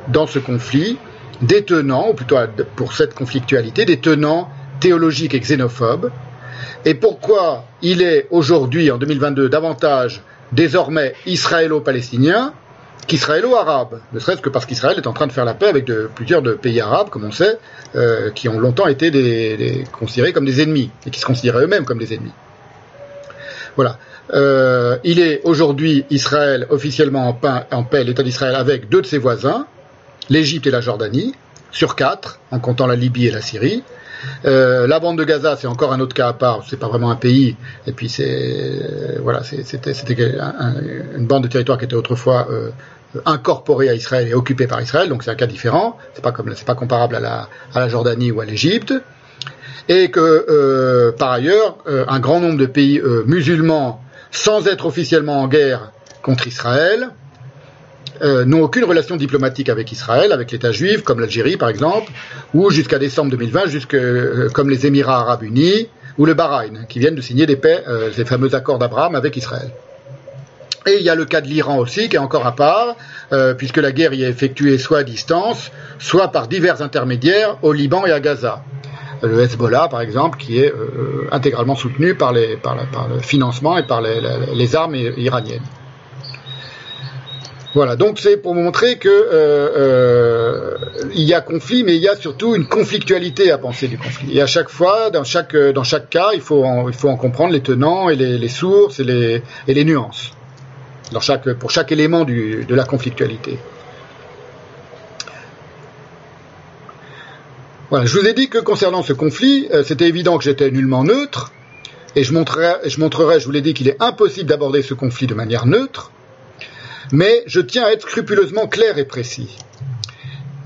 dans ce conflit, des tenants, ou plutôt pour cette conflictualité, des tenants théologiques et xénophobes, et pourquoi il est aujourd'hui, en 2022, davantage désormais israélo-palestinien qu'israélo-arabe, ne serait-ce que parce qu'Israël est en train de faire la paix avec plusieurs pays arabes, comme on sait, euh, qui ont longtemps été des, considérés comme des ennemis, et qui se considéraient eux-mêmes comme des ennemis. Voilà. Euh, il est aujourd'hui Israël officiellement en, en paix, l'État d'Israël, avec deux de ses voisins, l'Égypte et la Jordanie, sur quatre, en comptant la Libye et la Syrie. Euh, la bande de Gaza, c'est encore un autre cas à part. C'est pas vraiment un pays. Et puis c'est voilà, c'était une bande de territoire qui était autrefois euh, incorporée à Israël et occupée par Israël. Donc c'est un cas différent. C'est pas comme c'est pas comparable à la, à la Jordanie ou à l'Égypte. Et que euh, par ailleurs, un grand nombre de pays musulmans, sans être officiellement en guerre contre Israël, euh, n'ont aucune relation diplomatique avec Israël, avec l'État juif, comme l'Algérie par exemple, ou jusqu'à décembre 2020, jusque, euh, comme les Émirats arabes unis ou le Bahreïn, qui viennent de signer des paix, euh, ces fameux accords d'Abraham avec Israël. Et il y a le cas de l'Iran aussi, qui est encore à part, puisque la guerre y est effectuée soit à distance, soit par divers intermédiaires au Liban et à Gaza. Le Hezbollah, par exemple, qui est intégralement soutenu par, le financement et par les, les armes iraniennes. Voilà, donc c'est pour montrer que euh, euh, il y a conflit, mais il y a surtout une conflictualité à penser du conflit. Et à chaque fois, dans chaque dans chaque cas, il faut en, il faut en comprendre les tenants et les, sources et les, et les nuances dans chaque pour chaque élément du, de la conflictualité. Voilà, je vous ai dit que concernant ce conflit, euh, c'était évident que j'étais nullement neutre, et je montrerai, je vous l'ai dit, qu'il est impossible d'aborder ce conflit de manière neutre mais je tiens à être scrupuleusement clair et précis.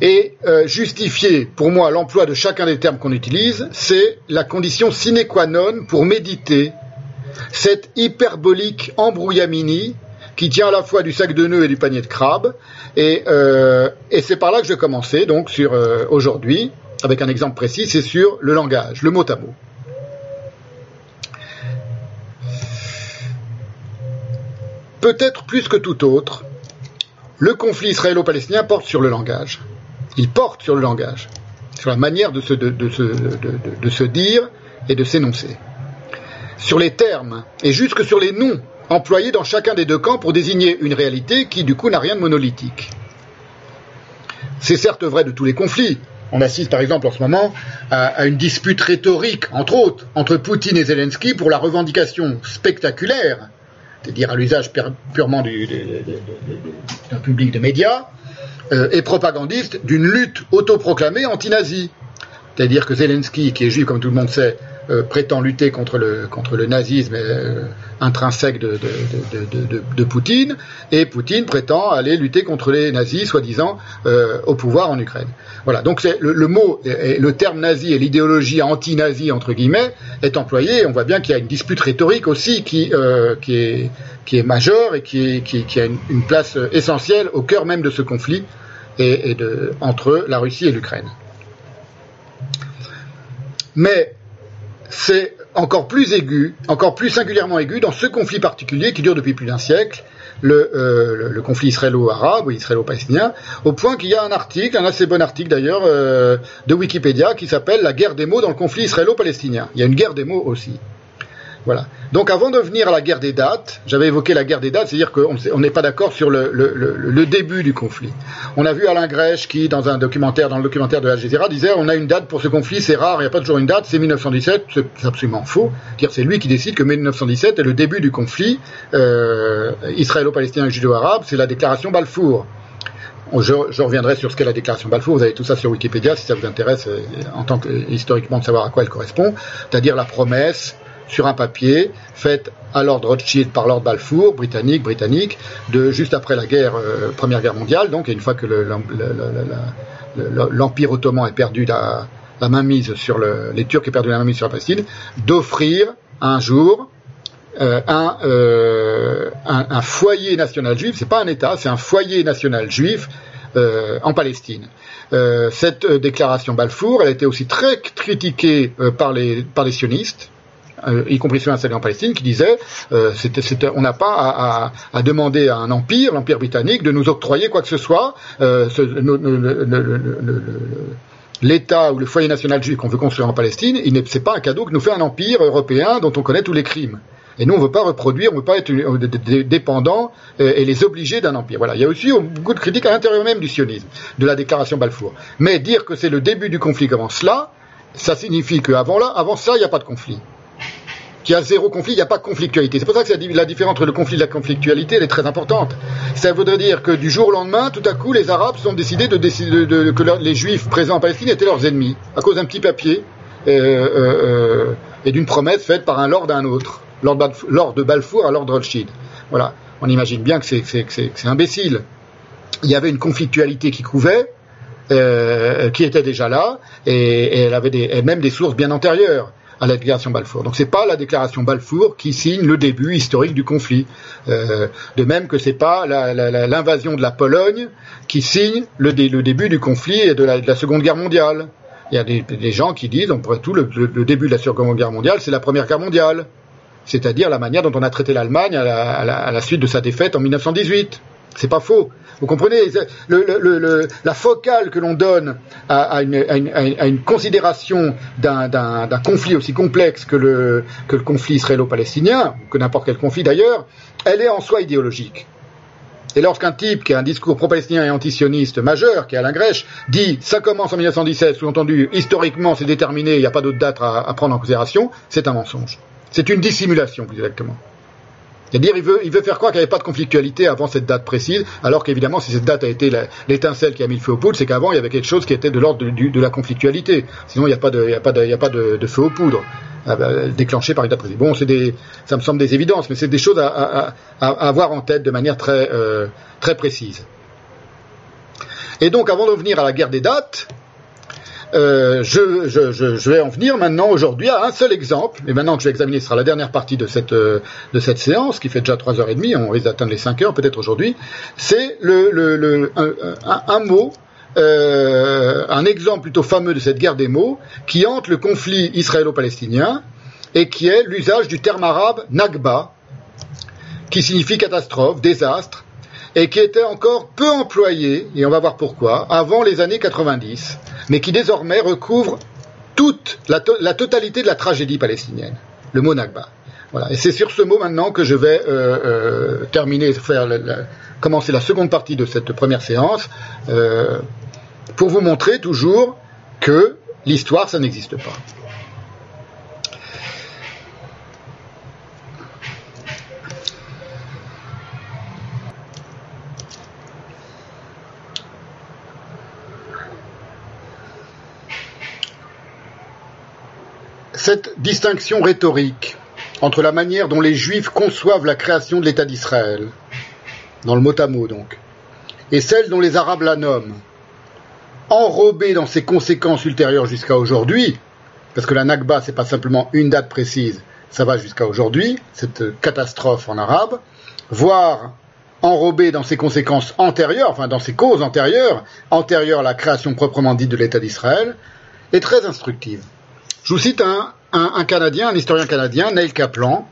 Et euh, justifier pour moi l'emploi de chacun des termes qu'on utilise, c'est la condition sine qua non pour méditer cette hyperbolique embrouillamini qui tient à la fois du sac de nœuds et du panier de crabe. Et, euh, c'est par là que je vais commencer, donc euh, aujourd'hui, avec un exemple précis, c'est sur le langage, le mot à mot. Peut-être plus que tout autre, le conflit israélo-palestinien porte sur le langage. Il porte sur le langage, sur la manière de se, dire et de s'énoncer. Sur les termes et jusque sur les noms employés dans chacun des deux camps pour désigner une réalité qui, du coup, n'a rien de monolithique. C'est certes vrai de tous les conflits. On assiste par exemple en ce moment à, une dispute rhétorique, entre autres, entre Poutine et Zelensky pour la revendication spectaculaire c'est-à-dire à, l'usage purement d'un public de médias, euh, et propagandiste d'une lutte autoproclamée anti-nazie. C'est-à-dire que Zelensky, qui est juif comme tout le monde sait, euh, prétend lutter contre le, contre le nazisme euh, intrinsèque de, de, Poutine, et Poutine prétend aller lutter contre les nazis, soi-disant, euh, au pouvoir en Ukraine. Voilà, donc le, le, mot, et le terme nazi et l'idéologie anti-nazi, entre guillemets, est employé, on voit bien qu'il y a une dispute rhétorique aussi qui, qui, est, qui est majeure et qui, qui, a une, place essentielle au cœur même de ce conflit et, et de, entre la Russie et l'Ukraine. Mais c'est encore plus aigu, encore plus singulièrement aigu dans ce conflit particulier qui dure depuis plus d'un siècle, le, euh, conflit israélo-arabe ou israélo-palestinien, au point qu'il y a un article, un assez bon article d'ailleurs, euh, de Wikipédia qui s'appelle La guerre des mots dans le conflit israélo-palestinien. Il y a une guerre des mots aussi. Voilà. Donc avant de venir à la guerre des dates, j'avais évoqué la guerre des dates, c'est-à-dire qu'on n'est pas d'accord sur le, début du conflit. On a vu Alain Grèche qui, dans un documentaire, dans le documentaire de Al Jazeera, disait on a une date pour ce conflit, c'est rare, il n'y a pas toujours une date, c'est 1917, c'est absolument faux. C'est lui qui décide que 1917 est le début du conflit euh, israélo-palestinien et judo-arabe, c'est la déclaration Balfour. Je, reviendrai sur ce qu'est la déclaration Balfour. Vous avez tout ça sur Wikipédia si ça vous intéresse euh, en tant que historiquement de savoir à quoi elle correspond. C'est-à-dire la promesse sur un papier, faite à Lord Rothschild par Lord Balfour, britannique, britannique, de juste après la guerre, euh, première guerre mondiale, donc une fois que l'empire ottoman est perdu la, mainmise sur le, les Turcs ont perdu la mainmise sur la Palestine, d'offrir un jour euh, euh, un, foyer national juif, c'est pas un État, c'est un foyer national juif en Palestine. cette déclaration Balfour, elle a été aussi très critiquée par les sionistes euh, y compris ceux installés en Palestine, qui disaient euh, on n'a pas à, demander à un empire, l'empire britannique, de nous octroyer quoi que ce soit. Euh, L'État ou le foyer national juif qu'on veut construire en Palestine, ce n'est pas un cadeau que nous fait un empire européen dont on connaît tous les crimes. Et nous, on ne veut pas reproduire, on ne veut pas être dépendant et les obliger d'un empire. Voilà. Il y a aussi beaucoup de critiques à l'intérieur même du sionisme, de la déclaration Balfour. Mais dire que c'est le début du conflit comme cela, ça signifie qu'avant là, avant ça, il n'y a pas de conflit qu'il y a zéro conflit, il n'y a pas de conflictualité. C'est pour ça que la différence entre le conflit et la conflictualité, est très importante. Ça voudrait dire que du jour au lendemain, tout à coup, les Arabes ont décidé de, que les Juifs présents en Palestine étaient leurs ennemis, à cause d'un petit papier euh, euh, euh, et d'une promesse faite par un lord à un autre, lord, de Balfour à lord Rothschild. Voilà, on imagine bien que c'est imbécile. Il y avait une conflictualité qui couvait, qui était déjà là, et, elle avait même des sources bien antérieures à la déclaration Balfour. Donc c'est pas la déclaration Balfour qui signe le début historique du conflit. Euh, de même que c'est pas l'invasion de la Pologne qui signe le, début du conflit et de la, Seconde Guerre mondiale. Il y a des, gens qui disent, après tout, le, début de la Seconde Guerre mondiale, c'est la Première Guerre mondiale. C'est-à-dire la manière dont on a traité l'Allemagne à, à la suite de sa défaite en 1918. C'est pas faux. Vous comprenez la focale que l'on donne à, une, considération d'un conflit aussi complexe que le, conflit israélo-palestinien, que n'importe quel conflit d'ailleurs, elle est en soi idéologique. Et lorsqu'un type qui a un discours pro-palestinien et antisioniste majeur, qui est Alain Grèche, dit ça commence en 1917, sous-entendu historiquement c'est déterminé, il n'y a pas d'autre date à prendre en considération, c'est un mensonge. C'est une dissimulation plus exactement. C'est-à-dire, il veut, faire croire qu'il n'y avait pas de conflictualité avant cette date précise, alors qu'évidemment, si cette date a été l'étincelle qui a mis le feu au poudre, c'est qu'avant, il y avait quelque chose qui était de l'ordre de, la conflictualité. Sinon, il n'y a pas de, feu aux poudres euh, bah, déclenché par une date précise. Bon, des, ça me semble des évidences, mais c'est des choses à, avoir en tête de manière euh, très précise. Et donc, avant de revenir à la guerre des dates, euh, je, je, je, vais en venir maintenant aujourd'hui à un seul exemple, et maintenant que je vais examiner, ce sera la dernière partie de cette, euh, de cette séance, qui fait déjà 3h30, on risque d'atteindre les 5 heures peut-être aujourd'hui, c'est le, le, le, un, un, mot, euh, un exemple plutôt fameux de cette guerre des mots, qui hante le conflit israélo-palestinien, et qui est l'usage du terme arabe Nagba, qui signifie catastrophe, désastre, et qui était encore peu employé, et on va voir pourquoi, avant les années 90 mais qui désormais recouvre toute la, totalité de la tragédie palestinienne, le mot Nakba. Voilà. Et c'est sur ce mot maintenant que je vais euh, euh, terminer, faire commencer la seconde partie de cette première séance, euh, pour vous montrer toujours que l'histoire, ça n'existe pas. Cette distinction rhétorique entre la manière dont les Juifs conçoivent la création de l'État d'Israël, dans le mot à mot donc, et celle dont les Arabes la nomment, enrobée dans ses conséquences ultérieures jusqu'à aujourd'hui, parce que la Nakba, c'est pas simplement une date précise, ça va jusqu'à aujourd'hui, cette catastrophe en arabe, voire enrobée dans ses conséquences antérieures, enfin dans ses causes antérieures, antérieures à la création proprement dite de l'État d'Israël, est très instructive. Je vous cite un, Canadien, un historien canadien, Neil Kaplan,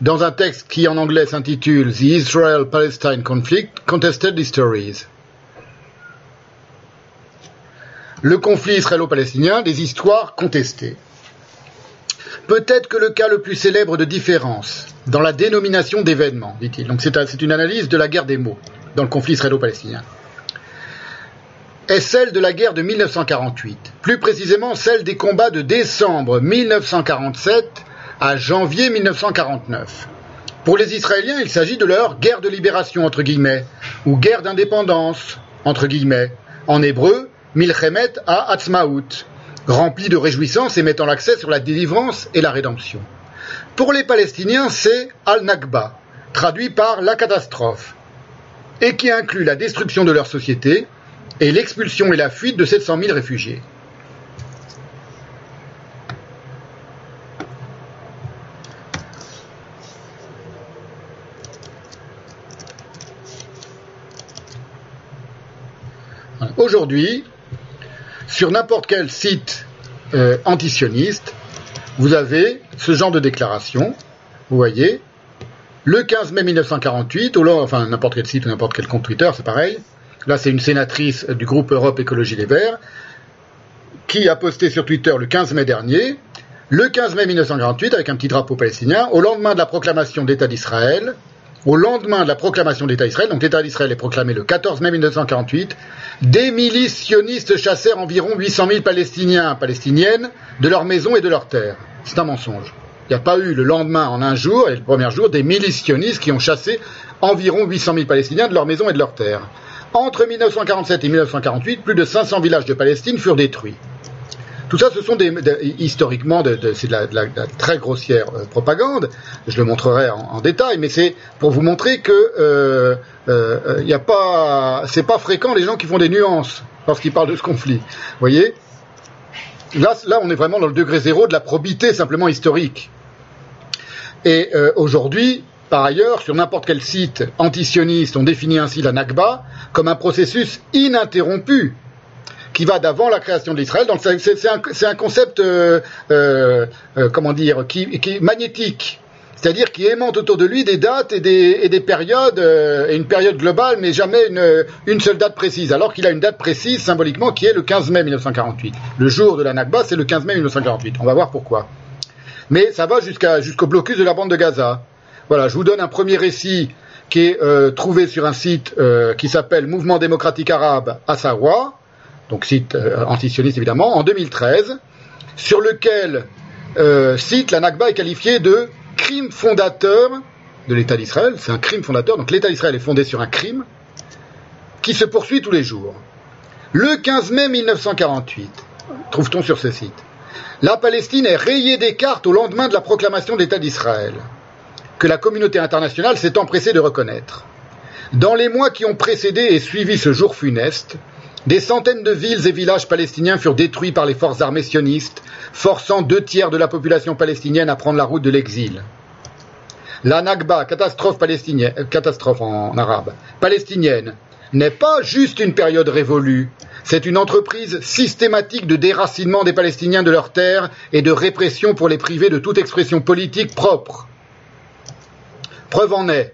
dans un texte qui en anglais s'intitule The Israel-Palestine Conflict, Contested Histories. Le conflit israélo-palestinien, des histoires contestées. Peut-être que le cas le plus célèbre de différence dans la dénomination d'événements, dit-il. Donc c'est une analyse de la guerre des mots dans le conflit israélo-palestinien est celle de la guerre de 1948, plus précisément celle des combats de décembre 1947 à janvier 1949. Pour les Israéliens, il s'agit de leur guerre de libération, entre guillemets, ou guerre d'indépendance, entre guillemets, en hébreu, Milchemet à Atzmaout, rempli de réjouissance et mettant l'accès sur la délivrance et la rédemption. Pour les Palestiniens, c'est Al-Nakba, traduit par la catastrophe, et qui inclut la destruction de leur société, et l'expulsion et la fuite de 700 000 réfugiés. Aujourd'hui, sur n'importe quel site euh, antisioniste, vous avez ce genre de déclaration. Vous voyez, le 15 mai 1948, ou là, enfin n'importe quel site ou n'importe quel compte Twitter, c'est pareil. Là, c'est une sénatrice du groupe Europe Écologie Les Verts qui a posté sur Twitter le 15 mai dernier, le 15 mai 1948, avec un petit drapeau palestinien, au lendemain de la proclamation d'État d'Israël, au lendemain de la proclamation d'État d'Israël, donc l'État d'Israël est proclamé le 14 mai 1948, des milices sionistes chassèrent environ 800 000 Palestiniens, Palestiniennes, de leurs maisons et de leurs terres. C'est un mensonge. Il n'y a pas eu le lendemain, en un jour, et le premier jour, des milices sionistes qui ont chassé environ 800 000 Palestiniens de leurs maisons et de leurs terres. Entre 1947 et 1948, plus de 500 villages de Palestine furent détruits. Tout ça, ce sont des, historiquement, c'est de, la, très grossière euh, propagande. Je le montrerai en, détail, mais c'est pour vous montrer que euh, euh, y a pas, c'est pas fréquent les gens qui font des nuances lorsqu'ils parlent de ce conflit. Vous voyez? Là, là, on est vraiment dans le degré zéro de la probité simplement historique. Et euh, aujourd'hui, par ailleurs, sur n'importe quel site antisioniste, on définit ainsi la Nakba comme un processus ininterrompu qui va d'avant la création de l'Israël. Donc c'est un, concept, euh, euh, euh, comment dire, qui, magnétique. C'est-à-dire qui aimante autour de lui des dates et des, périodes, une période globale, mais jamais une, seule date précise. Alors qu'il a une date précise symboliquement qui est le 15 mai 1948. Le jour de la Nakba, c'est le 15 mai 1948. On va voir pourquoi. Mais ça va jusqu'au blocus de la bande de Gaza. Voilà, je vous donne un premier récit qui est trouvé sur un site qui s'appelle Mouvement démocratique arabe à Savoie donc site euh, antisioniste évidemment, en 2013, sur lequel euh, site la Nakba est qualifié de crime fondateur de l'État d'Israël. C'est un crime fondateur, donc l'État d'Israël est fondé sur un crime qui se poursuit tous les jours. Le 15 mai 1948, trouve-t-on sur ce site, la Palestine est rayée des cartes au lendemain de la proclamation de l'État d'Israël, que la communauté internationale s'est empressée de reconnaître. Dans les mois qui ont précédé et suivi ce jour funeste, des centaines de villes et villages palestiniens furent détruits par les forces armées sionistes, forçant deux tiers de la population palestinienne à prendre la route de l'exil. La Nakba, catastrophe, palestinienne, euh, catastrophe en arabe, palestinienne, n'est pas juste une période révolue, c'est une entreprise systématique de déracinement des Palestiniens de leurs terres et de répression pour les priver de toute expression politique propre. Preuve en est,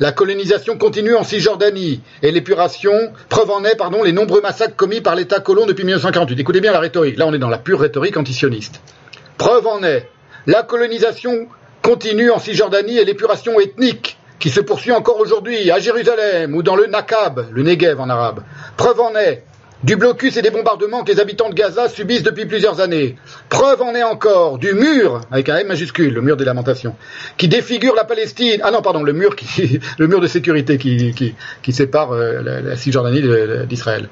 la colonisation continue en Cisjordanie et l'épuration, preuve en est, pardon, les nombreux massacres commis par l'État colon depuis 1948. Écoutez bien la rhétorique. Là, on est dans la pure rhétorique antisioniste. Preuve en est, la colonisation continue en Cisjordanie et l'épuration ethnique qui se poursuit encore aujourd'hui à Jérusalem ou dans le Nakab, le Negev en arabe. Preuve en est, du blocus et des bombardements que les habitants de Gaza subissent depuis plusieurs années. Preuve en est encore du mur, avec un M majuscule, le mur des lamentations, qui défigure la Palestine. Ah non, pardon, le mur, le mur de sécurité qui, sépare euh, la, Cisjordanie d'Israël.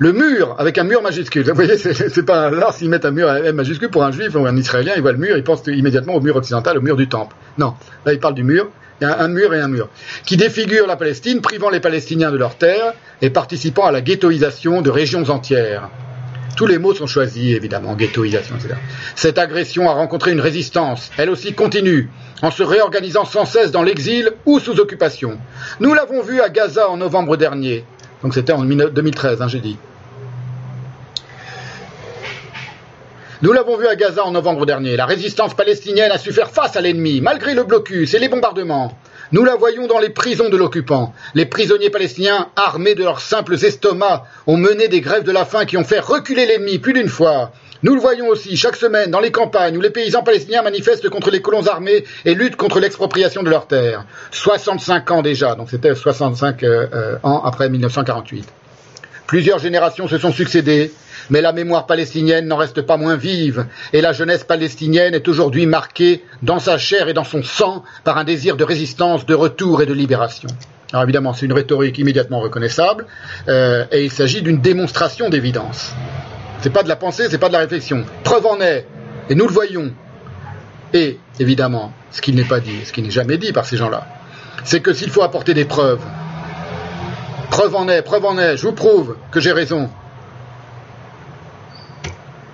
Le mur, avec un mur majuscule. Vous voyez, c'est pas un hasard s'ils mettent un mur M majuscule pour un juif ou un israélien, il voit le mur, il pense immédiatement au mur occidental, au mur du temple. Non, là il parle du mur, un mur et un mur, qui défigure la Palestine, privant les Palestiniens de leurs terres et participant à la ghettoisation de régions entières. Tous les mots sont choisis, évidemment, ghettoisation, etc. Cette agression a rencontré une résistance, elle aussi continue, en se réorganisant sans cesse dans l'exil ou sous occupation. Nous l'avons vu à Gaza en novembre dernier, donc c'était en 2013, hein, j'ai dit. Nous l'avons vu à Gaza en novembre dernier. La résistance palestinienne a su faire face à l'ennemi, malgré le blocus et les bombardements. Nous la voyons dans les prisons de l'occupant. Les prisonniers palestiniens, armés de leurs simples estomacs, ont mené des grèves de la faim qui ont fait reculer l'ennemi plus d'une fois. Nous le voyons aussi chaque semaine dans les campagnes où les paysans palestiniens manifestent contre les colons armés et luttent contre l'expropriation de leurs terres. 65 ans déjà, donc c'était 65 euh, euh, ans après 1948. Plusieurs générations se sont succédées mais la mémoire palestinienne n'en reste pas moins vive, et la jeunesse palestinienne est aujourd'hui marquée dans sa chair et dans son sang par un désir de résistance, de retour et de libération. Alors évidemment, c'est une rhétorique immédiatement reconnaissable, euh, et il s'agit d'une démonstration d'évidence. C'est pas de la pensée, c'est pas de la réflexion. Preuve en est, et nous le voyons. Et évidemment, ce qui n'est pas dit, ce qui n'est jamais dit par ces gens-là, c'est que s'il faut apporter des preuves, preuve en est, preuve en est, je vous prouve que j'ai raison,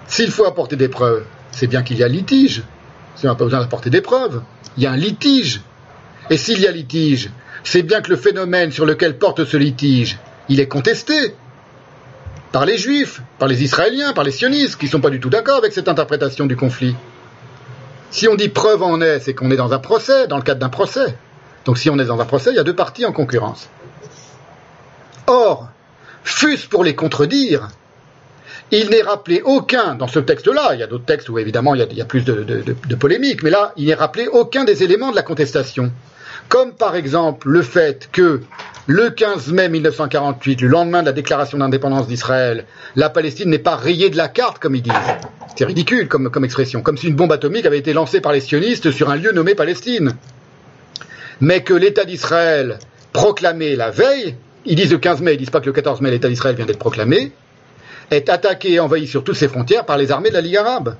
s'il faut apporter des preuves, c'est bien qu'il y a litige. Si on n'a pas besoin d'apporter des preuves, il y a un litige. Et s'il y a litige, c'est bien que le phénomène sur lequel porte ce litige, il est contesté. par les Juifs, par les Israéliens, par les sionistes, qui ne sont pas du tout d'accord avec cette interprétation du conflit. Si on dit preuve en est, c'est qu'on est dans un procès, dans le cadre d'un procès. Donc si on est dans un procès, il y a deux parties en concurrence. Or, fût-ce pour les contredire, il n'est rappelé aucun, dans ce texte-là, il y a d'autres textes où évidemment il y a, plus de, polémiques, mais là, il n'est rappelé aucun des éléments de la contestation. Comme par exemple le fait que le 15 mai 1948, le lendemain de la déclaration d'indépendance d'Israël, la Palestine n'est pas rayée de la carte, comme ils disent. C'est ridicule comme, comme expression, comme si une bombe atomique avait été lancée par les sionistes sur un lieu nommé Palestine. Mais que l'État d'Israël, proclamé la veille, ils disent le 15 mai, ils disent pas que le 14 mai l'État d'Israël vient d'être proclamé, est attaqué et envahi sur toutes ses frontières par les armées de la Ligue arabe.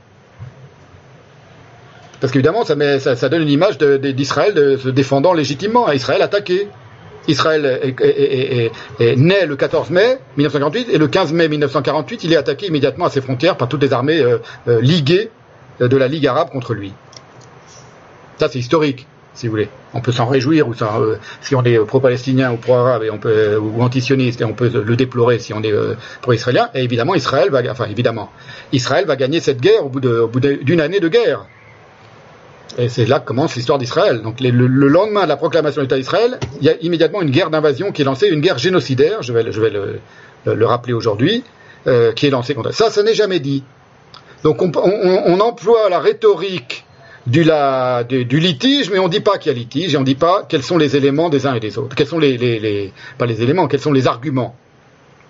Parce qu'évidemment, ça, donne une image d'Israël se défendant légitimement. Israël attaqué. Israël est, né le 14 mai 1948 et le 15 mai 1948, il est attaqué immédiatement à ses frontières par toutes les armées euh, euh, liguées euh, de la Ligue arabe contre lui. Ça, c'est historique si vous voulez. On peut s'en réjouir, ou euh, si on est pro-palestinien ou pro-arabe et on peut ou antisioniste, et on peut le déplorer si on est euh, pro-israélien. Et évidemment, Israël va, enfin Israël va gagner cette guerre au bout d'une année de guerre. Et c'est là que commence l'histoire d'Israël. Donc le, lendemain de la proclamation de l'État d'Israël, il y a immédiatement une guerre d'invasion qui est lancée, une guerre génocidaire. Je vais, je vais le, rappeler aujourd'hui, euh, qui est lancée contre ça. Ça, n'est jamais dit. Donc on, on emploie la rhétorique du, litige, mais on ne dit pas qu'il y a litige et on ne dit pas quels sont les éléments des uns et des autres. Quels sont les, pas les éléments, quels sont les arguments.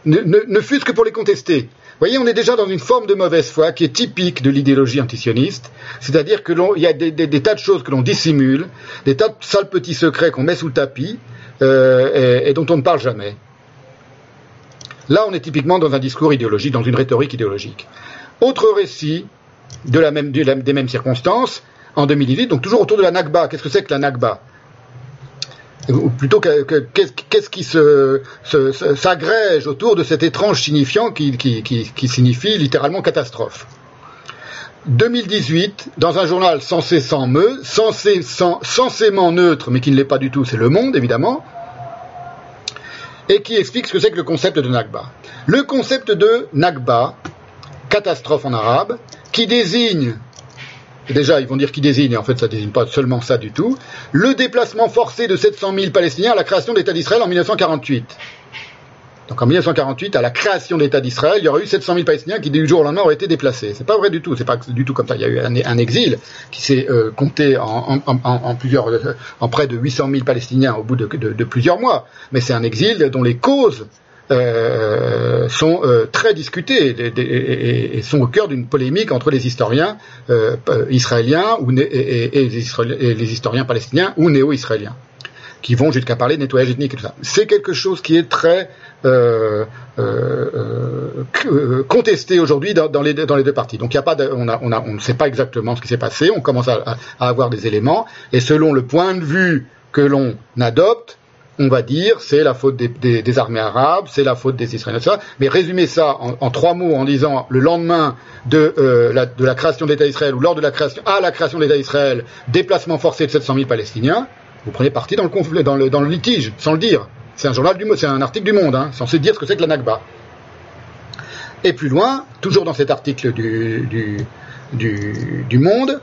Ne, ne, fût-ce que pour les contester. Vous voyez, on est déjà dans une forme de mauvaise foi qui est typique de l'idéologie antisioniste, c'est-à-dire que il y a des, tas de choses que l'on dissimule, des tas de sales petits secrets qu'on met sous le tapis euh, et, et, dont on ne parle jamais. Là, on est typiquement dans un discours idéologique, dans une rhétorique idéologique. Autre récit de la même, des mêmes circonstances, en 2018, donc toujours autour de la Nakba. Qu'est-ce que c'est que la Nakba? Ou plutôt qu'est-ce qui s'agrège autour de cet étrange signifiant qui, signifie littéralement catastrophe? 2018, dans un journal censé sans me, censé, censément neutre, mais qui ne l'est pas du tout, c'est Le Monde, évidemment, et qui explique ce que c'est que le concept de Nakba. Le concept de Nakba, catastrophe en arabe, qui désigne déjà ils vont dire qui désigne, et en fait ça désigne pas seulement ça du tout, le déplacement forcé de 700 000 Palestiniens à la création de l'État d'Israël en 1948. Donc en 1948, à la création de l'État d'Israël, il y aurait eu 700 000 Palestiniens qui du jour au lendemain auraient été déplacés. C'est pas vrai du tout. C'est pas du tout comme ça. Il y a eu un, exil qui s'est euh, compté euh, en près de 800 000 Palestiniens au bout de plusieurs mois. Mais c'est un exil dont les causes euh, sont euh, très discutés et, sont au cœur d'une polémique entre les historiens euh, israéliens ou et, les, historiens palestiniens ou néo-israéliens qui vont jusqu'à parler de nettoyage ethnique et tout ça. C'est quelque chose qui est très contesté aujourd'hui dans, les, deux parties. Donc il y a pas, on, a, on, ne sait pas exactement ce qui s'est passé. On commence à avoir des éléments et selon le point de vue que l'on adopte, on va dire c'est la faute des, armées arabes, c'est la faute des Israéliens, ça. Mais résumer ça en, trois mots en disant le lendemain de, euh, la, de la création de l'État d'Israël ou lors de la création à la création de l'État d'Israël, déplacement forcé de 700 000 Palestiniens, vous prenez parti dans le conflit, dans le, litige, sans le dire. C'est un journal du, c'est un article du Monde, hein, censé dire ce que c'est que la Nakba. Et plus loin, toujours dans cet article du, du Monde,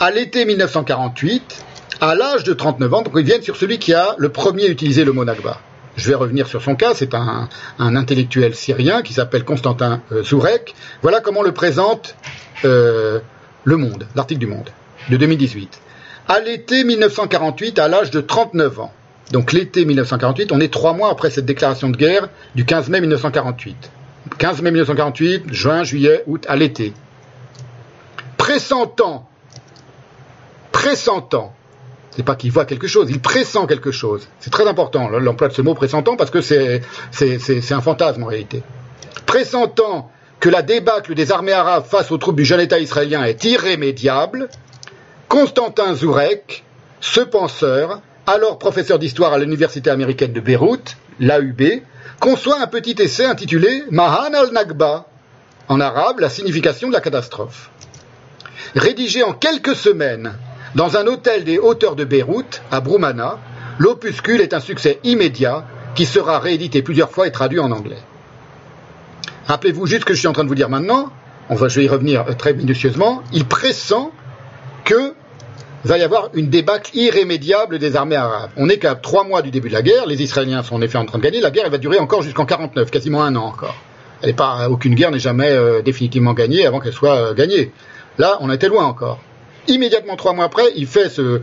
à l'été 1948, à l'âge de 39 ans, donc ils viennent sur celui qui a le premier utilisé le mot Nakba. Je vais revenir sur son cas, c'est un, intellectuel syrien qui s'appelle Constantin euh, Zourek. Voilà comment le présente euh, Le Monde, l'article du Monde, de 2018. À l'été 1948, à l'âge de 39 ans, donc l'été 1948, on est trois mois après cette déclaration de guerre du 15 mai 1948. 15 mai 1948, juin, juillet, août, à l'été. Pressentant, pressentant c'est pas qu'il voit quelque chose, il pressent quelque chose. C'est très important l'emploi de ce mot pressentant parce que c'est un fantasme en réalité. Pressentant que la débâcle des armées arabes face aux troupes du jeune État israélien est irrémédiable, Constantin Zourek, ce penseur, alors professeur d'histoire à l'université américaine de Beyrouth, l'AUB, conçoit un petit essai intitulé Mahan al-Nakba, en arabe la signification de la catastrophe. Rédigé en quelques semaines dans un hôtel des hauteurs de Beyrouth, à Broumana, l'opuscule est un succès immédiat qui sera réédité plusieurs fois et traduit en anglais. Rappelez-vous juste ce que je suis en train de vous dire maintenant. On va, je vais y revenir très minutieusement. Il pressent que va y avoir une débâcle irrémédiable des armées arabes. On n'est qu'à trois mois du début de la guerre. Les Israéliens sont en effet en train de gagner. La guerre, va durer encore jusqu'en 49, quasiment un an encore. Pas, aucune guerre n'est jamais euh, définitivement gagnée avant qu'elle soit euh, gagnée. Là, on était loin encore. Immédiatement, trois mois après, il fait ce,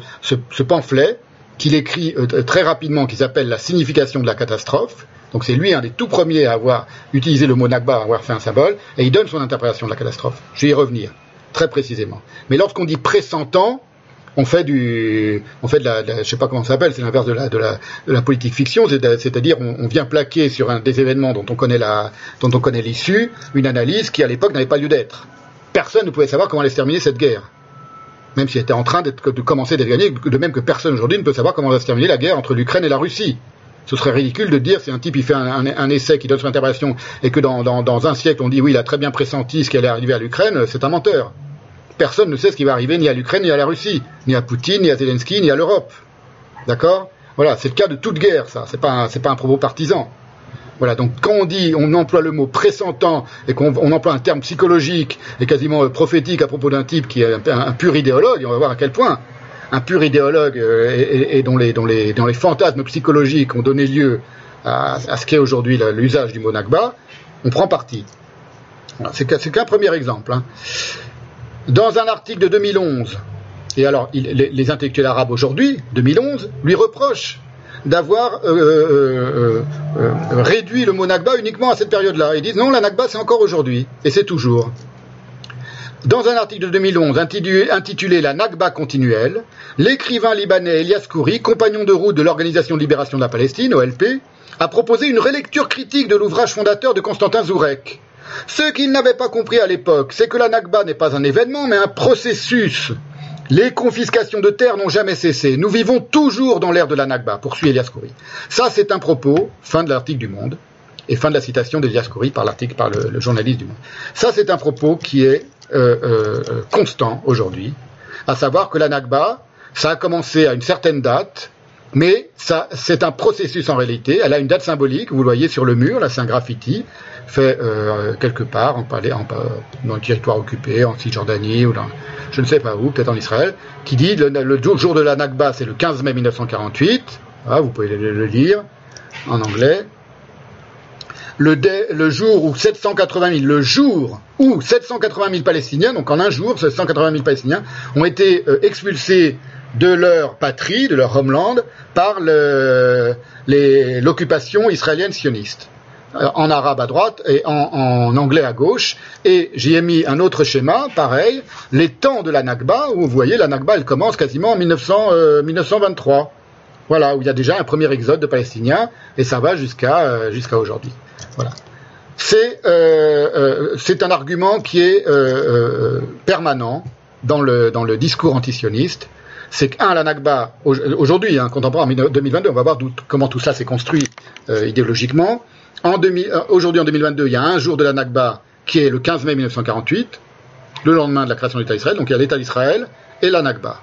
pamphlet qu'il écrit euh, très rapidement, qui s'appelle La signification de la catastrophe. Donc c'est lui un des tout premiers à avoir utilisé le mot Nakba, à avoir fait un symbole, et il donne son interprétation de la catastrophe. Je vais y revenir très précisément. Mais lorsqu'on dit pressentant, on fait du, on fait de la, de je sais pas comment ça s'appelle, c'est l'inverse de la, de la, de la politique fiction, c'est-à-dire on, on, vient plaquer sur un des événements dont on connaît la, dont on connaît l'issue, une analyse qui à l'époque n'avait pas lieu d'être. Personne ne pouvait savoir comment allait se terminer cette guerre, même si elle était en train de commencer d'être gagnée, de même que personne aujourd'hui ne peut savoir comment va se terminer la guerre entre l'Ukraine et la Russie. Ce serait ridicule de dire si un type fait un, essai qui donne son interprétation et que dans un siècle on dit oui il a très bien pressenti ce qui allait arriver à l'Ukraine, c'est un menteur personne ne sait ce qui va arriver ni à l'Ukraine, ni à la Russie, ni à Poutine, ni à Zelensky, ni à l'Europe. D'accord? Voilà, c'est le cas de toute guerre, ça. C'est pas, c'est pas un propos partisan. Voilà, donc quand on dit, on emploie le mot pressentant et qu'on on emploie un terme psychologique et quasiment prophétique à propos d'un type qui est un, pur idéologue, on va voir à quel point un pur idéologue euh, et, dont, les, fantasmes psychologiques ont donné lieu à, ce qu'est aujourd'hui l'usage du mot Nakba, on prend parti. C'est qu'un premier exemple. Hein. Dans un article de 2011, et alors les, intellectuels arabes aujourd'hui, 2011, lui reprochent d'avoir euh, euh, euh, réduit le mot Nakba uniquement à cette période-là. Ils disent non, la Nakba c'est encore aujourd'hui, et c'est toujours. Dans un article de 2011 intitulé, La Nakba continuelle, l'écrivain libanais Elias Kouri, compagnon de route de l'Organisation de libération de la Palestine, OLP, a proposé une relecture critique de l'ouvrage fondateur de Constantin Zourek, ce qu'il n'avait pas compris à l'époque, c'est que la Nakba n'est pas un événement, mais un processus. Les confiscations de terres n'ont jamais cessé. Nous vivons toujours dans l'ère de la Nakba, poursuit Elias Khoury. Ça, c'est un propos, fin de l'article du Monde, et fin de la citation d'Elias Khoury par l'article, par le, journaliste du Monde. Ça, c'est un propos qui est euh, euh, constant aujourd'hui, à savoir que la Nakba, ça a commencé à une certaine date, mais c'est un processus en réalité. Elle a une date symbolique, vous le voyez sur le mur, là c'est un graffiti, fait euh, quelque part, en, en, dans le territoire occupé, en Cisjordanie ou dans, je ne sais pas où, peut-être en Israël, qui dit le, le jour de la Nakba, c'est le 15 mai 1948. Ah, vous pouvez le, lire en anglais. Le, le, jour où 780 000, le jour où 780 000 Palestiniens, donc en un jour, 780 000 Palestiniens ont été euh, expulsés de leur patrie, de leur homeland, par l'occupation israélienne sioniste en arabe à droite et en, anglais à gauche. Et j'y ai mis un autre schéma, pareil, les temps de la Nakba, où vous voyez, la Nakba, elle commence quasiment en 1900, euh, 1923. Voilà, où il y a déjà un premier exode de Palestiniens, et ça va jusqu'à euh, jusqu'à aujourd'hui. Voilà. C'est euh, un argument qui est permanent dans le, dans le discours antisioniste c'est qu'un, la Nakba, aujourd'hui, hein, contemporain en 2022, on va voir comment tout ça s'est construit euh, idéologiquement. Aujourd'hui, en 2022, il y a un jour de la Nakba qui est le 15 mai 1948, le lendemain de la création de l'État d'Israël. Donc il y a l'État d'Israël et la Nakba.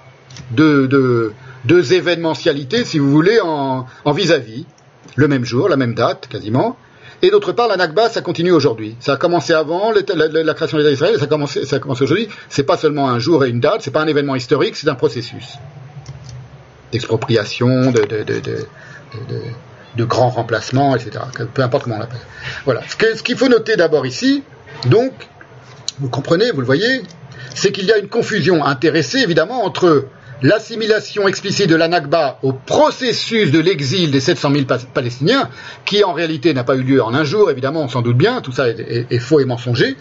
Deux, événementialités, si vous voulez, en vis-à-vis, -vis, le même jour, la même date, quasiment. Et d'autre part, la Nakba, ça continue aujourd'hui. Ça a commencé avant la, création de l'État d'Israël, ça ça a commencé aujourd'hui. C'est pas seulement un jour et une date, c'est pas un événement historique, c'est un processus d'expropriation, de, de, de, de, de grands remplacements, etc. Peu importe comment on l'appelle. Voilà. Ce qu'il faut noter d'abord ici, donc, vous comprenez, vous le voyez, c'est qu'il y a une confusion intéressée, évidemment, entre l'assimilation explicite de la Nakba au processus de l'exil des 700 000 Palestiniens, qui en réalité n'a pas eu lieu en un jour, évidemment, on s'en doute bien, tout ça est, faux et mensonger.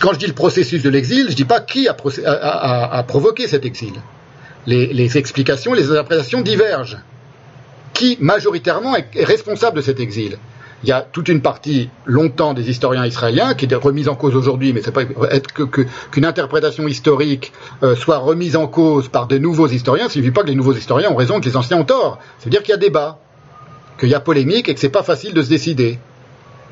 Quand je dis le processus de l'exil, je ne dis pas qui a, provoqué cet exil. Les, les, explications, les interprétations divergent. Qui, majoritairement, est, responsable de cet exil il y a toute une partie longtemps des historiens israéliens qui est remise en cause aujourd'hui, mais c'est pas être que qu'une qu interprétation historique euh, soit remise en cause par de nouveaux historiens, ça signifie pas que les nouveaux historiens ont raison, que les anciens ont tort. C'est-à-dire qu'il y a débat, qu'il y a polémique et que c'est pas facile de se décider.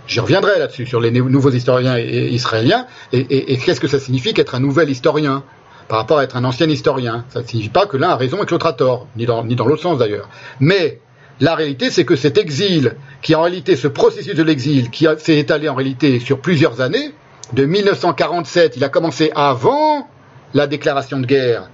J'y reviendrai là-dessus sur les nouveaux historiens israéliens et qu'est-ce que ça signifie qu'être un nouvel historien par rapport à être un ancien historien. Ça ne signifie pas que l'un a raison et que l'autre a tort, ni dans, ni dans l'autre sens d'ailleurs. Mais La réalité, c'est que cet exil, qui en réalité, ce processus de l'exil, qui s'est étalé en réalité sur plusieurs années, de 1947, il a commencé avant la déclaration de guerre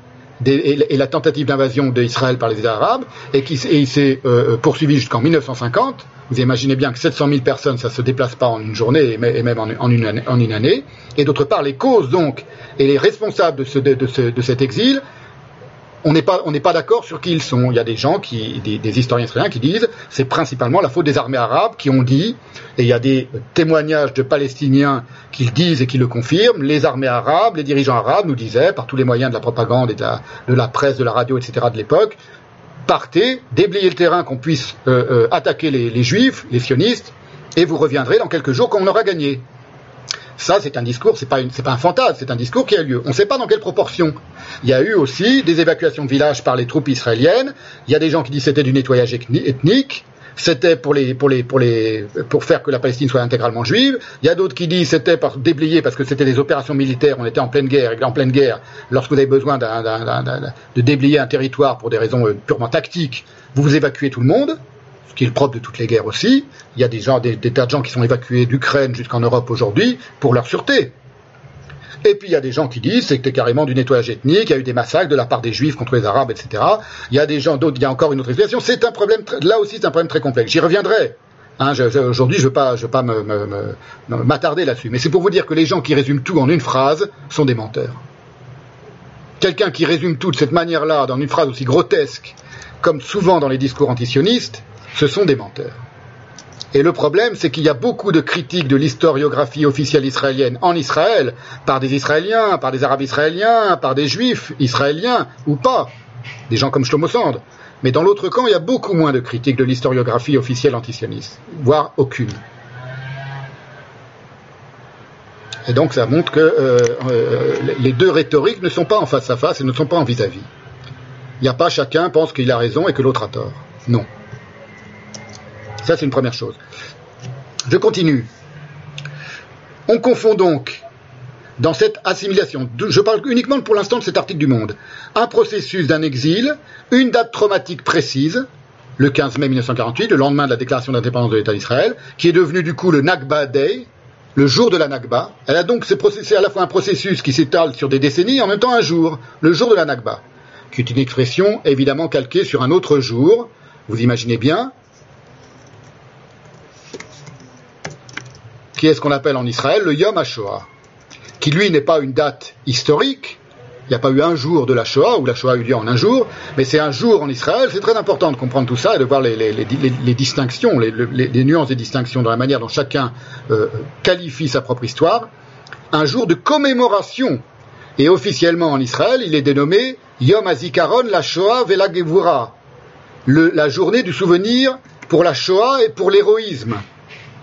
et, la tentative d'invasion d'Israël par les États arabes, et, qui, il s'est euh, poursuivi jusqu'en 1950. Vous imaginez bien que 700 000 personnes, ça ne se déplace pas en une journée et même en, une, année. Et d'autre part, les causes donc et les responsables de cet exil on n'est pas, d'accord sur qui ils sont. Il y a des gens qui, des, historiens israéliens qui disent c'est principalement la faute des armées arabes qui ont dit, et il y a des témoignages de Palestiniens qui le disent et qui le confirment, les armées arabes, les dirigeants arabes nous disaient, par tous les moyens de la propagande et de la, presse, de la radio, etc. de l'époque, partez, déblayez le terrain qu'on puisse euh, euh, attaquer les juifs, les sionistes, et vous reviendrez dans quelques jours quand on aura gagné. Ça, c'est un discours, c'est pas, pas un fantasme, c'est un discours qui a lieu. On ne sait pas dans quelle proportion. Il y a eu aussi des évacuations de villages par les troupes israéliennes. Il y a des gens qui disent que c'était du nettoyage ethnique. C'était pour faire que la Palestine soit intégralement juive. Il y a d'autres qui disent que c'était pour déblayer parce que c'était des opérations militaires. On était en pleine guerre. Et en pleine guerre, lorsque vous avez besoin de déblayer un territoire pour des raisons euh, purement tactiques, vous vous évacuez tout le monde ce qui est le propre de toutes les guerres aussi. Il y a des, gens, des, tas de gens qui sont évacués d'Ukraine jusqu'en Europe aujourd'hui pour leur sûreté. Et puis il y a des gens qui disent c'était carrément du nettoyage ethnique, il y a eu des massacres de la part des juifs contre les arabes, etc. Il y a des gens d'autres, il y a encore une autre explication. C'est un problème, là aussi c'est un problème très complexe. J'y reviendrai. Hein, aujourd'hui, je ne veux pas, je veux pas m'attarder là-dessus. Mais c'est pour vous dire que les gens qui résument tout en une phrase sont des menteurs. Quelqu'un qui résume tout de cette manière-là, dans une phrase aussi grotesque, comme souvent dans les discours antisionistes, ce sont des menteurs. Et le problème, c'est qu'il y a beaucoup de critiques de l'historiographie officielle israélienne en Israël, par des Israéliens, par des Arabes israéliens, par des Juifs israéliens ou pas, des gens comme Shlomo Sand. Mais dans l'autre camp, il y a beaucoup moins de critiques de l'historiographie officielle antisioniste, voire aucune. Et donc ça montre que euh, euh, les deux rhétoriques ne sont pas en face à face et ne sont pas en vis-à-vis. Il n'y a pas chacun pense qu'il a raison et que l'autre a tort. Non. Ça, c'est une première chose. Je continue. On confond donc dans cette assimilation, je parle uniquement pour l'instant de cet article du Monde, un processus d'un exil, une date traumatique précise, le 15 mai 1948, le lendemain de la déclaration d'indépendance de l'État d'Israël, qui est devenu du coup le Nakba Day, le jour de la Nakba. Elle a donc c'est à la fois un processus qui s'étale sur des décennies en même temps un jour, le jour de la Nakba, qui est une expression évidemment calquée sur un autre jour, vous imaginez bien, qui est ce qu'on appelle en Israël le Yom HaShoah, qui lui n'est pas une date historique, il n'y a pas eu un jour de la Shoah, où la Shoah a eu lieu en un jour, mais c'est un jour en Israël. C'est très important de comprendre tout ça et de voir les, distinctions, les, nuances et distinctions dans la manière dont chacun euh, qualifie sa propre histoire. Un jour de commémoration. Et officiellement en Israël, il est dénommé Yom HaZikaron la Shoah Vela la journée du souvenir pour la Shoah et pour l'héroïsme.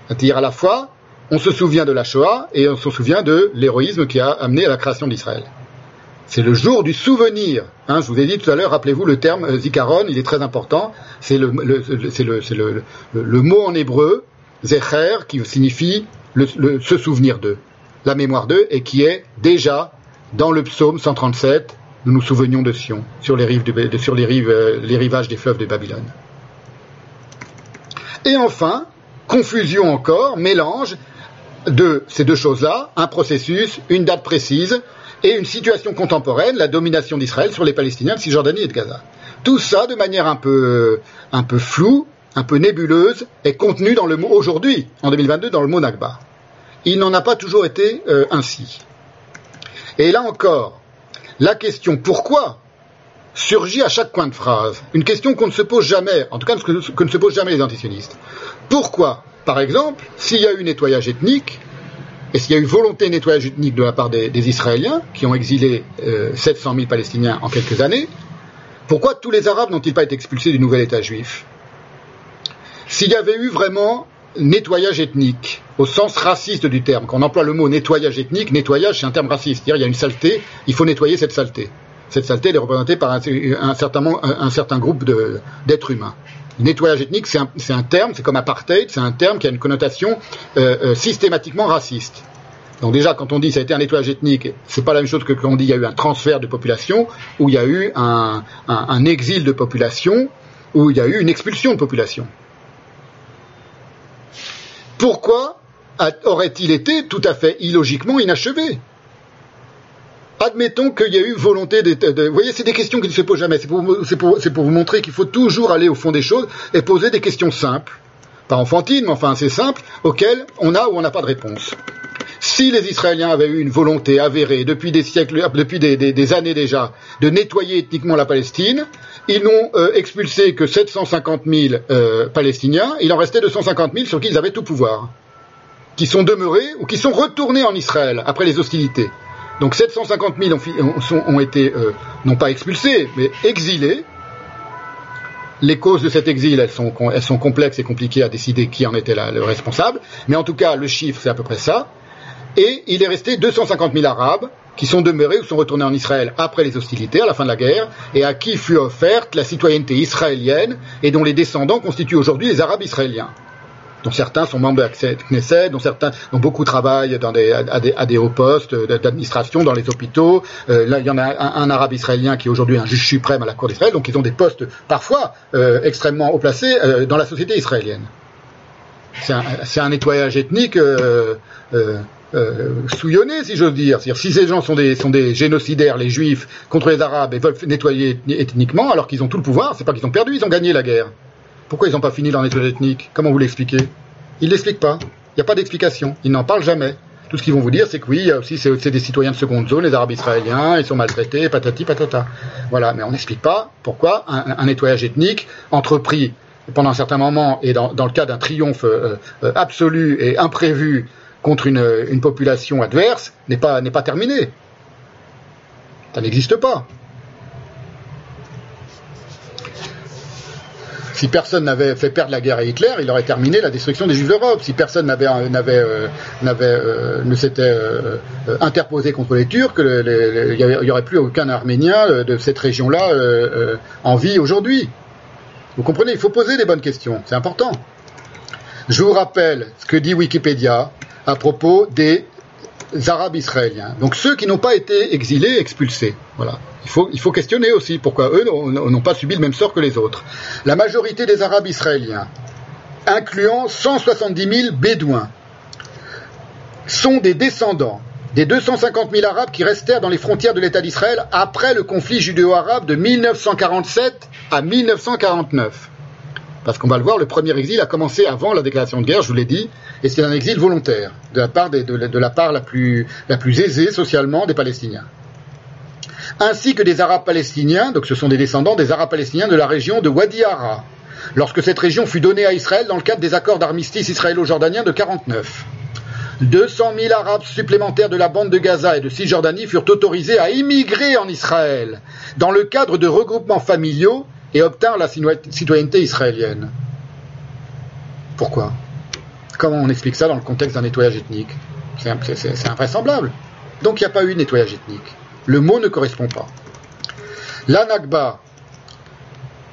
C'est-à-dire à la fois on se souvient de la Shoah et on se souvient de l'héroïsme qui a amené à la création d'Israël. C'est le jour du souvenir. Hein, je vous ai dit tout à l'heure, rappelez-vous le terme euh, zikaron, il est très important. C'est le, mot en hébreu, zecher, qui signifie se souvenir d'eux, la mémoire d'eux, et qui est déjà dans le psaume 137, nous nous souvenions de Sion, sur les rives, euh, les rivages des fleuves de Babylone. Et enfin, confusion encore, mélange, de ces deux choses-là, un processus, une date précise et une situation contemporaine, la domination d'Israël sur les Palestiniens de Cisjordanie et de Gaza. Tout ça de manière un peu, un peu floue, un peu nébuleuse, est contenu dans le mot aujourd'hui, en 2022, dans le mot Nakba. Il n'en a pas toujours été euh, ainsi. Et là encore, la question pourquoi? surgit à chaque coin de phrase. Une question qu'on ne se pose jamais, en tout cas que, ne se posent jamais les antisionistes. Pourquoi par exemple, s'il y a eu nettoyage ethnique, et s'il y a eu volonté de nettoyage ethnique de la part des, Israéliens, qui ont exilé 700 euh, 000 Palestiniens en quelques années, pourquoi tous les Arabes n'ont-ils pas été expulsés du nouvel État juif? S'il y avait eu vraiment nettoyage ethnique, au sens raciste du terme, quand on emploie le mot nettoyage ethnique, nettoyage c'est un terme raciste, il y a une saleté, il faut nettoyer cette saleté. Cette saleté elle est représentée par un certain, groupe d'êtres humains nettoyage ethnique, c'est un, terme, c'est comme apartheid, c'est un terme qui a une connotation euh, euh, systématiquement raciste. Donc déjà, quand on dit ça a été un nettoyage ethnique, c'est pas la même chose que quand on dit il y a eu un transfert de population, ou il y a eu un, exil de population, où il y a eu une expulsion de population. Pourquoi aurait-il été tout à fait illogiquement inachevé? Admettons qu'il y a eu volonté de, Vous voyez, c'est des questions qui ne se posent jamais. C'est pour, vous montrer qu'il faut toujours aller au fond des choses et poser des questions simples. Pas enfantines, mais enfin assez simples, auxquelles on a ou on n'a pas de réponse. Si les Israéliens avaient eu une volonté avérée depuis des siècles, depuis des, années déjà, de nettoyer ethniquement la Palestine, ils n'ont euh, expulsé que 750 000 euh, Palestiniens. Il en restait 250 000 sur qui ils avaient tout pouvoir, qui sont demeurés ou qui sont retournés en Israël après les hostilités. Donc 750 000 ont, été, euh, non pas expulsés, mais exilés. Les causes de cet exil, elles sont complexes et compliquées à décider qui en était le responsable. Mais en tout cas, le chiffre, c'est à peu près ça. Et il est resté 250 000 Arabes qui sont demeurés ou sont retournés en Israël après les hostilités, à la fin de la guerre, et à qui fut offerte la citoyenneté israélienne et dont les descendants constituent aujourd'hui les Arabes israéliens dont certains sont membres de la Knesset, dont certains, dont beaucoup travaillent à, des, hauts postes d'administration dans les hôpitaux. Euh, là, il y en a un, arabe israélien qui est aujourd'hui un juge suprême à la Cour d'Israël, donc ils ont des postes parfois euh, extrêmement haut placés euh, dans la société israélienne. C'est un, nettoyage ethnique souillonné, si j'ose dire. C'est-à-dire, si ces gens sont des, sont des génocidaires, les juifs, contre les arabes, et veulent nettoyer ethniquement, alors qu'ils ont tout le pouvoir, c'est pas qu'ils ont perdu, ils ont gagné la guerre. Pourquoi ils n'ont pas fini leur nettoyage ethnique? Comment vous l'expliquez? Ils ne l'expliquent pas. Il n'y a pas d'explication. Ils n'en parlent jamais. Tout ce qu'ils vont vous dire, c'est que oui, aussi, c'est des citoyens de seconde zone, les Arabes israéliens, ils sont maltraités, patati patata. Voilà, mais on n'explique pas pourquoi un, nettoyage ethnique entrepris pendant un certain moment et dans, le cas d'un triomphe euh, euh, absolu et imprévu contre une, population adverse n'est pas terminé. Ça n'existe pas. Si personne n'avait fait perdre la guerre à Hitler, il aurait terminé la destruction des Juifs d'Europe. Si personne n'avait, n'avait, euh, euh, ne s'était euh, interposé contre les Turcs, il n'y aurait plus aucun Arménien de cette région-là en vie aujourd'hui. Vous comprenez, il faut poser des bonnes questions, c'est important. Je vous rappelle ce que dit Wikipédia à propos des Arabes israéliens. Donc ceux qui n'ont pas été exilés, expulsés. Voilà. Il faut, il faut questionner aussi pourquoi eux n'ont pas subi le même sort que les autres. La majorité des Arabes israéliens, incluant 170 000 Bédouins, sont des descendants des 250 000 Arabes qui restèrent dans les frontières de l'État d'Israël après le conflit judéo-arabe de 1947 à 1949. Parce qu'on va le voir, le premier exil a commencé avant la déclaration de guerre, je vous l'ai dit, et c'est un exil volontaire, de la part, de, la, part la, plus, aisée socialement des Palestiniens. Ainsi que des Arabes palestiniens, donc ce sont des descendants des Arabes palestiniens de la région de Wadi Ara, lorsque cette région fut donnée à Israël dans le cadre des accords d'armistice israélo-jordaniens de 49. 200 000 Arabes supplémentaires de la bande de Gaza et de Cisjordanie furent autorisés à immigrer en Israël dans le cadre de regroupements familiaux et obtinrent la citoyenneté israélienne. Pourquoi? Comment on explique ça dans le contexte d'un nettoyage ethnique? C'est invraisemblable. Donc il n'y a pas eu de nettoyage ethnique. Le mot ne correspond pas. La Nakba,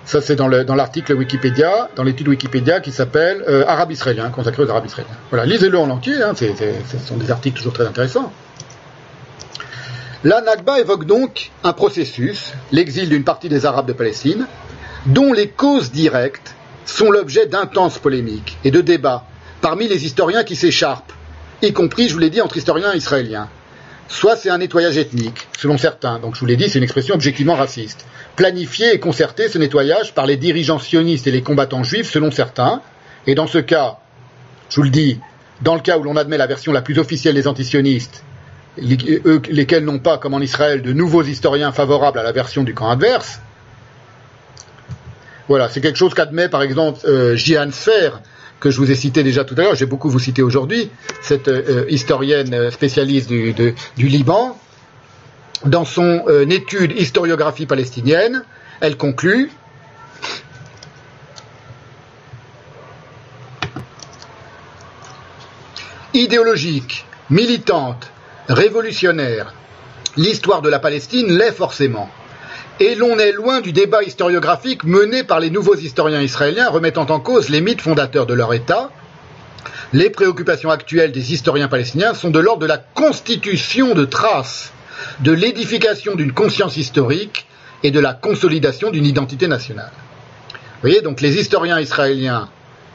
ça c'est dans l'article Wikipédia, dans l'étude Wikipédia qui s'appelle euh, Arabe israélien, consacré aux Arabes israéliens. Voilà, lisez-le en entier, hein, ce sont des articles toujours très intéressants. La Nakba évoque donc un processus, l'exil d'une partie des Arabes de Palestine, dont les causes directes sont l'objet d'intenses polémiques et de débats parmi les historiens qui s'écharpent, y compris, je vous l'ai dit, entre historiens israéliens. Soit c'est un nettoyage ethnique, selon certains, donc je vous l'ai dit, c'est une expression objectivement raciste. Planifié et concerté ce nettoyage par les dirigeants sionistes et les combattants juifs, selon certains, et dans ce cas, je vous le dis, dans le cas où l'on admet la version la plus officielle des antisionistes, lesquels n'ont pas, comme en Israël, de nouveaux historiens favorables à la version du camp adverse, voilà, c'est quelque chose qu'admet par exemple euh, Jihan Sfer, que je vous ai cité déjà tout à l'heure, j'ai beaucoup vous cité aujourd'hui, cette euh, historienne euh, spécialiste du, Liban. Dans son euh, étude historiographie palestinienne, elle conclut idéologique, militante, révolutionnaire, l'histoire de la Palestine l'est forcément et l'on est loin du débat historiographique mené par les nouveaux historiens israéliens remettant en cause les mythes fondateurs de leur État. Les préoccupations actuelles des historiens palestiniens sont de l'ordre de la constitution de traces, de l'édification d'une conscience historique et de la consolidation d'une identité nationale. Vous voyez, donc les historiens israéliens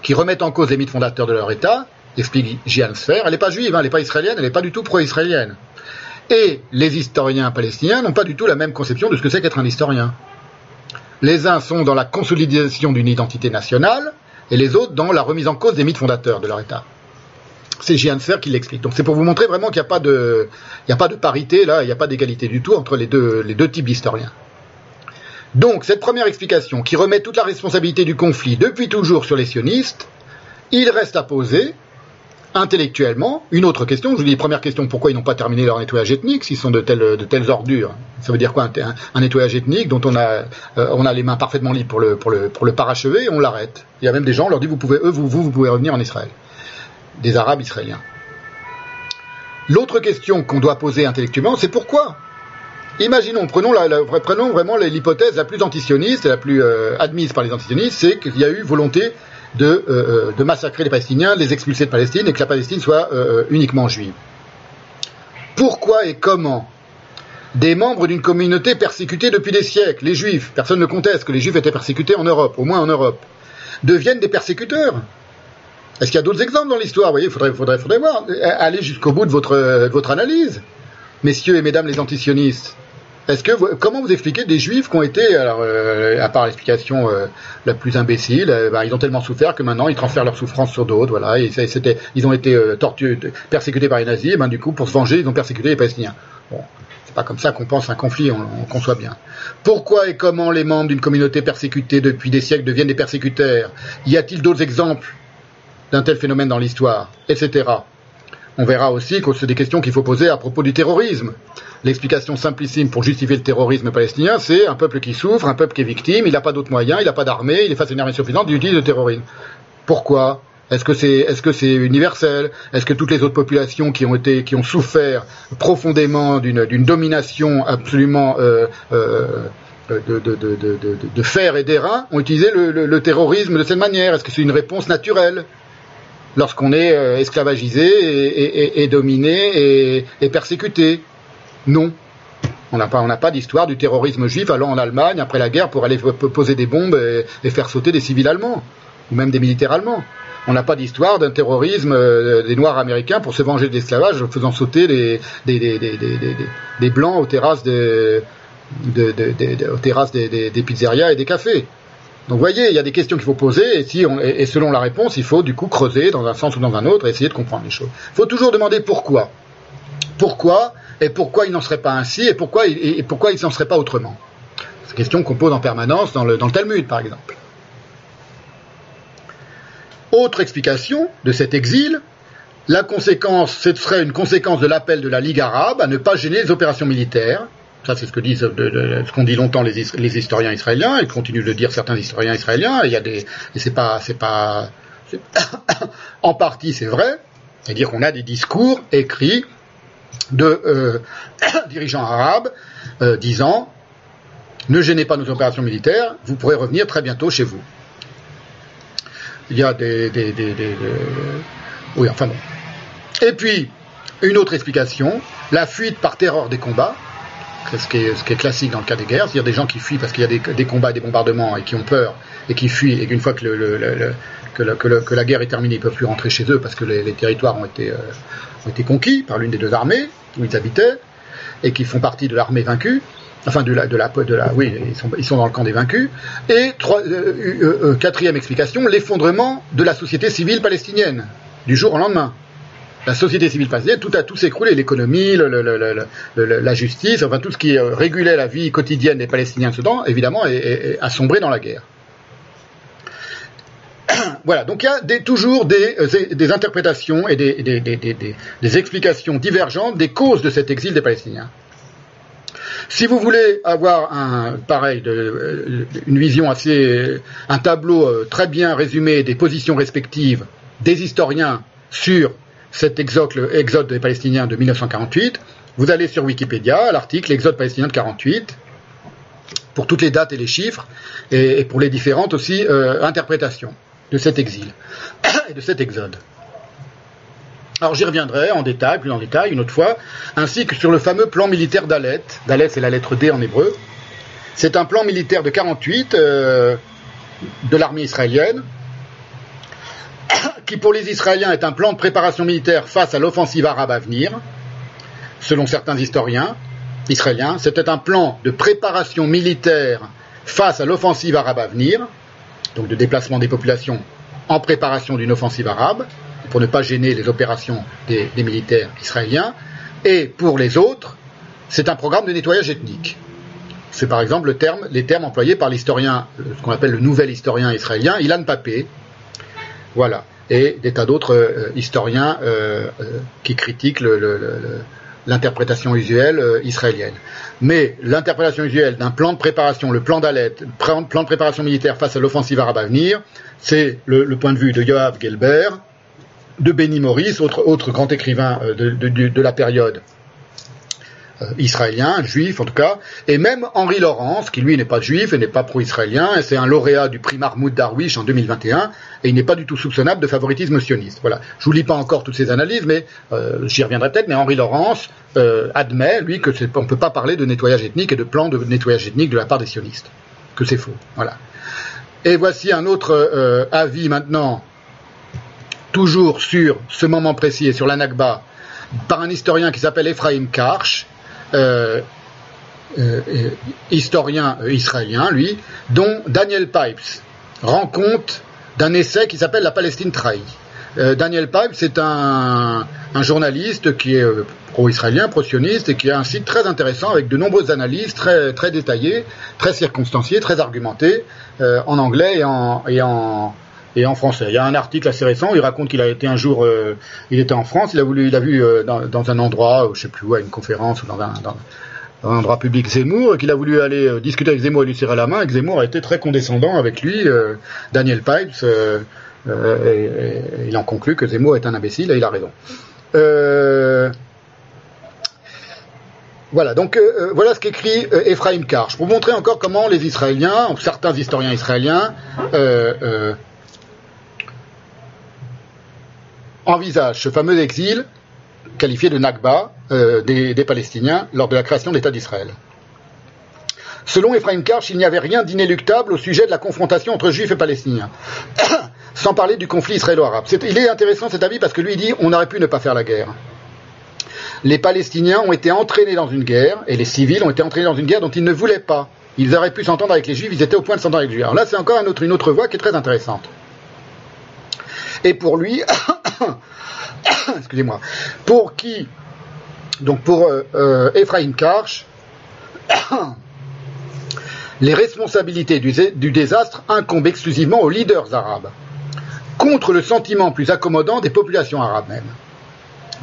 qui remettent en cause les mythes fondateurs de leur État, explique Jian Sfer, elle n'est pas juive, hein, elle n'est pas israélienne, elle n'est pas du tout pro-israélienne. Et les historiens palestiniens n'ont pas du tout la même conception de ce que c'est qu'être un historien. Les uns sont dans la consolidation d'une identité nationale, et les autres dans la remise en cause des mythes fondateurs de leur État. C'est Sfer qui l'explique. Donc c'est pour vous montrer vraiment qu'il n'y a pas de, parité là, il n'y a pas d'égalité du tout entre les deux types d'historiens. Donc cette première explication qui remet toute la responsabilité du conflit depuis toujours sur les sionistes, il reste à poser intellectuellement une autre question. Je vous dis, première question, pourquoi ils n'ont pas terminé leur nettoyage ethnique s'ils sont de telles, de telles ordures? Ça veut dire quoi un, nettoyage ethnique dont on a, euh, on a les mains parfaitement libres pour le, pour le, pour le parachever et on l'arrête? Il y a même des gens, on leur dit, vous pouvez, eux, vous, vous, vous pouvez revenir en Israël. Des Arabes israéliens. L'autre question qu'on doit poser intellectuellement, c'est pourquoi? Imaginons, prenons, la, prenons vraiment l'hypothèse la plus antisioniste et la plus euh, admise par les antisionistes, c'est qu'il y a eu volonté de, euh, euh, de, massacrer les Palestiniens, de les expulser de Palestine et que la Palestine soit uniquement juive. Pourquoi et comment des membres d'une communauté persécutée depuis des siècles, les Juifs, personne ne conteste que les Juifs étaient persécutés en Europe, au moins en Europe, deviennent des persécuteurs? Est-ce qu'il y a d'autres exemples dans l'histoire? Vous voyez, il faudrait, voir. Allez jusqu'au bout de votre, de votre analyse, messieurs et mesdames les antisionistes. Comment vous expliquez des juifs qui ont été, euh, à part l'explication euh, la plus imbécile, euh, bah, ils ont tellement souffert que maintenant ils transfèrent leur souffrance sur d'autres, voilà. Ils ont été persécutés par les nazis, et ben du coup pour se venger ils ont persécuté les Palestiniens. Bon, c'est pas comme ça qu'on pense un conflit, on, on, conçoit bien. Pourquoi et comment les membres d'une communauté persécutée depuis des siècles deviennent des persécuteurs? Y a-t-il d'autres exemples d'un tel phénomène dans l'histoire, etc. On verra aussi que c'est des questions qu'il faut poser à propos du terrorisme. L'explication simplissime pour justifier le terrorisme palestinien, c'est un peuple qui souffre, un peuple qui est victime, il n'a pas d'autres moyens, il n'a pas d'armée, il est face à une armée suffisante, il utilise le terrorisme. Pourquoi? Est-ce que c'est universel? Est-ce que toutes les autres populations qui ont été qui ont souffert profondément d'une domination absolument euh, euh, de, fer et d'airain ont utilisé le, le terrorisme de cette manière? Est-ce que c'est une réponse naturelle? Lorsqu'on est euh, esclavagisé et, dominé et, persécuté. Non. On n'a pas, pas d'histoire du terrorisme juif allant en Allemagne après la guerre pour aller poser des bombes et, faire sauter des civils allemands, ou même des militaires allemands. On n'a pas d'histoire d'un terrorisme euh, des Noirs américains pour se venger de l'esclavage en faisant sauter des, des, Blancs aux terrasses, des, aux terrasses des, pizzerias et des cafés. Donc vous voyez, il y a des questions qu'il faut poser, et, si et selon la réponse, il faut du coup creuser dans un sens ou dans un autre et essayer de comprendre les choses. Il faut toujours demander pourquoi. Pourquoi, et pourquoi il n'en serait pas ainsi, et pourquoi, et pourquoi il n'en serait pas autrement? C'est une question qu'on pose en permanence dans le, Talmud, par exemple. Autre explication de cet exil, la conséquence, ce serait une conséquence de l'appel de la Ligue arabe à ne pas gêner les opérations militaires, ça, c'est ce que disent, ce qu'ont dit longtemps les, historiens israéliens, et continuent de dire certains historiens israéliens. il y a des, c'est pas, pas, en partie c'est vrai. C'est-à-dire qu'on a des discours écrits de euh, dirigeants arabes euh, disant ne gênez pas nos opérations militaires, vous pourrez revenir très bientôt chez vous. Il y a des, des, des, oui, enfin bon. Et puis une autre explication, la fuite par terreur des combats ce qui, ce qui est classique dans le cas des guerres, c'est-à-dire des gens qui fuient parce qu'il y a des, combats, des bombardements et qui ont peur et qui fuient et qu'une fois que, le, que, la guerre est terminée, ils ne peuvent plus rentrer chez eux parce que les, territoires ont été, euh, ont été conquis par l'une des deux armées où ils habitaient et qui font partie de l'armée vaincue. Enfin, de la, oui, ils sont, dans le camp des vaincus. Et euh, euh, quatrième explication, l'effondrement de la société civile palestinienne du jour au lendemain la société civile palestinienne, tout a tout s'écroulé, l'économie, la justice, enfin tout ce qui régulait la vie quotidienne des Palestiniens de temps, évidemment, a sombré dans la guerre. voilà, donc il y a toujours des, euh, des, interprétations et des, explications divergentes des causes de cet exil des Palestiniens. Si vous voulez avoir un pareil, euh, une vision assez, un tableau très bien résumé des positions respectives des historiens sur cet exode, des Palestiniens de 1948. Vous allez sur Wikipédia, l'article Exode palestinien de 48, pour toutes les dates et les chiffres, et, pour les différentes aussi euh, interprétations de cet exil et de cet exode. Alors j'y reviendrai en détail, plus en détail, une autre fois, ainsi que sur le fameux plan militaire d'Alet. Dalet, c'est la lettre D en hébreu. C'est un plan militaire de 48, euh, de l'armée israélienne, qui pour les Israéliens est un plan de préparation militaire face à l'offensive arabe à venir, selon certains historiens israéliens. C'était un plan de préparation militaire face à l'offensive arabe à venir, donc de déplacement des populations en préparation d'une offensive arabe, pour ne pas gêner les opérations des, militaires israéliens. Et pour les autres, c'est un programme de nettoyage ethnique. C'est par exemple le terme, les termes employés par l'historien, ce qu'on appelle le nouvel historien israélien, Ilan Papé. Voilà. Et des tas d'autres euh, historiens euh, euh, qui critiquent l'interprétation usuelle israélienne. Mais l'interprétation usuelle d'un plan de préparation, le plan d'Alet, plan de préparation militaire face à l'offensive arabe à venir, c'est le, point de vue de Yoav Gelber, de Benny Morris, autre, grand écrivain euh, de, la période euh, israélien, juif en tout cas, et même Henri Laurence, qui lui n'est pas juif et n'est pas pro-israélien, et c'est un lauréat du prix Mahmoud Darwish en 2021, et il n'est pas du tout soupçonnable de favoritisme sioniste. Voilà. Je vous lis pas encore toutes ces analyses, mais euh, j'y reviendrai peut-être, mais Henri Laurence admet, lui, que on ne peut pas parler de nettoyage ethnique et de plan de nettoyage ethnique de la part des sionistes, que c'est faux. Voilà. Et voici un autre avis maintenant toujours sur ce moment précis et sur la Nakba, par un historien qui s'appelle Ephraim Karch, euh, euh, euh, historien israélien, lui, dont Daniel Pipes rend compte d'un essai qui s'appelle La Palestine trahie. Daniel Pipes est un, journaliste qui est pro-israélien, pro-sioniste et qui a un site très intéressant avec de nombreuses analyses très, très détaillées, très circonstanciées, très argumentées, en anglais et en, et en français. Il y a un article assez récent, il raconte qu'il a été un jour, euh, il était en France, il a voulu, il a vu euh, dans, un endroit, je sais plus où, à une conférence ou dans un, endroit public Zemmour, qu'il a voulu aller euh, discuter avec Zemmour et lui serrer la main, et que Zemmour a été très condescendant avec lui, Daniel Pipes, et, il en conclut que Zemmour est un imbécile et il a raison. Voilà, donc voilà ce qu'écrit Ephraim Karch, pour montrer encore comment les Israéliens, certains historiens israéliens, envisage ce fameux exil qualifié de Nakba euh, des, Palestiniens lors de la création de l'État d'Israël. Selon Ephraim Karch, il n'y avait rien d'inéluctable au sujet de la confrontation entre juifs et palestiniens, sans parler du conflit israélo-arabe. il est intéressant cet avis parce que lui dit on aurait pu ne pas faire la guerre. Les Palestiniens ont été entraînés dans une guerre, et les civils ont été entraînés dans une guerre dont ils ne voulaient pas. Ils auraient pu s'entendre avec les juifs, ils étaient au point de s'entendre avec les juifs. Alors là, c'est encore une autre voie qui est très intéressante. Et pour lui, excusez-moi, pour qui, donc pour euh, euh, Ephraim Karch, les responsabilités du, désastre incombent exclusivement aux leaders arabes, contre le sentiment plus accommodant des populations arabes même.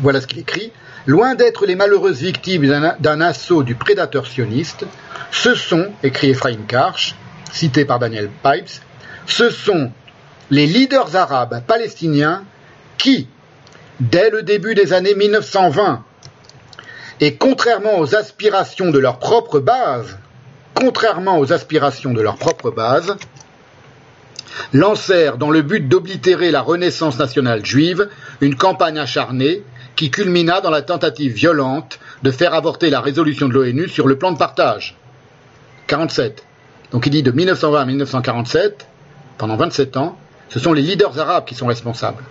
Voilà ce qu'il écrit. Loin d'être les malheureuses victimes d'un assaut du prédateur sioniste, ce sont, écrit Ephraim Karch, cité par Daniel Pipes, ce sont les leaders arabes palestiniens qui, dès le début des années 1920, et contrairement aux aspirations de leur propre base, contrairement aux aspirations de leur propre base, lancèrent dans le but d'oblitérer la renaissance nationale juive une campagne acharnée qui culmina dans la tentative violente de faire avorter la résolution de l'ONU sur le plan de partage. 47. Donc il dit de 1920 à 1947, pendant 27 ans, ce sont les leaders arabes qui sont responsables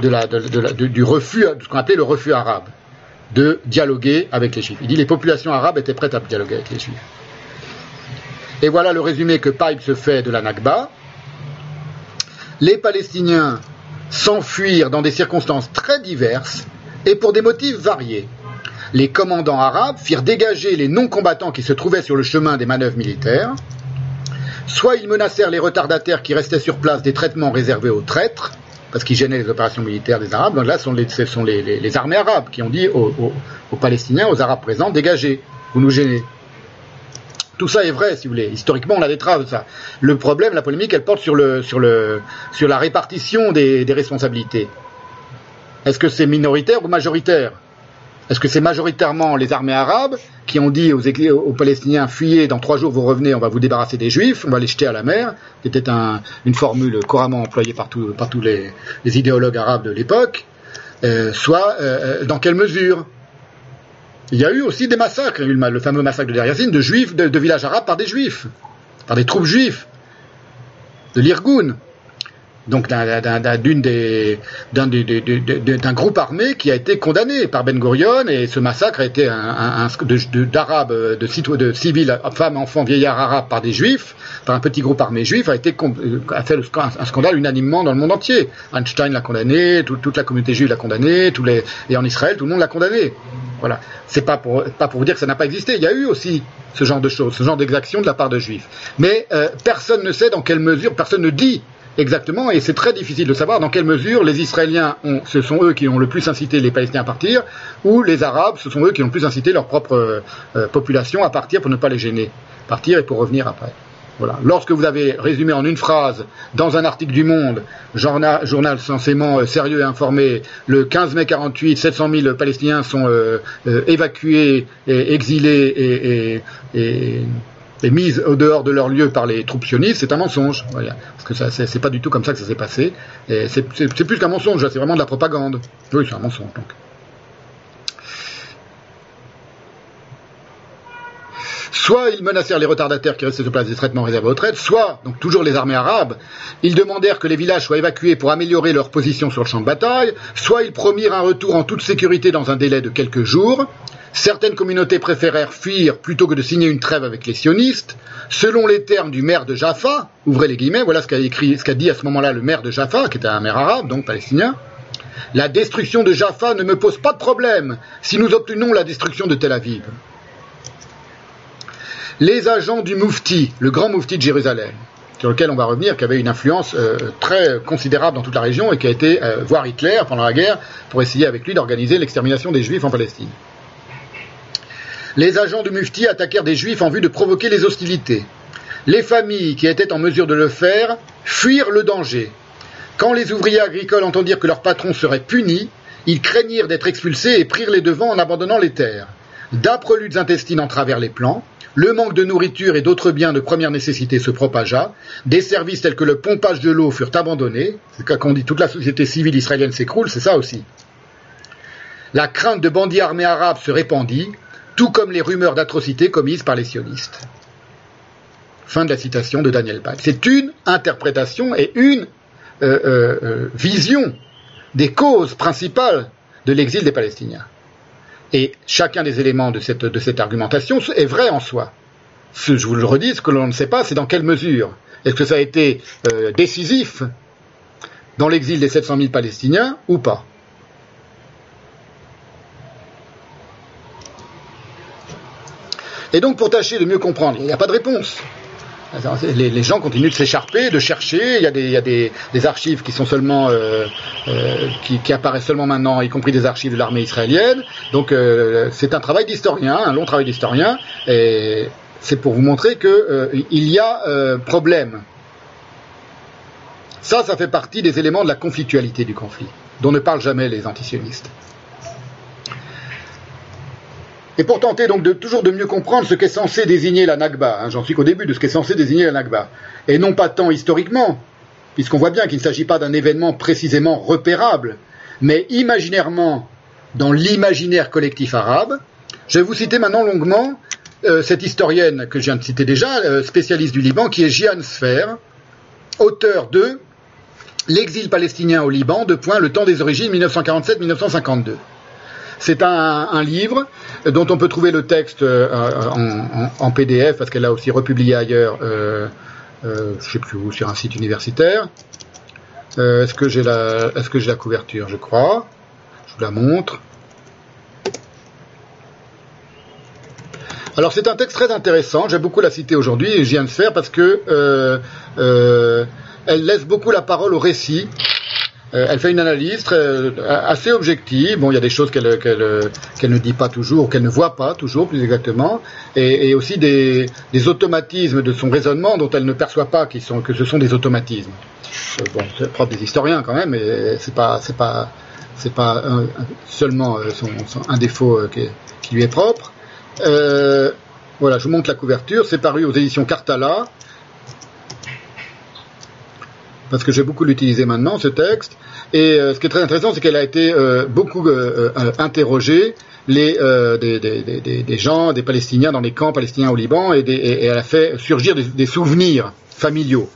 du refus, de ce qu'on appelait le refus arabe, de dialoguer avec les juifs. Il dit les populations arabes étaient prêtes à dialoguer avec les juifs. Et voilà le résumé que Pipe se fait de la Nakba. Les Palestiniens s'enfuirent dans des circonstances très diverses et pour des motifs variés. Les commandants arabes firent dégager les non-combattants qui se trouvaient sur le chemin des manœuvres militaires. Soit ils menacèrent les retardataires qui restaient sur place des traitements réservés aux traîtres, parce qu'ils gênaient les opérations militaires des Arabes. Donc là, ce sont les, armées arabes qui ont dit aux, Palestiniens, aux Arabes présents, dégagez, vous nous gênez. Tout ça est vrai, si vous voulez. Historiquement, on a des traces. Le problème, la polémique, elle porte sur, la répartition des responsabilités. Est-ce que c'est minoritaire ou majoritaire? Est-ce que c'est majoritairement les armées arabes qui ont dit aux, Palestiniens fuyez, dans trois jours vous revenez, on va vous débarrasser des Juifs, on va les jeter à la mer, qui était une formule couramment employée par, tous les, idéologues arabes de l'époque, euh, soit euh, euh, dans quelle mesure? Il y a eu aussi des massacres, le fameux massacre de Deir de juifs, de, villages arabes par des juifs, par des troupes juifs. de l'Irgun, donc d'un d'une des d'un groupe armé qui a été condamné par Ben Gurion et ce massacre a été un, un, d'arabes de, de, de civils femmes enfants vieillards arabes par des juifs par un petit groupe armé juif a été a fait un scandale unanimement dans le monde entier. Einstein l'a condamné toute la communauté juive l'a condamné tous les et en Israël tout le monde l'a condamné. Voilà. C'est pas pour pas pour vous dire que ça n'a pas existé. Il y a eu aussi ce genre de choses ce genre d'exactions de la part de juifs. Mais euh, personne ne sait dans quelle mesure personne ne dit Exactement, et c'est très difficile de savoir dans quelle mesure les Israéliens, ont, ce sont eux qui ont le plus incité les Palestiniens à partir, ou les Arabes, ce sont eux qui ont le plus incité leur propre euh, euh, population à partir pour ne pas les gêner. Partir et pour revenir après. Voilà. Lorsque vous avez résumé en une phrase, dans un article du Monde, journal, journal censément euh, sérieux et informé, le 15 mai 48, 700 000 Palestiniens sont évacués, et exilés et, et et mise au dehors de leur lieu par les troupes sionistes, c'est un mensonge. Parce que ça, c'est pas du tout comme ça que ça s'est passé. C'est plus qu'un mensonge, c'est vraiment de la propagande. Oui, c'est un mensonge donc. Soit ils menacèrent les retardataires qui restaient sur place des traitements réservés aux traites, soit, donc toujours les armées arabes, ils demandèrent que les villages soient évacués pour améliorer leur position sur le champ de bataille, soit ils promirent un retour en toute sécurité dans un délai de quelques jours, Certaines communautés préférèrent fuir plutôt que de signer une trêve avec les sionistes. Selon les termes du maire de Jaffa, ouvrez les guillemets, voilà ce qu'a écrit, ce dit à ce moment-là le maire de Jaffa, qui était un maire arabe, donc palestinien. La destruction de Jaffa ne me pose pas de problème si nous obtenons la destruction de Tel Aviv. Les agents du Moufti, le grand Moufti de Jérusalem, sur lequel on va revenir, qui avait une influence euh, très considérable dans toute la région et qui a été euh, voir Hitler pendant la guerre pour essayer avec lui d'organiser l'extermination des Juifs en Palestine les agents du Mufti attaquèrent des Juifs en vue de provoquer les hostilités. Les familles qui étaient en mesure de le faire fuirent le danger. Quand les ouvriers agricoles entendirent que leur patron serait puni, ils craignirent d'être expulsés et prirent les devants en abandonnant les terres. D'âpres luttes intestines en travers les plans, le manque de nourriture et d'autres biens de première nécessité se propagea, des services tels que le pompage de l'eau furent abandonnés, quand on dit toute la société civile israélienne s'écroule, c'est ça aussi. La crainte de bandits armés arabes se répandit, tout comme les rumeurs d'atrocités commises par les sionistes. Fin de la citation de Daniel Bach. C'est une interprétation et une euh, euh, euh, vision des causes principales de l'exil des Palestiniens. Et chacun des éléments de cette, argumentation est vrai en soi. Ce, je vous le redis, ce que l'on ne sait pas, c'est dans quelle mesure. Est-ce que ça a été décisif dans l'exil des 700 000 Palestiniens ou pas? Et donc, pour tâcher de mieux comprendre, il n'y a pas de réponse. Les, gens continuent de s'écharper, de chercher. Il y a des, archives qui, apparaissent seulement maintenant, y compris des archives de l'armée israélienne. Donc, euh, c'est un travail d'historien, un long travail d'historien, et c'est pour vous montrer qu'il euh, y a euh, problème. Ça, ça fait partie des éléments de la conflictualité du conflit, dont ne parlent jamais les antisionistes. Et pour tenter donc de, toujours de mieux comprendre ce qu'est censé désigner la Nagba, hein, j'en suis qu'au début de ce qu'est censé désigner la Nagba, et non pas tant historiquement, puisqu'on voit bien qu'il ne s'agit pas d'un événement précisément repérable, mais imaginairement dans l'imaginaire collectif arabe, je vais vous citer maintenant longuement euh, cette historienne que je viens de citer déjà, euh, spécialiste du Liban, qui est Jian Sfer, auteur de L'exil palestinien au Liban, de point, le temps des origines 1947-1952. C'est un, livre dont on peut trouver le texte euh, en, PDF parce qu'elle a aussi republié ailleurs, euh, euh, je sais plus où, sur un site universitaire. Est-ce que j'ai la, j'ai couverture? Je crois. Je vous la montre. Alors c'est un texte très intéressant. J'aime beaucoup la citer aujourd'hui et je viens de faire parce que elle laisse beaucoup la parole au récit euh, elle fait une analyse très, assez objective. Bon, il y a des choses qu'elle ne dit pas toujours, qu'elle ne voit pas toujours, plus exactement, et, et aussi des, automatismes de son raisonnement dont elle ne perçoit pas sont, que ce sont des automatismes. Euh, bon, c'est propre des historiens quand même, mais c'est pas c'est pas c'est pas seulement euh, un défaut qui, lui est propre. Euh, voilà, je vous montre la couverture. C'est paru aux éditions Cartala parce que j'ai beaucoup l'utiliser maintenant, ce texte. Et euh, ce qui est très intéressant, c'est qu'elle a été euh, beaucoup euh, interrogée les, des, des, des, des, gens, des Palestiniens dans les camps palestiniens au Liban, et, elle a fait surgir des, souvenirs familiaux.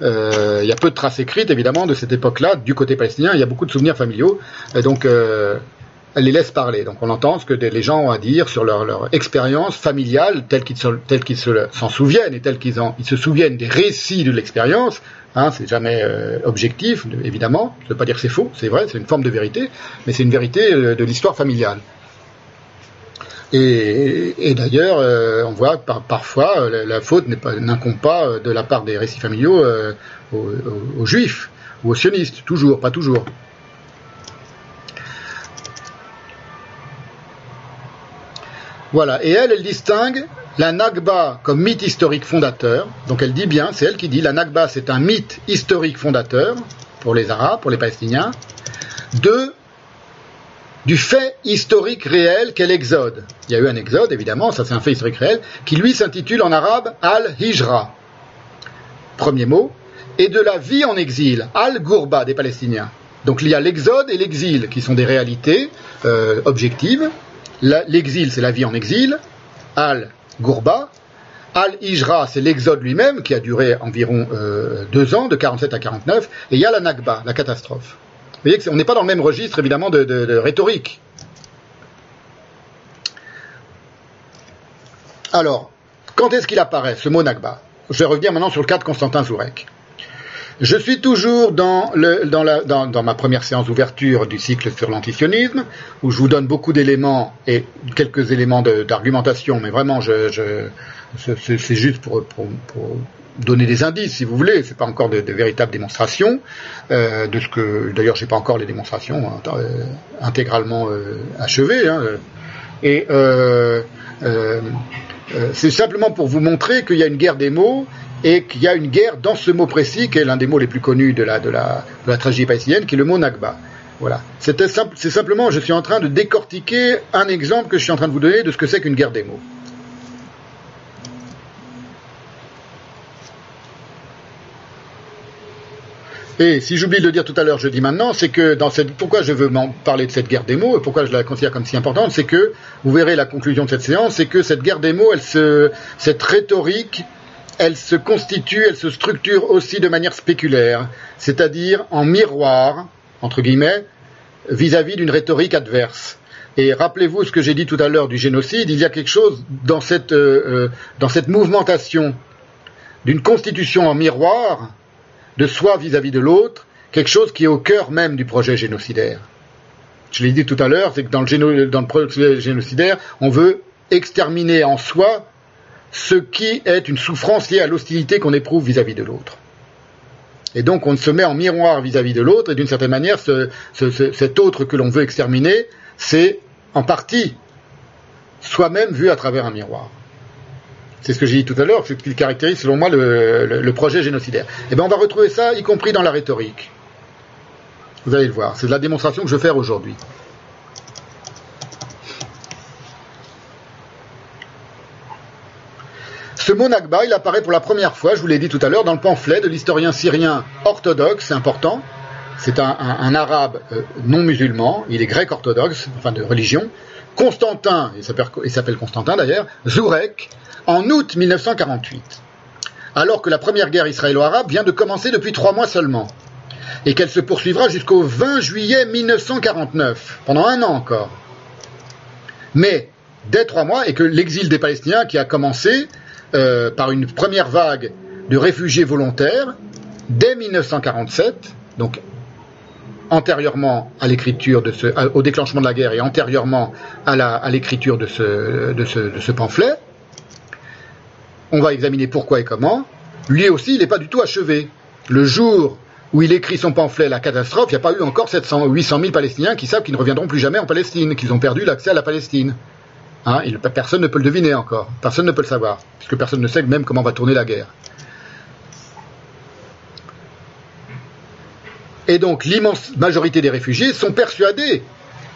Il y a peu de traces écrites, évidemment, de cette époque-là, du côté palestinien. Il y a beaucoup de souvenirs familiaux. Donc, elle les laisse parler. Donc, on entend ce que les gens ont à dire sur leur, expérience familiale, telle qu'ils s'en souviennent et tels qu'ils ils se souviennent des récits de l'expérience. Hein, c'est jamais euh, objectif, évidemment. Je ne veux pas dire que c'est faux, c'est vrai, c'est une forme de vérité, mais c'est une vérité euh, de l'histoire familiale. Et, d'ailleurs, euh, on voit par, parfois la, faute n'incombe pas de la part des récits familiaux aux, juifs ou aux sionistes, toujours, pas toujours. Voilà, et elle, elle distingue la Nakba comme mythe historique fondateur. Donc elle dit bien, c'est elle qui dit, la Nakba c'est un mythe historique fondateur pour les Arabes, pour les Palestiniens, de du fait historique réel qu'est l'exode. Il y a eu un exode, évidemment, ça c'est un fait historique réel, qui lui s'intitule en arabe Al-Hijra, premier mot, et de la vie en exil, Al-Gourba des Palestiniens. Donc il y a l'exode et l'exil, qui sont des réalités euh, objectives. L'exil, c'est la vie en exil, Al-Gourba. Al-Hijra, c'est l'exode lui-même, qui a duré environ euh, deux ans, de 47 à 49, et il y a la Nakba, la catastrophe. Vous voyez qu'on n'est pas dans le même registre, évidemment, de, rhétorique. Alors, quand est-ce qu'il apparaît, ce mot Nakba? Je vais revenir maintenant sur le cas de Constantin Zourek. Je suis toujours dans, ma première séance d'ouverture du cycle sur l'antisionisme, où je vous donne beaucoup d'éléments et quelques éléments d'argumentation, mais vraiment, c'est juste pour, donner des indices, si vous voulez. C'est pas encore de, véritables démonstrations euh, de ce que. D'ailleurs, j'ai pas encore les démonstrations euh, intégralement euh, achevées. Hein. et c'est simplement pour vous montrer qu'il y a une guerre des mots et qu'il y a une guerre dans ce mot précis, qui est l'un des mots les plus connus de la, tragédie palestinienne, qui est le mot Nakba. Voilà. C'est simplement, je suis en train de décortiquer un exemple que je suis en train de vous donner de ce que c'est qu'une guerre des mots. Et si j'oublie de le dire tout à l'heure, je dis maintenant, c'est que dans cette, pourquoi je veux parler de cette guerre des mots et pourquoi je la considère comme si importante, c'est que vous verrez la conclusion de cette séance, c'est que cette guerre des mots, elle cette rhétorique, elle se constitue, elle se structure aussi de manière spéculaire, c'est-à-dire en miroir entre guillemets vis-à-vis d'une rhétorique adverse. Et rappelez-vous ce que j'ai dit tout à l'heure du génocide, il y a quelque chose dans cette, euh, euh, dans cette mouvmentation d'une constitution en miroir de soi vis-à-vis de l'autre, quelque chose qui est au cœur même du projet génocidaire. Je l'ai dit tout à l'heure, c'est que dans le, projet génocidaire, on veut exterminer en soi ce qui est une souffrance liée à l'hostilité qu'on éprouve vis-à-vis de l'autre. Et donc on se met en miroir vis-à-vis de l'autre, et d'une certaine manière, cet autre que l'on veut exterminer, c'est en partie soi-même vu à travers un miroir. C'est ce que j'ai dit tout à l'heure, c'est ce qui caractérise selon moi le, projet génocidaire. Et eh bien on va retrouver ça, y compris dans la rhétorique. Vous allez le voir, c'est la démonstration que je vais faire aujourd'hui. Ce mot Nakba, il apparaît pour la première fois, je vous l'ai dit tout à l'heure, dans le pamphlet de l'historien syrien orthodoxe, c'est important. C'est un, arabe euh, non musulman, il est grec orthodoxe, enfin de religion. Constantin, il s'appelle Constantin d'ailleurs, Zourek, en août 1948, alors que la première guerre israélo-arabe vient de commencer depuis trois mois seulement, et qu'elle se poursuivra jusqu'au 20 juillet 1949, pendant un an encore. Mais dès trois mois, et que l'exil des Palestiniens qui a commencé euh, par une première vague de réfugiés volontaires, dès 1947, donc antérieurement à l'écriture de ce, au déclenchement de la guerre et antérieurement à l'écriture de ce pamphlet, on va examiner pourquoi et comment, lui aussi, il n'est pas du tout achevé. Le jour où il écrit son pamphlet La catastrophe, il n'y a pas eu encore 700, 800 000 Palestiniens qui savent qu'ils ne reviendront plus jamais en Palestine, qu'ils ont perdu l'accès à la Palestine. Hein, personne ne peut le deviner encore, personne ne peut le savoir, puisque personne ne sait même comment va tourner la guerre. Et donc l'immense majorité des réfugiés sont persuadés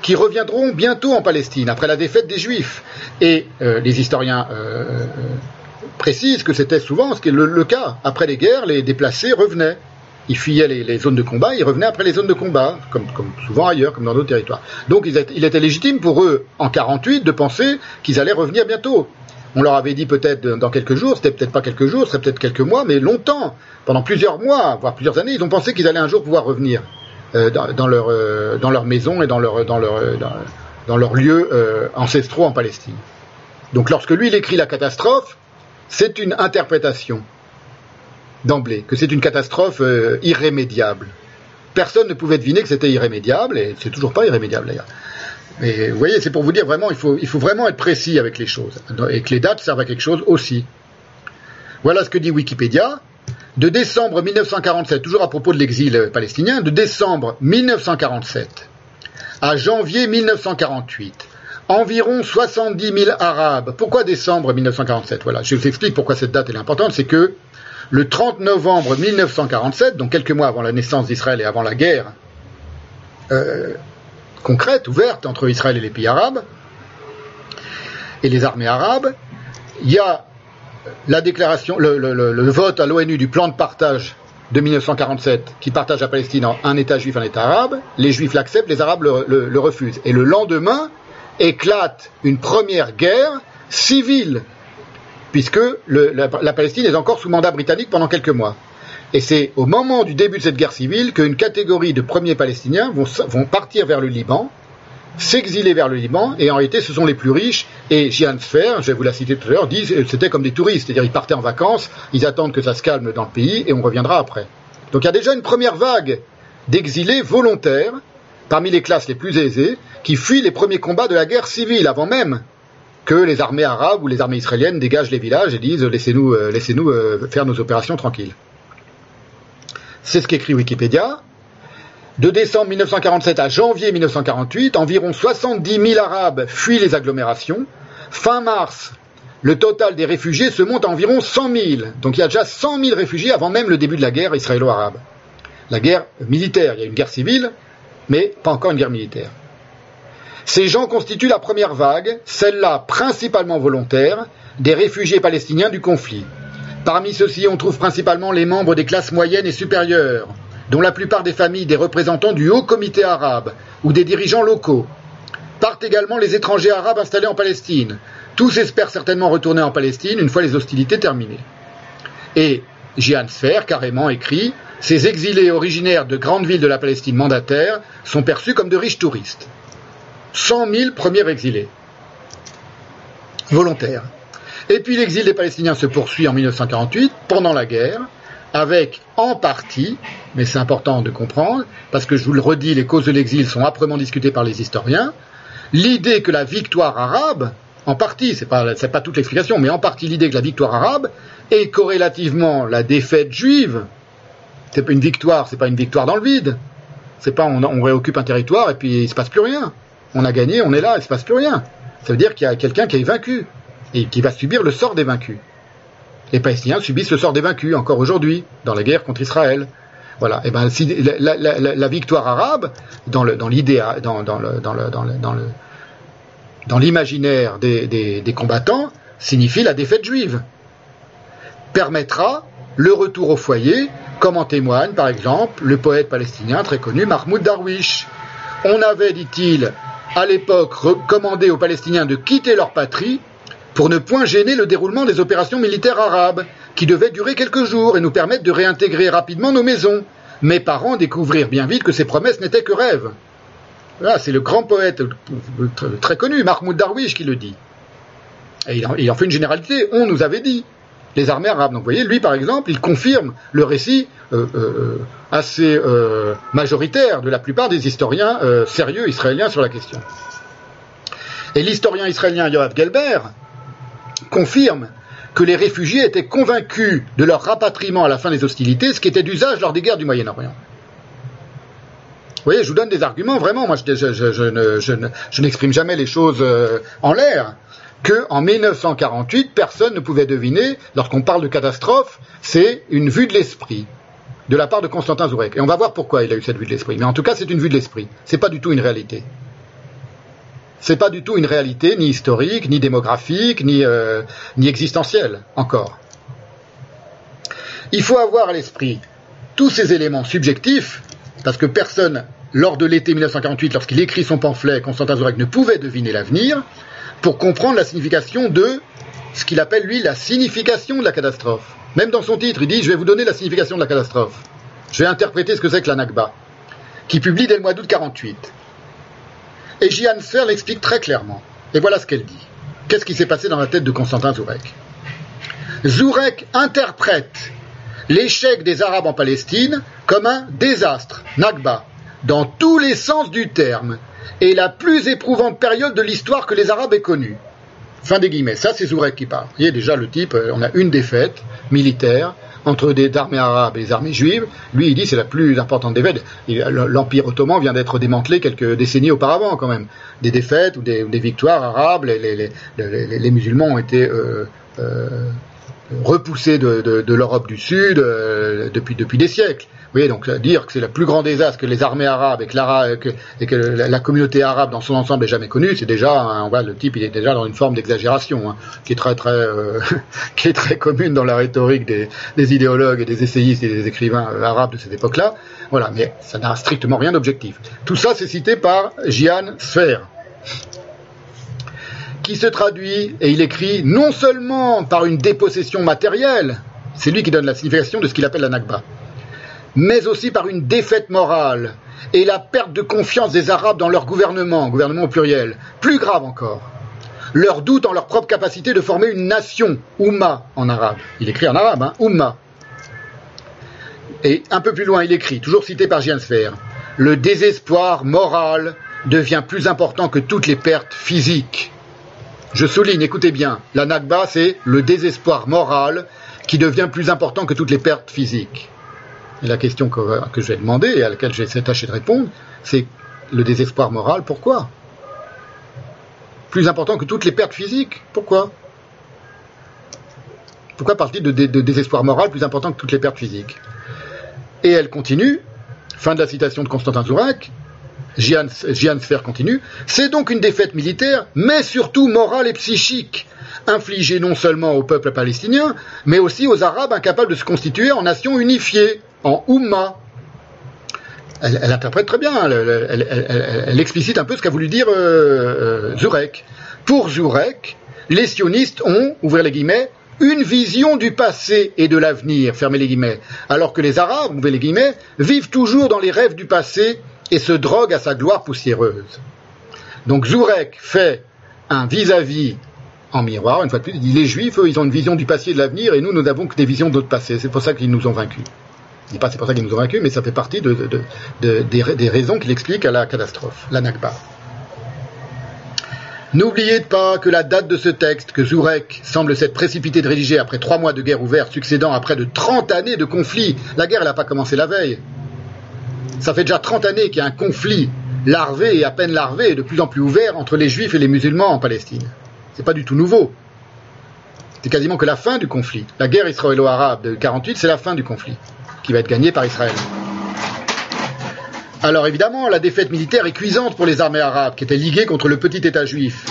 qu'ils reviendront bientôt en Palestine, après la défaite des Juifs. Et euh, les historiens euh, précise que c'était souvent le, cas. Après les guerres, les déplacés revenaient. Ils fuyaient les, zones de combat, ils revenaient après les zones de combat, comme, souvent ailleurs, comme dans d'autres territoires. Donc il était, légitime pour eux, en 48, de penser qu'ils allaient revenir bientôt. On leur avait dit peut-être dans quelques jours, c'était peut-être pas quelques jours, c'était peut-être quelques mois, mais longtemps, pendant plusieurs mois, voire plusieurs années, ils ont pensé qu'ils allaient un jour pouvoir revenir euh, dans, leur, euh, dans leur maison et dans leur, dans leur, dans, leurs lieux euh, ancestraux en Palestine. Donc lorsque lui, il écrit la catastrophe, c'est une interprétation d'emblée, que c'est une catastrophe irrémédiable. Personne ne pouvait deviner que c'était irrémédiable, et c'est toujours pas irrémédiable d'ailleurs. Mais vous voyez, c'est pour vous dire vraiment, faut, il faut vraiment être précis avec les choses, et que les dates servent à quelque chose aussi. Voilà ce que dit Wikipédia. De décembre 1947, toujours à propos de l'exil palestinien, de décembre 1947 à janvier 1948, environ 70 000 Arabes. Pourquoi décembre 1947 Voilà, je vous explique pourquoi cette date est importante. C'est que le 30 novembre 1947, donc quelques mois avant la naissance d'Israël et avant la guerre euh, concrète, ouverte entre Israël et les pays arabes, et les armées arabes, il y a la déclaration, le, vote à l'ONU du plan de partage de 1947 qui partage la Palestine en un État juif, un État arabe, les juifs l'acceptent, les arabes le, refusent. Et le lendemain éclate une première guerre civile, puisque la, Palestine est encore sous mandat britannique pendant quelques mois. Et c'est au moment du début de cette guerre civile qu'une catégorie de premiers Palestiniens vont, partir vers le Liban, s'exiler vers le Liban, et en réalité ce sont les plus riches, et Gian Sfer, je vais vous la citer tout à l'heure, dit que c'était comme des touristes, c'est-à-dire ils partaient en vacances, ils attendent que ça se calme dans le pays, et on reviendra après. Donc il y a déjà une première vague d'exilés volontaires, parmi les classes les plus aisées, qui fuient les premiers combats de la guerre civile, avant même que les armées arabes ou les armées israéliennes dégagent les villages et disent laissez-nous euh, euh, faire nos opérations tranquilles. C'est ce qu'écrit Wikipédia. De décembre 1947 à janvier 1948, environ 70 000 Arabes fuient les agglomérations. Fin mars, le total des réfugiés se monte à environ 100 000. Donc il y a déjà 100 000 réfugiés avant même le début de la guerre israélo-arabe. La guerre militaire, il y a une guerre civile, mais pas encore une guerre militaire. Ces gens constituent la première vague, celle-là principalement volontaire, des réfugiés palestiniens du conflit. Parmi ceux-ci, on trouve principalement les membres des classes moyennes et supérieures, dont la plupart des familles des représentants du Haut Comité arabe ou des dirigeants locaux. Partent également les étrangers arabes installés en Palestine. Tous espèrent certainement retourner en Palestine une fois les hostilités terminées. Et Jian Sfer carrément écrit Ces exilés originaires de grandes villes de la Palestine mandataire sont perçus comme de riches touristes. 100 000 premiers exilés volontaires. Et puis l'exil des Palestiniens se poursuit en 1948, pendant la guerre, avec en partie, mais c'est important de comprendre, parce que je vous le redis, les causes de l'exil sont âprement discutées par les historiens, l'idée que la victoire arabe, en partie, c'est pas, pas toute l'explication, mais en partie l'idée que la victoire arabe est corrélativement la défaite juive. C'est pas une victoire, c'est pas une victoire dans le vide. C'est pas on, on réoccupe un territoire et puis il se passe plus rien. On a gagné, on est là, il se passe plus rien. Ça veut dire qu'il y a quelqu'un qui est vaincu et qui va subir le sort des vaincus. Les Palestiniens subissent le sort des vaincus encore aujourd'hui dans la guerre contre Israël. Voilà. Et ben, si la, victoire arabe, dans dans, l'imaginaire des, combattants, signifie la défaite juive. Permettra le retour au foyer, comme en témoigne par exemple le poète palestinien très connu Mahmoud Darwish. On avait, dit-il, à l'époque recommandé aux Palestiniens de quitter leur patrie pour ne point gêner le déroulement des opérations militaires arabes, qui devaient durer quelques jours et nous permettre de réintégrer rapidement nos maisons. Mes parents découvrirent bien vite que ces promesses n'étaient que rêves. Là, c'est le grand poète très connu, Mahmoud Darwish, qui le dit. Il en, fait une généralité. On nous avait dit les armées arabes. Donc vous voyez, lui par exemple, il confirme le récit assez euh, majoritaire de la plupart des historiens sérieux israéliens sur la question. Et l'historien israélien Yoav Gelber, confirme que les réfugiés étaient convaincus de leur rapatriement à la fin des hostilités, ce qui était d'usage lors des guerres du Moyen-Orient. Vous voyez, je vous donne des arguments, vraiment, moi je, n'exprime jamais les choses euh, en l'air, qu'en 1948, personne ne pouvait deviner, lorsqu'on parle de catastrophe, c'est une vue de l'esprit de la part de Constantin Zourek. Et on va voir pourquoi il a eu cette vue de l'esprit. Mais en tout cas, c'est une vue de l'esprit. C'est pas du tout une réalité. C'est pas du tout une réalité ni historique, ni démographique, ni, euh, ni existentielle encore. Il faut avoir à l'esprit tous ces éléments subjectifs, parce que personne, lors de l'été 1948, lorsqu'il écrit son pamphlet, Constantin Zorek ne pouvait deviner l'avenir, pour comprendre la signification de ce qu'il appelle lui la signification de la catastrophe. Même dans son titre, il dit je vais vous donner la signification de la catastrophe. Je vais interpréter ce que c'est que la Nakba, qui publie dès le mois d'août 48. Et Jian Sfer l'explique très clairement. Et voilà ce qu'elle dit. Qu'est-ce qui s'est passé dans la tête de Constantin Zourek Zourek interprète l'échec des Arabes en Palestine comme un désastre, Nakba, dans tous les sens du terme, et la plus éprouvante période de l'histoire que les Arabes aient connue. Fin des guillemets. Ça, c'est Zourek qui parle. Vous voyez déjà le type, euh, on a une défaite militaire entre des armées arabes et des armées juives. Lui, il dit c'est la plus importante défaite. L'Empire ottoman vient d'être démantelé quelques décennies auparavant, quand même. Des défaites ou des, victoires arabes. Les, musulmans ont été euh, euh, repoussés de, l'Europe du Sud depuis, depuis des siècles. Vous voyez, donc dire que c'est le plus grand désastre que les armées arabes et que, la, communauté arabe dans son ensemble ait jamais connu, c'est déjà, on voit le type, il est déjà dans une forme d'exagération, hein, qui est très très, euh, qui est très commune dans la rhétorique des, idéologues et des essayistes et des écrivains euh, arabes de cette époque-là. Voilà, mais ça n'a strictement rien d'objectif. Tout ça, c'est cité par Jian Sfer qui se traduit, et il écrit, non seulement par une dépossession matérielle, c'est lui qui donne la signification de ce qu'il appelle la Nakba, mais aussi par une défaite morale et la perte de confiance des Arabes dans leur gouvernement, gouvernement au pluriel, plus grave encore, leur doute en leur propre capacité de former une nation, Oumma en arabe. Il écrit en arabe, hein, Oumma. Et un peu plus loin, il écrit, toujours cité par Giansfer, le désespoir moral devient plus important que toutes les pertes physiques. Je souligne, écoutez bien, la Nakba, c'est le désespoir moral qui devient plus important que toutes les pertes physiques. Et la question que, que je vais demander et à laquelle j'ai tâché de répondre, c'est le désespoir moral, pourquoi? Plus important que toutes les pertes physiques, pourquoi? Pourquoi parle-t-il de, désespoir moral plus important que toutes les pertes physiques? Et elle continue, fin de la citation de Constantin Zourac, Gian Sfer continue, c'est donc une défaite militaire, mais surtout morale et psychique, infligée non seulement au peuple palestinien, mais aussi aux Arabes incapables de se constituer en nation unifiée, en Oumma. Elle, interprète très bien, elle, explicite un peu ce qu'a voulu dire euh, euh, Zurek. Pour Zurek, les sionistes ont, ouvrir les guillemets, une vision du passé et de l'avenir, fermez les guillemets, alors que les Arabes, ouvrez les guillemets, vivent toujours dans les rêves du passé et se droguent à sa gloire poussiéreuse. Donc Zurek fait un vis-à-vis en miroir, une fois de plus, il dit les Juifs, eux, ils ont une vision du passé et de l'avenir, et nous, nous n'avons que des visions d'autres passés. C'est pour ça qu'ils nous ont vaincus. Je dis pas c'est pour ça qu'ils nous ont vaincus, mais ça fait partie de, des, raisons qu'il explique à la catastrophe, la. N'oubliez pas que la date de ce texte, que Zourek semble s'être précipité de rédiger après trois mois de guerre ouverte succédant à près de 30 années de conflit, la guerre n'a pas commencé la veille. Ça fait déjà 30 années qu'il y a un conflit larvé et à peine larvé de plus en plus ouvert entre les juifs et les musulmans en Palestine. C'est pas du tout nouveau. C'est quasiment que la fin du conflit. La guerre israélo-arabe de 48, c'est la fin du conflit qui va être gagné par Israël. Alors évidemment, la défaite militaire est cuisante pour les armées arabes qui étaient liguées contre le petit État juif.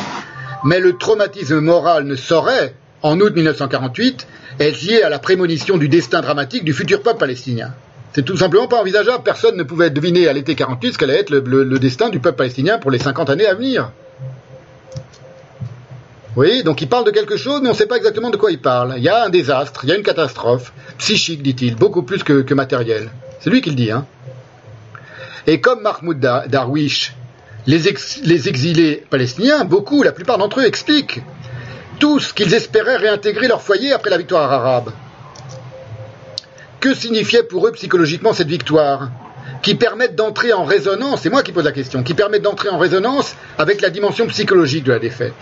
Mais le traumatisme moral ne saurait, en août 1948, être lié à la prémonition du destin dramatique du futur peuple palestinien. C'est tout simplement pas envisageable. Personne ne pouvait deviner à l'été 48 ce qu'allait être le, destin du peuple palestinien pour les 50 années à venir. Oui, donc il parle de quelque chose, mais on ne sait pas exactement de quoi il parle. Il y a un désastre, il y a une catastrophe, psychique, dit-il, beaucoup plus que, que matériel. C'est lui qui le dit, hein. Et comme Mahmoud Darwish, les, les exilés palestiniens, beaucoup, la plupart d'entre eux expliquent tous qu'ils espéraient réintégrer leur foyer après la victoire arabe. Que signifiait pour eux psychologiquement cette victoire qui permettent d'entrer en résonance, c'est moi qui pose la question, qui permettent d'entrer en résonance avec la dimension psychologique de la défaite.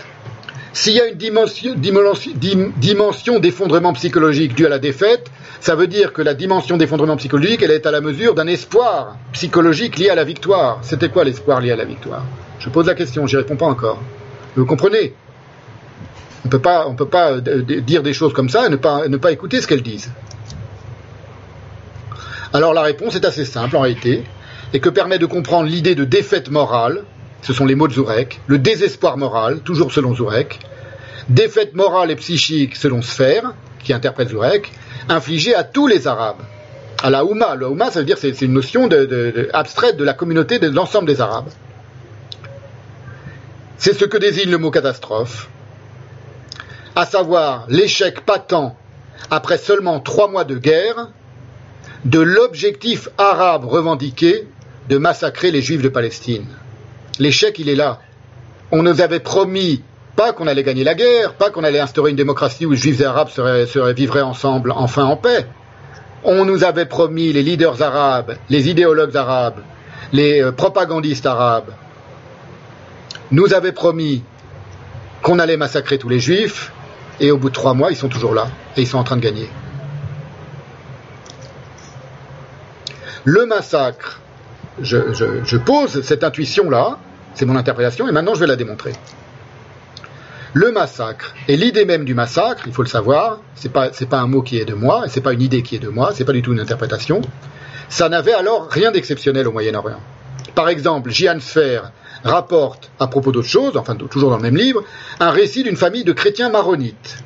S'il y a une dimension, d'effondrement psychologique due à la défaite, ça veut dire que la dimension d'effondrement psychologique, elle est à la mesure d'un espoir psychologique lié à la victoire. C'était quoi l'espoir lié à la victoire? Je pose la question, j'y réponds pas encore. Vous comprenez? On on peut pas euh, dire des choses comme ça et ne pas, ne pas écouter ce qu'elles disent. Alors la réponse est assez simple en réalité, et que permet de comprendre l'idée de défaite morale, ce sont les mots de Zourek, le désespoir moral, toujours selon Zourek, défaite morale et psychique selon Sphère, qui interprète Zourek, infligée à tous les Arabes. À la Ouma, la Ouma, ça veut dire c'est une notion abstraite de la communauté de l'ensemble des Arabes. C'est ce que désigne le mot catastrophe. à savoir l'échec patent, après seulement trois mois de guerre, de l'objectif arabe revendiqué de massacrer les juifs de Palestine. L'échec, il est là. On nous avait promis pas qu'on allait gagner la guerre, pas qu'on allait instaurer une démocratie où les juifs et arabes seraient, vivraient ensemble, enfin en paix. On nous avait promis, les leaders arabes, les idéologues arabes, les euh, propagandistes arabes, nous avaient promis qu'on allait massacrer tous les juifs, et au bout de trois mois, ils sont toujours là, et ils sont en train de gagner. Le massacre, je, pose cette intuition-là, c'est mon interprétation, et maintenant je vais la démontrer. Le massacre et l'idée même du massacre, il faut le savoir, c'est pas pas un mot qui est de moi, et c'est pas une idée qui est de moi, c'est pas du tout une interprétation. Ça n'avait alors rien d'exceptionnel au Moyen-Orient. Par exemple, Gian Sfer rapporte, à propos d'autre chose, enfin toujours dans le même livre, un récit d'une famille de chrétiens maronites,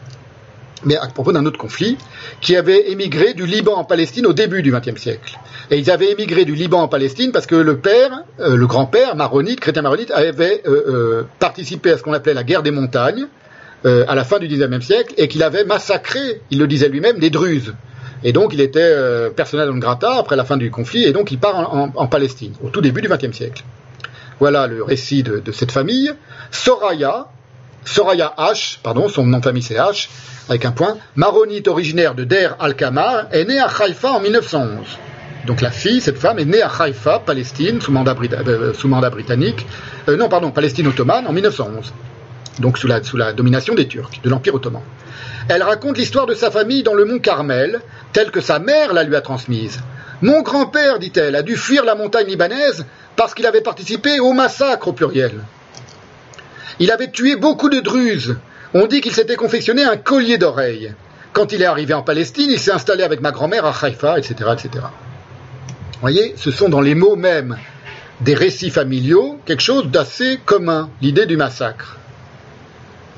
mais à propos d'un autre conflit, qui avait émigré du Liban en Palestine au début du XXe siècle. Et ils avaient émigré du Liban en Palestine parce que le père, euh, le grand-père maronite, chrétien maronite, avait euh, euh, participé à ce qu'on appelait la guerre des montagnes à la fin du XIXe siècle et qu'il avait massacré, il le disait lui-même, des Druzes. Et donc il était personnel non grata après la fin du conflit et donc il part en, Palestine au tout début du XXe siècle. Voilà le récit de, cette famille. Soraya, Soraya H, pardon, son nom de famille c'est H, avec un point, maronite originaire de Der al-Kamar, est née à Haïfa en 1911. Donc la fille, cette femme, est née à Haïfa, Palestine, sous mandat, euh, mandat britannique, euh, non, pardon, Palestine ottomane, en 1911. Donc sous la, sous la domination des Turcs, de l'Empire ottoman. Elle raconte l'histoire de sa famille dans le mont Carmel, telle que sa mère la lui a transmise. Mon grand-père, dit-elle, a dû fuir la montagne libanaise parce qu'il avait participé au massacre au pluriel. Il avait tué beaucoup de druzes. On dit qu'il s'était confectionné un collier d'oreilles. Quand il est arrivé en Palestine, il s'est installé avec ma grand-mère à Haïfa, etc., etc. Voyez, ce sont dans les mots mêmes des récits familiaux quelque chose d'assez commun, l'idée du massacre.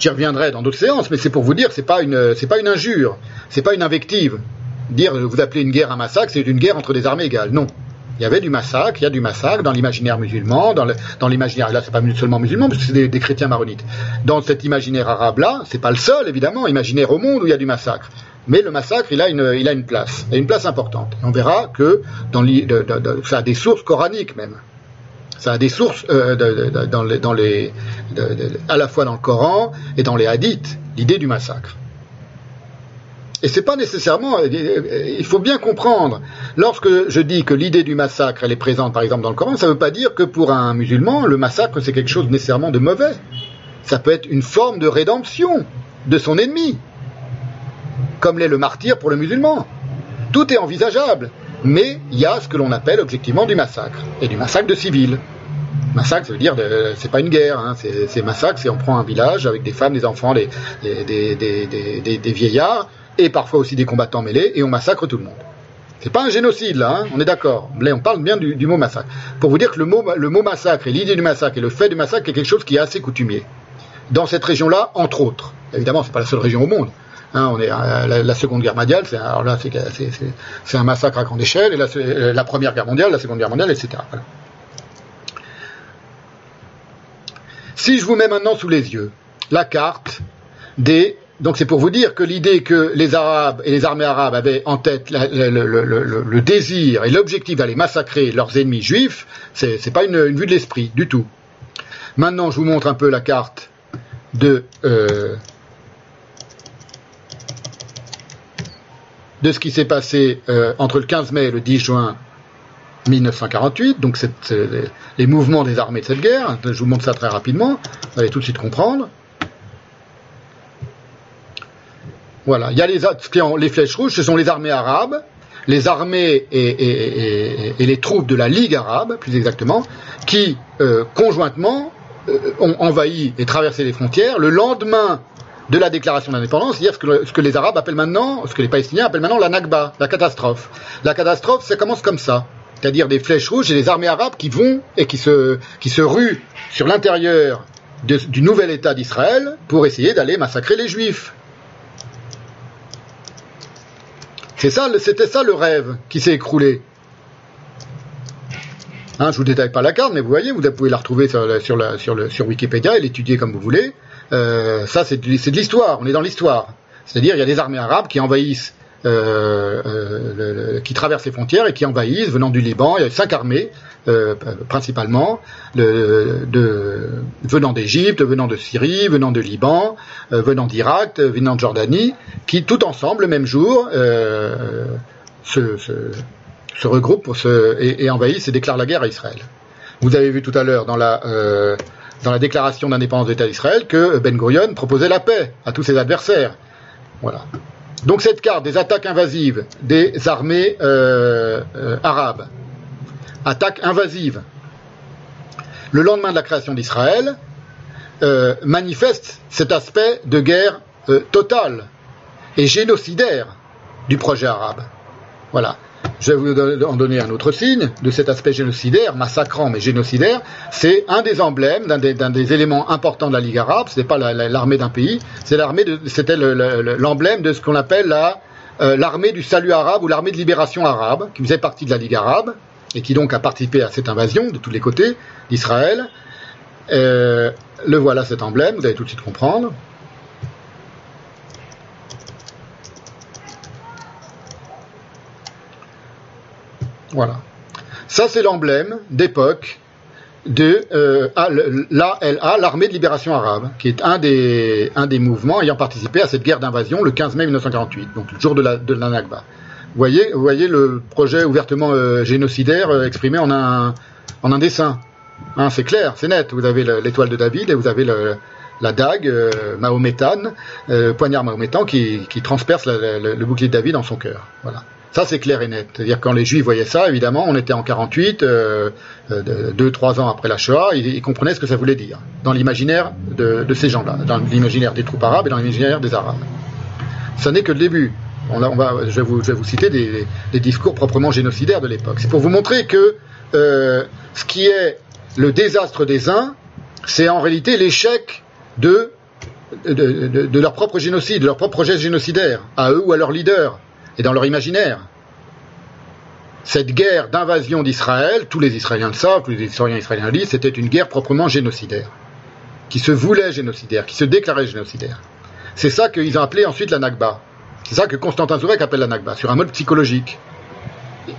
J'y reviendrai dans d'autres séances, mais c'est pour vous dire que c'est pas une, pas une injure, c'est pas une invective. Dire vous appelez une guerre un massacre, c'est une guerre entre des armées égales. Non. Il y avait du massacre, il y a du massacre dans l'imaginaire musulman, dans l'imaginaire, là c'est pas seulement musulman, parce que c'est des, chrétiens maronites. Dans cet imaginaire arabe-là, c'est pas le seul évidemment, imaginaire au monde où il y a du massacre. Mais le massacre, il a une, place, et une place importante. on verra que dans ça a des sources coraniques même. Ça a des sources à la fois dans le Coran et dans les hadiths, l'idée du massacre. Et c'est pas nécessairement. Euh, euh, il faut bien comprendre. Lorsque je dis que l'idée du massacre elle est présente, par exemple, dans le Coran, ça ne veut pas dire que pour un musulman, le massacre c'est quelque chose nécessairement de mauvais. Ça peut être une forme de rédemption de son ennemi, comme l'est le martyr pour le musulman. Tout est envisageable, mais il y a ce que l'on appelle objectivement du massacre et du massacre de civils. Massacre, ça veut dire, c'est pas une guerre, hein, c'est massacre, c'est on prend un village avec des femmes, des enfants, des, des vieillards, et parfois aussi des combattants mêlés, et on massacre tout le monde. C'est pas un génocide là, hein, on est d'accord. Là, on parle bien du, mot massacre. Pour vous dire que le mot, le mot massacre et l'idée du massacre et le fait du massacre est quelque chose qui est assez coutumier. Dans cette région-là, entre autres. Évidemment, c'est pas la seule région au monde. Hein, on est à la, Seconde Guerre mondiale, c'est un massacre à grande échelle, et c'est la Première Guerre mondiale, la Seconde Guerre mondiale, etc. Si je vous mets maintenant sous les yeux la carte des donc c'est pour vous dire que l'idée que les Arabes et les armées arabes avaient en tête le, désir et l'objectif d'aller massacrer leurs ennemis juifs, c'est n'est pas une, vue de l'esprit du tout. Maintenant, je vous montre un peu la carte de euh, de ce qui s'est passé euh, entre le 15 mai et le 10 juin 1948, donc les mouvements des armées de cette guerre. Je vous montre ça très rapidement, vous allez tout de suite comprendre. Voilà, il y a les, les flèches rouges, ce sont les armées arabes, les armées et, les troupes de la Ligue arabe, plus exactement, qui euh, conjointement euh, ont envahi et traversé les frontières. Le lendemain de la déclaration d'indépendance, c'est-à-dire ce que, les Arabes appellent maintenant, ce que les Palestiniens appellent maintenant la Nakba, la catastrophe. La catastrophe, ça commence comme ça, c'est-à-dire des flèches rouges et des armées arabes qui vont et qui se, ruent sur l'intérieur du nouvel État d'Israël pour essayer d'aller massacrer les Juifs. ça, c'était ça le rêve qui s'est écroulé. Hein, je vous détaille pas la carte, mais vous voyez, vous pouvez la retrouver sur, Wikipédia et l'étudier comme vous voulez. Ça, c'est de, l'histoire. On est dans l'histoire. C'est-à-dire, il y a des armées arabes qui envahissent, qui traversent les frontières et qui envahissent, venant du Liban. Il y a cinq armées euh, principalement, venant d'Égypte, venant de Syrie, venant de Liban, euh, venant d'Irak, euh, venant de Jordanie, qui tout ensemble, le même jour, se, se, regroupent pour se, et, envahissent et déclarent la guerre à Israël. Vous avez vu tout à l'heure dans la dans la déclaration d'indépendance d'État d'Israël que Ben Gurion proposait la paix à tous ses adversaires. Voilà. Donc cette carte des attaques invasives des armées arabes attaque invasive, le lendemain de la création d'Israël, euh, manifeste cet aspect de guerre euh, totale et génocidaire du projet arabe. Voilà. Je vais vous en donner un autre signe de cet aspect génocidaire, massacrant mais génocidaire. C'est un des emblèmes, d'un des, éléments importants de la Ligue arabe. Ce n'est pas l'armée d'un pays. C'était l'emblème de ce qu'on appelle euh, l'armée du salut arabe ou l'armée de libération arabe, qui faisait partie de la Ligue arabe et qui donc a participé à cette invasion de tous les côtés d'Israël. Euh, le voilà cet emblème, vous allez tout de suite comprendre. Voilà. Ça, c'est l'emblème d'époque de euh, l'ALA, l'armée de libération arabe, qui est un des, un des mouvements ayant participé à cette guerre d'invasion le 15 mai 1948, donc le jour de la, de. Vous voyez, vous voyez le projet ouvertement euh, génocidaire euh, exprimé en un, en un dessin. Hein, c'est clair, c'est net. Vous avez l'étoile de David et vous avez la dague mahométane, poignard mahométan qui, transperce le bouclier de David dans son cœur. Voilà. Ça, c'est clair et net. C'est-à-dire quand les Juifs voyaient ça, évidemment, on était en 48, euh, deux, trois ans après la Shoah, ils, comprenaient ce que ça voulait dire dans l'imaginaire de, de, ces gens-là, dans l'imaginaire des troupes arabes et dans l'imaginaire des Arabes. Ça n'est que le début je, vais vous, citer des, discours proprement génocidaires de l'époque. C'est pour vous montrer que euh, ce qui est le désastre des uns, c'est en réalité l'échec de, de, leur propre génocide, de leur propre projet génocidaire, à eux ou à leurs leaders, et dans leur imaginaire. Cette guerre d'invasion d'Israël, tous les Israéliens le savent, tous les historiens israéliens le disent, c'était une guerre proprement génocidaire, qui se voulait génocidaire, qui se déclarait génocidaire. C'est ça qu'ils ont appelé ensuite la Nakba. C'est ça que Constantin Zourek appelle la Nakba, sur un mode psychologique.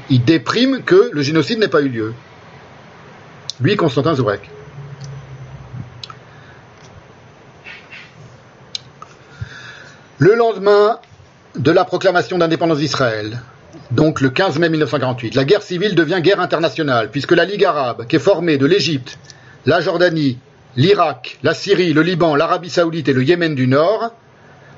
Il déprime que le génocide n'ait pas eu lieu. Lui, Constantin Zourek. Le lendemain de la proclamation d'indépendance d'Israël, donc le 15 mai 1948, la guerre civile devient guerre internationale, puisque la Ligue arabe, qui est formée de l'Égypte, la Jordanie, l'Irak, la Syrie, le Liban, l'Arabie saoudite et le Yémen du Nord,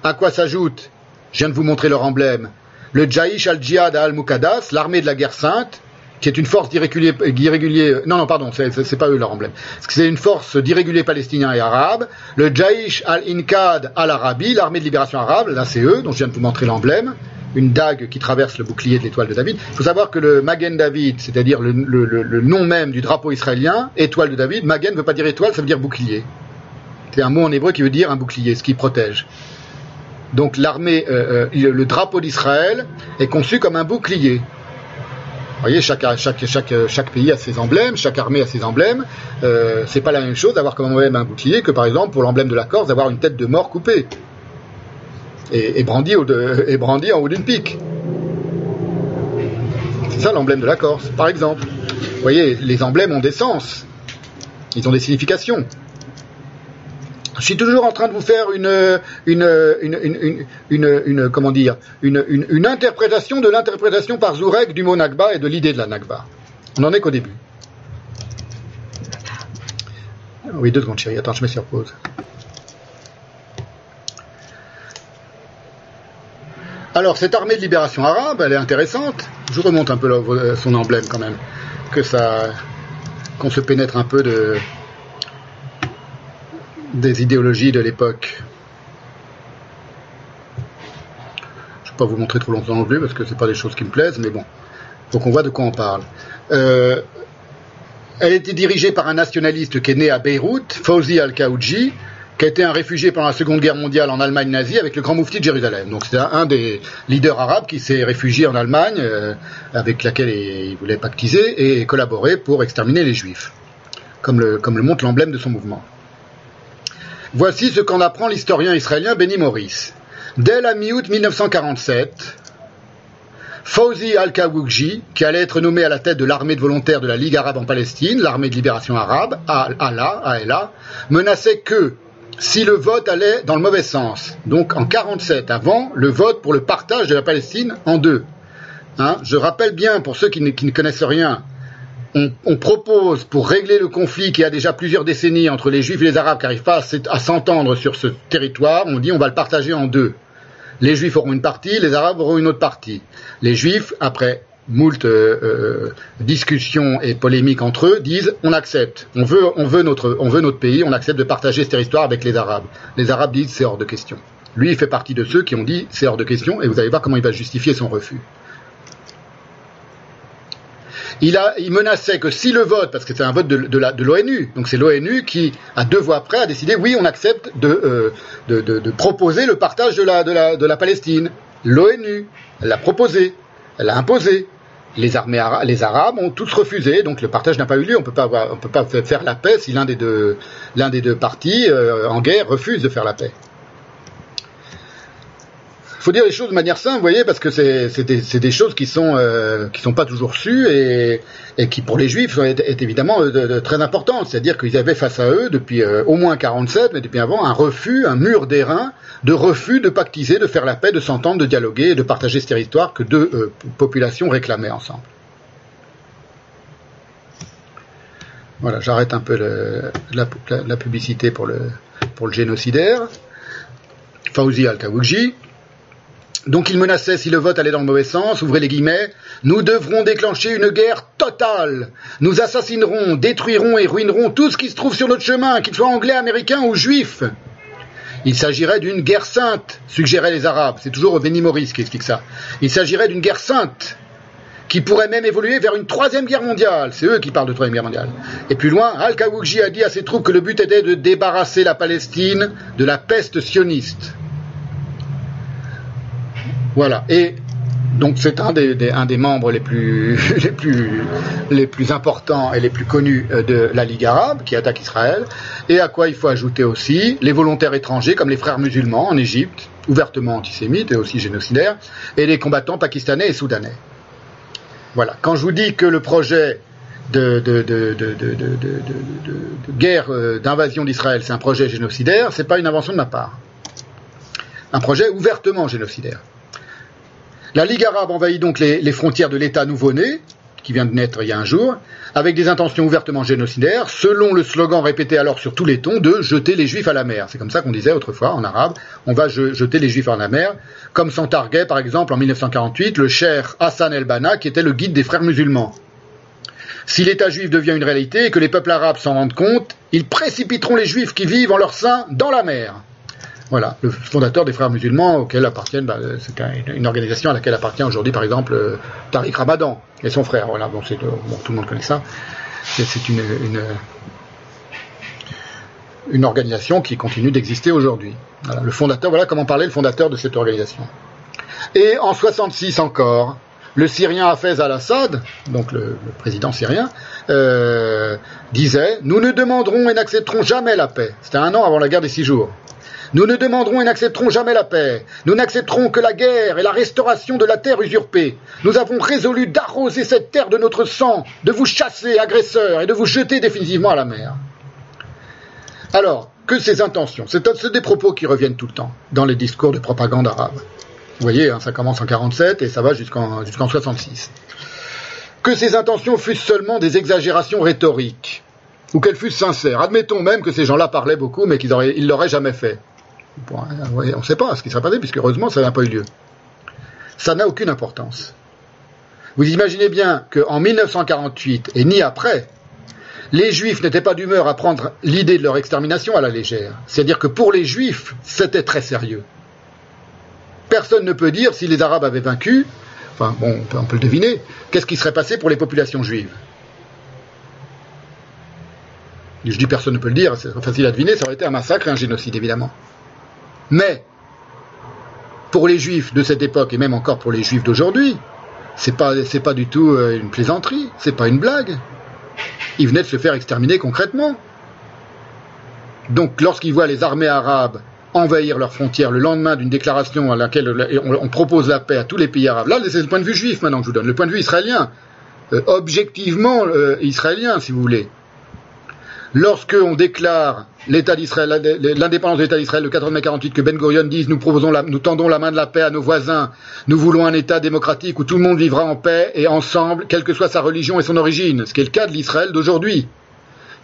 à quoi s'ajoute je viens de vous montrer leur emblème. Le Jaïsh al-Jihad al-Muqaddas, l'armée de la guerre sainte, qui est une force d'irréguliers, non, non, pardon, c'est pas eux leur emblème. C'est une force d'irréguliers palestiniens et arabes. Le Jaïsh al-Inkad al-Arabi, l'armée de libération arabe, là c'est eux, dont je viens de vous montrer l'emblème. Une dague qui traverse le bouclier de l'étoile de David. Il faut savoir que le Magen David, c'est-à-dire le, le, nom même du drapeau israélien, étoile de David, Magen ne veut pas dire étoile, ça veut dire bouclier. C'est un mot en hébreu qui veut dire un bouclier, ce qui protège. Donc l'armée, euh, euh, le drapeau d'Israël est conçu comme un bouclier. Vous voyez, chaque, pays a ses emblèmes, chaque armée a ses emblèmes. Euh, c'est pas la même chose d'avoir comme emblème un bouclier que par exemple pour l'emblème de la Corse d'avoir une tête de mort coupée et, et brandie, et brandie en haut d'une pique. C'est ça l'emblème de la Corse, par exemple. Vous voyez, les emblèmes ont des sens, ils ont des significations. Je suis toujours en train de vous faire une, une, une, comment dire, une, interprétation de l'interprétation par Zourek du mot Nagba et de l'idée de la Nagba. On n'en est qu'au début. Oui, deux secondes, chérie. Attends, je mets sur pause. Alors, cette armée de libération arabe, elle est intéressante. Je remonte un peu son emblème quand même. Que ça, qu'on se pénètre un peu de, des idéologies de l'époque. Je ne vais pas vous montrer trop longtemps non plus parce que ce pas des choses qui me plaisent, mais bon. Donc on voit de quoi on parle. Euh, elle était dirigée par un nationaliste qui est né à Beyrouth, Fawzi al-Kaouji, qui a été un réfugié pendant la Seconde Guerre mondiale en Allemagne nazie avec le grand moufti de Jérusalem. Donc c'est un des leaders arabes qui s'est réfugié en Allemagne, euh, avec laquelle il voulait pactiser et collaborer pour exterminer les juifs, comme le montre l'emblème de son mouvement. Voici ce qu'en apprend l'historien israélien Benny Morris. Dès la mi-août 1947, Fawzi al-Kawugji, qui allait être nommé à la tête de l'armée de volontaires de la Ligue arabe en Palestine, l'armée de libération arabe, ALA, menaçait que, si le vote allait dans le mauvais sens, donc en 47, avant le vote pour le partage de la Palestine en deux. Hein, je rappelle bien, pour ceux qui ne, connaissent rien, on, propose, pour régler le conflit qui a déjà plusieurs décennies entre les Juifs et les Arabes qui n'arrivent pas à s'entendre sur ce territoire, on dit on va le partager en deux. Les Juifs auront une partie, les Arabes auront une autre partie. Les Juifs, après moult euh, euh, discussions et polémiques entre eux, disent on accepte, on veut, notre, on veut notre pays, on accepte de partager cette histoire avec les Arabes. Les Arabes disent c'est hors de question. Lui, il fait partie de ceux qui ont dit c'est hors de question, et vous allez voir comment il va justifier son refus il, menaçait que si le vote, parce que c'est un vote de, l'ONU, donc c'est l'ONU qui, à deux voix près, a décidé oui, on accepte de, euh, proposer le partage de la, Palestine. L'ONU, l'a proposé, elle l'a imposé. Les, armées Arabes ont tous refusé, donc le partage n'a pas eu lieu. On peut peut pas faire la paix si l'un des deux, l'un partis euh, en guerre refuse de faire la paix faut dire les choses de manière simple, vous voyez, parce que c'est des, choses qui sont euh, qui sont pas toujours sues et, qui pour les Juifs est, évidemment euh, très importantes. C'est-à-dire qu'ils avaient face à eux depuis euh, au moins 47, mais depuis avant, un refus, un mur d'airain de refus de pactiser, de faire la paix, de s'entendre, de dialoguer de partager ce territoire que deux populations réclamaient ensemble. Voilà, j'arrête un peu la, publicité pour le, pour le génocidaire. Fauzi donc il menaçait, si le vote allait dans le mauvais sens, ouvrez les guillemets, nous devrons déclencher une guerre totale. Nous assassinerons, détruirons et ruinerons tout ce qui se trouve sur notre chemin, qu'il soit anglais, américain ou juif. Il s'agirait d'une guerre sainte, suggéraient les Arabes. C'est toujours Benny Morris qui explique ça. Il s'agirait d'une guerre sainte, qui pourrait même évoluer vers une troisième guerre mondiale. C'est eux qui parlent de troisième guerre mondiale. Et plus loin, Al-Kawouji a dit à ses troupes que le but était de débarrasser la Palestine de la peste sioniste. Voilà. Et donc c'est un des, membres les plus, importants et les plus connus euh, de la Ligue arabe qui attaque Israël, et à quoi il faut ajouter aussi les volontaires étrangers comme les frères musulmans en Égypte, ouvertement antisémites et aussi génocidaires, et les combattants pakistanais et soudanais. Voilà. Quand je vous dis que le projet de, de, guerre euh, d'invasion d'Israël, c'est un projet génocidaire, c'est pas une invention de ma part. Un projet ouvertement génocidaire. La Ligue arabe envahit donc les, frontières de l'État nouveau-né, qui vient de naître il y a un jour, avec des intentions ouvertement génocidaires, selon le slogan répété alors sur tous les tons de jeter les juifs à la mer. C'est comme ça qu'on disait autrefois en arabe, on va jeter les juifs à la mer, comme s'en targuait par exemple en 1948 le cher Hassan el-Banna, qui était le guide des frères musulmans. Si l'État juif devient une réalité et que les peuples arabes s'en rendent compte, ils précipiteront les juifs qui vivent en leur sein dans la mer. Voilà, le fondateur des Frères musulmans auxquels appartiennent, bah, c'est une organisation à laquelle appartient aujourd'hui par exemple euh, Tariq Ramadan et son frère. Voilà, bon, bon tout le monde connaît ça. C'est une, organisation qui continue d'exister aujourd'hui. Voilà, le fondateur, voilà comment parlait le fondateur de cette organisation. Et en 66 encore, le Syrien Hafez al-Assad, donc le, le, président syrien, euh, disait Nous ne demanderons et n'accepterons jamais la paix. C'était un an avant la guerre des six jours. Nous ne demanderons et n'accepterons jamais la paix. Nous n'accepterons que la guerre et la restauration de la terre usurpée. Nous avons résolu d'arroser cette terre de notre sang, de vous chasser, agresseurs, et de vous jeter définitivement à la mer. Alors, que ces intentions, c'est des propos qui reviennent tout le temps dans les discours de propagande arabe. Vous voyez, hein, ça commence en 47 et ça va jusqu'en jusqu'en 66. Que ces intentions fussent seulement des exagérations rhétoriques, ou qu'elles fussent sincères. Admettons même que ces gens-là parlaient beaucoup, mais qu'ils ne l'auraient jamais fait on ne sait pas ce qui sera passé, puisque heureusement ça n'a pas eu lieu. Ça n'a aucune importance. Vous imaginez bien qu'en 1948, et ni après, les Juifs n'étaient pas d'humeur à prendre l'idée de leur extermination à la légère. C'est-à-dire que pour les Juifs, c'était très sérieux. Personne ne peut dire si les Arabes avaient vaincu, enfin bon, on peut, le deviner, qu'est-ce qui serait passé pour les populations juives. Je dis personne ne peut le dire, c'est facile à deviner, ça aurait été un massacre et un génocide évidemment. Mais, pour les juifs de cette époque, et même encore pour les juifs d'aujourd'hui, c'est pas, pas du tout euh, une plaisanterie, c'est pas une blague. Ils venaient de se faire exterminer concrètement. Donc lorsqu'ils voient les armées arabes envahir leurs frontières le lendemain d'une déclaration à laquelle on, propose la paix à tous les pays arabes, là c'est le point de vue juif maintenant que je vous donne, le point de vue israélien, euh, objectivement euh, israélien si vous voulez. Lorsque on déclare l'indépendance de l'État d'Israël le 4 mai 48, que Ben Gurion dise nous nous tendons la main de la paix à nos voisins, nous voulons un État démocratique où tout le monde vivra en paix et ensemble, quelle que soit sa religion et son origine, ce qui est le cas de l'Israël d'aujourd'hui.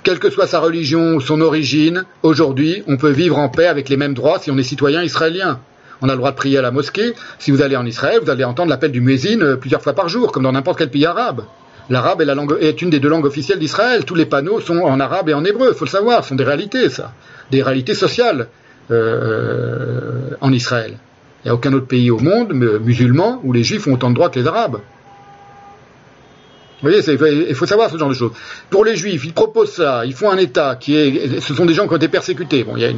Quelle que soit sa religion ou son origine, aujourd'hui, on peut vivre en paix avec les mêmes droits si on est citoyen israélien. On a le droit de prier à la mosquée. Si vous allez en Israël, vous allez entendre l'appel du muezzin euh, plusieurs fois par jour, comme dans n'importe quel pays arabe. L'arabe est, une des deux langues officielles d'Israël. Tous les panneaux sont en arabe et en hébreu, il faut le savoir. Ce sont des réalités, ça. Des réalités sociales euh, en Israël. Il n'y a aucun autre pays au monde musulman où les juifs ont autant de droits que les arabes. Vous voyez, il faut savoir ce genre de choses. Pour les Juifs, ils proposent ça, ils font un État qui est, ce sont des gens qui ont été persécutés. Bon, il y a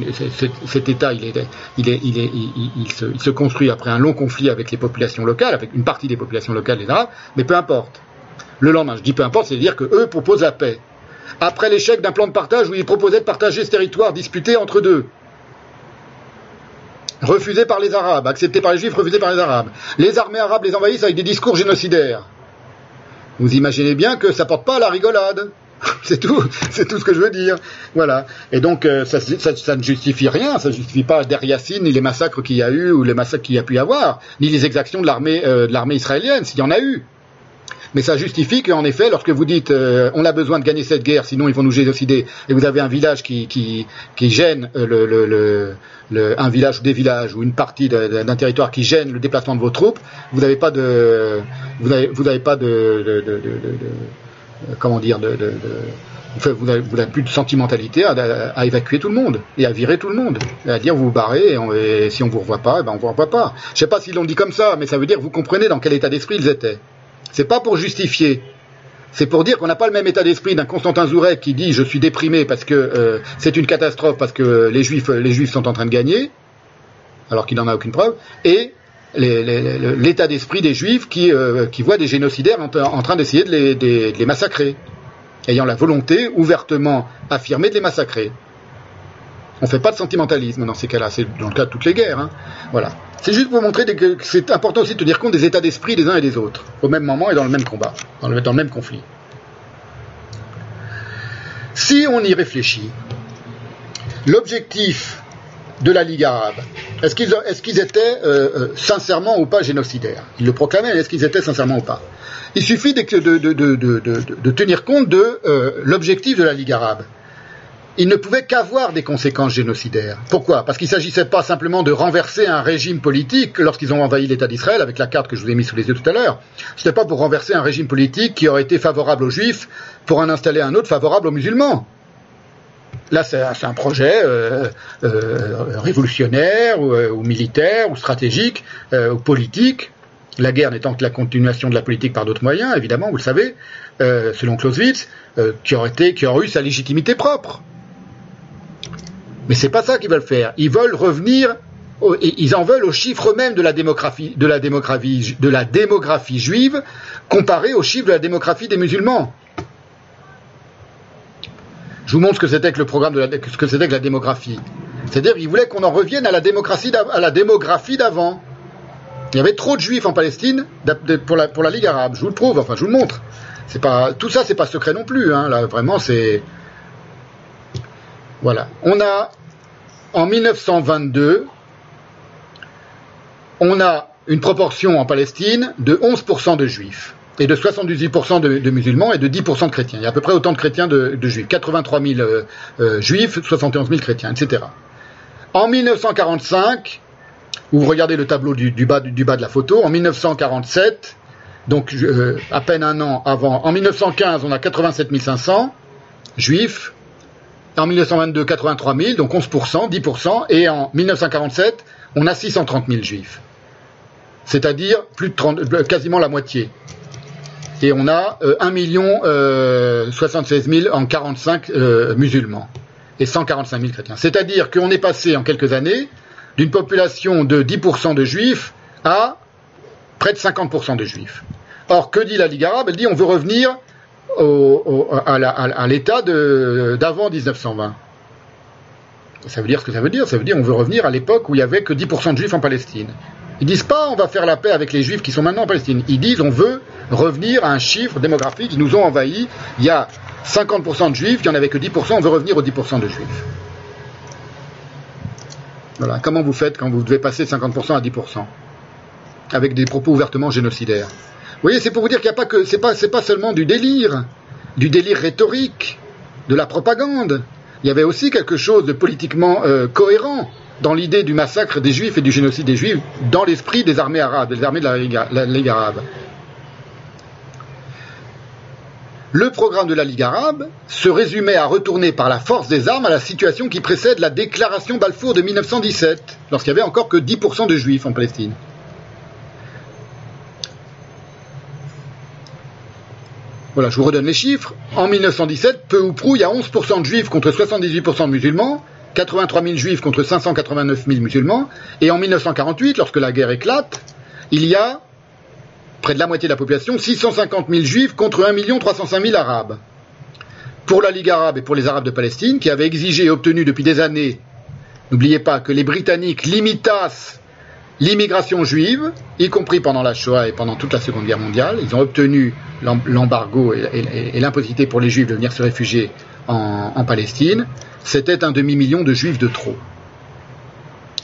cet État, il, se, il, se, construit après un long conflit avec les populations locales, avec une partie des populations locales, les Arabes, mais peu importe. Le lendemain, je dis peu importe, c'est-à-dire que eux proposent la paix. Après l'échec d'un plan de partage où ils proposaient de partager ce territoire disputé entre deux, refusé par les Arabes, accepté par les Juifs, refusé par les Arabes. Les armées arabes les envahissent avec des discours génocidaires. Vous imaginez bien que ça porte pas à la rigolade. c'est tout, c'est tout ce que je veux dire. Voilà. Et donc euh, ça, ne justifie rien, ça ne justifie pas Deriassine, ni les massacres qu'il y a eu ou les massacres qu'il y a pu y avoir, ni les exactions de l'armée euh, de l'armée israélienne, s'il y en a eu. Mais ça justifie qu'en effet, lorsque vous dites euh, on a besoin de gagner cette guerre, sinon ils vont nous génocider, et vous avez un village qui, gêne euh, un village ou des villages ou une partie d'un territoire qui gêne le déplacement de vos troupes, vous n'avez pas de vous n'avez pas de, comment dire vous n'avez plus de sentimentalité à, évacuer tout le monde et à virer tout le monde, et à dire vous vous barrez et, si on vous revoit pas, eh ben on vous revoit pas. Je sais pas s'ils l'ont dit comme ça, mais ça veut dire vous comprenez dans quel état d'esprit ils étaient. C'est pas pour justifier. C'est pour dire qu'on n'a pas le même état d'esprit d'un Constantin Zourek qui dit je suis déprimé parce que euh, c'est une catastrophe parce que les juifs, sont en train de gagner, alors qu'il n'en a aucune preuve, et l'état d'esprit des juifs qui, euh, voient des génocidaires en, train d'essayer de les massacrer, ayant la volonté ouvertement affirmée de les massacrer. On ne fait pas de sentimentalisme dans ces cas-là, c'est dans le cas de toutes les guerres. Hein. Voilà. C'est juste pour montrer que c'est important aussi de tenir compte des états d'esprit des uns et des autres, au même moment et dans le même combat, dans le, même conflit. Si on y réfléchit, l'objectif de la Ligue arabe, est-ce qu'ils étaient euh, euh, sincèrement ou pas génocidaires? Ils le proclamaient, est-ce qu'ils étaient sincèrement ou pas? Il suffit de, de, tenir compte de euh, l'objectif de la Ligue arabe il ne pouvait qu'avoir des conséquences génocidaires. Pourquoi? Parce qu'il ne s'agissait pas simplement de renverser un régime politique lorsqu'ils ont envahi l'État d'Israël, avec la carte que je vous ai mise sous les yeux tout à l'heure. Ce n'était pas pour renverser un régime politique qui aurait été favorable aux juifs pour en installer un autre favorable aux musulmans. Là, c'est un projet euh, euh, révolutionnaire euh, ou, militaire ou stratégique ou politique. La guerre n'étant que la continuation de la politique par d'autres moyens, évidemment, vous le savez, selon Clausewitz, qui aurait été, qui aurait eu sa légitimité propre. Mais c'est pas ça qu'ils veulent faire. Ils veulent revenir, ils en veulent aux chiffres même de la démographie, de la démographie, de la démographie juive comparé aux chiffres de la démographie des musulmans. Je vous montre ce que c'était que le programme de la, ce que c'était que la démographie. C'est-à-dire qu'ils voulaient qu'on en revienne à la démocratie, à la démographie d'avant. Il y avait trop de juifs en Palestine pour la, pour la Ligue arabe. Je vous le prouve, enfin je vous le montre. C'est pas, tout ça, c'est pas secret non plus. Hein. Là, vraiment, c'est, voilà. On a, en 1922, on a une proportion en Palestine de 11% de juifs et de 78% de, musulmans et de 10% de chrétiens. Il y a à peu près autant de chrétiens de, juifs. 83 000 euh, euh, juifs, 71 000 chrétiens, etc. En 1945, vous regardez le tableau du, bas, du, bas, de la photo, en 1947, donc euh, à peine un an avant, en 1915, on a 87 500 juifs, en 1922, 83 000, donc 11%, 10%, et en 1947, on a 630 000 juifs. C'est-à-dire plus de 30, euh, quasiment la moitié. Et on a 1 million 76 000 en 45 euh, musulmans et 145 000 chrétiens. C'est-à-dire qu'on est passé en quelques années d'une population de 10% de juifs à près de 50% de juifs. Or, que dit la Ligue arabe? Elle dit on veut revenir à l'état d'avant 1920. Ça veut dire ce que ça veut dire. Ça veut dire on veut revenir à l'époque où il y avait que 10% de juifs en Palestine. Ils disent pas on va faire la paix avec les juifs qui sont maintenant en Palestine. Ils disent on veut revenir à un chiffre démographique. Ils nous ont envahis. Il y a 50% de juifs, il n'y en avait que 10%, on veut revenir aux 10% de juifs. Voilà. Comment vous faites quand vous devez passer de 50% à 10% Avec des propos ouvertement génocidaires. Voyez, c'est pour vous dire qu'il n'y a pas que, c'est pas, pas seulement du délire, du délire rhétorique, de la propagande. Il y avait aussi quelque chose de politiquement euh, cohérent dans l'idée du massacre des juifs et du génocide des juifs dans l'esprit des armées arabes, des armées de la Ligue arabe. Le programme de la Ligue arabe se résumait à retourner par la force des armes à la situation qui précède la déclaration Balfour de 1917, lorsqu'il n'y avait encore que 10% de juifs en Palestine. Voilà, je vous redonne les chiffres. En 1917, peu ou prou, il y a 11% de juifs contre 78% de musulmans, 83 000 juifs contre 589 000 musulmans, et en 1948, lorsque la guerre éclate, il y a près de la moitié de la population, 650 000 juifs contre 1 305 000 arabes. Pour la Ligue arabe et pour les arabes de Palestine, qui avaient exigé et obtenu depuis des années, n'oubliez pas que les Britanniques limitassent l'immigration juive, y compris pendant la Shoah et pendant toute la Seconde Guerre mondiale. Ils ont obtenu l'embargo et, l'impossibilité pour les juifs de venir se réfugier en, Palestine. C'était un demi-million de juifs de trop.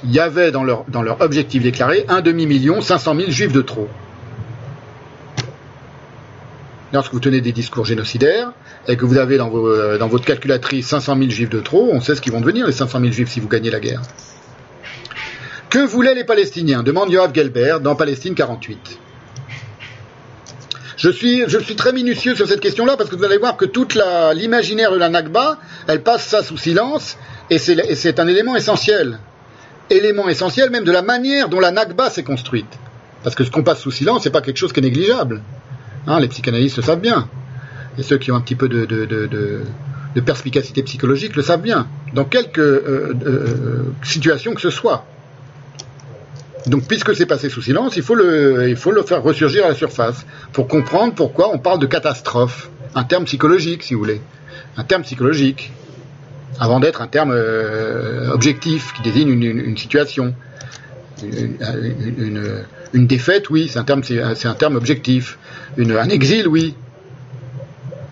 Il y avait dans leur, dans leur objectif déclaré un demi-million, 500 000 juifs de trop lorsque vous tenez des discours génocidaires et que vous avez dans, euh, dans votre calculatrice 500 000 juifs de trop, on sait ce qu'ils vont devenir les 500 000 juifs si vous gagnez la guerre. Que voulaient les Palestiniens demande Yoav Gelber dans Palestine 48. Je suis, je suis très minutieux sur cette question-là parce que vous allez voir que toute l'imaginaire de la Nakba, elle passe ça sous silence et c'est un élément essentiel. Élément essentiel même de la manière dont la Nakba s'est construite. Parce que ce qu'on passe sous silence, c'est pas quelque chose qui est négligeable. Hein, les psychanalystes le savent bien. Et ceux qui ont un petit peu de, de, perspicacité psychologique le savent bien. Dans quelque euh, euh, situation que ce soit. Donc, puisque c'est passé sous silence, il faut, le, il faut le faire ressurgir à la surface pour comprendre pourquoi on parle de catastrophe. Un terme psychologique, si vous voulez. Un terme psychologique. Avant d'être un terme euh, objectif qui désigne une, situation. une défaite, oui, c'est un terme, c'est un terme objectif. un exil, oui.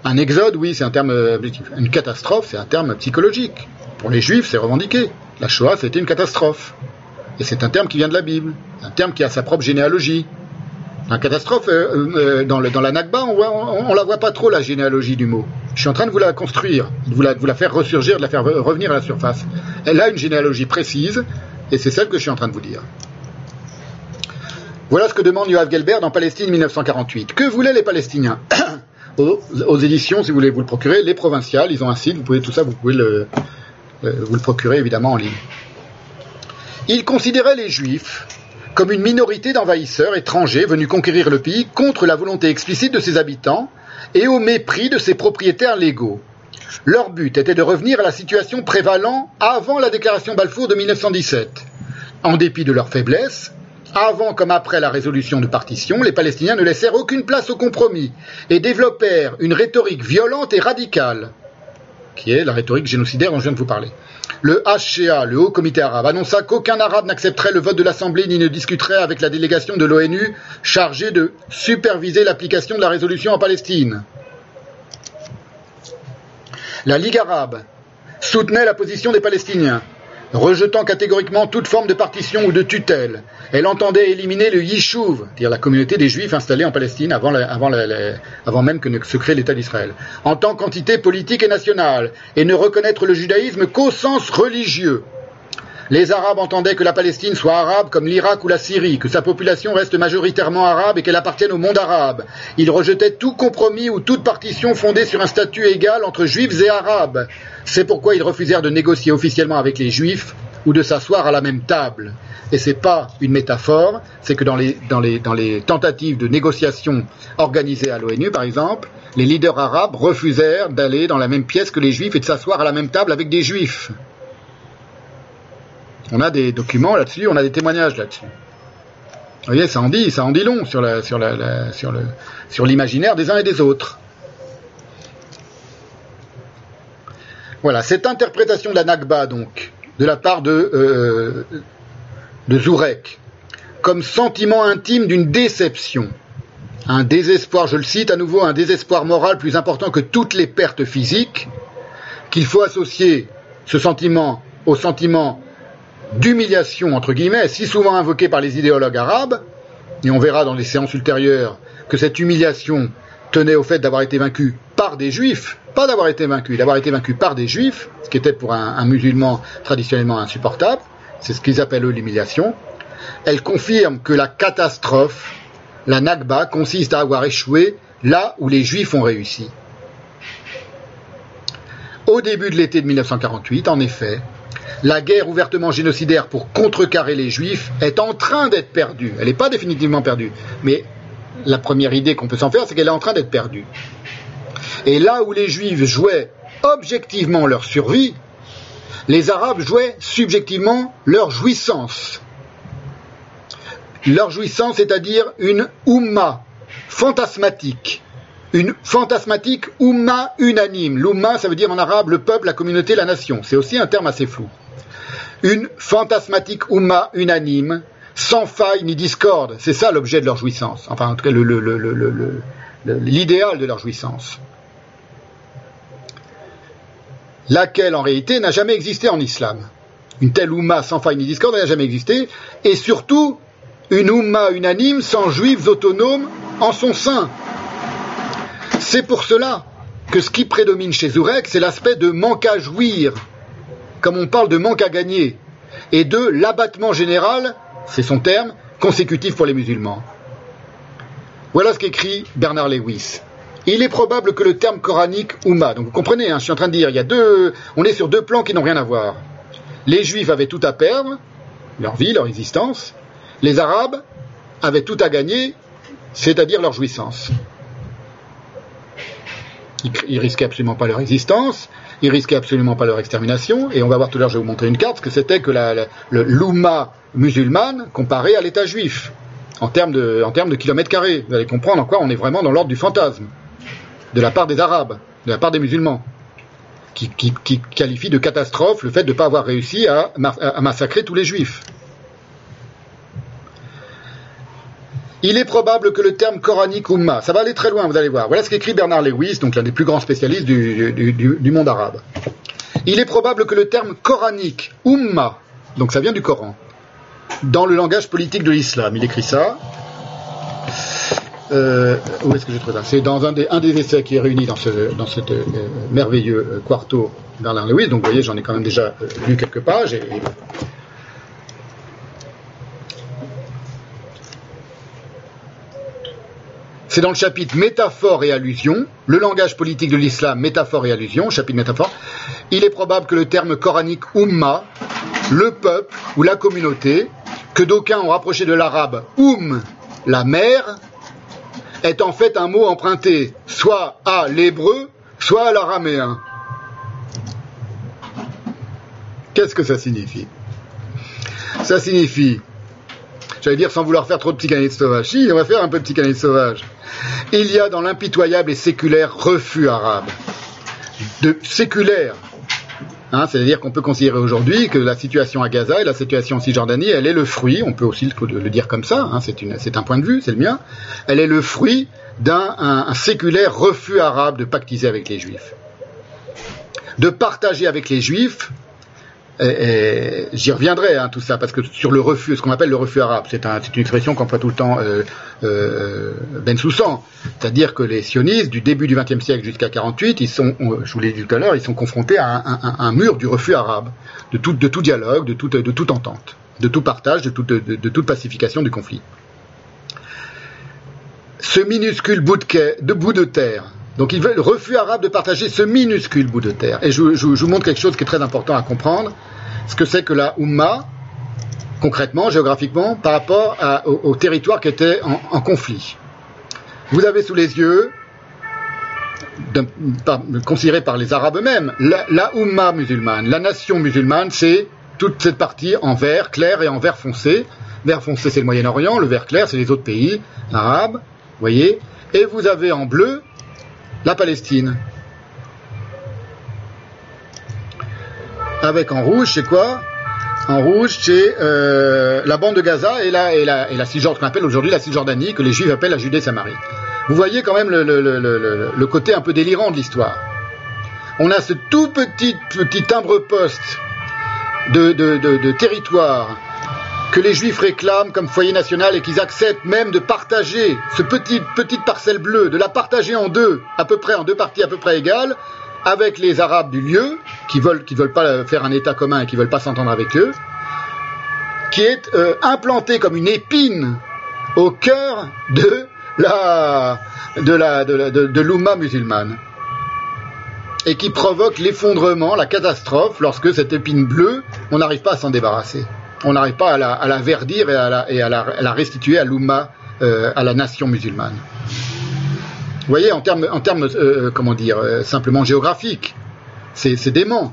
Un exode, oui, c'est un terme objectif. Une catastrophe, c'est un terme psychologique. Pour les juifs, c'est revendiqué. La Shoah, c'était une catastrophe. Et c'est un terme qui vient de la Bible, un terme qui a sa propre généalogie. La catastrophe, euh, euh, dans, le, dans, la Nakba, on, ne la voit pas trop, la généalogie du mot. Je suis en train de vous la construire, de vous la, faire ressurgir, de la faire revenir à la surface. Elle a une généalogie précise, et c'est celle que je suis en train de vous dire. Voilà ce que demande Yoav Gelber dans Palestine 1948. Que voulaient les Palestiniens aux, éditions, si vous voulez vous le procurer, les provinciales, ils ont un site, vous pouvez tout ça, vous pouvez le, euh, vous le procurer évidemment en ligne. Ils considéraient les Juifs comme une minorité d'envahisseurs étrangers venus conquérir le pays contre la volonté explicite de ses habitants et au mépris de ses propriétaires légaux. Leur but était de revenir à la situation prévalant avant la déclaration Balfour de 1917. En dépit de leur faiblesse, avant comme après la résolution de partition, les Palestiniens ne laissèrent aucune place au compromis et développèrent une rhétorique violente et radicale, qui est la rhétorique génocidaire dont je viens de vous parler. Le HCA, le Haut Comité arabe, annonça qu'aucun arabe n'accepterait le vote de l'Assemblée ni ne discuterait avec la délégation de l'ONU chargée de superviser l'application de la résolution en Palestine. La Ligue arabe soutenait la position des Palestiniens rejetant catégoriquement toute forme de partition ou de tutelle. Elle entendait éliminer le Yishuv, c'est-à-dire la communauté des Juifs installés en Palestine avant, avant même que ne se crée l'État d'Israël, en tant qu'entité politique et nationale, et ne reconnaître le judaïsme qu'au sens religieux. Les Arabes entendaient que la Palestine soit arabe comme l'Irak ou la Syrie, que sa population reste majoritairement arabe et qu'elle appartienne au monde arabe. Ils rejetaient tout compromis ou toute partition fondée sur un statut égal entre juifs et arabes. C'est pourquoi ils refusèrent de négocier officiellement avec les juifs ou de s'asseoir à la même table. Et c'est pas une métaphore, c'est que dans les, dans, les, dans les tentatives de négociation organisées à l'ONU, par exemple, les leaders arabes refusèrent d'aller dans la même pièce que les juifs et de s'asseoir à la même table avec des juifs. On a des documents là-dessus, on a des témoignages là-dessus. Vous voyez, ça en dit, ça en dit long sur l'imaginaire des uns et des autres. Voilà, cette interprétation de la Nakba, donc, de la part euh, de Zourek, comme sentiment intime d'une déception, un désespoir, je le cite à nouveau, un désespoir moral plus important que toutes les pertes physiques, qu'il faut associer ce sentiment au sentiment d'humiliation, entre guillemets, si souvent invoqué par les idéologues arabes, et on verra dans les séances ultérieures que cette humiliation tenait au fait d'avoir été vaincu par des juifs, pas d'avoir été vaincu, d'avoir été vaincu par des juifs, ce qui était pour un, musulman traditionnellement insupportable, c'est ce qu'ils appellent eux l'humiliation, elle confirme que la catastrophe, la Nakba, consiste à avoir échoué là où les juifs ont réussi. Au début de l'été de 1948, en effet, la guerre ouvertement génocidaire pour contrecarrer les juifs est en train d'être perdue. Elle n'est pas définitivement perdue, mais la première idée qu'on peut s'en faire, c'est qu'elle est en train d'être perdue. Et là où les juifs jouaient objectivement leur survie, les arabes jouaient subjectivement leur jouissance. Leur jouissance, c'est-à-dire une umma fantasmatique, une fantasmatique umma unanime. L'umma, ça veut dire en arabe le peuple, la communauté, la nation. C'est aussi un terme assez flou. Une fantasmatique umma unanime, sans faille ni discorde. C'est ça l'objet de leur jouissance. Enfin, en tout cas, l'idéal de leur jouissance. Laquelle, en réalité, n'a jamais existé en islam. Une telle umma sans faille ni discorde n'a jamais existé. Et surtout, une umma unanime sans juifs autonomes en son sein. C'est pour cela que ce qui prédomine chez Zourek, c'est l'aspect de manque à jouir, comme on parle de manque à gagner, et de l'abattement général, c'est son terme, consécutif pour les musulmans. Voilà ce qu'écrit Bernard Lewis. Il est probable que le terme coranique Oumma, donc vous comprenez, hein, je suis en train de dire, il y a deux, on est sur deux plans qui n'ont rien à voir. Les juifs avaient tout à perdre, leur vie, leur existence. Les arabes avaient tout à gagner, c'est-à-dire leur jouissance. Ils, risquaient absolument pas leur existence, ils risquaient absolument pas leur extermination, et on va voir tout à l'heure, je vais vous montrer une carte, ce que c'était que la, le musulmane comparé à l'État juif, en termes de, kilomètres carrés. Vous allez comprendre en quoi on est vraiment dans l'ordre du fantasme, de la part des Arabes, de la part des musulmans, qui, qualifient de catastrophe le fait de ne pas avoir réussi à massacrer tous les juifs. Il est probable que le terme coranique umma, ça va aller très loin, vous allez voir. Voilà ce qu'écrit Bernard Lewis, donc l'un des plus grands spécialistes du, monde arabe. Il est probable que le terme coranique umma, donc ça vient du Coran, dans le langage politique de l'islam, il écrit ça. Euh, où est-ce que j'ai trouvé ça? C'est dans un des, essais qui est réuni dans ce euh, merveilleux euh, quarto Bernard Lewis. Donc vous voyez, j'en ai quand même déjà lu quelques pages C'est dans le chapitre Métaphore et allusion, le langage politique de l'islam, métaphore et allusion, chapitre métaphore. Il est probable que le terme coranique umma, le peuple ou la communauté, que d'aucuns ont rapproché de l'arabe um, la mère, est en fait un mot emprunté soit à l'hébreu, soit à l'araméen. Qu'est-ce que ça signifie? Ça signifie, j'allais dire sans vouloir faire trop de psychanalyse sauvage, si, on va faire un peu de psychanalyse sauvage. Il y a dans l'impitoyable et séculaire refus arabe, de séculaire, hein, c'est-à-dire qu'on peut considérer aujourd'hui que la situation à Gaza et la situation en Cisjordanie, elle est le fruit, on peut aussi le, dire comme ça, hein, c'est un point de vue, c'est le mien, elle est le fruit d'un séculaire refus arabe de pactiser avec les juifs. De partager avec les juifs J'y reviendrai, hein, tout ça, parce que sur le refus, ce qu'on appelle le refus arabe, c'est une expression qu'emploie tout le temps euh, euh, Ben Soussan, c'est-à-dire que les sionistes, du début du XXe siècle jusqu'à 48, ils sont, je vous l'ai dit tout à l'heure, ils sont confrontés à un, mur du refus arabe, de tout, dialogue, de, tout, de toute entente, de tout partage, de, de, toute pacification du conflit. Ce minuscule bout de, de bout de terre, donc il veut le refus arabe de partager ce minuscule bout de terre. Et je, je, vous montre quelque chose qui est très important à comprendre ce que c'est que la Ummah, concrètement, géographiquement, par rapport au, territoire qui était en, conflit. Vous avez sous les yeux, considéré par les Arabes eux-mêmes, la, la musulmane, la nation musulmane, c'est toute cette partie en vert clair et en vert foncé. Vert foncé, c'est le Moyen-Orient, le vert clair, c'est les autres pays arabes, voyez. Et vous avez en bleu la Palestine. avec en rouge, c'est quoi? En rouge, c'est euh, la bande de Gaza et la, et la, la qu'on appelle aujourd'hui la Cisjordanie, que les Juifs appellent la Judée-Samarie. Vous voyez quand même le, côté un peu délirant de l'histoire. On a ce tout petit, petit timbre-poste de territoire que les Juifs réclament comme foyer national et qu'ils acceptent même de partager ce petit petite parcelle bleue, de la partager en deux, à peu près en deux parties à peu près égales, avec les Arabes du lieu qui veulent qui veulent pas faire un État commun et qui veulent pas s'entendre avec eux, qui est euh, implanté comme une épine au cœur de la de la l'Oumma musulmane et qui provoque l'effondrement, la catastrophe lorsque cette épine bleue, on n'arrive pas à s'en débarrasser on n'arrive pas à la, verdir et à la, restituer à l'Oumma, euh, à la nation musulmane. Vous voyez, en termes, en termes euh, comment dire, euh, simplement géographiques, c'est dément.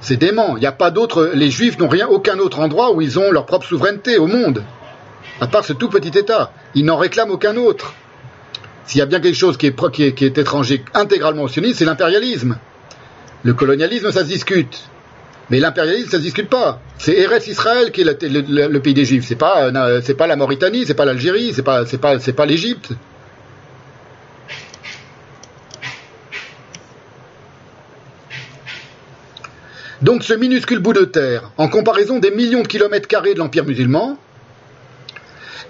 C'est dément. Il n'y a pas d'autre. Les Juifs n'ont rien, aucun autre endroit où ils ont leur propre souveraineté au monde, à part ce tout petit État. Ils n'en réclament aucun autre. S'il y a bien quelque chose qui est, qui est étranger intégralement au sionisme, c'est l'impérialisme. Le colonialisme, ça se discute. Mais l'impérialisme, ça ne se discute pas. C'est Eretz Israël qui est le, pays des Juifs. C'est pas, euh, pas la Mauritanie, c'est pas l'Algérie, c'est pas, pas l'Égypte. Donc ce minuscule bout de terre, en comparaison des millions de kilomètres carrés de l'Empire musulman,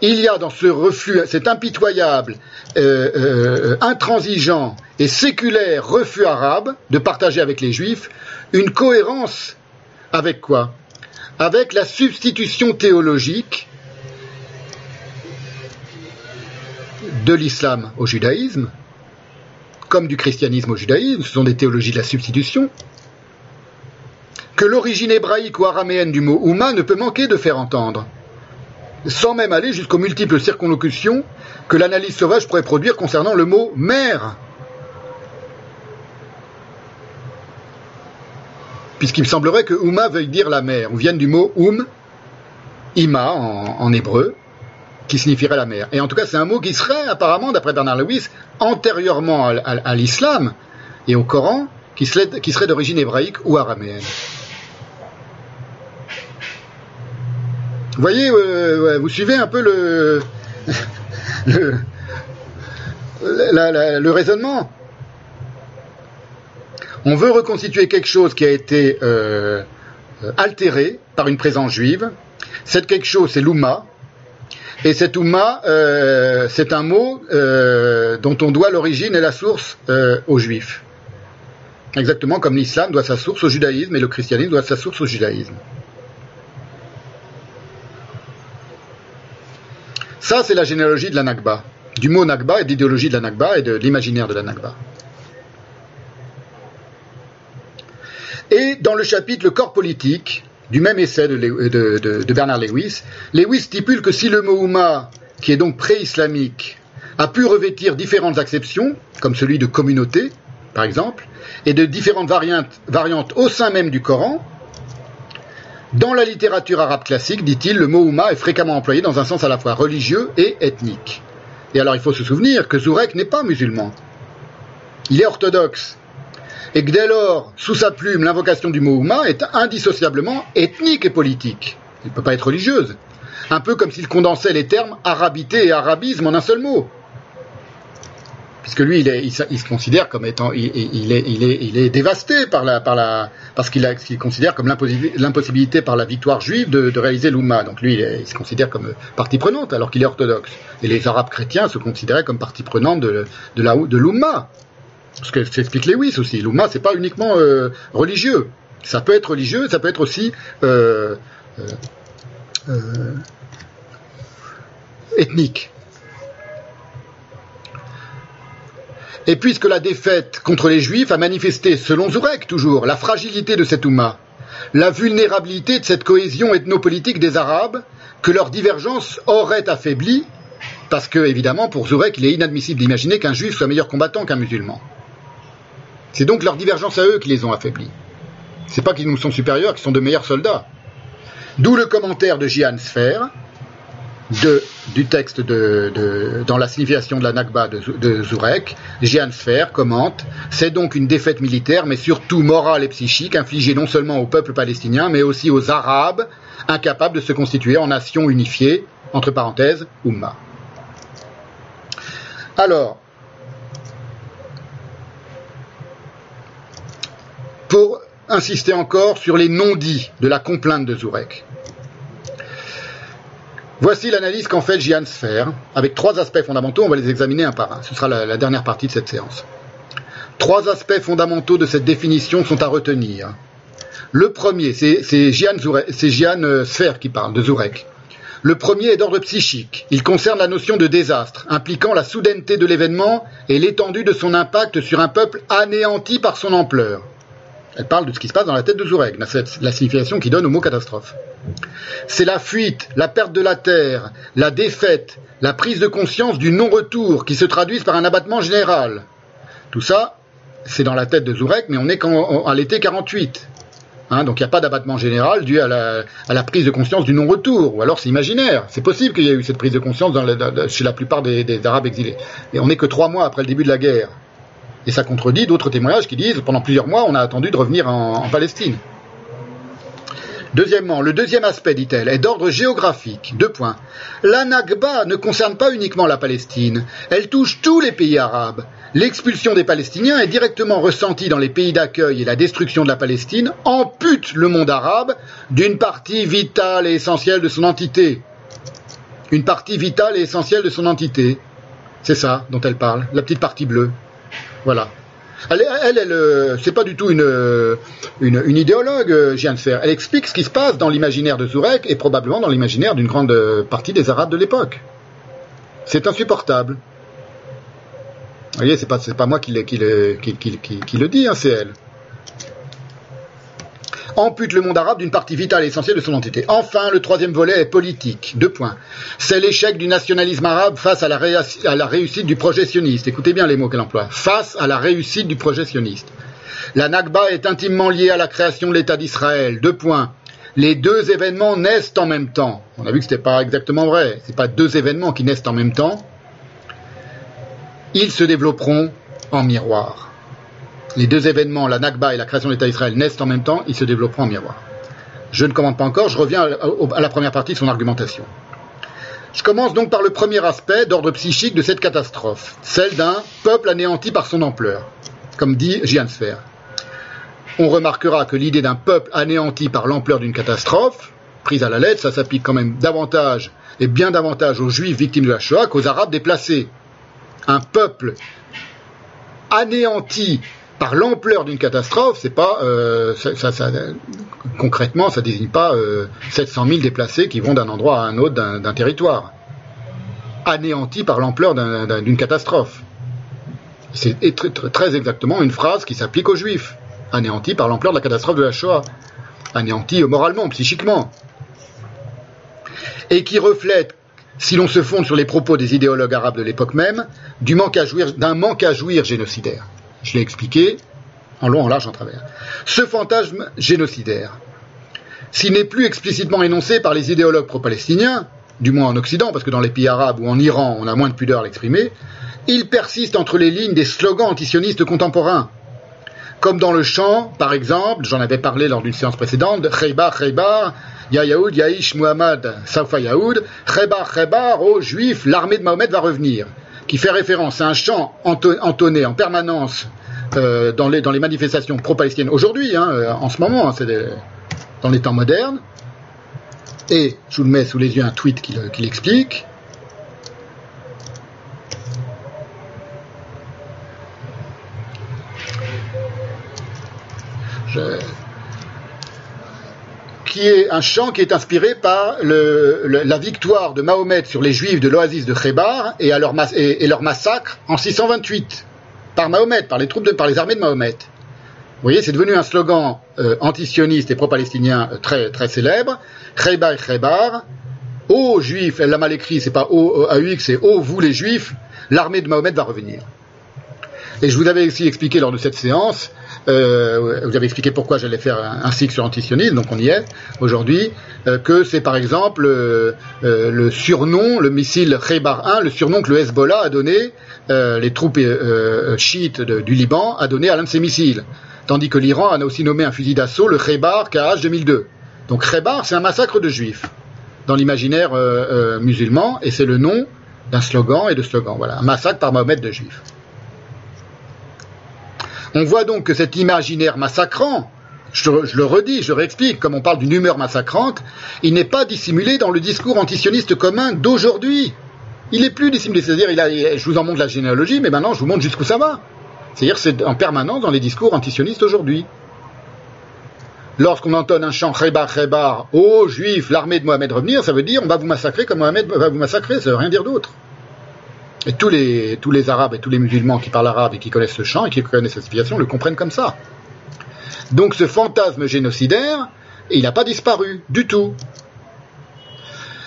il y a dans ce refus, cet impitoyable, euh, euh, intransigeant et séculaire refus arabe de partager avec les juifs, une cohérence avec quoi? Avec la substitution théologique de l'islam au judaïsme, comme du christianisme au judaïsme, ce sont des théologies de la substitution, que l'origine hébraïque ou araméenne du mot Ouma ne peut manquer de faire entendre, sans même aller jusqu'aux multiples circonlocutions que l'analyse sauvage pourrait produire concernant le mot mère puisqu'il me semblerait que Ouma veuille dire la mer, ou vienne du mot Oum, Ima en, hébreu, qui signifierait la mer. Et en tout cas, c'est un mot qui serait apparemment, d'après Bernard Lewis, antérieurement à, l'islam et au Coran, qui serait, d'origine hébraïque ou araméenne. Vous voyez, euh, vous suivez un peu le raisonnement? On veut reconstituer quelque chose qui a été euh, altéré par une présence juive. Cette quelque chose, c'est l'Oumma. Et cet Oumma, euh, c'est un mot euh, dont on doit l'origine et la source aux juifs. Exactement comme l'islam doit sa source au judaïsme et le christianisme doit sa source au judaïsme. Ça, c'est la généalogie de la Nakba, du mot Nakba et d'idéologie de la Nakba et de l'imaginaire de la Nakba. Et dans le chapitre corps politique, du même essai de, Bernard Lewis, Lewis stipule que si le mot qui est donc pré-islamique, a pu revêtir différentes acceptions, comme celui de communauté, par exemple, et de différentes variantes, variantes au sein même du Coran, dans la littérature arabe classique, dit-il, le mot Ouma est fréquemment employé dans un sens à la fois religieux et ethnique. Et alors il faut se souvenir que Zourek n'est pas musulman. Il est orthodoxe et que dès lors, sous sa plume, l'invocation du mot Ouma est indissociablement ethnique et politique. Il ne peut pas être religieuse. Un peu comme s'il condensait les termes arabité et arabisme en un seul mot. Puisque lui, il, se considère comme étant, il, est, dévasté par la, qu'il considère comme l'impossibilité par la victoire juive de, réaliser l'Oumma. Donc lui, il, se considère comme partie prenante, alors qu'il est orthodoxe. Et les Arabes chrétiens se considéraient comme partie prenante de, de l'Oumma. Ce que s'explique Lewis aussi. L'Ouma, c'est pas uniquement euh, religieux. Ça peut être religieux, ça peut être aussi euh, euh, ethnique. Et puisque la défaite contre les Juifs a manifesté, selon Zurek toujours, la fragilité de cette Ouma, la vulnérabilité de cette cohésion ethnopolitique des Arabes, que leur divergence aurait affaibli, parce que, évidemment, pour Zurek, il est inadmissible d'imaginer qu'un juif soit meilleur combattant qu'un musulman. C'est donc leur divergence à eux qui les ont affaiblis. C'est pas qu'ils nous sont supérieurs, qu'ils sont de meilleurs soldats. D'où le commentaire de Jian Sfer, du texte dans la signification de la Nakba de, de Zurek, Jean Sfer commente C'est donc une défaite militaire, mais surtout morale et psychique, infligée non seulement au peuple palestinien, mais aussi aux Arabes, incapables de se constituer en nation unifiée, entre parenthèses, Ummah. Alors, pour insister encore sur les non-dits de la complainte de Zurek. Voici l'analyse qu'en fait Jian Sfer, avec trois aspects fondamentaux, on va les examiner un par un. Ce sera la, dernière partie de cette séance. Trois aspects fondamentaux de cette définition sont à retenir. Le premier, c'est Jian, euh, Sfer qui parle, de Zurek. Le premier est d'ordre psychique. Il concerne la notion de désastre, impliquant la soudaineté de l'événement et l'étendue de son impact sur un peuple anéanti par son ampleur. Elle parle de ce qui se passe dans la tête de Zureg, la signification qui donne au mot catastrophe. C'est la fuite, la perte de la terre, la défaite, la prise de conscience du non-retour qui se traduisent par un abattement général. Tout ça, c'est dans la tête de Zurek, mais on est à l'été 48. Hein, donc il n'y a pas d'abattement général dû à la, prise de conscience du non-retour, ou alors c'est imaginaire. C'est possible qu'il y ait eu cette prise de conscience chez la plupart des, des Arabes exilés. Mais on n'est que trois mois après le début de la guerre. Et ça contredit d'autres témoignages qui disent pendant plusieurs mois, on a attendu de revenir en, Palestine. Deuxièmement, le deuxième aspect, dit-elle, est d'ordre géographique. Deux points. La Nakba ne concerne pas uniquement la Palestine, elle touche tous les pays arabes. L'expulsion des Palestiniens est directement ressentie dans les pays d'accueil et la destruction de la Palestine ampute le monde arabe d'une partie vitale et essentielle de son entité. Une partie vitale et essentielle de son entité. C'est ça dont elle parle, la petite partie bleue. Voilà. Elle, elle, elle, euh, c'est pas du tout une, euh, une, une idéologue, euh, de faire. Elle explique ce qui se passe dans l'imaginaire de Zurek et probablement dans l'imaginaire d'une grande partie des Arabes de l'époque. C'est insupportable. Vous voyez, c'est pas, pas moi qui le dis, hein, c'est elle ampute le monde arabe d'une partie vitale et essentielle de son entité. Enfin, le troisième volet est politique. Deux points. C'est l'échec du nationalisme arabe face à la, réussite du projet. Écoutez bien les mots qu'elle emploie. Face à la réussite du projet. La Nakba est intimement liée à la création de l'État d'Israël. Deux points. Les deux événements naissent en même temps. On a vu que ce n'était pas exactement vrai. Ce pas deux événements qui naissent en même temps. Ils se développeront en miroir les deux événements, la Nakba et la création de l'État d'Israël, naissent en même temps, ils se développeront en miroir. Je ne commente pas encore, je reviens à la première partie de son argumentation. Je commence donc par le premier aspect d'ordre psychique de cette catastrophe, celle d'un peuple anéanti par son ampleur, comme dit Giansfer. On remarquera que l'idée d'un peuple anéanti par l'ampleur d'une catastrophe, prise à la lettre, ça s'applique quand même davantage et bien davantage aux juifs victimes de la Shoah qu'aux arabes déplacés. Un peuple anéanti par l'ampleur d'une catastrophe, c'est pas euh, ça, ça, concrètement, ça désigne pas 700 euh, 000 déplacés qui vont d'un endroit à un autre d'un territoire, anéanti par l'ampleur d'une catastrophe. C'est très exactement une phrase qui s'applique aux Juifs, anéanti par l'ampleur de la catastrophe de la Shoah, anéanti moralement, psychiquement, et qui reflète si l'on se fonde sur les propos des idéologues arabes de l'époque même, d'un manque à jouir génocidaire. Je l'ai expliqué en long, en large, en travers. Ce fantasme génocidaire, s'il n'est plus explicitement énoncé par les idéologues pro-palestiniens, du moins en Occident, parce que dans les pays arabes ou en Iran, on a moins de pudeur à l'exprimer, il persiste entre les lignes des slogans antisionistes contemporains. Comme dans le chant, par exemple, j'en avais parlé lors d'une séance précédente, Khaybar, Khaybar, Ya Yaoud, Yaïsh, Muhammad, Safa Yaoud, Khaybar, Khaybar, ô juifs, l'armée de Mahomet va revenir qui fait référence à un chant entonné en permanence euh, dans, les, manifestations pro-palestiniennes aujourd'hui, hein, euh, en ce moment, hein, c'est dans les temps modernes. Et je vous le mets sous les yeux un tweet qui, l'explique. Je, qui est un chant qui est inspiré par la victoire de Mahomet sur les Juifs de l'oasis de Khaybar et, leur, massacre en 628 par Mahomet, par les troupes de, par les armées de Mahomet. Vous voyez, c'est devenu un slogan euh, antisioniste et pro-palestinien euh, très, très célèbre. Khaybar, Khaybar. Ô Juifs, elle l'a mal écrit, c'est pas O AUX, c'est Ô vous les Juifs, l'armée de Mahomet va revenir. Et je vous avais aussi expliqué lors de cette séance, euh, vous avez expliqué pourquoi j'allais faire un, cycle sur l'antisionisme, donc on y est aujourd'hui, euh, que c'est par exemple euh, le surnom, le missile Khaybar 1, le surnom que le Hezbollah a donné, les troupes chiites du Liban, a donné à l'un de ses missiles. Tandis que l'Iran a aussi nommé un fusil d'assaut, le Khaybar KH 2002. Donc Khaybar, c'est un massacre de juifs dans l'imaginaire musulman, et c'est le nom d'un slogan et de slogan. Voilà, un massacre par Mohamed de juifs. On voit donc que cet imaginaire massacrant, je, le redis, je réexplique, comme on parle d'une humeur massacrante, il n'est pas dissimulé dans le discours antisioniste commun d'aujourd'hui. Il n'est plus dissimulé, c'est-à-dire, je vous en montre la généalogie, mais maintenant je vous montre jusqu'où ça va. C'est-à-dire, c'est en permanence dans les discours antisionistes aujourd'hui. Lorsqu'on entonne un chant Khaybar, Khaybar, ô juifs, l'armée de Mohamed revenir, ça veut dire on va vous massacrer comme Mohamed va vous massacrer, ça veut rien dire d'autre. Et tous les, Arabes et tous les musulmans qui parlent arabe et qui connaissent ce chant et qui connaissent cette civilisation le comprennent comme ça. Donc ce fantasme génocidaire, il n'a pas disparu du tout.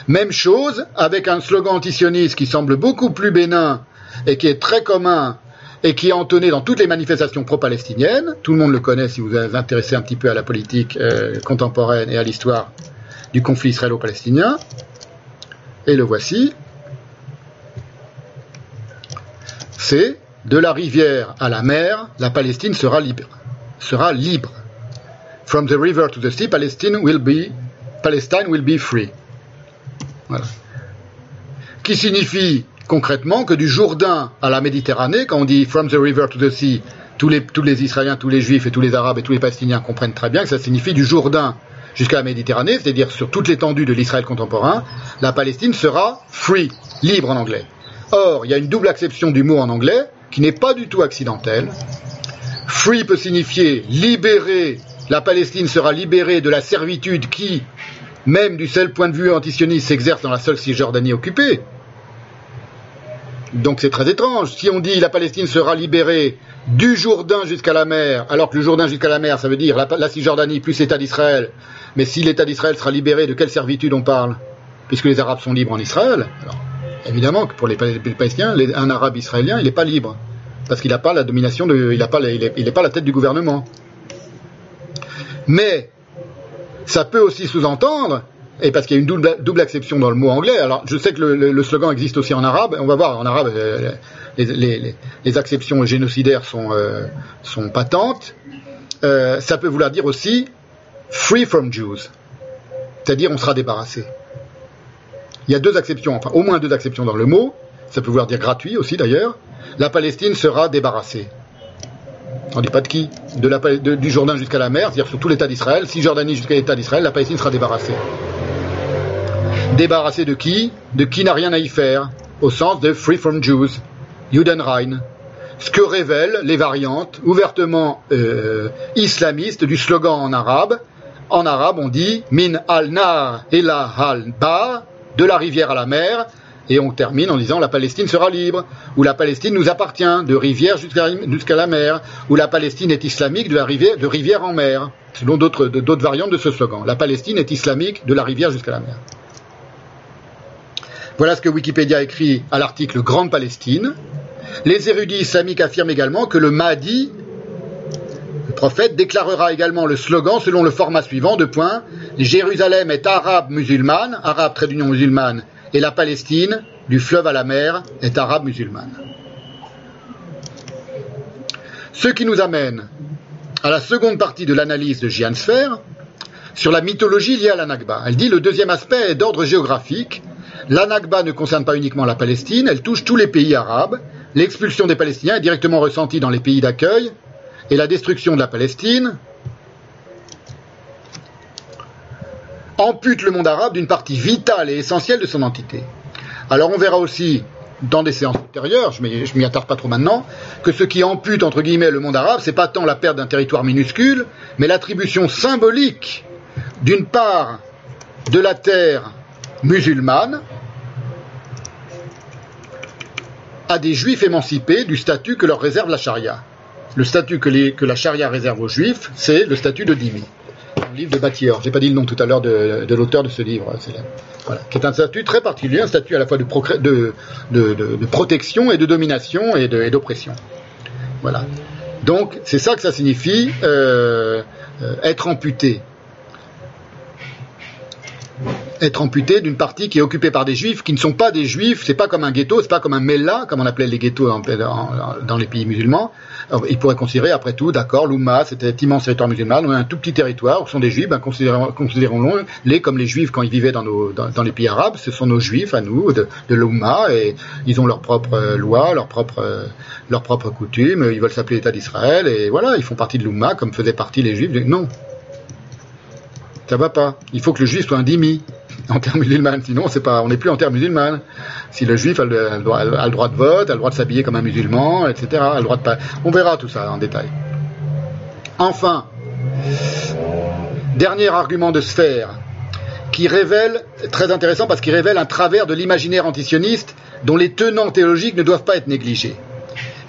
Même chose avec un slogan antisioniste qui semble beaucoup plus bénin et qui est très commun et qui est entonné dans toutes les manifestations pro-palestiniennes. Tout le monde le connaît si vous vous intéressez un petit peu à la politique euh, contemporaine et à l'histoire du conflit israélo-palestinien. Et le voici. C'est de la rivière à la mer, la Palestine sera libre. Sera libre. From the river to the sea, Palestine will be, Palestine will be free. Voilà. Qui signifie concrètement que du Jourdain à la Méditerranée, quand on dit from the river to the sea, tous les, tous les Israéliens, tous les Juifs et tous les Arabes et tous les Palestiniens comprennent très bien que ça signifie du Jourdain jusqu'à la Méditerranée, c'est-à-dire sur toute l'étendue de l'Israël contemporain, la Palestine sera free, libre en anglais. Or, il y a une double acception du mot en anglais qui n'est pas du tout accidentelle. Free peut signifier libérer, la Palestine sera libérée de la servitude qui, même du seul point de vue antisioniste, s'exerce dans la seule Cisjordanie occupée. Donc c'est très étrange. Si on dit la Palestine sera libérée du Jourdain jusqu'à la mer, alors que le Jourdain jusqu'à la mer, ça veut dire la, Cisjordanie plus l'État d'Israël. Mais si l'État d'Israël sera libéré, de quelle servitude on parle? Puisque les Arabes sont libres en Israël. Évidemment que pour les, Palestiniens, un arabe israélien, il n'est pas libre. Parce qu'il n'a pas la domination, il n'est pas, il pas la tête du gouvernement. Mais, ça peut aussi sous-entendre, et parce qu'il y a une double, double, acception dans le mot anglais, alors je sais que le, slogan existe aussi en arabe, on va voir, en arabe, euh, les, les, acceptions génocidaires sont, euh, sont patentes, euh, ça peut vouloir dire aussi free from Jews, c'est-à-dire on sera débarrassé. Il y a deux acceptions, enfin au moins deux acceptions dans le mot. Ça peut vouloir dire gratuit aussi d'ailleurs. La Palestine sera débarrassée. On ne dit pas de qui Du Jourdain jusqu'à la mer, c'est-à-dire sur tout l'État d'Israël. Si Jordanie jusqu'à l'État d'Israël, la Palestine sera débarrassée. Débarrassée de qui? De qui n'a rien à y faire, au sens de Free from Jews, Judenrein. Ce que révèlent les variantes ouvertement euh, islamistes du slogan en arabe. En arabe, on dit Min al-Nar ila al-Bar, de la rivière à la mer, et on termine en disant la Palestine sera libre, ou la Palestine nous appartient, de rivière jusqu'à la mer, ou la Palestine est islamique de, la rivière, de rivière en mer, selon d'autres variantes de ce slogan. La Palestine est islamique de la rivière jusqu'à la mer. Voilà ce que Wikipédia écrit à l'article Grande Palestine. Les érudits islamiques affirment également que le Mahdi, prophète, déclarera également le slogan selon le format suivant, de points, Jérusalem est arabe musulmane, arabe trait d'union musulmane, et la Palestine, du fleuve à la mer, est arabe musulmane. Ce qui nous amène à la seconde partie de l'analyse de Gian Sfer sur la mythologie liée à la Elle dit le deuxième aspect est d'ordre géographique. La ne concerne pas uniquement la Palestine, elle touche tous les pays arabes. L'expulsion des Palestiniens est directement ressentie dans les pays d'accueil et la destruction de la Palestine ampute le monde arabe d'une partie vitale et essentielle de son entité. Alors on verra aussi dans des séances ultérieures, je ne m'y attarde pas trop maintenant, que ce qui ampute entre guillemets le monde arabe, c'est pas tant la perte d'un territoire minuscule, mais l'attribution symbolique d'une part de la terre musulmane à des juifs émancipés du statut que leur réserve la charia. Le statut que, la charia réserve aux juifs, c'est le statut de dhimmi livre de Batior. J'ai pas dit le nom tout à l'heure de, l'auteur de ce livre, voilà, qui est un statut très particulier, un statut à la fois de, protection et de domination et d'oppression. Voilà. Donc c'est ça que ça signifie euh, euh, être amputé être amputé d'une partie qui est occupée par des juifs qui ne sont pas des juifs, c'est pas comme un ghetto, c'est pas comme un Mella, comme on appelait les ghettos dans les pays musulmans. Ils pourraient considérer, après tout, d'accord, l'Oumma, c'était immense territoire musulman, on a un tout petit territoire où sont des juifs, ben, considérons-les comme les juifs quand ils vivaient dans, les pays arabes, ce sont nos juifs à nous, de, de l'Oumma, et ils ont leurs propres lois, leurs propres, leurs propres coutumes, ils veulent s'appeler l'État d'Israël, et voilà, ils font partie de l'Oumma comme faisaient partie les juifs. Non, ça va pas. Il faut que le juif soit un en termes musulmans. Sinon, c'est pas, on n'est plus en termes musulmans. Si le juif a le, droit, de vote, a le droit de s'habiller comme un musulman, etc., a le droit de pas. On verra tout ça en détail. Enfin, dernier argument de sphère qui révèle, très intéressant parce qu'il révèle un travers de l'imaginaire antisioniste dont les tenants théologiques ne doivent pas être négligés,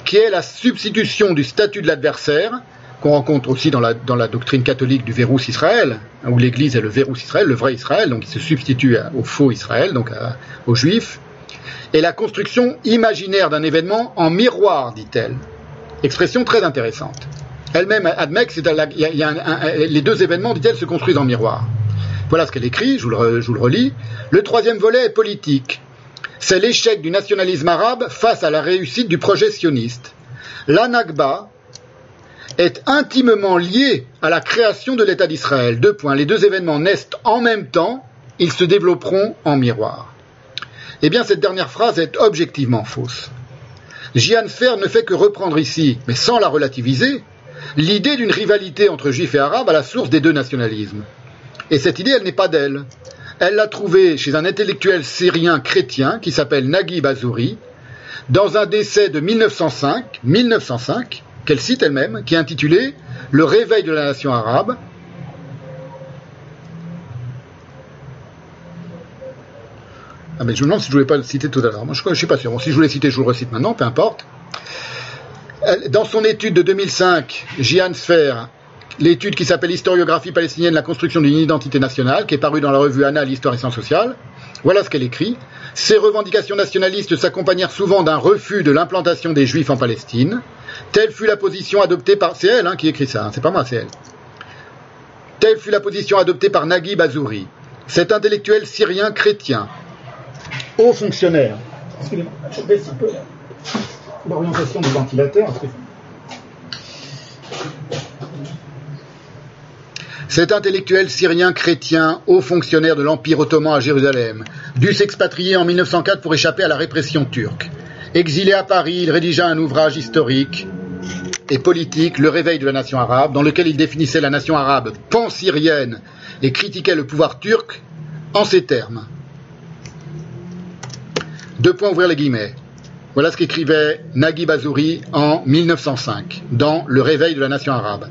qui est la substitution du statut de l'adversaire qu'on rencontre aussi dans la, doctrine catholique du verrou Israël, hein, où l'Église est le verrou Israël, le vrai Israël, donc il se substitue au faux Israël, donc aux Juifs, et la construction imaginaire d'un événement en miroir, dit-elle. Expression très intéressante. Elle-même admet que les deux événements, dit-elle, se construisent en miroir. Voilà ce qu'elle écrit, je vous, le, je vous le relis. Le troisième volet est politique. C'est l'échec du nationalisme arabe face à la réussite du projet sioniste. La Nakba, est intimement lié à la création de l'État d'Israël. Deux points. Les deux événements naissent en même temps, ils se développeront en miroir. Eh bien, cette dernière phrase est objectivement fausse. Jian Fer ne fait que reprendre ici, mais sans la relativiser, l'idée d'une rivalité entre juifs et arabes à la source des deux nationalismes. Et cette idée, elle n'est pas d'elle. Elle l'a trouvée chez un intellectuel syrien chrétien qui s'appelle Naguib Azouri, dans un décès de 1905, 1905 qu'elle cite elle-même, qui est intitulé Le réveil de la nation arabe. Ah mais je me demande si je ne voulais pas le citer tout à l'heure. Moi je ne suis pas sûr. Bon, si je voulais citer, je vous le recite maintenant, peu importe. Dans son étude de 2005, Jian Sfer, l'étude qui s'appelle Historiographie palestinienne, la construction d'une identité nationale, qui est parue dans la revue Anna, l'histoire et sciences sociales, voilà ce qu'elle écrit. Ces revendications nationalistes s'accompagnèrent souvent d'un refus de l'implantation des Juifs en Palestine. Telle fut la position adoptée par... C'est elle hein, qui écrit ça, hein, c'est pas moi, c'est elle. Telle fut la position adoptée par Naguib Azouri, cet intellectuel syrien chrétien, haut fonctionnaire. Excusez-moi, je baisse un peu l'orientation du ventilateur. Cet intellectuel syrien chrétien, haut fonctionnaire de l'Empire ottoman à Jérusalem, dut s'expatrier en 1904 pour échapper à la répression turque. Exilé à Paris, il rédigea un ouvrage historique et politique, Le réveil de la nation arabe, dans lequel il définissait la nation arabe pan-syrienne et critiquait le pouvoir turc en ces termes. Deux points ouvrir les guillemets. Voilà ce qu'écrivait Naguib Azouri en 1905 dans Le réveil de la nation arabe.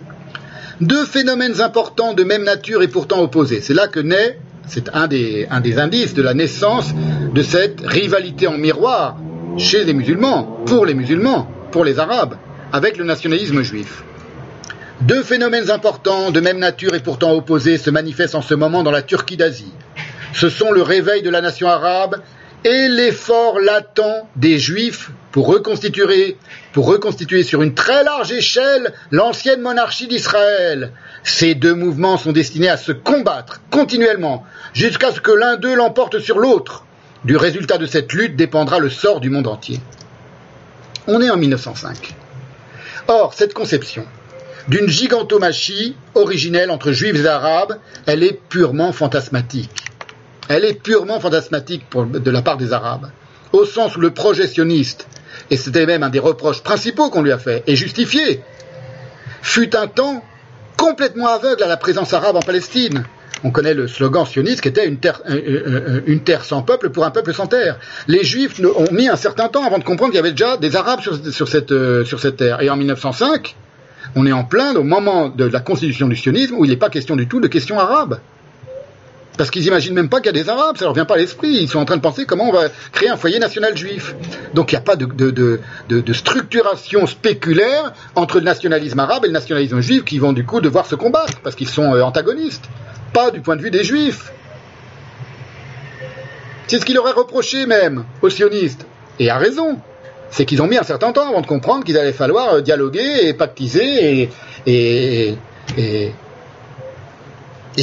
Deux phénomènes importants de même nature et pourtant opposés. C'est là que naît, c'est un des, indices de la naissance de cette rivalité en miroir chez les musulmans, pour les musulmans, pour les arabes, avec le nationalisme juif. Deux phénomènes importants, de même nature et pourtant opposés, se manifestent en ce moment dans la Turquie d'Asie. Ce sont le réveil de la nation arabe et l'effort latent des juifs pour reconstituer, pour reconstituer sur une très large échelle l'ancienne monarchie d'Israël. Ces deux mouvements sont destinés à se combattre continuellement jusqu'à ce que l'un d'eux l'emporte sur l'autre. Du résultat de cette lutte dépendra le sort du monde entier. On est en 1905. Or, cette conception d'une gigantomachie originelle entre juifs et arabes, elle est purement fantasmatique. Elle est purement fantasmatique de la part des arabes, au sens où le projectionniste, et c'était même un des reproches principaux qu'on lui a fait, et justifié, fut un temps complètement aveugle à la présence arabe en Palestine, on connaît le slogan sioniste qui était une terre, une terre, sans peuple pour un peuple sans terre. Les Juifs ont mis un certain temps avant de comprendre qu'il y avait déjà des Arabes sur, cette, euh, sur cette terre. Et en 1905, on est en plein au moment de la constitution du sionisme où il n'est pas question du tout de questions arabes. Parce qu'ils imaginent même pas qu'il y a des Arabes, ça leur vient pas à l'esprit. Ils sont en train de penser comment on va créer un foyer national juif. Donc il n'y a pas de, structuration spéculaire entre le nationalisme arabe et le nationalisme juif qui vont du coup devoir se combattre parce qu'ils sont euh, antagonistes pas du point de vue des juifs. C'est ce qu'il aurait reproché même aux sionistes, et à raison. C'est qu'ils ont mis un certain temps avant de comprendre qu'il allait falloir euh, dialoguer et pactiser et,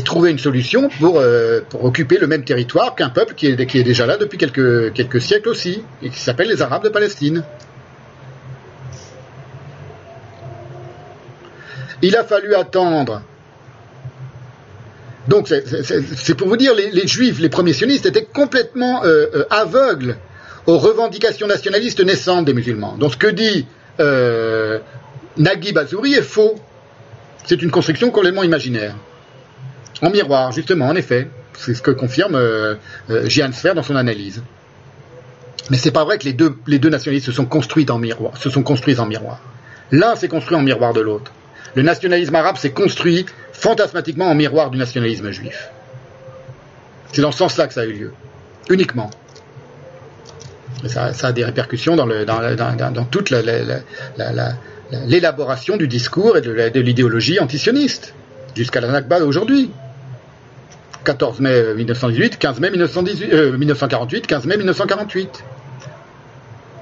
trouver une solution pour, euh, pour occuper le même territoire qu'un peuple qui est, déjà là depuis quelques, siècles aussi, et qui s'appelle les Arabes de Palestine. Il a fallu attendre. Donc c'est pour vous dire, les, juifs, les premiers sionistes étaient complètement euh, euh, aveugles aux revendications nationalistes naissantes des musulmans. Donc ce que dit euh, Naguib Azouri est faux. C'est une construction complètement imaginaire. En miroir, justement, en effet. C'est ce que confirme euh, euh dans son analyse. Mais c'est pas vrai que les deux, nationalistes se sont construits en miroir, se sont construits en miroir. L'un s'est construit en miroir de l'autre le nationalisme arabe s'est construit fantasmatiquement en miroir du nationalisme juif. C'est dans ce sens-là que ça a eu lieu, uniquement. ça, a des répercussions dans, toute l'élaboration du discours et de, l'idéologie antisioniste, jusqu'à la Nakba d'aujourd'hui. 14 mai 1918, 15 mai 1948, 15 mai 1948.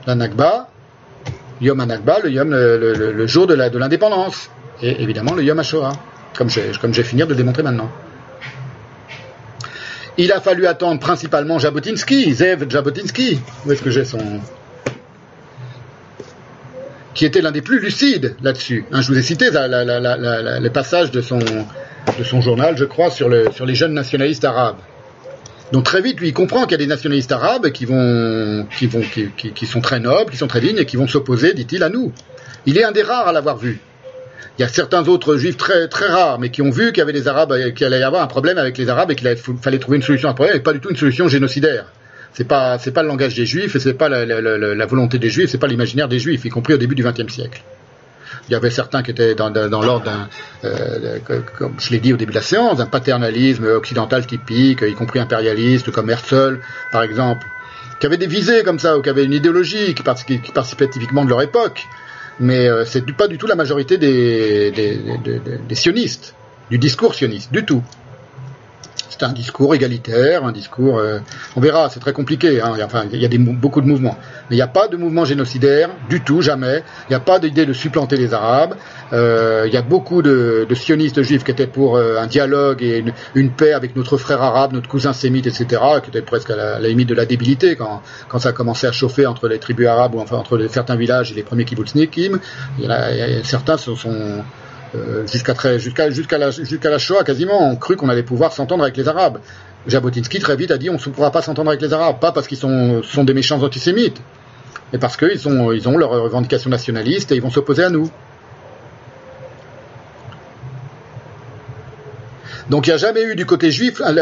La Nakba, Yom Nakba, le, Yom, le jour de l'indépendance et évidemment le Yom HaShoah, comme j'ai, comme j'ai fini de le démontrer maintenant. Il a fallu attendre principalement Jabotinsky, Zev Jabotinsky, où est-ce que j'ai son... qui était l'un des plus lucides là-dessus. Hein, je vous ai cité le passage de son, de son journal, je crois, sur, le, sur les jeunes nationalistes arabes. Donc très vite, lui, il comprend qu'il y a des nationalistes arabes qui vont, qui vont, qui, sont très nobles, qui sont très dignes et qui vont s'opposer, dit-il, à nous. Il est un des rares à l'avoir vu. Il y a certains autres juifs très, rares, mais qui ont vu qu'il y avait des Arabes, qu'il allait y avoir un problème avec les Arabes et qu'il fallait trouver une solution à un problème et pas du tout une solution génocidaire. C'est pas, pas le langage des juifs et c'est pas la, la, la, volonté des juifs, c'est pas l'imaginaire des juifs, y compris au début du XXe siècle. Il y avait certains qui étaient dans, l'ordre d'un, euh, comme je l'ai dit au début de la séance, d'un paternalisme occidental typique, y compris impérialiste, comme Herzl, par exemple, qui avaient des visées comme ça, ou qui avaient une idéologie qui, qui participait typiquement de leur époque mais euh, c'est pas du tout la majorité des, sionistes, du discours sioniste, du tout. C'est un discours égalitaire, un discours. Euh, on verra, c'est très compliqué. Hein, enfin, il y a beaucoup de mouvements, mais il n'y a pas de mouvement génocidaire du tout, jamais. Il n'y a pas d'idée de supplanter les Arabes. Euh, il y a beaucoup de, sionistes juifs qui étaient pour un dialogue et une, paix avec notre frère arabe, notre cousin sémite, etc., qui était presque à la, limite de la débilité quand, quand ça a commencé à chauffer entre les tribus arabes ou enfin entre certains villages et les premiers kibbutznikim. Il y, a, certains sont, sont euh, jusqu'à la, Shoah quasiment ont cru qu'on allait pouvoir s'entendre avec les Arabes. Jabotinsky très vite a dit on ne pourra pas s'entendre avec les Arabes, pas parce qu'ils sont, des méchants antisémites, mais parce qu'ils ont, ils ont leurs revendications nationalistes et ils vont s'opposer à nous. Donc il n'y a jamais eu du côté juif un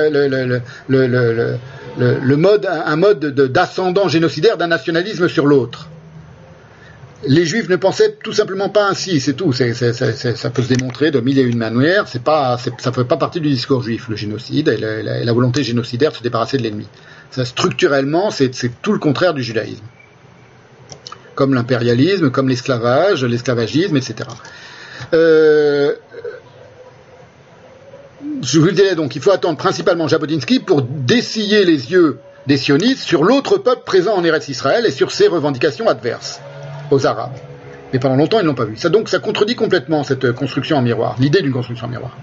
mode d'ascendant génocidaire d'un nationalisme sur l'autre les juifs ne pensaient tout simplement pas ainsi, c'est tout. ça peut se démontrer de mille et une manières. C'est pas, ça fait pas partie du discours juif, le génocide et la, volonté génocidaire de se débarrasser de l'ennemi. structurellement, c'est tout le contraire du judaïsme. Comme l'impérialisme, comme l'esclavage, l'esclavagisme, etc. Euh, je vous disais donc, il faut attendre principalement Jabotinsky pour dessiller les yeux des sionistes sur l'autre peuple présent en Eretz Israël et sur ses revendications adverses aux Arabes. Mais pendant longtemps, ils n'ont pas vu. Donc, ça contredit complètement cette construction en miroir, l'idée d'une construction en miroir.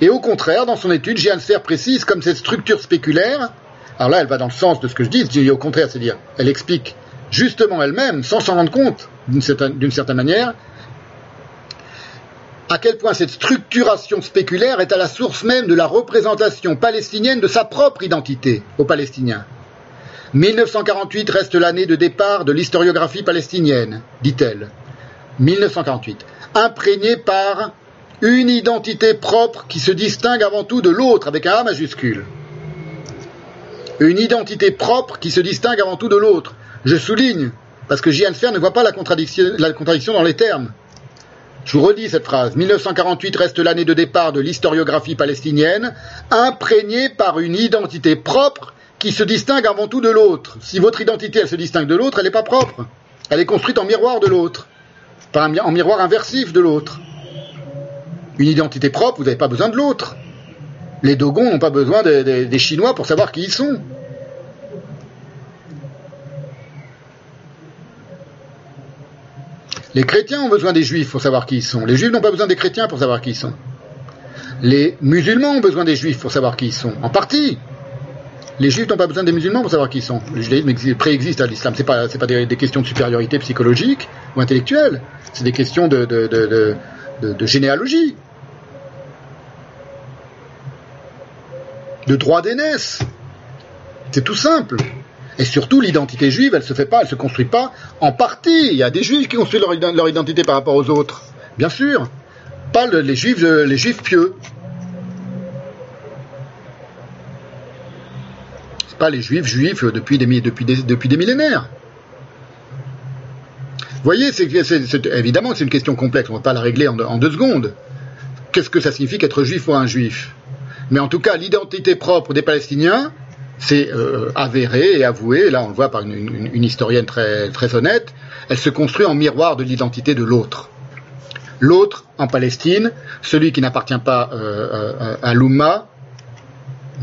Et au contraire, dans son étude, Gianser précise comme cette structure spéculaire, alors là, elle va dans le sens de ce que je dis, je au contraire, c'est-à-dire, elle explique justement elle-même, sans s'en rendre compte, d'une certaine manière, à quel point cette structuration spéculaire est à la source même de la représentation palestinienne de sa propre identité aux Palestiniens. 1948 reste l'année de départ de l'historiographie palestinienne, dit-elle. 1948. Imprégnée par une identité propre qui se distingue avant tout de l'autre avec un A majuscule. Une identité propre qui se distingue avant tout de l'autre. Je souligne, parce que Fer ne voit pas la contradiction, la contradiction dans les termes. Je vous redis cette phrase. 1948 reste l'année de départ de l'historiographie palestinienne, imprégnée par une identité propre qui se distingue avant tout de l'autre. Si votre identité, elle se distingue de l'autre, elle n'est pas propre. Elle est construite en miroir de l'autre, en miroir inversif de l'autre. Une identité propre, vous n'avez pas besoin de l'autre. Les Dogons n'ont pas besoin des Chinois pour savoir qui ils sont. Les chrétiens ont besoin des juifs pour savoir qui ils sont. Les juifs n'ont pas besoin des chrétiens pour savoir qui ils sont. Les musulmans ont besoin des juifs pour savoir qui ils sont. En partie. Les juifs n'ont pas besoin des musulmans pour savoir qui ils sont. Le judaïsme préexiste à l'islam. C'est pas, pas des, questions de supériorité psychologique ou intellectuelle. C'est des questions de, généalogie. De droit d'aînesse. C'est tout simple. Et surtout, l'identité juive, elle se fait pas, elle se construit pas en partie. Il y a des juifs qui construisent leur, leur identité par rapport aux autres. Bien sûr. Pas les juifs, euh, les juifs pieux. Pas les juifs juifs depuis des, millénaires. Vous voyez, c'est, évidemment c'est une question complexe, on ne va pas la régler en, deux secondes. Qu'est-ce que ça signifie qu'être juif ou un juif? Mais en tout cas, l'identité propre des Palestiniens, c'est euh, avéré et avoué, là on le voit par une, historienne très, honnête, elle se construit en miroir de l'identité de l'autre. L'autre en Palestine, celui qui n'appartient pas euh, euh, à l'Oumma,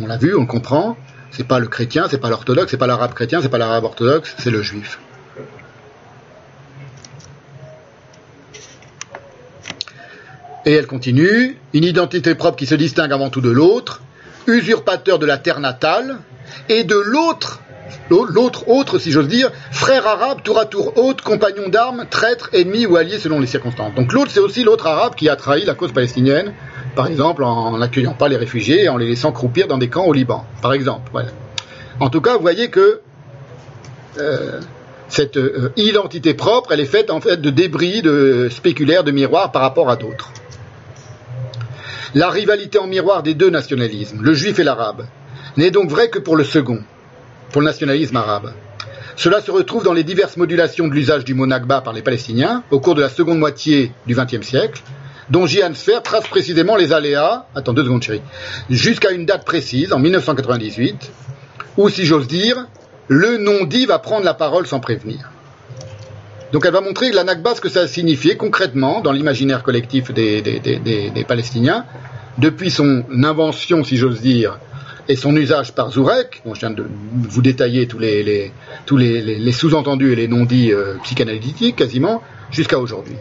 on l'a vu, on le comprend, c'est pas le chrétien, c'est pas l'orthodoxe, c'est pas l'arabe chrétien, c'est pas l'arabe orthodoxe, c'est le juif. Et elle continue, une identité propre qui se distingue avant tout de l'autre, usurpateur de la terre natale, et de l'autre, l'autre autre, si j'ose dire, frère arabe, tour à tour hôte, compagnon d'armes, traître, ennemi ou allié selon les circonstances. Donc l'autre, c'est aussi l'autre arabe qui a trahi la cause palestinienne, par exemple en n'accueillant pas les réfugiés et en les laissant croupir dans des camps au Liban, par exemple. En tout cas, vous voyez que euh, cette euh, identité propre, elle est faite en fait de débris de spéculaires, de miroirs par rapport à d'autres. La rivalité en miroir des deux nationalismes, le juif et l'arabe, n'est donc vrai que pour le second, pour le nationalisme arabe. Cela se retrouve dans les diverses modulations de l'usage du mot Nakba par les Palestiniens au cours de la seconde moitié du XXe siècle, dont J. Sfer trace précisément les aléas, attends deux secondes chérie, jusqu'à une date précise, en 1998, où, si j'ose dire, le non-dit va prendre la parole sans prévenir. Donc elle va montrer la Nakba, ce que ça a signifié concrètement dans l'imaginaire collectif des, des, Palestiniens, depuis son invention, si j'ose dire, et son usage par Zourek, dont je viens de vous détailler tous les, tous les, sous-entendus et les non-dits euh, psychanalytiques quasiment, jusqu'à aujourd'hui.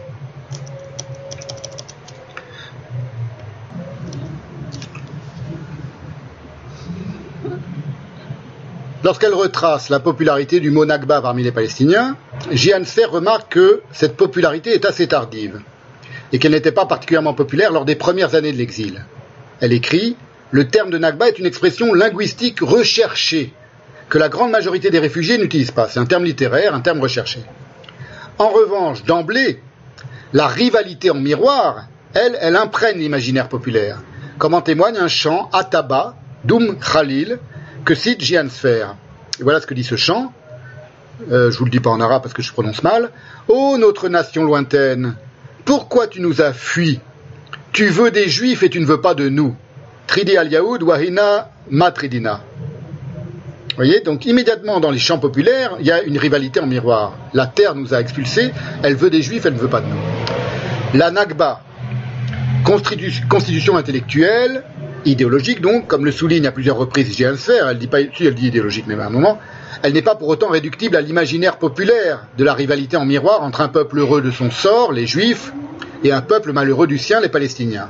Lorsqu'elle retrace la popularité du mot Nakba parmi les Palestiniens, Sfer remarque que cette popularité est assez tardive et qu'elle n'était pas particulièrement populaire lors des premières années de l'exil. Elle écrit le terme de Nakba est une expression linguistique recherchée, que la grande majorité des réfugiés n'utilisent pas. C'est un terme littéraire, un terme recherché. En revanche, d'emblée, la rivalité en miroir, elle, elle imprègne l'imaginaire populaire, comme en témoigne un chant Ataba, Doum Khalil, que cite Sfer. Et voilà ce que dit ce chant. Euh, je vous le dis pas en arabe parce que je prononce mal. Ô notre nation lointaine, pourquoi tu nous as fui Tu veux des juifs et tu ne veux pas de nous. Tridi al Yaoud, Wahina Matridina. Vous voyez, donc immédiatement dans les champs populaires, il y a une rivalité en miroir. La terre nous a expulsés, elle veut des juifs, elle ne veut pas de nous. La Nagba, constitution intellectuelle, idéologique donc, comme le souligne à plusieurs reprises J. elle dit pas, si elle dit idéologique même à un moment, elle n'est pas pour autant réductible à l'imaginaire populaire de la rivalité en miroir entre un peuple heureux de son sort, les juifs, et un peuple malheureux du sien, les palestiniens.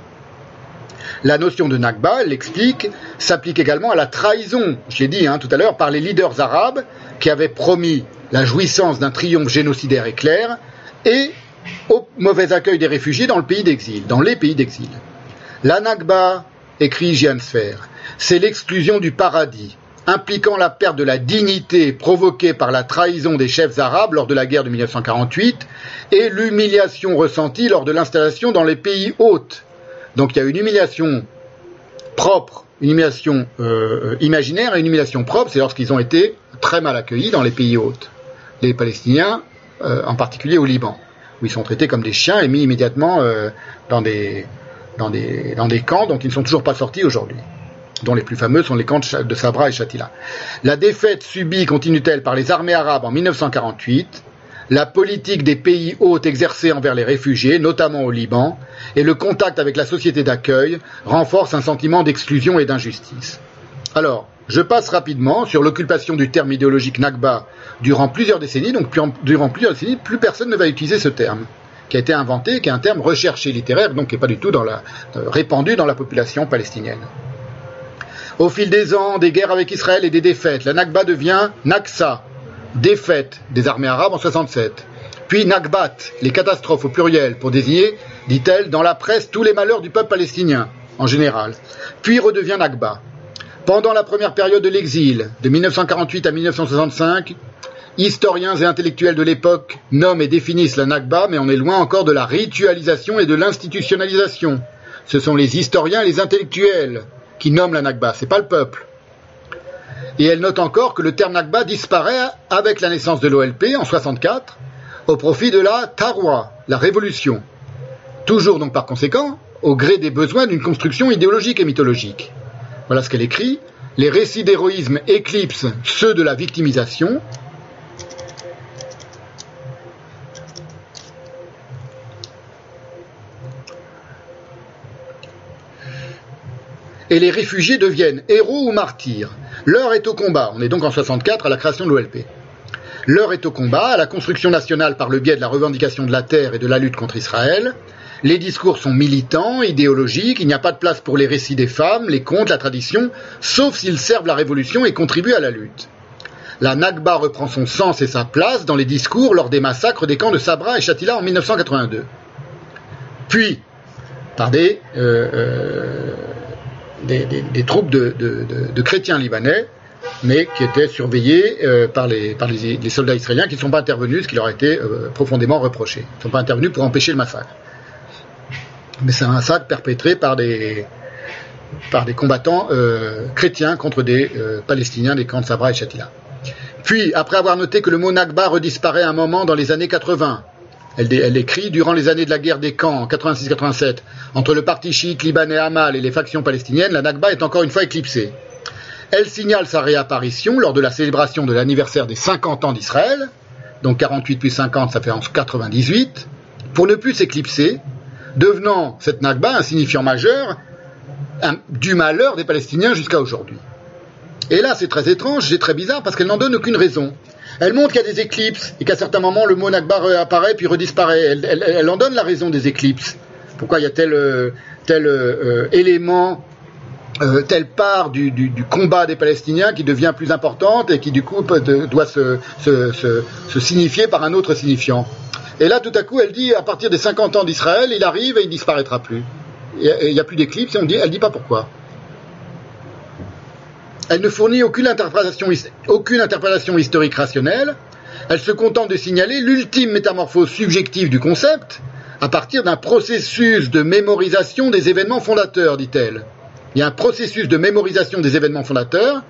La notion de Nakba, elle l'explique, s'applique également à la trahison, je l'ai dit hein, tout à l'heure, par les leaders arabes qui avaient promis la jouissance d'un triomphe génocidaire éclair et au mauvais accueil des réfugiés dans le pays d'exil, dans les pays d'exil. La Nakba, écrit Sfer, c'est l'exclusion du paradis, impliquant la perte de la dignité provoquée par la trahison des chefs arabes lors de la guerre de 1948 et l'humiliation ressentie lors de l'installation dans les pays hôtes donc il y a une humiliation propre, une humiliation euh, imaginaire et une humiliation propre, c'est lorsqu'ils ont été très mal accueillis dans les pays hôtes. Les Palestiniens, euh, en particulier au Liban, où ils sont traités comme des chiens et mis immédiatement euh, dans, des, dans, des, camps dont ils ne sont toujours pas sortis aujourd'hui dont les plus fameux sont les camps de Sabra et Shatila. La défaite subie continue-t-elle par les armées arabes en 1948 la politique des pays hôtes exercée envers les réfugiés, notamment au Liban, et le contact avec la société d'accueil renforcent un sentiment d'exclusion et d'injustice. Alors, je passe rapidement sur l'occupation du terme idéologique Nakba durant plusieurs décennies, donc durant plusieurs décennies, plus personne ne va utiliser ce terme. Qui a été inventé, qui est un terme recherché littéraire, donc qui n'est pas du tout euh, répandu dans la population palestinienne. Au fil des ans, des guerres avec Israël et des défaites, la Nakba devient Naksa, défaite des armées arabes en 67. Puis Nakbat, les catastrophes au pluriel, pour désigner, dit-elle, dans la presse tous les malheurs du peuple palestinien, en général. Puis redevient Nakba. Pendant la première période de l'exil, de 1948 à 1965, historiens et intellectuels de l'époque nomment et définissent la Nakba, mais on est loin encore de la ritualisation et de l'institutionnalisation. Ce sont les historiens et les intellectuels qui nomment la Nakba, c'est pas le peuple. Et elle note encore que le terme Nakba disparaît avec la naissance de l'OLP en 64 au profit de la Tarwa, la révolution. Toujours donc par conséquent au gré des besoins d'une construction idéologique et mythologique. Voilà ce qu'elle écrit. Les récits d'héroïsme éclipsent ceux de la victimisation. Et les réfugiés deviennent héros ou martyrs. L'heure est au combat. On est donc en 64 à la création de l'OLP. L'heure est au combat, à la construction nationale par le biais de la revendication de la terre et de la lutte contre Israël. Les discours sont militants, idéologiques, il n'y a pas de place pour les récits des femmes, les contes, la tradition, sauf s'ils servent la révolution et contribuent à la lutte. La Nakba reprend son sens et sa place dans les discours lors des massacres des camps de Sabra et Shatila en 1982. Puis, par euh, euh, troupes de, chrétiens libanais, mais qui étaient surveillés euh, par, les, soldats israéliens qui ne sont pas intervenus, ce qui leur a été profondément reproché. Ils ne sont pas intervenus pour empêcher le massacre mais c'est un massacre perpétré par des, des combattants euh, chrétiens contre des euh, Palestiniens des camps de Sabra et Shatila. Puis, après avoir noté que le mot Nakba redisparaît un moment dans les années 80, elle, écrit Durant les années de la guerre des camps en 86-87, entre le parti chiite libanais Hamal et les factions palestiniennes, la Nakba est encore une fois éclipsée. Elle signale sa réapparition lors de la célébration de l'anniversaire des 50 ans d'Israël, donc 48 plus 50, ça fait en 98, pour ne plus s'éclipser, devenant cette Nakba un signifiant majeur du malheur des Palestiniens jusqu'à aujourd'hui. Et là, c'est très étrange, c'est très bizarre parce qu'elle n'en donne aucune raison. Elle montre qu'il y a des éclipses et qu'à certains moments le mot Nakba apparaît puis redisparaît. Elle, en donne la raison des éclipses. Pourquoi il y a tel, euh, tel euh, élément, euh, telle part du, combat des Palestiniens qui devient plus importante et qui du coup doit se, signifier par un autre signifiant. Et là, tout à coup, elle dit, à partir des 50 ans d'Israël, il arrive et il disparaîtra plus. Il n'y a plus d'éclipse et on dit, elle ne dit pas pourquoi. Elle ne fournit aucune interprétation, historique rationnelle. Elle se contente de signaler l'ultime métamorphose subjective du concept à partir d'un processus de mémorisation des événements fondateurs, dit-elle. Il y a un processus de mémorisation des événements fondateurs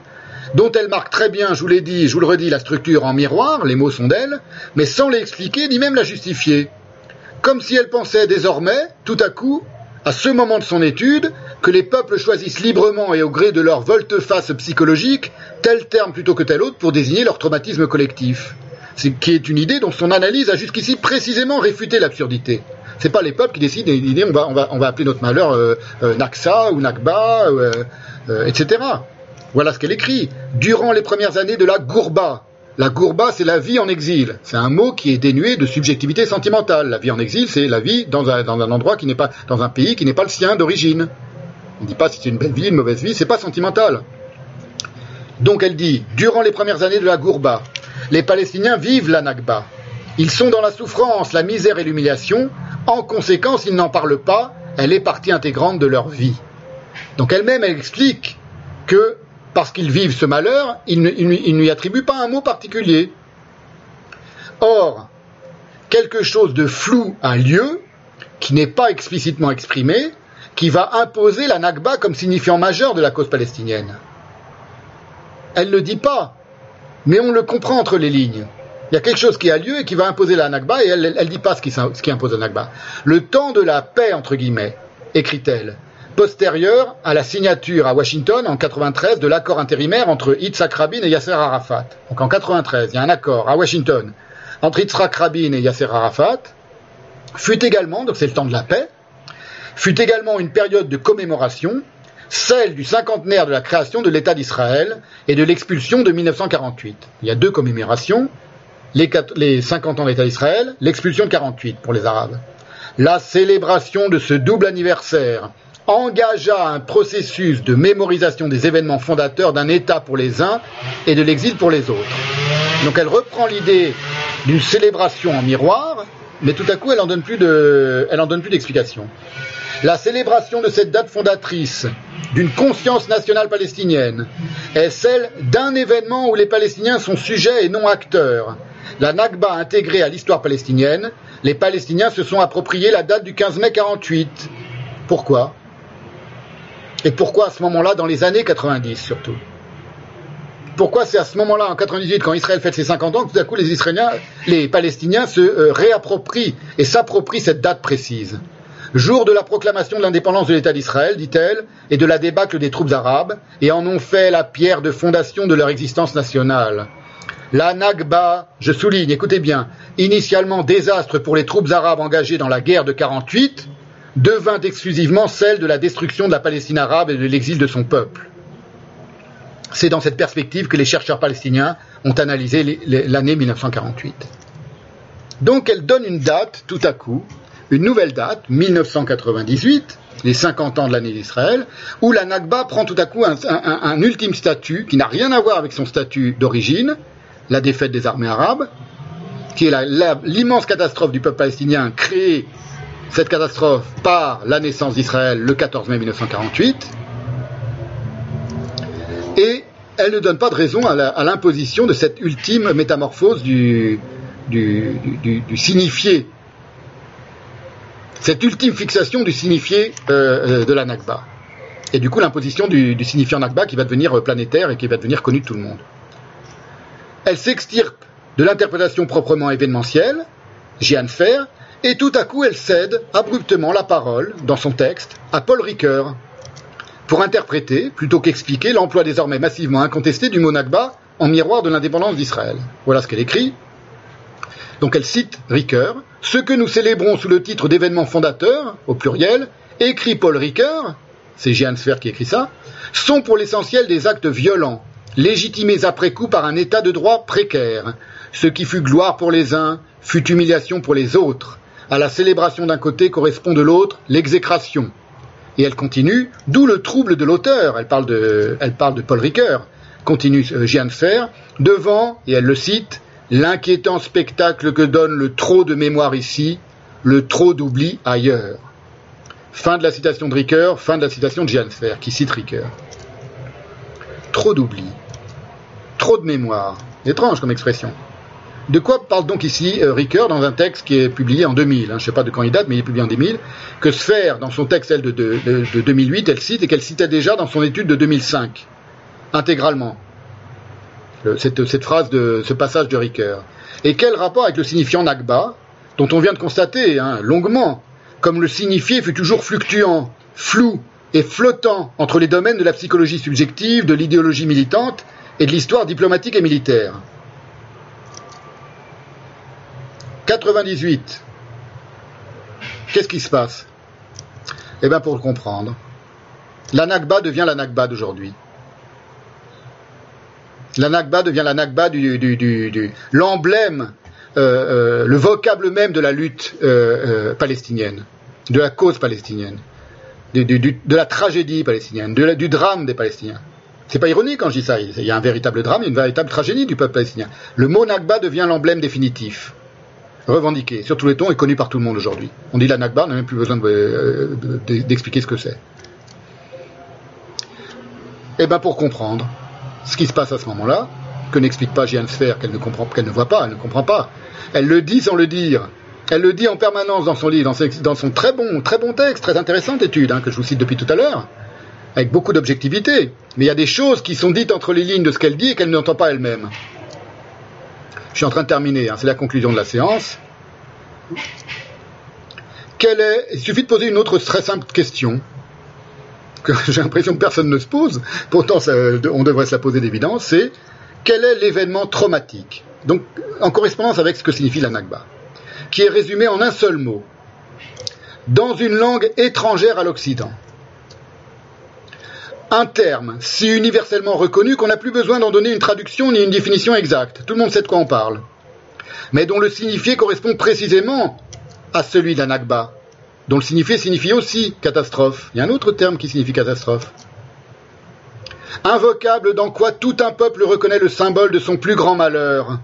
dont elle marque très bien, je vous l'ai dit, je vous le redis, la structure en miroir, les mots sont d'elle, mais sans l'expliquer ni même la justifier. Comme si elle pensait désormais, tout à coup, à ce moment de son étude, que les peuples choisissent librement et au gré de leur volte-face psychologique tel terme plutôt que tel autre pour désigner leur traumatisme collectif. C'est qui est une idée dont son analyse a jusqu'ici précisément réfuté l'absurdité. C'est pas les peuples qui décident l'idée on va, appeler notre malheur euh, euh, Naksa ou Nakba, euh, etc. Voilà ce qu'elle écrit. Durant les premières années de la Gourba. La Gourba, c'est la vie en exil. C'est un mot qui est dénué de subjectivité sentimentale. La vie en exil, c'est la vie dans un, endroit qui n'est pas, dans un pays qui n'est pas le sien d'origine. On ne dit pas si c'est une belle vie, une mauvaise vie, c'est pas sentimental. Donc elle dit, durant les premières années de la Gourba, les Palestiniens vivent la Nakba. Ils sont dans la souffrance, la misère et l'humiliation. En conséquence, ils n'en parlent pas. Elle est partie intégrante de leur vie. Donc elle-même, elle explique que parce qu'ils vivent ce malheur, ils ne, lui attribuent pas un mot particulier. Or, quelque chose de flou a lieu, qui n'est pas explicitement exprimé, qui va imposer la Nakba comme signifiant majeur de la cause palestinienne. Elle ne le dit pas, mais on le comprend entre les lignes. Il y a quelque chose qui a lieu et qui va imposer la Nakba, et elle ne dit pas ce qui, impose la Nakba. Le temps de la paix, entre guillemets, écrit-elle, postérieure à la signature à Washington en 93 de l'accord intérimaire entre Yitzhak Rabin et Yasser Arafat. Donc en 93, il y a un accord à Washington entre Yitzhak Rabin et Yasser Arafat. Fut également, donc c'est le temps de la paix, fut également une période de commémoration, celle du cinquantenaire de la création de l'État d'Israël et de l'expulsion de 1948. Il y a deux commémorations. les, les 50 ans d'État d'Israël, l'expulsion de 48 pour les Arabes. La célébration de ce double anniversaire engagea un processus de mémorisation des événements fondateurs d'un État pour les uns et de l'exil pour les autres. Donc elle reprend l'idée d'une célébration en miroir, mais tout à coup elle en donne plus de, d'explications. La célébration de cette date fondatrice d'une conscience nationale palestinienne est celle d'un événement où les Palestiniens sont sujets et non acteurs. La Nakba intégrée à l'histoire palestinienne, les Palestiniens se sont appropriés la date du 15 mai 48. Pourquoi? Et pourquoi à ce moment-là, dans les années 90 surtout? Pourquoi c'est à ce moment-là, en 98, quand Israël fête ses 50 ans, que tout à coup les Palestiniens se euh, réapproprient et s'approprient cette date précise? Jour de la proclamation de l'indépendance de l'État d'Israël, dit-elle, et de la débâcle des troupes arabes, et en ont fait la pierre de fondation de leur existence nationale. La Nagba, je souligne, écoutez bien, initialement désastre pour les troupes arabes engagées dans la guerre de 48, devint exclusivement celle de la destruction de la Palestine arabe et de l'exil de son peuple. C'est dans cette perspective que les chercheurs palestiniens ont analysé l'année 1948. Donc elle donne une date, tout à coup, une nouvelle date, 1998, les 50 ans de l'année d'Israël, où la Nakba prend tout à coup un, ultime statut qui n'a rien à voir avec son statut d'origine, la défaite des armées arabes, qui est l'immense catastrophe du peuple palestinien créée, cette catastrophe, par la naissance d'Israël le 14 mai 1948. Et elle ne donne pas de raison à l'imposition de cette ultime métamorphose du, signifié cette ultime fixation du signifié euh, euh, de la Nakba. Et du coup, l'imposition du, signifiant Nakba qui va devenir euh, planétaire et qui va devenir connu de tout le monde. Elle s'extirpe de l'interprétation proprement événementielle, Jeanne Fer, et tout à coup, elle cède abruptement la parole, dans son texte, à Paul Ricoeur, pour interpréter, plutôt qu'expliquer, l'emploi désormais massivement incontesté du mot Nakba en miroir de l'indépendance d'Israël. Voilà ce qu'elle écrit. Donc elle cite Ricoeur, ce que nous célébrons sous le titre d'événements fondateurs, au pluriel, écrit Paul Ricoeur, c'est Jeanne Sfer qui écrit ça, sont pour l'essentiel des actes violents, légitimés après coup par un état de droit précaire. Ce qui fut gloire pour les uns fut humiliation pour les autres. À la célébration d'un côté correspond de l'autre l'exécration. Et elle continue, d'où le trouble de l'auteur, elle parle de, Paul Ricoeur, continue euh, Jeanne Fer, devant, et elle le cite, l'inquiétant spectacle que donne le trop de mémoire ici, le trop d'oubli ailleurs. Fin de la citation de Ricoeur, fin de la citation de Gianfer, qui cite Ricoeur. Trop d'oubli, trop de mémoire. Étrange comme expression. De quoi parle donc ici euh, Ricoeur dans un texte qui est publié en 2000 hein, Je ne sais pas de quand il date, mais il est publié en 2000. Que Sphère, dans son texte de 2008, elle cite et qu'elle citait déjà dans son étude de 2005, intégralement cette, phrase de ce passage de Ricoeur. Et quel rapport avec le signifiant Nagba, dont on vient de constater hein, longuement, comme le signifié fut toujours fluctuant, flou et flottant entre les domaines de la psychologie subjective, de l'idéologie militante et de l'histoire diplomatique et militaire. 98. Qu'est-ce qui se passe? Eh bien, pour le comprendre, la Nagba devient la Nagba d'aujourd'hui. La Nakba devient la Nakba du, l'emblème, euh, euh, le vocable même de la lutte euh, palestinienne, de la cause palestinienne, de la tragédie palestinienne, du drame des Palestiniens. C'est pas ironique quand je dis ça. Il y a un véritable drame, une véritable tragédie du peuple palestinien. Le mot Nakba devient l'emblème définitif, revendiqué sur tous les tons et connu par tout le monde aujourd'hui. On dit la Nakba, on n'a même plus besoin d'expliquer ce que c'est. Eh bien, pour comprendre, ce qui se passe à ce moment-là, que n'explique pas Jeanne Sfer, qu'elle ne comprend, qu'elle ne voit pas, elle ne comprend pas. Elle le dit sans le dire. Elle le dit en permanence dans son livre, dans, son très bon, très bon texte, très intéressante étude, hein, que je vous cite depuis tout à l'heure, avec beaucoup d'objectivité. Mais il y a des choses qui sont dites entre les lignes de ce qu'elle dit et qu'elle n'entend pas elle-même. Je suis en train de terminer, hein, c'est la conclusion de la séance. Quelle est, il suffit de poser une autre très simple question que j'ai l'impression que personne ne se pose, pourtant on devrait se la poser d'évidence, c'est quel est l'événement traumatique Donc, en correspondance avec ce que signifie la Nakba, qui est résumé en un seul mot, dans une langue étrangère à l'Occident. Un terme si universellement reconnu qu'on n'a plus besoin d'en donner une traduction ni une définition exacte. Tout le monde sait de quoi on parle. mais dont le signifié correspond précisément à celui de la Nakba, dont le signifié signifie aussi catastrophe. Il y a un autre terme qui signifie catastrophe. Un vocable dans quoi tout un peuple reconnaît le symbole de son plus grand malheur,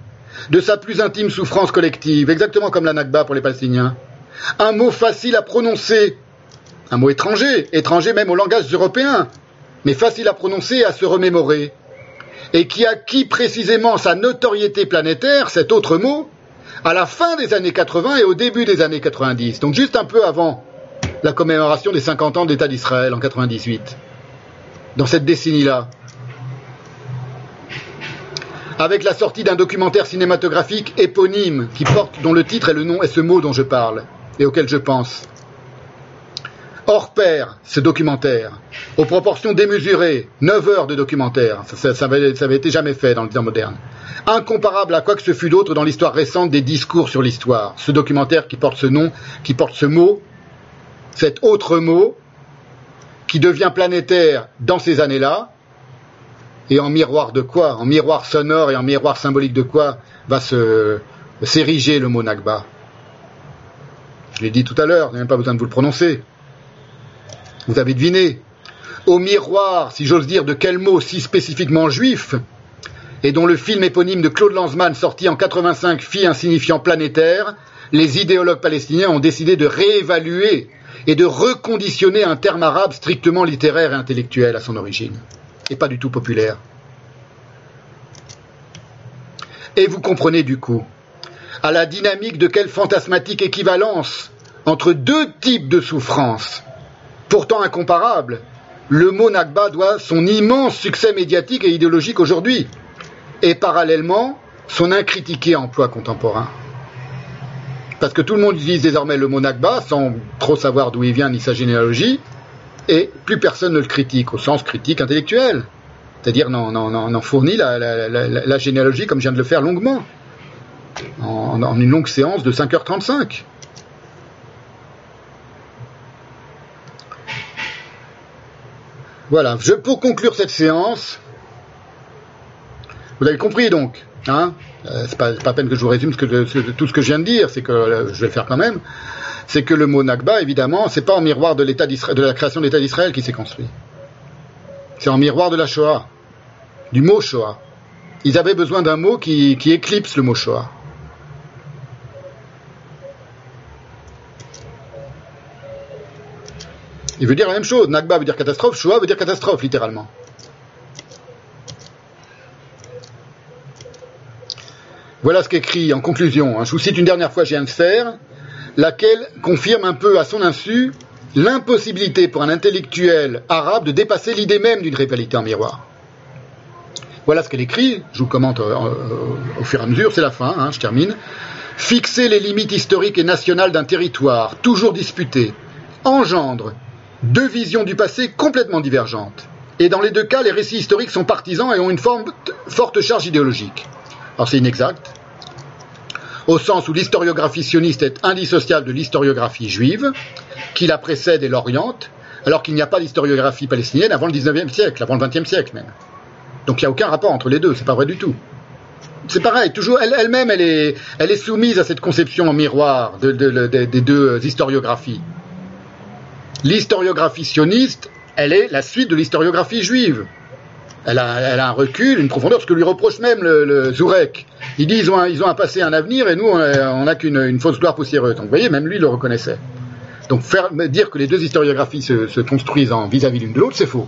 de sa plus intime souffrance collective, exactement comme la Nakba pour les Palestiniens. Un mot facile à prononcer, un mot étranger, étranger même au langage européen, mais facile à prononcer et à se remémorer, et qui acquit précisément sa notoriété planétaire, cet autre mot, à la fin des années 80 et au début des années 90, donc juste un peu avant la commémoration des 50 ans de l'État d'Israël en 98, dans cette décennie-là. Avec la sortie d'un documentaire cinématographique éponyme qui porte, dont le titre et le nom est ce mot dont je parle et auquel je pense. Hors pair, ce documentaire, aux proportions démesurées, 9 heures de documentaire, ça, ça, avait, été jamais fait dans le temps moderne, incomparable à quoi que ce fût d'autre dans l'histoire récente des discours sur l'histoire. Ce documentaire qui porte ce nom, qui porte ce mot, cet autre mot, qui devient planétaire dans ces années-là, et en miroir de quoi, en miroir sonore et en miroir symbolique de quoi va s'ériger le mot Nagba. Je l'ai dit tout à l'heure, n'y a même pas besoin de vous le prononcer. Vous avez deviné. Au miroir, si j'ose dire, de quel mot si spécifiquement juif, et dont le film éponyme de Claude Lanzmann sorti en 85 fit un signifiant planétaire, les idéologues palestiniens ont décidé de réévaluer et de reconditionner un terme arabe strictement littéraire et intellectuel à son origine, et pas du tout populaire. Et vous comprenez du coup à la dynamique de quelle fantasmatique équivalence entre deux types de souffrances pourtant incomparable, le mot Nakba doit son immense succès médiatique et idéologique aujourd'hui, et parallèlement son incritiqué emploi contemporain. Parce que tout le monde utilise désormais le mot Nakba sans trop savoir d'où il vient ni sa généalogie, et plus personne ne le critique, au sens critique intellectuel. C'est-à-dire n'en fournit la, généalogie comme je viens de le faire longuement, en, en une longue séance de 5h35. Voilà, je, pour conclure cette séance, vous avez compris donc, hein euh, c'est pas, peine que je vous résume tout ce que je viens de dire, c'est que euh, je vais le faire quand même, c'est que le mot Nakba, évidemment, c'est pas en miroir de, de la création de l'État d'Israël qui s'est construit. C'est en miroir de la Shoah, du mot Shoah. Ils avaient besoin d'un mot qui, qui éclipse le mot Shoah. Il veut dire la même chose. Nakba veut dire catastrophe, Shoah veut dire catastrophe, littéralement. Voilà ce qu'écrit en conclusion. Hein. Je vous cite une dernière fois Fer, laquelle confirme un peu à son insu l'impossibilité pour un intellectuel arabe de dépasser l'idée même d'une rivalité en miroir. Voilà ce qu'elle écrit, je vous commente euh, euh, au fur et à mesure, c'est la fin, hein, je termine. Fixer les limites historiques et nationales d'un territoire, toujours disputé, engendre deux visions du passé complètement divergentes. Et dans les deux cas, les récits historiques sont partisans et ont une forte charge idéologique. Alors c'est inexact, au sens où l'historiographie sioniste est indissociable de l'historiographie juive, qui la précède et l'oriente, alors qu'il n'y a pas d'historiographie palestinienne avant le 19e siècle, avant le 20e siècle même. Donc il n'y a aucun rapport entre les deux, c'est pas vrai du tout. C'est pareil, toujours elle-même, elle, est, elle est soumise à cette conception en miroir des deux historiographies. L'historiographie sioniste, elle est la suite de l'historiographie juive. Elle a, un recul, une profondeur, ce que lui reproche même le, Zourek. Il dit ils ont, un, ils ont un passé, un avenir, et nous, on n'a qu'une fausse gloire poussiéreuse. Donc vous voyez, même lui le reconnaissait. Donc dire que les deux historiographies se, construisent en vis-à-vis l'une de l'autre, c'est faux.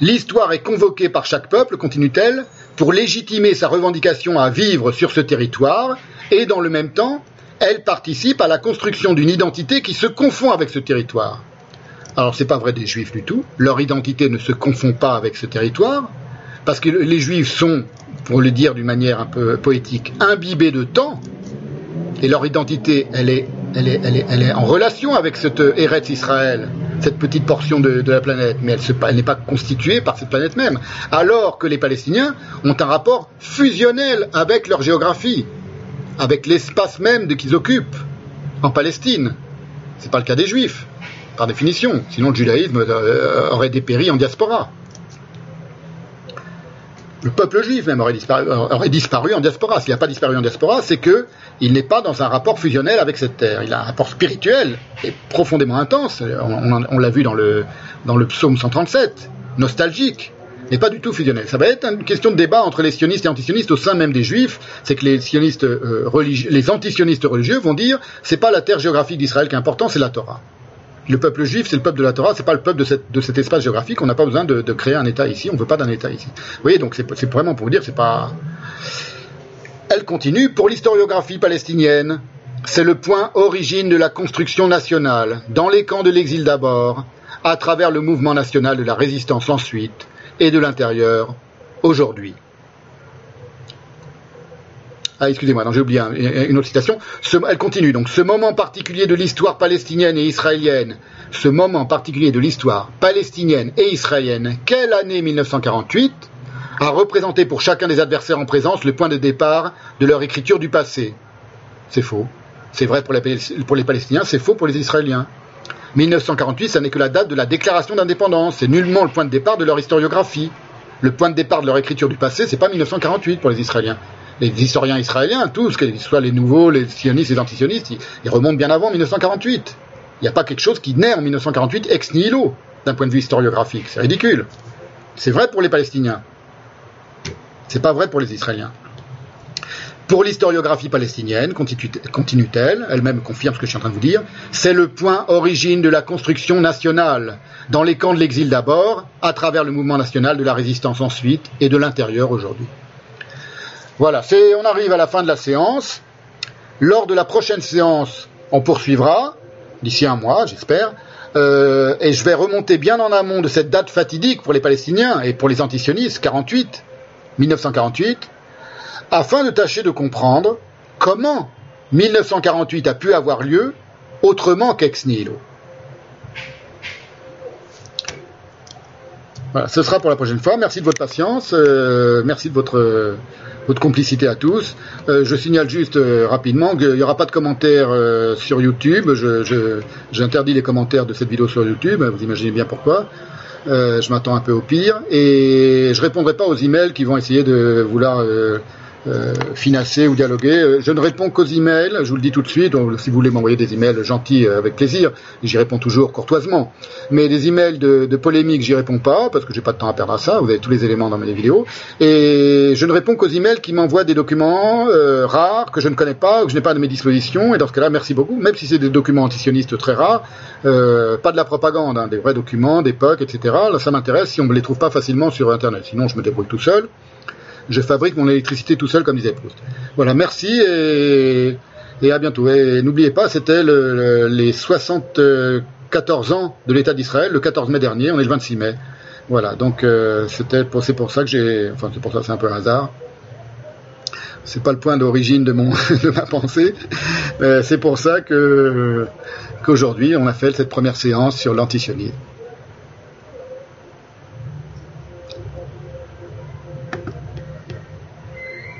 L'histoire est convoquée par chaque peuple, continue-t-elle, pour légitimer sa revendication à vivre sur ce territoire, et dans le même temps, elle participe à la construction d'une identité qui se confond avec ce territoire. Alors c'est pas vrai des juifs du tout, leur identité ne se confond pas avec ce territoire, parce que les juifs sont, pour le dire d'une manière un peu poétique, imbibés de temps, et leur identité, elle est, en relation avec cette Eretz Israël, cette petite portion de, la planète, mais elle n'est pas constituée par cette planète même. Alors que les Palestiniens ont un rapport fusionnel avec leur géographie, avec l'espace même qu'ils occupent en Palestine. Ce n'est pas le cas des Juifs, par définition. Sinon, le judaïsme euh, aurait dépéri en diaspora. le peuple juif même aurait disparu, disparu en diaspora. S'il n'a pas disparu en diaspora, c'est que il n'est pas dans un rapport fusionnel avec cette terre. Il a un rapport spirituel et profondément intense. On, l'a vu dans le, dans le psaume 137, nostalgique, mais pas du tout fusionnel. Ça va être une question de débat entre les sionistes et antisionistes au sein même des juifs. C'est que les sionistes euh, religieux, les antisionistes religieux vont dire c'est pas la terre géographique d'Israël qui est important, c'est la Torah. Le peuple juif, c'est le peuple de la Torah, c'est pas le peuple de, cet espace géographique. On n'a pas besoin de, de, créer un État ici. On veut pas d'un État ici. Vous voyez, donc c'est vraiment pour vous dire, c'est pas. Elle continue pour l'historiographie palestinienne. C'est le point origine de la construction nationale, dans les camps de l'exil d'abord, à travers le mouvement national de la résistance ensuite, et de l'intérieur aujourd'hui. Ah, excusez-moi, j'ai oublié une autre citation. elle continue donc. Ce moment particulier de l'histoire palestinienne et israélienne, ce moment particulier de l'histoire palestinienne et israélienne, quelle année 1948 a représenté pour chacun des adversaires en présence le point de départ de leur écriture du passé? C'est faux. C'est vrai pour les, pour les Palestiniens, c'est faux pour les Israéliens. 1948, ça n'est que la date de la déclaration d'indépendance, c'est nullement le point de départ de leur historiographie. Le point de départ de leur écriture du passé, c'est pas 1948 pour les Israéliens les historiens israéliens, tous, que ce soit les nouveaux, les sionistes, les antisionistes, ils, remontent bien avant 1948. Il n'y a pas quelque chose qui naît en 1948 ex nihilo, d'un point de vue historiographique. C'est ridicule. C'est vrai pour les Palestiniens. C'est pas vrai pour les Israéliens. Pour l'historiographie palestinienne, continue-t-elle, elle-même confirme ce que je suis en train de vous dire, c'est le point origine de la construction nationale, dans les camps de l'exil d'abord, à travers le mouvement national de la résistance ensuite, et de l'intérieur aujourd'hui. Voilà, on arrive à la fin de la séance. Lors de la prochaine séance, on poursuivra, d'ici un mois, j'espère, euh, et je vais remonter bien en amont de cette date fatidique pour les Palestiniens et pour les antisionistes, 48, 1948, afin de tâcher de comprendre comment 1948 a pu avoir lieu autrement qu'ex nihilo. Voilà, ce sera pour la prochaine fois. Merci de votre patience, euh, merci de votre votre complicité à tous. Euh, je signale juste euh, rapidement qu'il n'y aura pas de commentaires euh, sur YouTube. J'interdis je, les commentaires de cette vidéo sur YouTube. Vous imaginez bien pourquoi. je m'attends un peu au pire. Et je répondrai pas aux emails qui vont essayer de vouloir euh, financer ou dialoguer. Euh, je ne réponds qu'aux emails, je vous le dis tout de suite. Donc, si vous voulez m'envoyer des emails gentils, euh, avec plaisir, j'y réponds toujours courtoisement. Mais des emails de, de polémique, j'y réponds pas parce que j'ai pas de temps à perdre à ça. Vous avez tous les éléments dans mes vidéos. Et je ne réponds qu'aux emails qui m'envoient des documents rares que je ne connais pas, que je n'ai pas à mes dispositions. Et dans ce cas-là, merci beaucoup. Même si c'est des documents antisionistes très rares, pas de la propagande, hein, des vrais documents d'époque, etc. Là, ça m'intéresse si on ne les trouve pas facilement sur Internet. Sinon, je me débrouille tout seul je fabrique mon électricité tout seul, comme disait Proust. Voilà, merci et, à bientôt. Et n'oubliez pas, c'était les 74 ans de l'État d'Israël, le 14 mai dernier, on est le 26 mai. Voilà, donc euh, c'était c'est pour ça que j'ai, enfin c'est pour ça, c'est un peu un hasard. C'est pas le point d'origine de mon de ma pensée. c'est pour ça que qu'aujourd'hui on a fait cette première séance sur l'antisionisme.